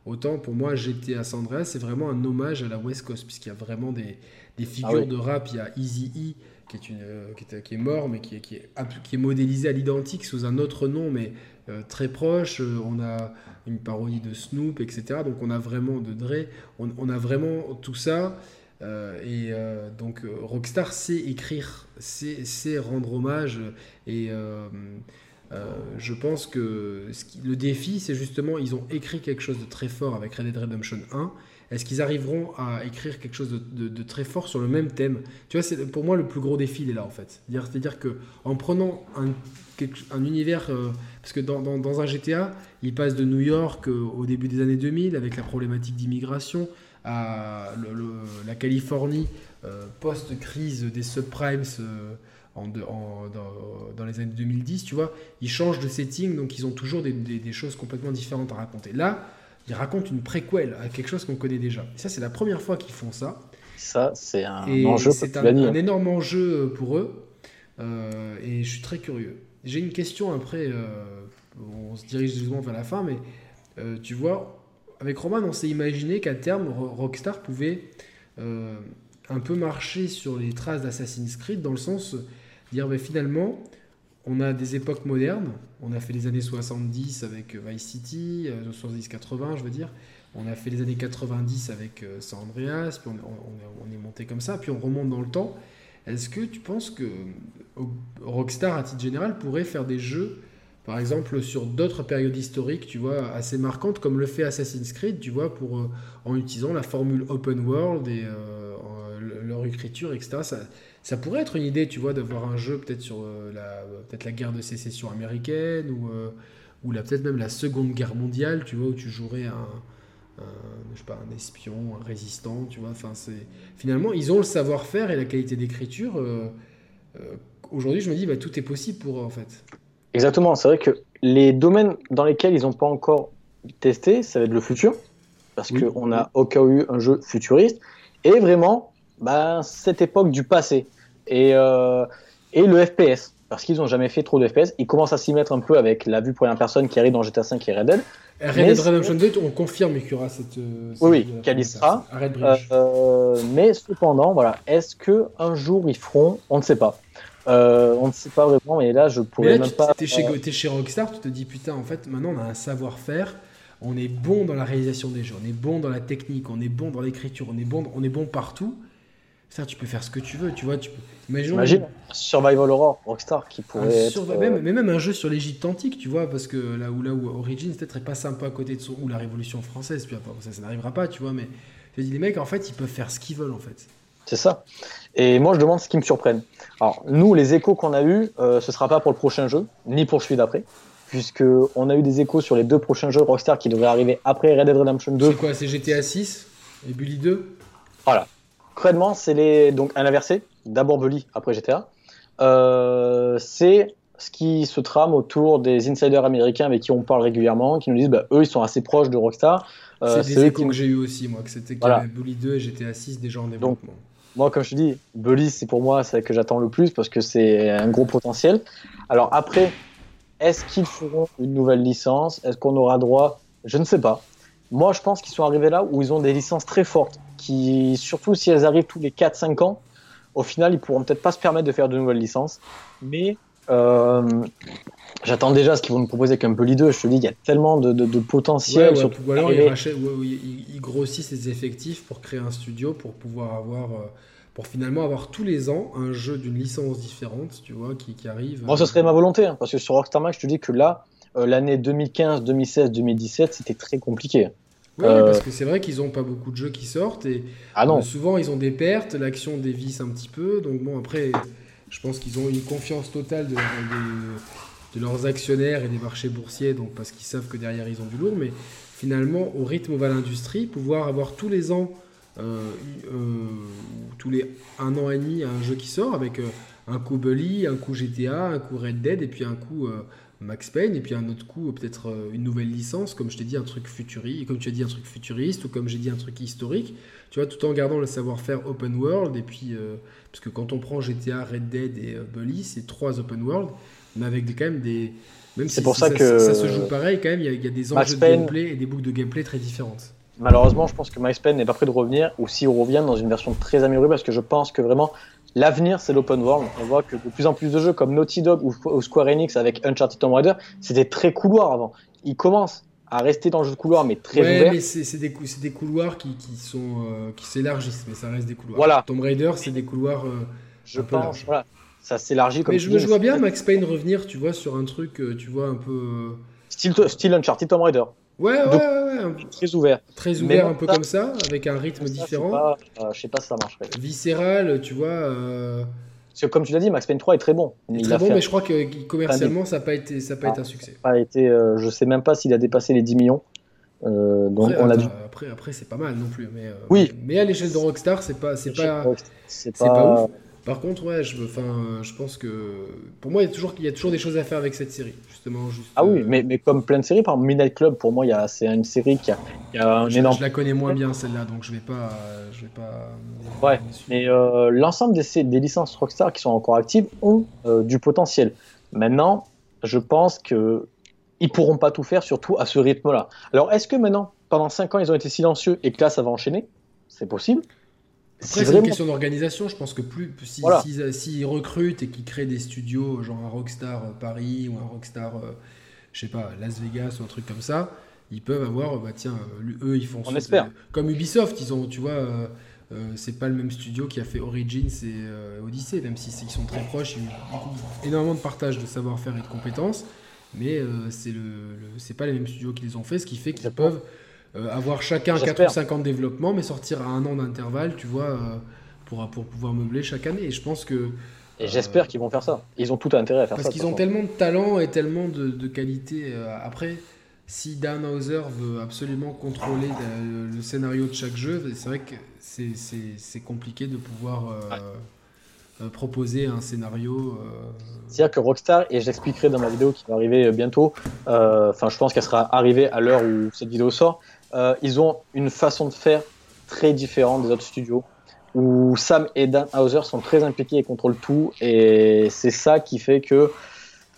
Speaker 1: autant pour moi, GTA San Andreas, c'est vraiment un hommage à la West Coast, puisqu'il y a vraiment des, des figures ah de rap. Il y a Easy E, qui est, une, euh, qui est, qui est mort, mais qui est, qui est, qui est modélisé à l'identique sous un autre nom, mais euh, très proche. Euh, on a une parodie de Snoop, etc. Donc on a vraiment de Dre, on, on a vraiment tout ça. Euh, et euh, donc euh, Rockstar sait écrire, sait, rendre hommage. Et je pense que le défi, c'est justement, ils ont écrit quelque chose de très fort avec Red Dead Redemption 1. Est-ce qu'ils arriveront à écrire quelque chose de, très fort sur le même thème? Tu vois, pour moi le plus gros défi, il est là en fait. C'est-à-dire que en prenant un, un univers, parce que dans, dans, un GTA, il passe de New York au début des années 2000 avec la problématique d'immigration à la Californie euh, post-crise des subprimes euh, en, dans, les années 2010, tu vois, ils changent de setting, donc ils ont toujours des, choses complètement différentes à raconter. Là, ils racontent une préquelle à quelque chose qu'on connaît déjà. Et ça, c'est la première fois qu'ils font ça.
Speaker 2: Ça, c'est un enjeu.
Speaker 1: C'est un, énorme enjeu pour eux. Euh, et je suis très curieux. J'ai une question après. on se dirige justement vers la fin, mais tu vois, avec Roman, on s'est imaginé qu'à terme, Rockstar pouvait euh, un peu marcher sur les traces d'Assassin's Creed, dans le sens de dire mais finalement, on a des époques modernes, on a fait les années 70 avec Vice City, 70-80, euh, je veux dire, on a fait les années 90 avec euh, San Andreas, puis on, est monté comme ça, puis on remonte dans le temps. Est-ce que tu penses que euh, Rockstar, à titre général, pourrait faire des jeux, par exemple, sur d'autres périodes historiques, tu vois, assez marquantes, comme le fait Assassin's Creed, tu vois, pour, euh, en utilisant la formule open world et leur écriture, etc. Ça, ça, pourrait être une idée, tu vois, d'avoir un jeu peut-être sur la, peut-être la guerre de sécession américaine ou, ou peut-être même la Seconde Guerre mondiale, tu vois, où tu jouerais un un, je sais pas, un espion, un résistant, tu vois. Enfin, finalement ils ont le savoir-faire et la qualité d'écriture. Euh, euh, aujourd'hui, je me dis, bah, tout est possible pour eux en fait.
Speaker 2: Exactement. C'est vrai que les domaines dans lesquels ils n'ont pas encore testé, ça va être le futur, parce qu'on a au cas où eu un jeu futuriste et vraiment, bah, cette époque du passé et euh, et le FPS parce qu'ils n'ont jamais fait trop de FPS. Ils commencent à s'y mettre un peu avec la vue première personne qui arrive dans GTA V et Red Dead.
Speaker 1: Red Dead Redemption 2, on confirme qu'il y aura cette. Euh,
Speaker 2: oui, oui, qu'elle y sera. Euh, mais cependant, voilà, est-ce que un jour ils feront On ne sait pas. Euh, on ne sait pas vraiment, mais là, je pourrais même pas.
Speaker 1: T'es chez, Rockstar, tu te dis putain, en fait, maintenant on a un savoir-faire. On est bon dans la réalisation des jeux, on est bon dans la technique, on est bon dans l'écriture, on est bon, on est bon partout. Ça, tu peux faire ce que tu veux, tu vois. Tu peux...
Speaker 2: Imagine Survival Horror, Rockstar, qui pourrait. Être,
Speaker 1: euh, même, mais même un jeu sur l'Égypte antique, tu vois, parce que là où, là où Origins peut-être est pas sympa à côté de son. ou la Révolution française, puis ça, ça n'arrivera pas, tu vois, mais je dis, les mecs, en fait, ils peuvent faire ce qu'ils veulent, en fait.
Speaker 2: C'est ça. Et moi, je demande ce qui me surprenne. Alors, nous, les échos qu'on a eu, euh, ce sera pas pour le prochain jeu, ni pour celui d'après, puisque on a eu des échos sur les deux prochains jeux Rockstar qui devraient arriver après Red Dead Redemption 2.
Speaker 1: C'est quoi C'est GTA 6 et Bully 2
Speaker 2: Voilà. Cruellement, c'est les donc un inversé. D'abord Bully, après GTA. Euh, c'est ce qui se trame autour des insiders américains avec qui on parle régulièrement, qui nous disent bah, eux ils sont assez proches de Rockstar.
Speaker 1: Euh, c'est des échos que j'ai eu aussi moi, que c'était voilà. Bully 2 et GTA 6 déjà en développement.
Speaker 2: Moi, comme je te dis, Bully c'est pour moi c'est que j'attends le plus parce que c'est un gros potentiel. Alors après, est-ce qu'ils feront une nouvelle licence? Est-ce qu'on aura droit? Je ne sais pas. Moi, je pense qu'ils sont arrivés là où ils ont des licences très fortes, qui, surtout si elles arrivent tous les 4-5 ans, au final, ils pourront peut-être pas se permettre de faire de nouvelles licences. Mais euh, j'attends déjà ce qu'ils vont nous proposer avec un Bully 2. Je te dis, il y a tellement de, de, potentiel.
Speaker 1: ou alors ils, rachètent, ils, grossissent les effectifs pour créer un studio, pour pouvoir avoir. Euh, pour finalement avoir tous les ans un jeu d'une licence différente, tu vois, qui, qui arrive.
Speaker 2: Moi, ce serait ma volonté, hein, parce que sur Rockstar Max, je te dis que là, euh, l'année 2015, 2016, 2017, c'était très compliqué.
Speaker 1: Oui, parce que c'est vrai qu'ils n'ont pas beaucoup de jeux qui sortent et ah non. Euh, souvent ils ont des pertes, l'action dévisse un petit peu. Donc bon, après, je pense qu'ils ont une confiance totale de, de, leurs actionnaires et des marchés boursiers, donc parce qu'ils savent que derrière ils ont du lourd. Mais finalement, au rythme où va l'industrie, pouvoir avoir tous les ans, euh, tous les un an et demi, un jeu qui sort avec un coup Bully, un coup GTA, un coup Red Dead et puis un coup Max Payne, et puis un autre coup, peut-être euh, une nouvelle licence, comme je t'ai dit, un truc futuriste, comme tu as dit, un truc futuriste, ou comme j'ai dit, un truc historique, tu vois, tout en gardant le savoir-faire open world, et puis, euh, parce que quand on prend GTA, Red Dead et euh, Bully, c'est trois open world, mais avec des, quand même des. Même si, pour ça, que ça, se joue pareil, quand même, il y, a des enjeux de gameplay et des boucles de gameplay très différentes.
Speaker 2: Malheureusement, je pense que Max Payne n'est pas prêt de revenir, ou s'il revient dans une version très améliorée, parce que je pense que vraiment L'avenir, c'est l'open world. On voit que de plus en plus de jeux comme Naughty Dog ou, Square Enix avec Uncharted Tomb Raider, c'était très couloir avant. Ils commencent à rester dans le jeu de couloir, mais très ouais, mais
Speaker 1: c'est des, des, couloirs qui, qui sont euh, qui s'élargissent, mais ça reste des couloirs. Voilà. Tomb Raider, c'est des couloirs. Euh,
Speaker 2: je pense. Voilà. Ça s'élargit comme.
Speaker 1: Mais je, je vois bien Max Payne revenir, tu vois, sur un truc, euh, tu vois, un peu.
Speaker 2: Style, style Uncharted Tomb Raider.
Speaker 1: Ouais, ouais, ouais,
Speaker 2: Très ouvert.
Speaker 1: Très ouvert, un peu comme ça, avec un rythme différent.
Speaker 2: Euh, je sais pas si ça marcherait.
Speaker 1: Viscéral, tu vois. Euh...
Speaker 2: Parce que comme tu l'as dit, Max Payne 3 est très bon.
Speaker 1: Il, est très bon, mais je crois que commercialement, ça n'a pas été, ça pas été un succès.
Speaker 2: Pas été, euh, je sais même pas s'il a dépassé les 10 millions. Euh, donc
Speaker 1: après,
Speaker 2: on
Speaker 1: après, après c'est pas mal non plus. Mais,
Speaker 2: oui.
Speaker 1: Mais à l'échelle de Rockstar, c'est pas, c'est pas, c'est pas... pas ouf. Par contre, ouais, je, enfin, je pense que pour moi, il y, a toujours, il y a toujours des choses à faire avec cette série, justement. Juste,
Speaker 2: ah oui, euh, mais, mais comme plein de séries, par exemple, Midnight Club, pour moi, c'est une série qui a, qui a un
Speaker 1: je,
Speaker 2: énorme.
Speaker 1: Je la connais moins bien celle-là, donc je vais pas, je vais pas.
Speaker 2: Ouais, mais euh, l'ensemble des, des, licences Rockstar qui sont encore actives ont euh, du potentiel. Maintenant, je pense que ils pourront pas tout faire, surtout à ce rythme-là. Alors, est-ce que maintenant, pendant 5 ans, ils ont été silencieux et que là, ça va enchaîner? C'est possible.
Speaker 1: Après, c'est une question d'organisation. Je pense que plus s'ils si, recrutent et qu'ils créent des studios, genre un Rockstar euh, Paris ou un Rockstar, euh, je sais pas, Las Vegas ou un truc comme ça, ils peuvent avoir, bah tiens, euh, eux ils font.
Speaker 2: On espère.
Speaker 1: Comme Ubisoft, ils ont, tu vois, euh, euh, c'est pas le même studio qui a fait Origins et euh, Odyssey, même si ils sont très proches, il y a eu beaucoup- énormément de partage de savoir-faire et de compétences, mais euh, c'est le, le- c'est pas les mêmes studios qui les ont fait, ce qui fait qu'ils peuvent euh, avoir chacun 4
Speaker 2: J'espère.
Speaker 1: ou 5 ans de développement, mais sortir à un an d'intervalle, tu vois, euh, pour, pour pouvoir meubler chaque année. Et je pense que
Speaker 2: Et j'espère qu'ils vont faire ça. Ils ont tout intérêt à faire
Speaker 1: parce
Speaker 2: ça. de
Speaker 1: qu'ils ont tellement de talent et tellement de, de qualité. euh, après, si Dan Hauser veut absolument contrôler le, le scénario de chaque jeu, c'est vrai que c'est- c'est c'est compliqué de pouvoir euh, euh, proposer un scénario. euh,
Speaker 2: C'est-à-dire que Rockstar, et j'expliquerai dans ma vidéo qui va arriver bientôt, euh, enfin je pense qu'elle sera arrivée à l'heure où cette vidéo sort, euh, ils ont une façon de faire très différente des autres studios, où Sam et Dan Hauser sont très impliqués et contrôlent tout, et c'est ça qui fait que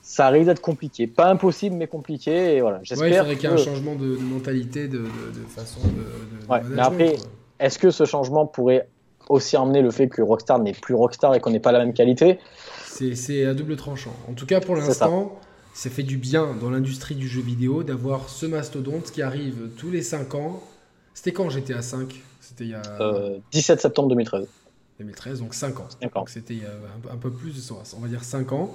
Speaker 2: ça risque d'être compliqué. Pas impossible, mais compliqué, et voilà.
Speaker 1: Ouais, il
Speaker 2: J'espère
Speaker 1: faudrait qu'il y ait un changement de, de mentalité, de, de- de façon de,
Speaker 2: Ouais, mais après. Est-ce que ce changement pourrait aussi emmener le fait que Rockstar n'est plus Rockstar et qu'on n'ait pas la même qualité?
Speaker 1: C'est à double tranchant. En tout cas, pour l'instant, ça fait du bien dans l'industrie du jeu vidéo d'avoir ce mastodonte qui arrive tous les 5 ans. C'était quand GTA 5 C'était il y a
Speaker 2: euh, 17 septembre 2013.
Speaker 1: 2013, donc 5 ans. Donc c'était a un, peu plus de on va dire 5 ans.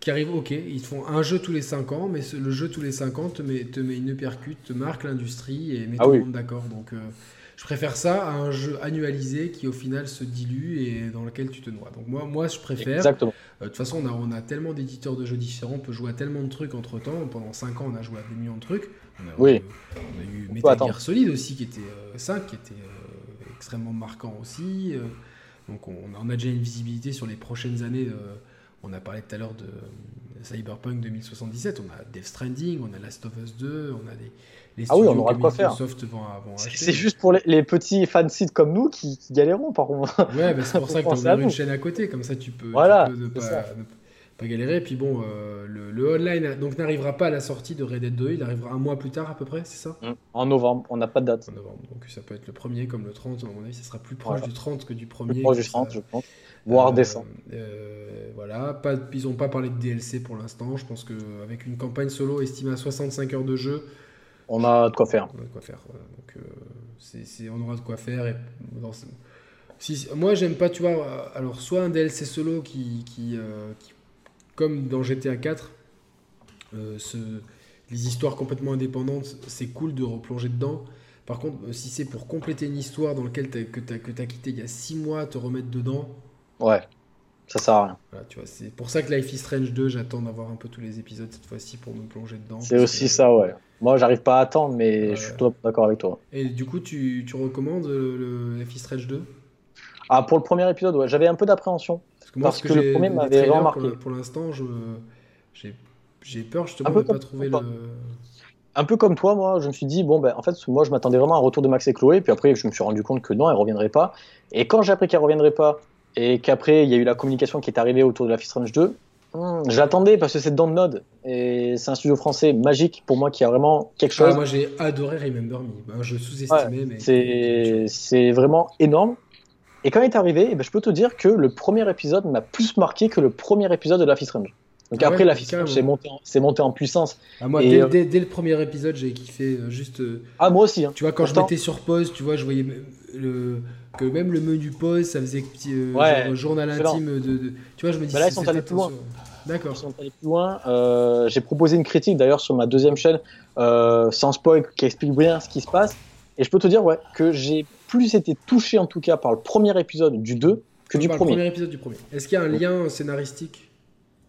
Speaker 1: Qui arrive, ok, ils te font un jeu tous les 5 ans, mais le jeu tous les 5 ans te met, te met une uppercut, te marque l'industrie et met
Speaker 2: Ah
Speaker 1: tout
Speaker 2: oui.
Speaker 1: le monde d'accord. Donc euh, je préfère ça à un jeu annualisé qui au final se dilue et dans lequel tu te noies. Donc moi, moi je préfère.
Speaker 2: Exactement.
Speaker 1: Euh, De toute façon, on a, on a tellement d'éditeurs de jeux différents, on peut jouer à tellement de trucs entre temps. Pendant 5 ans, on a joué à des millions de trucs. On a,
Speaker 2: Oui.
Speaker 1: on a eu Metal. Gear Solid aussi, qui était euh, 5, qui était euh, extrêmement marquant aussi. euh, donc on, on a déjà une visibilité sur les prochaines années. euh, on a parlé tout à l'heure de euh, Cyberpunk 2077, on a Death Stranding, on a Last of Us 2, on a des, les
Speaker 2: Ah oui, on aura quoi faire.
Speaker 1: Microsoft vont, vont
Speaker 2: C'est juste pour les, les petits fansites comme nous qui, qui galéreront, par contre.
Speaker 1: Ouais, bah, c'est pour ça que tu ouvert une
Speaker 2: nous.
Speaker 1: chaîne à côté, comme ça tu peux, tu
Speaker 2: Voilà,
Speaker 1: peux ne, pas,
Speaker 2: ça.
Speaker 1: ne pas galérer. Puis bon, euh, le, le online donc n'arrivera pas à la sortie de Red Dead 2, il arrivera un mois plus tard à peu près, c'est ça?
Speaker 2: En novembre, on n'a pas de date.
Speaker 1: En novembre. Donc ça peut être le premier comme le 30, à mon avis, ça sera plus proche
Speaker 2: Voilà.
Speaker 1: du 30 que du premier.
Speaker 2: Plus proche du
Speaker 1: comme
Speaker 2: 30,
Speaker 1: ça.
Speaker 2: je pense. Voire
Speaker 1: Euh,
Speaker 2: décembre.
Speaker 1: euh, voilà, pas, ils n'ont pas parlé de DLC pour l'instant. Je pense qu'avec une campagne solo estimée à 65 heures de jeu,
Speaker 2: On a de quoi faire.
Speaker 1: on a de quoi faire. voilà. Donc, euh, c'est, c'est- on aura de quoi faire. Et si, moi, j'aime pas, tu vois, euh, alors soit un DLC solo qui, qui, euh, qui- comme dans GTA 4, euh, ce- les histoires complètement indépendantes, c'est cool de replonger dedans. Par contre, si c'est pour compléter une histoire dans laquelle t'as, que tu as, que t'as quitté il y a 6 mois, te remettre dedans,
Speaker 2: Ouais, ça sert à rien.
Speaker 1: voilà, tu vois, c'est pour ça que Life is Strange 2, j'attends d'avoir un peu tous les épisodes cette fois-ci pour me plonger dedans.
Speaker 2: C'est aussi
Speaker 1: que-
Speaker 2: ça, ouais. Moi, j'arrive pas à attendre, mais je suis tout d'accord avec toi.
Speaker 1: Et du coup, tu, tu recommandes le, le Life is Strange 2
Speaker 2: Ah, pour le premier épisode, ouais, j'avais un peu d'appréhension.
Speaker 1: Parce que moi,
Speaker 2: Parce
Speaker 1: ce que,
Speaker 2: que le premier m'avait vraiment
Speaker 1: pour,
Speaker 2: marqué.
Speaker 1: pour l'instant, j'ai, peur justement de pas
Speaker 2: comme-
Speaker 1: trouver le.
Speaker 2: Un peu comme toi, moi, je me suis dit, bon, ben, en fait, moi, je m'attendais vraiment à un retour de Max et Chloé, puis après, je me suis rendu compte que non, elle reviendrait pas. Et quand j'ai appris qu'elle reviendrait pas, et qu'après, il y a eu la communication qui est arrivée autour de la Strange 2, hmm, j'attendais parce que c'est dans Node, et c'est un studio français magique pour moi qui a vraiment quelque
Speaker 1: Ah,
Speaker 2: chose.
Speaker 1: moi, j'ai adoré Remember Me. Ben, je sous-estimais, mais.
Speaker 2: C'est c'est vraiment énorme. Et quand il est arrivé, eh ben, je peux te dire que le premier épisode m'a plus marqué que le premier épisode de Life is Strange. Donc
Speaker 1: Ah
Speaker 2: après,
Speaker 1: ouais, carrément.
Speaker 2: Strange, c'est monté, en- c'est monté en puissance.
Speaker 1: Ah, moi, dès,
Speaker 2: euh,
Speaker 1: dès- dès le premier épisode, j'ai kiffé euh, juste. euh,
Speaker 2: Ah, moi aussi. Hein.
Speaker 1: Tu vois, quand je mettais sur pause, tu vois, je voyais le, que même le menu pause, ça faisait petit, euh,
Speaker 2: Ouais,
Speaker 1: genre journal intime. De, de- Tu vois, je me dis.
Speaker 2: Bah là, ils sont allés plus loin.
Speaker 1: D'accord.
Speaker 2: Ils sont allés plus loin. Euh, J'ai proposé une critique d'ailleurs sur ma deuxième chaîne, sans spoil, qui explique bien ce qui se passe. Et je peux te dire ouais, que j'ai plus été touché en tout cas par le premier épisode du 2 que du
Speaker 1: Par le
Speaker 2: premier.
Speaker 1: premier épisode du premier. Est-ce qu'il y a un lien scénaristique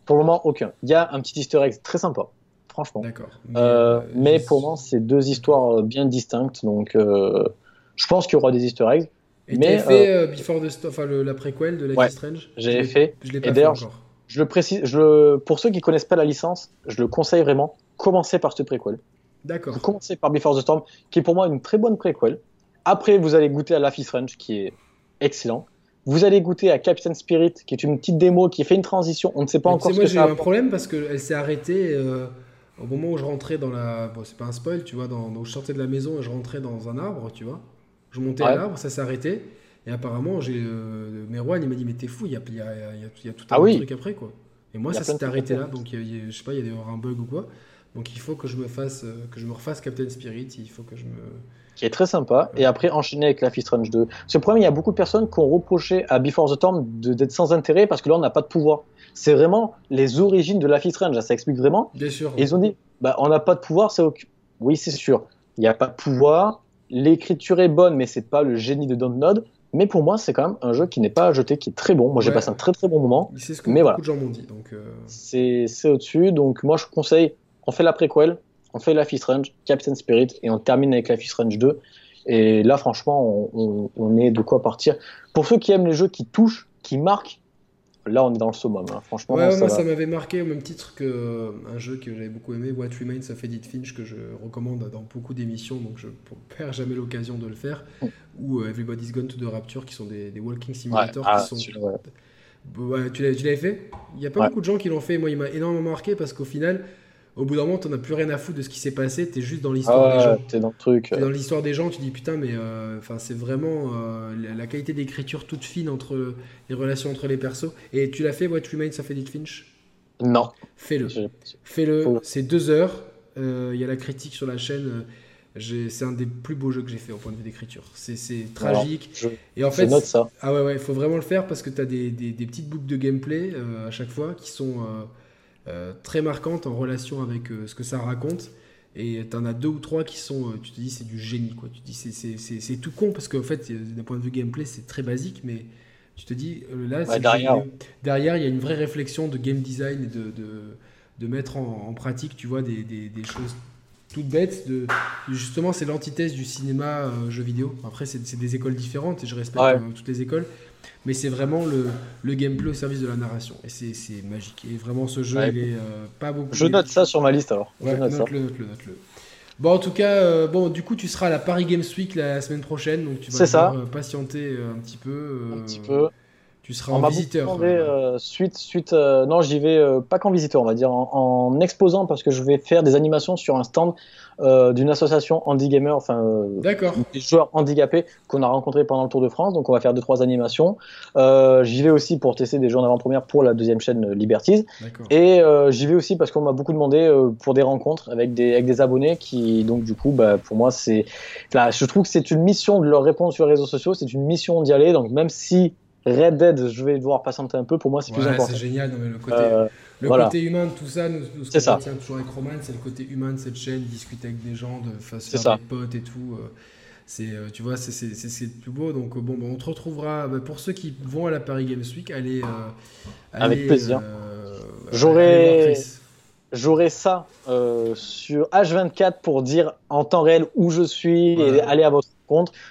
Speaker 2: Pour le moment, aucun. Il y a un petit easter egg très sympa, franchement.
Speaker 1: D'accord.
Speaker 2: Euh,
Speaker 1: euh,
Speaker 2: mais pour moi, c'est deux histoires euh, bien distinctes. Donc, euh, je pense qu'il y aura des easter eggs.
Speaker 1: Et
Speaker 2: mais,
Speaker 1: fait euh, Before the Storm, enfin le- la préquel de Life
Speaker 2: Ouais,
Speaker 1: is Strange
Speaker 2: j'ai fait.
Speaker 1: Je l'ai
Speaker 2: Et
Speaker 1: pas fait encore.
Speaker 2: Je le précise, je le, pour ceux qui connaissent pas la licence, je le conseille vraiment. Commencez par ce préquel.
Speaker 1: D'accord.
Speaker 2: Commencez par Before the Storm, qui est pour moi une très bonne préquel. Après, vous allez goûter à Life is Strange, qui est excellent. Vous allez goûter à Captain Spirit, qui est une petite démo qui fait une transition. On ne sait pas
Speaker 1: Mais
Speaker 2: encore
Speaker 1: tu
Speaker 2: ce
Speaker 1: moi
Speaker 2: que
Speaker 1: j'ai eu
Speaker 2: ça
Speaker 1: un problème parce qu'elle s'est arrêtée euh, au moment où je rentrais dans la. Bon, c'est pas un spoil, tu vois, dans... donc je sortais de la maison et je rentrais dans un arbre, tu vois. Je montais à
Speaker 2: Ouais.
Speaker 1: l'arbre, ça s'est arrêté. Et apparemment, j'ai euh, Merwan, il m'a dit, mais t'es fou, il y a, il y, a, il y a- il y a tout un
Speaker 2: Ah oui.
Speaker 1: truc après, quoi. Et moi, ça s'est arrêté là, donc je sais pas, il y a un bug ou quoi. Donc il faut que je me fasse, euh, que je me refasse Captain Spirit. Il faut que je me.
Speaker 2: Qui est très sympa. Et après enchaîner avec Life is Strange 2. Ce problème, il y a beaucoup de personnes qui ont reproché à Before the Storm d'être sans intérêt parce que là, on n'a pas de pouvoir. C'est vraiment les origines de Life is Strange. Ça explique vraiment.
Speaker 1: Bien sûr.
Speaker 2: Et ils ont dit, bah, on n'a pas de pouvoir, c'est ok. Oui, c'est sûr. Il n'y a pas de pouvoir. L'écriture est bonne, mais c'est pas le génie de Dontnod. Mais pour moi, c'est quand même un jeu qui n'est pas à jeter, qui est très bon. Moi, j'ai passé un très très bon moment.
Speaker 1: C'est ce que
Speaker 2: Mais
Speaker 1: beaucoup
Speaker 2: voilà.
Speaker 1: de gens m'ont dit. Donc, euh,
Speaker 2: c'est au-dessus. Donc, moi, je conseille, on fait la préquel, on fait Life is Strange, Captain Spirit, et on termine avec Life is Strange 2. Et là, franchement, on, on- on est de quoi partir. Pour ceux qui aiment les jeux qui touchent, qui marquent, là, on est dans le summum. hein. Franchement,
Speaker 1: Ouais,
Speaker 2: ça
Speaker 1: moi
Speaker 2: va.
Speaker 1: ça m'avait marqué au même titre que euh, un jeu que j'avais beaucoup aimé, What Remains of Edith Finch, que je recommande dans beaucoup d'émissions, donc je ne perds jamais l'occasion de le faire,
Speaker 2: Mm.
Speaker 1: ou euh, Everybody's Gone to the Rapture, qui sont des, des walking
Speaker 2: Ouais,
Speaker 1: simulators
Speaker 2: ah,
Speaker 1: qui sont...
Speaker 2: celui-là, ouais.
Speaker 1: Tu l'as- tu l'avais fait? Il n'y a pas beaucoup de gens qui l'ont fait, moi il m'a énormément marqué parce qu'au final, au bout d'un moment, t'en as plus rien à foutre de ce qui s'est passé, t'es juste dans l'histoire
Speaker 2: Ah
Speaker 1: des gens.
Speaker 2: t'es dans le truc.
Speaker 1: T'es dans l'histoire des gens, tu dis putain, mais euh, c'est vraiment euh, la, la qualité d'écriture toute fine entre les relations entre les persos. Et tu l'as fait, What Remains of Edith Finch?
Speaker 2: Non.
Speaker 1: Fais-le. Fais-le,
Speaker 2: Faut-
Speaker 1: c'est deux heures. Euh, Il y a la critique sur la chaîne. euh, C'est un des plus beaux jeux que j'ai fait au point de vue d'écriture. C'est tragique.
Speaker 2: Je,
Speaker 1: Et en fait,
Speaker 2: note ça.
Speaker 1: ah ouais, ouais, il faut vraiment le faire parce que tu as des, des- des petites boucles de gameplay euh, à chaque fois qui sont euh, euh, très marquantes en relation avec euh, ce que ça raconte. Et tu en as deux ou trois qui sont, euh, tu te dis, c'est du génie. Quoi. Tu te dis, c'est- tout con parce qu'en fait, euh, d'un point de vue gameplay, c'est très basique, mais tu te dis, euh, là, du
Speaker 2: derrière.
Speaker 1: derrière, il y a une vraie réflexion de game design et de, de, de mettre en, en pratique, tu vois, des, des- des choses toutes bêtes. De, justement, c'est l'antithèse du cinéma euh, jeu vidéo. Après, c'est c'est des écoles différentes et je respecte
Speaker 2: Ouais.
Speaker 1: euh, toutes les écoles. Mais c'est vraiment le, le gameplay au service de la narration. Et c'est c'est magique. Et vraiment, ce jeu,
Speaker 2: Ouais.
Speaker 1: il est euh, pas beaucoup.
Speaker 2: Je note ça sur ma liste alors.
Speaker 1: Ouais,
Speaker 2: note
Speaker 1: note-le, note-le, note-le. Bon, en tout cas, euh, bon, du coup, tu seras à la Paris Games Week la semaine prochaine. Donc, tu vas
Speaker 2: C'est ça.
Speaker 1: devoir, euh, patienter un petit peu.
Speaker 2: Un petit peu.
Speaker 1: Tu seras
Speaker 2: On
Speaker 1: en visiteur.
Speaker 2: demandé, suite, suite, non, j'y vais pas qu'en visiteur, on va dire, en, en exposant parce que je vais faire des animations sur un stand euh, d'une association Handy Gamer, enfin euh, des joueurs handicapés qu'on a rencontrés pendant le Tour de France. Donc on va faire deux trois animations. Euh, j'y vais aussi pour tester des jeux en avant-première pour la deuxième chaîne euh, Liberties. Et j'y vais aussi parce qu'on m'a beaucoup demandé pour des rencontres avec des, avec des abonnés qui, donc du coup, bah, pour moi, c'est. Là, je trouve que c'est une mission de leur répondre sur les réseaux sociaux, c'est une mission d'y aller. Donc même si Red Dead, je vais devoir patienter un peu, pour moi, c'est plus important.
Speaker 1: c'est génial. Non, mais le côté, le
Speaker 2: voilà.
Speaker 1: côté humain de tout ça, nous, nous, ce qu'on
Speaker 2: ça.
Speaker 1: retient toujours avec Roman, c'est le côté humain de cette chaîne, discuter avec des gens, de faire
Speaker 2: ça.
Speaker 1: des potes et tout. euh, C'est, euh, tu vois, c'est c'est- plus beau. Donc, euh, bon, bah, on te retrouvera. bah, pour ceux qui vont à la Paris Games Week, allez. euh,
Speaker 2: Avec
Speaker 1: allez,
Speaker 2: plaisir.
Speaker 1: euh,
Speaker 2: J'aurais-
Speaker 1: Chris.
Speaker 2: J'aurai ça euh, sur H24 pour dire en temps réel où je suis et aller à votre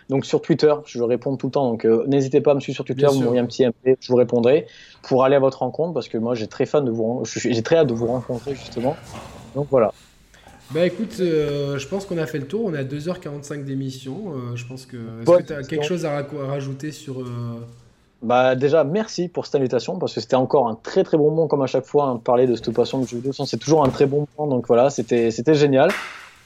Speaker 2: Donc sur Twitter, je réponds tout le temps. Donc euh, n'hésitez pas à me suivre sur Twitter,
Speaker 1: Bien
Speaker 2: vous m'envoyez un petit MP, je vous répondrai pour aller à votre rencontre parce que moi j'ai très fan de vous, j'ai très hâte de vous rencontrer justement. Donc voilà.
Speaker 1: Bah écoute, euh, je pense qu'on a fait le tour. On est à 2h45 d'émission. Euh, je pense que. Est-ce que tu as quelque chose à, rajouter sur.
Speaker 2: Bah déjà merci pour cette invitation parce que c'était encore un très très bon moment comme à chaque fois hein, parler de cette passion de jeux vidéo c'est toujours un très bon moment donc voilà c'était c'était génial.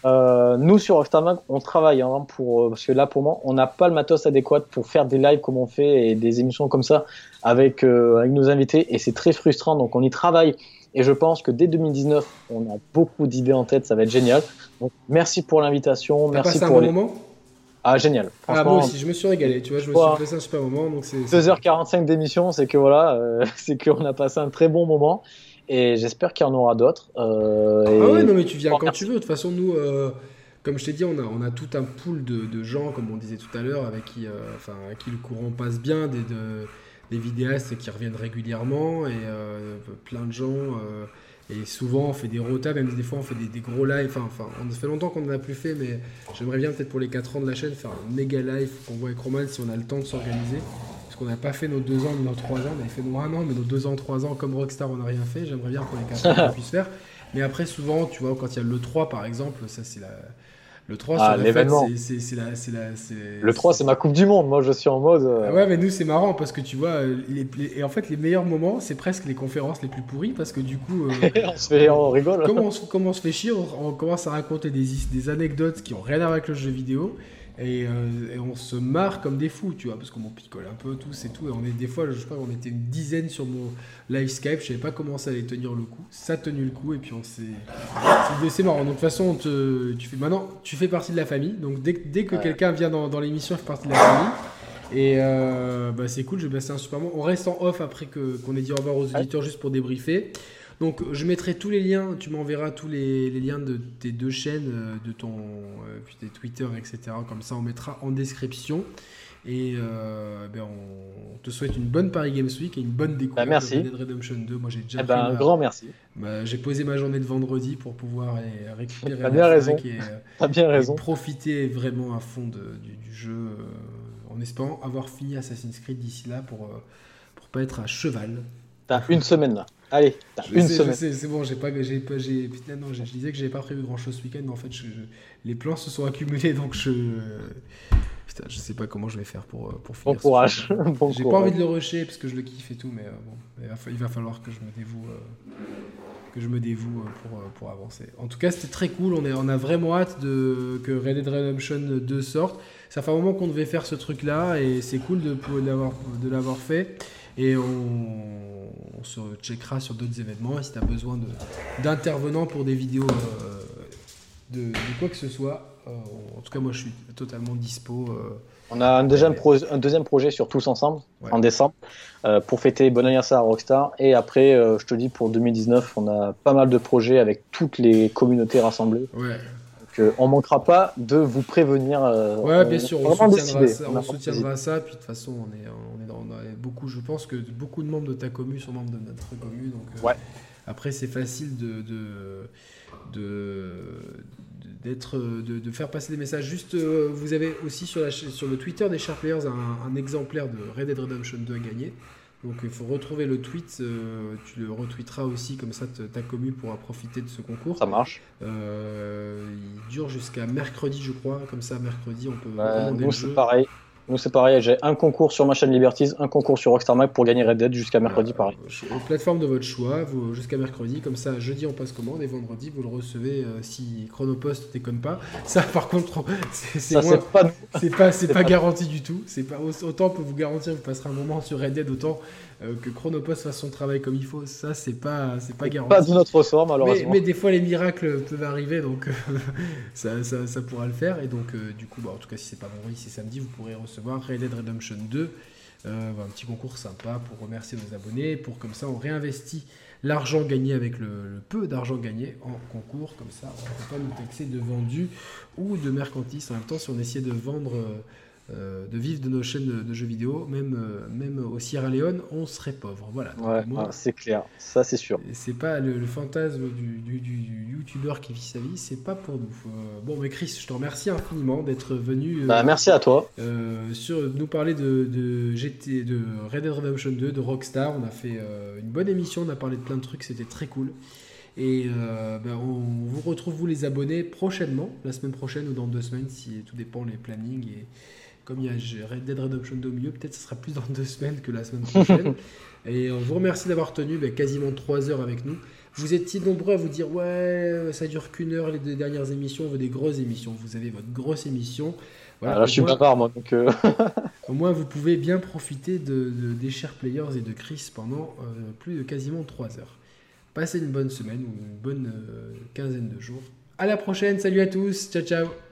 Speaker 2: Euh, nous sur Mag on travaille hein, pour euh, parce que là pour moi on n'a pas le matos adéquat pour faire des lives comme on fait et des émissions comme ça avec euh, avec nos invités et c'est très frustrant. Donc on y travaille. Et je pense que dès 2019 on a beaucoup d'idées en tête. Ça va être génial. Donc merci pour l'invitation. Merci
Speaker 1: passé un
Speaker 2: pour
Speaker 1: bon
Speaker 2: les
Speaker 1: moment?
Speaker 2: Ah génial.
Speaker 1: Ah, moi aussi, je me suis régalé. Tu vois, je me suis passé un super moment. Donc c'est. c'est-
Speaker 2: 2h45 d'émission, c'est que voilà, euh, c'est qu'on a passé un très bon moment et j'espère qu'il y en aura d'autres. euh, et-
Speaker 1: Ah ouais, non, mais tu viens quand tu veux. De toute façon, nous, euh, comme je t'ai dit, on a, on a tout un pool de, de gens, comme on disait tout à l'heure, avec qui, euh, enfin, à qui le courant passe bien, des, de- des vidéastes qui reviennent régulièrement et plein de gens. et souvent, on fait des rotas, même des fois, on fait des, des gros lives. Enfin, enfin, on fait longtemps qu'on n'en a plus fait, mais j'aimerais bien, peut-être pour les 4 ans de la chaîne, faire un méga live qu'on voit avec Roman si on a le temps de s'organiser. Parce qu'on n'a pas fait nos 2 ans, nos 3 ans. On avait fait nos 1 an, mais nos 2 ans, 3 ans, comme Rockstar, on n'a rien fait. J'aimerais bien pour les 4 ans qu'on puisse faire. Mais après, souvent, tu vois, quand il y a le 3 par exemple, ça c'est la. Le 3
Speaker 2: Ah,
Speaker 1: c'est- la.
Speaker 2: Le 3, c'est ma Coupe du Monde. Moi, je suis en mode. euh,
Speaker 1: Ah ouais, mais nous c'est marrant parce que tu vois, les, les- et en fait, les meilleurs moments, c'est presque les conférences les plus pourries parce que du coup. euh,
Speaker 2: on se fait, on rigole.
Speaker 1: comment on, se, on fait chier, on, on commence à raconter des, des anecdotes qui ont rien à voir avec le jeu vidéo. Et, euh, et on se marre comme des fous, tu vois, parce qu'on picole un peu tous et tout. Et on est des fois, je crois qu'on était une dizaine sur mon live Skype. Je savais pas comment ça allait tenir le coup. Ça a tenu le coup et puis on s'est. c'est- marrant. Donc de toute façon, on te- tu fais maintenant, tu fais partie de la famille. Donc dès, que- dès que
Speaker 2: Ouais.
Speaker 1: quelqu'un vient dans, dans l'émission, il fait partie de la famille. Et euh, bah, c'est cool, j'ai passé un super moment. On reste en off après qu'on ait dit au revoir aux auditeurs juste pour débriefer. Donc je mettrai tous les liens, tu m'enverras tous les, les liens de tes deux chaînes, euh, de ton euh, puis tes Twitter, etc. Comme ça on mettra en description. Et euh, ben, on te souhaite une bonne Paris Games Week et une bonne découverte
Speaker 2: Bah, merci.
Speaker 1: de Red Dead Redemption 2. Moi j'ai déjà
Speaker 2: Eh ben, un
Speaker 1: ma-
Speaker 2: grand merci.
Speaker 1: ma- j'ai posé ma journée de vendredi pour pouvoir récupérer
Speaker 2: T'as bien raison.
Speaker 1: et,
Speaker 2: T'as bien
Speaker 1: et
Speaker 2: raison.
Speaker 1: profiter vraiment à fond de- du, du jeu euh, en espérant avoir fini Assassin's Creed d'ici là pour, euh, pour pas être à cheval.
Speaker 2: T'as une semaine là. Allez, une
Speaker 1: sais,
Speaker 2: semaine.
Speaker 1: c'est bon, j'ai pas, j'ai pas, j'ai, putain, non, je, disais que j'avais pas prévu grand chose ce week-end, mais en fait, je- je- les plans se sont accumulés, donc je, putain, je sais pas comment je vais faire pour, euh, pour
Speaker 2: Bon
Speaker 1: finir. ce
Speaker 2: courage. Bon
Speaker 1: J'ai pas envie de le rusher parce que je le kiffe et tout, mais euh, bon, il va, falloir que je me dévoue, euh, que je me dévoue euh, pour, pour avancer. En tout cas, c'était très cool. On, est, on a vraiment hâte de, que Red Dead Redemption 2 sorte. Ça fait un moment qu'on devait faire ce truc-là et c'est cool de, de l'avoir fait. Et on, on se checkera sur d'autres événements. Et si tu as besoin de, d'intervenants pour des vidéos euh, de, de quoi que ce soit, euh, en tout cas, moi je suis totalement dispo. euh,
Speaker 2: On a un deuxième, pro- un deuxième projet sur Tous Ensemble
Speaker 1: Ouais.
Speaker 2: en décembre euh, pour fêter bon anniversaire à Rockstar. Et après, euh, je te dis, pour 2019, on a pas mal de projets avec toutes les communautés rassemblées.
Speaker 1: ouais,
Speaker 2: euh, on manquera pas de vous prévenir. euh,
Speaker 1: Ouais, bien
Speaker 2: est
Speaker 1: sûr, on soutiendra, ça,
Speaker 2: On a
Speaker 1: on
Speaker 2: vraiment
Speaker 1: soutiendra ça. Puis de toute façon, on est, on est dans, beaucoup. Je pense que beaucoup de membres de ta commu sont membres de notre commu. Donc, euh,
Speaker 2: Ouais.
Speaker 1: Après, c'est facile de, de, de- d'être, de, de faire passer des messages. Juste, euh, vous avez aussi sur, la, sur le Twitter des Sharp Players un, un exemplaire de Red Dead Redemption 2 à gagner. Donc il faut retrouver le tweet, euh, tu le retweeteras aussi, comme ça ta commu pourra profiter de ce concours.
Speaker 2: Ça marche.
Speaker 1: Euh, il dure jusqu'à mercredi, je crois. Comme ça, mercredi, on peut
Speaker 2: Euh, nous,
Speaker 1: le
Speaker 2: c'est pareil. Nous, c'est pareil. J'ai un concours sur ma chaîne Liberties, un concours sur Rockstar Mag pour gagner Red Dead jusqu'à mercredi, pareil.
Speaker 1: euh, Aux plateformes de votre choix, jusqu'à mercredi. Comme ça, jeudi, on passe commande et vendredi, vous le recevez euh, si Chronopost déconne pas. Ça, par contre, c'est
Speaker 2: pas
Speaker 1: pas, pas
Speaker 2: pas-
Speaker 1: garanti du tout. C'est pas autant on peut vous garantir vous passerez un moment sur Red Dead autant euh, que Chronopost fasse son travail comme il faut. Ça, c'est pas, c'est pas garanti.
Speaker 2: Pas de notre ressort, malheureusement.
Speaker 1: mais des fois les miracles peuvent arriver donc euh, ça, ça- ça pourra le faire et donc euh, du coup bah, en tout cas si c'est pas vendredi c'est samedi vous pourrez recevoir Red Dead Redemption 2 euh, un petit concours sympa pour remercier nos abonnés pour comme ça on réinvestit l'argent gagné avec le, le peu d'argent gagné en concours comme ça on ne peut pas nous taxer de vendu ou de mercantisme en même temps si on essayait de vendre euh, de vivre de nos chaînes de, de jeux vidéo même, euh, même au Sierra Leone on serait pauvre voilà
Speaker 2: Ouais,
Speaker 1: moi,
Speaker 2: c'est clair. Ça, c'est sûr.
Speaker 1: et C'est pas le, le fantasme du, du, du- du youtubeur qui vit sa vie, c'est pas pour nous. Euh, bon, mais Chris, je te remercie infiniment d'être venu
Speaker 2: Bah, merci à toi.
Speaker 1: sur, nous parler de, de GT, de Red Dead Redemption 2, de Rockstar. On a fait une bonne émission, on a parlé de plein de trucs, c'était très cool. Et euh, ben, on vous retrouve, vous les abonnés, prochainement, la semaine prochaine ou dans deux semaines, si tout dépend les plannings. Et comme il y a Red Dead Redemption 2 au milieu, peut-être ce sera plus dans deux semaines que la semaine prochaine. et on vous remercie d'avoir tenu ben, quasiment trois heures avec nous. Vous étiez nombreux à vous dire ouais, ça dure qu'une heure les deux dernières émissions, on veut des grosses émissions. Vous avez votre grosse émission. Voilà,
Speaker 2: Ah, je suis
Speaker 1: moins-
Speaker 2: bavard, moi. Donc, euh,
Speaker 1: au moins, vous pouvez bien profiter de, de- des chers players et de Chris pendant euh, plus de quasiment 3 heures. Passez une bonne semaine ou une bonne euh, quinzaine de jours. À la prochaine, salut à tous, ciao ciao